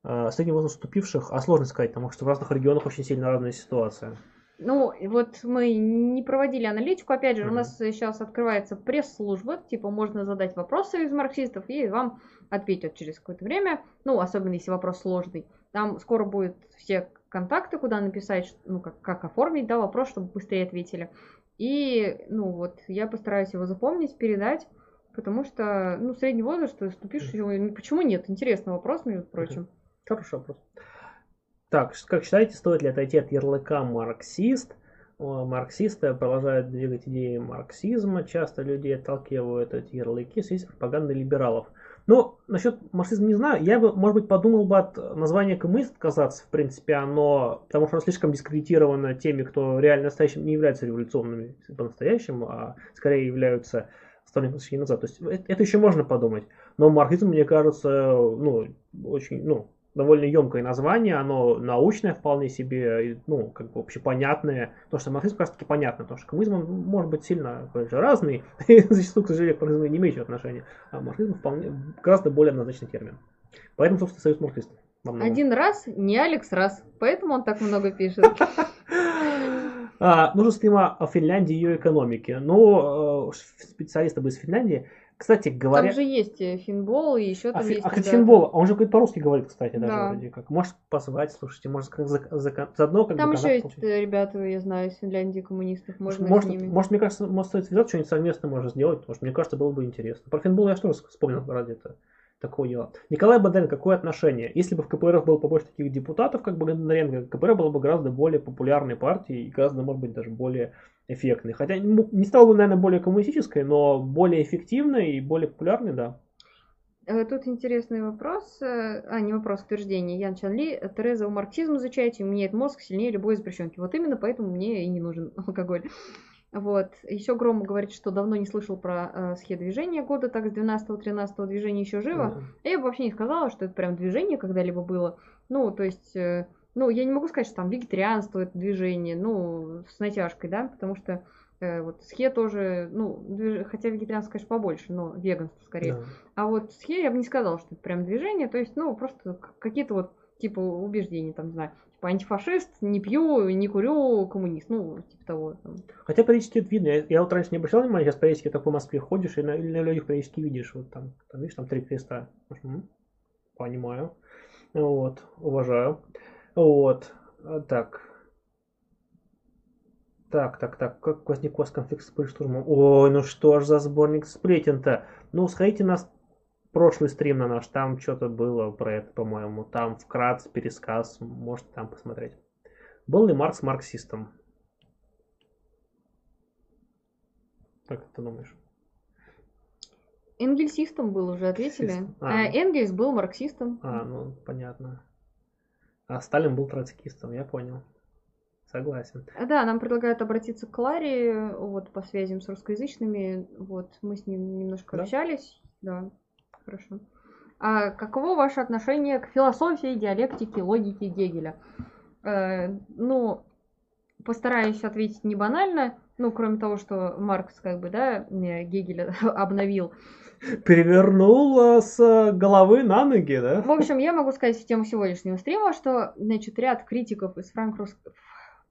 Э, Средний возраст вступивших, а сложно сказать, потому что в разных регионах очень сильно разная ситуация. Ну, вот мы не проводили аналитику. Опять же, у Мгм. нас сейчас открывается пресс-служба. Типа, можно задать вопросы из марксистов, и вам ответят через какое-то время. Ну, особенно если вопрос сложный. Там скоро будет все контакты, куда написать, ну, как, как оформить, да, вопрос, чтобы быстрее ответили. И, ну, вот, я постараюсь его запомнить, передать, потому что, ну, средний возраст, ты вступишь, ну, почему нет? Интересный вопрос, между прочим. Хороший вопрос. Так, как считаете, стоит ли отойти от ярлыка марксист? Марксисты продолжают двигать идеи марксизма. Часто люди отталкивают эти ярлыки в связи с пропагандой либералов. Ну, насчет марксизма не знаю. Я бы, может быть, подумал бы от названия коммунист отказаться. В принципе, оно, потому что оно слишком дискредитировано теми, кто реально настоящим не является революционными по-настоящему, а скорее являются сторонниками шаги назад. То есть э- это еще можно подумать. Но марксизм, мне кажется, ну, очень, ну, довольно емкое название, оно научное вполне себе, ну, как бы общепонятное. Потому что марксизм как раз таки понятно, потому что коммунизм он может быть сильно же, разный, и зачастую, к сожалению, к марксизму не имеющий отношения. А марксизм вполне гораздо более однозначный термин. Поэтому, собственно, союз марксистов. Один раз, не Алекс раз, поэтому он так много пишет. А, нужно стрима о Финляндии и ее экономике. Ну, специалисты были из Финляндии. Кстати говоря... Там же есть э, финбол, и еще А, там Фи- есть... а, кстати, ребята. Финбол, он же говорит по-русски говорит, кстати, даже Да. вроде как. Может позвать, слушайте, может как за, за- заодно как Там бы еще есть получить. э, ребята, я знаю, из Финляндии коммунистов, можно может, с ними. может, мне кажется, может стоит связаться, что-нибудь совместно можно сделать, потому что мне кажется, было бы интересно. Про финбол я что вспомнил ради этого. Такое дело. Николай Бондаренко, какое отношение? Если бы в КПРФ было побольше таких депутатов, как Бондаренко, КПРФ было бы гораздо более популярной партией и гораздо, может быть, даже более эффектной. Хотя ну, не стало бы, наверное, более коммунистической, но более эффективной и более популярной, да. Э, Тут интересный вопрос, э, а не вопрос, утверждение. Ян Чан Ли, э, Тереза, вы марксизм изучаете, меняет мозг сильнее любой запрещенки. Вот именно поэтому мне и не нужен алкоголь. Вот. Еще Гром говорит, что давно не слышал про э, схе движения года, так с 12-13 движения еще живо. Да. Я бы вообще не сказала, что это прям движение когда-либо было. Ну, то есть, э, ну, я не могу сказать, что там вегетарианство это движение, ну, с натяжкой, да, потому что э, вот схе тоже, ну, движ- хотя вегетарианство, конечно, побольше, но веганство скорее. Да. А вот схе я бы не сказала, что это прям движение, то есть, ну, просто какие-то вот, типа, убеждения, там, не знаю, типа, антифашист, не пью, не курю, коммунист, ну, типа того. там. Хотя периодически это видно. Я, я вот раньше не обращал внимания, сейчас периодически так по Москве ходишь и на, или на людях периодически видишь. Вот там, там видишь, там три креста. Мгм. Понимаю. Вот, уважаю. Вот. А, Так. Так, так, так, как возник у вас конфликт с Польштурмом? Ой, ну что ж за сборник сплетен-то? Ну, сходите на прошлый стрим на наш, там что-то было про это, по-моему. Там вкратце пересказ, можете там посмотреть. Был ли Маркс марксистом? Как ты думаешь? Энгельсистом был уже, ответили. Марксист. А. А, Энгельс был марксистом. А, ну, понятно. А Сталин был троцкистом, я понял. Согласен. А, Да, нам предлагают обратиться к Кларе, вот, по связям с русскоязычными, вот, мы с ним немножко Да? общались, да, хорошо. А каково ваше отношение к философии, диалектике, логике Гегеля? Э, ну, постараюсь ответить не банально, ну, кроме того, что Маркс, как бы, да, э, Гегеля обновил. Перевернула с э, головы на ноги, да? В общем, я могу сказать в тему сегодняшнего стрима, что, значит, ряд критиков из Франкфурс-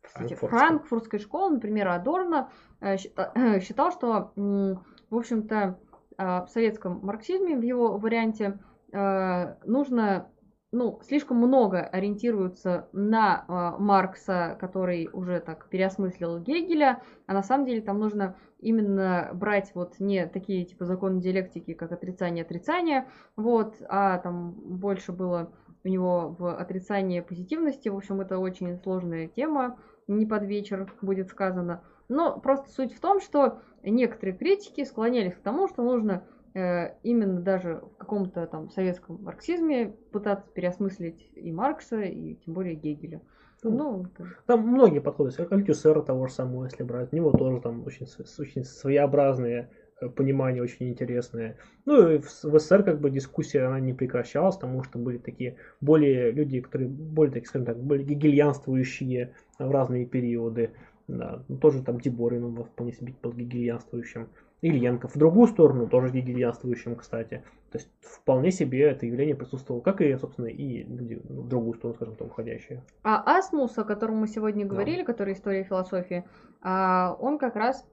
простите, Франкфуртской. школы, например, Адорно, э, счита- считал, что, в общем-то, в советском марксизме, в его варианте, э, нужно, ну, слишком много ориентируются на э, Маркса, который уже так переосмыслил Гегеля, а на самом деле там нужно именно брать вот не такие типа законы диалектики, как отрицание отрицания, вот, а там больше было у него в отрицании позитивности. В общем, это очень сложная тема, не под вечер будет сказано. Но просто суть в том, что некоторые критики склонялись к тому, что нужно э, именно даже в каком-то там советском марксизме пытаться переосмыслить и Маркса, и тем более Гегеля. Ну, Ну, это- Там многие подходы, как Альтюсера того же самого, если брать, у него тоже там очень, очень своеобразные э, понимания, очень интересные. Ну и в, в СССР как бы дискуссия, она не прекращалась, потому что были такие более люди, которые более, так скажем так, более гегельянствующие в разные периоды. Да, ну, тоже там Тиборин, он вполне себе был гегельянствующим. Ильенко в другую сторону тоже гегельянствующим, кстати. То есть вполне себе это явление присутствовало, как и, собственно, и в другую сторону, скажем так, уходящие. А Асмус, о котором мы сегодня Да. говорили, который история философии, а, он как раз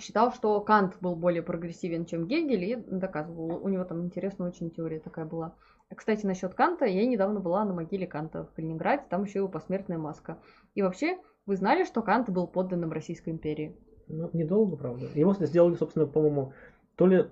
считал, что Кант был более прогрессивен, чем Гегель, и доказывал. У него там интересная очень теория такая была. Кстати, насчет Канта, я недавно была на могиле Канта в Калининграде, там еще его посмертная маска. И вообще, вы знали, что Кант был подданным Российской империи? Ну, недолго, правда. Его сделали, собственно, по-моему, то ли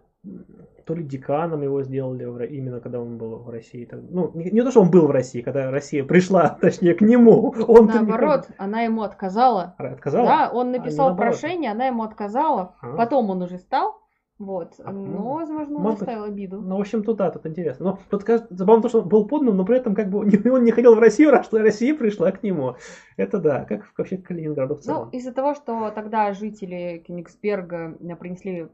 то ли деканом его сделали именно когда он был в России. Ну, не, не то, что он был в России, когда Россия пришла, точнее, к нему. Он Наоборот, она ему отказала. Отказала? Да, он А, написал наоборот. прошение, она ему отказала. А. Потом он уже стал. Вот. А, ну, Но, возможно, он может быть. оставил обиду. Ну, в общем, тут да, тут интересно. Но тут кажется, забавно то, что он был подданным, но при этом как бы он не хотел в Россию, раз что Россия пришла к нему. Это да, как вообще к Калининграду в Ну, целом. из-за того, что тогда жители Кенигсберга э, принесли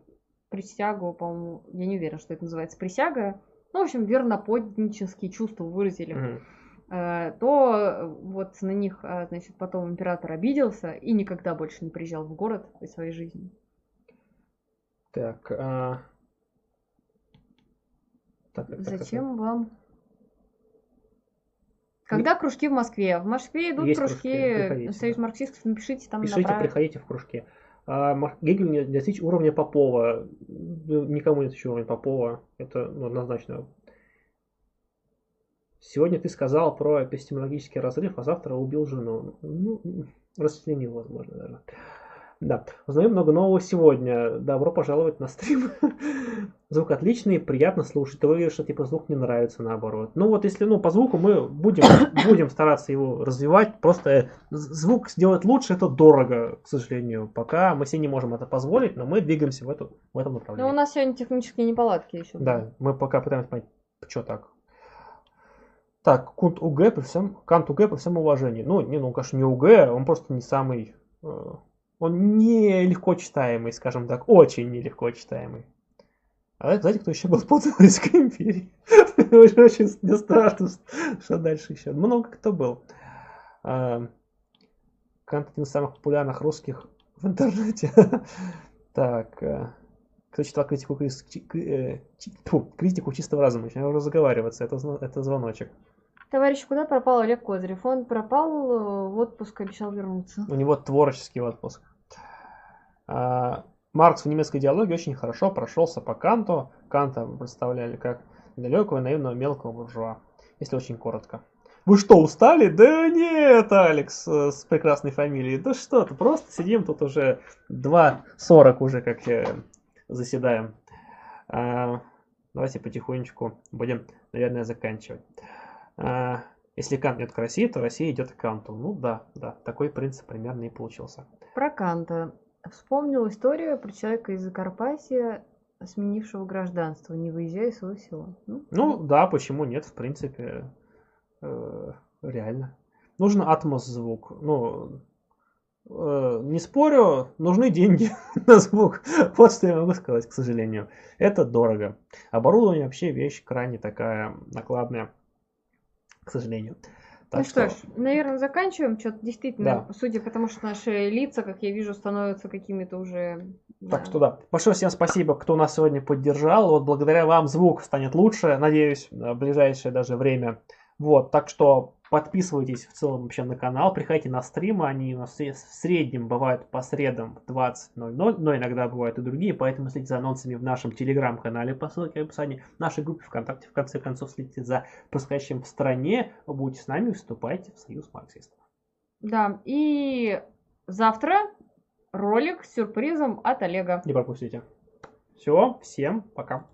присягу, по-моему, я не уверена, что это называется присяга, ну, в общем, верноподнические чувства выразили, э, то э, вот на них, значит, потом император обиделся и никогда больше не приезжал в город в своей жизни. Так, а... так, так, так, так, Зачем вам? Когда кружки в Москве? В Москве идут Есть кружки, кружки, Союз марксистов, напишите там Пишите, направо. приходите в кружки. А, Гегель не достичь уровня Попова. Ну, Никому нет еще уровня Попова. Это ну, однозначно. Сегодня ты сказал про эпистемологический разрыв, а завтра убил жену. Ну, расчленил, возможно, даже. Да, узнаем много нового сегодня. Добро пожаловать на стрим. Звук отличный, приятно слушать. Ты говоришь, что типа звук не нравится, наоборот. Ну вот если ну по звуку мы будем, будем стараться его развивать. Просто з- звук сделать лучше это дорого, к сожалению. Пока мы себе не можем это позволить, но мы двигаемся в, эту, в этом Но направлении. у нас сегодня технические неполадки еще. Да, мы пока пытаемся понять, что так. Так, Кунт УГ при всем, Кант УГ при всем уважении. Ну, не, ну, конечно, не УГ, он просто не самый... он не легко читаемый, скажем так, очень нелегко читаемый. А это, знаете, кто еще был под Российской империи? Очень очень мне страшно, что дальше еще. Много кто был. А, Кант один из самых популярных русских в интернете. Так, э, кто читал критику, э, критику чистого разума, начинаю уже заговариваться, это, это звоночек. Товарищ, куда пропал Олег Козырев? Он пропал э, в отпуск, обещал вернуться. У него творческий отпуск. Маркс в немецкой идеологии очень хорошо прошелся по Канту. Канта представляли как далекого, наивного, мелкого буржуа. Если очень коротко. Вы что, устали? Да нет, Алекс э, с прекрасной фамилией. Да что ты, просто сидим тут уже 2.40 уже как заседаем. А, давайте потихонечку будем, наверное, заканчивать. А, если Кант идет к России, то Россия идет к Канту. Ну да, да, такой принцип примерно и получился. Про Канта. Вспомнил историю про человека из Закарпатья, сменившего гражданство, не выезжая из своего села. Ну, Ну да, почему нет, в принципе, э, реально. Нужен атмос-звук. Ну, э, не спорю, нужны деньги на звук. Вот что я могу сказать, к сожалению. Это дорого. Оборудование вообще вещь крайне такая накладная, к сожалению. Так ну что ж, наверное, заканчиваем. Что-то действительно, судя по тому, что наши лица, как я вижу, становятся какими-то уже... Так что да, большое всем спасибо, кто нас сегодня поддержал. Вот благодаря вам звук станет лучше, надеюсь, в ближайшее даже время. Вот, так что подписывайтесь в целом вообще на канал, приходите на стримы, они у нас в среднем бывают по средам в 20.00, но иногда бывают и другие, поэтому следите за анонсами в нашем телеграм-канале по ссылке в описании, в нашей группе ВКонтакте, в конце концов, следите за происходящим в стране, будете с нами, вступайте в союз марксистов. Да, и завтра ролик с сюрпризом от Олега. Не пропустите. Все, всем пока.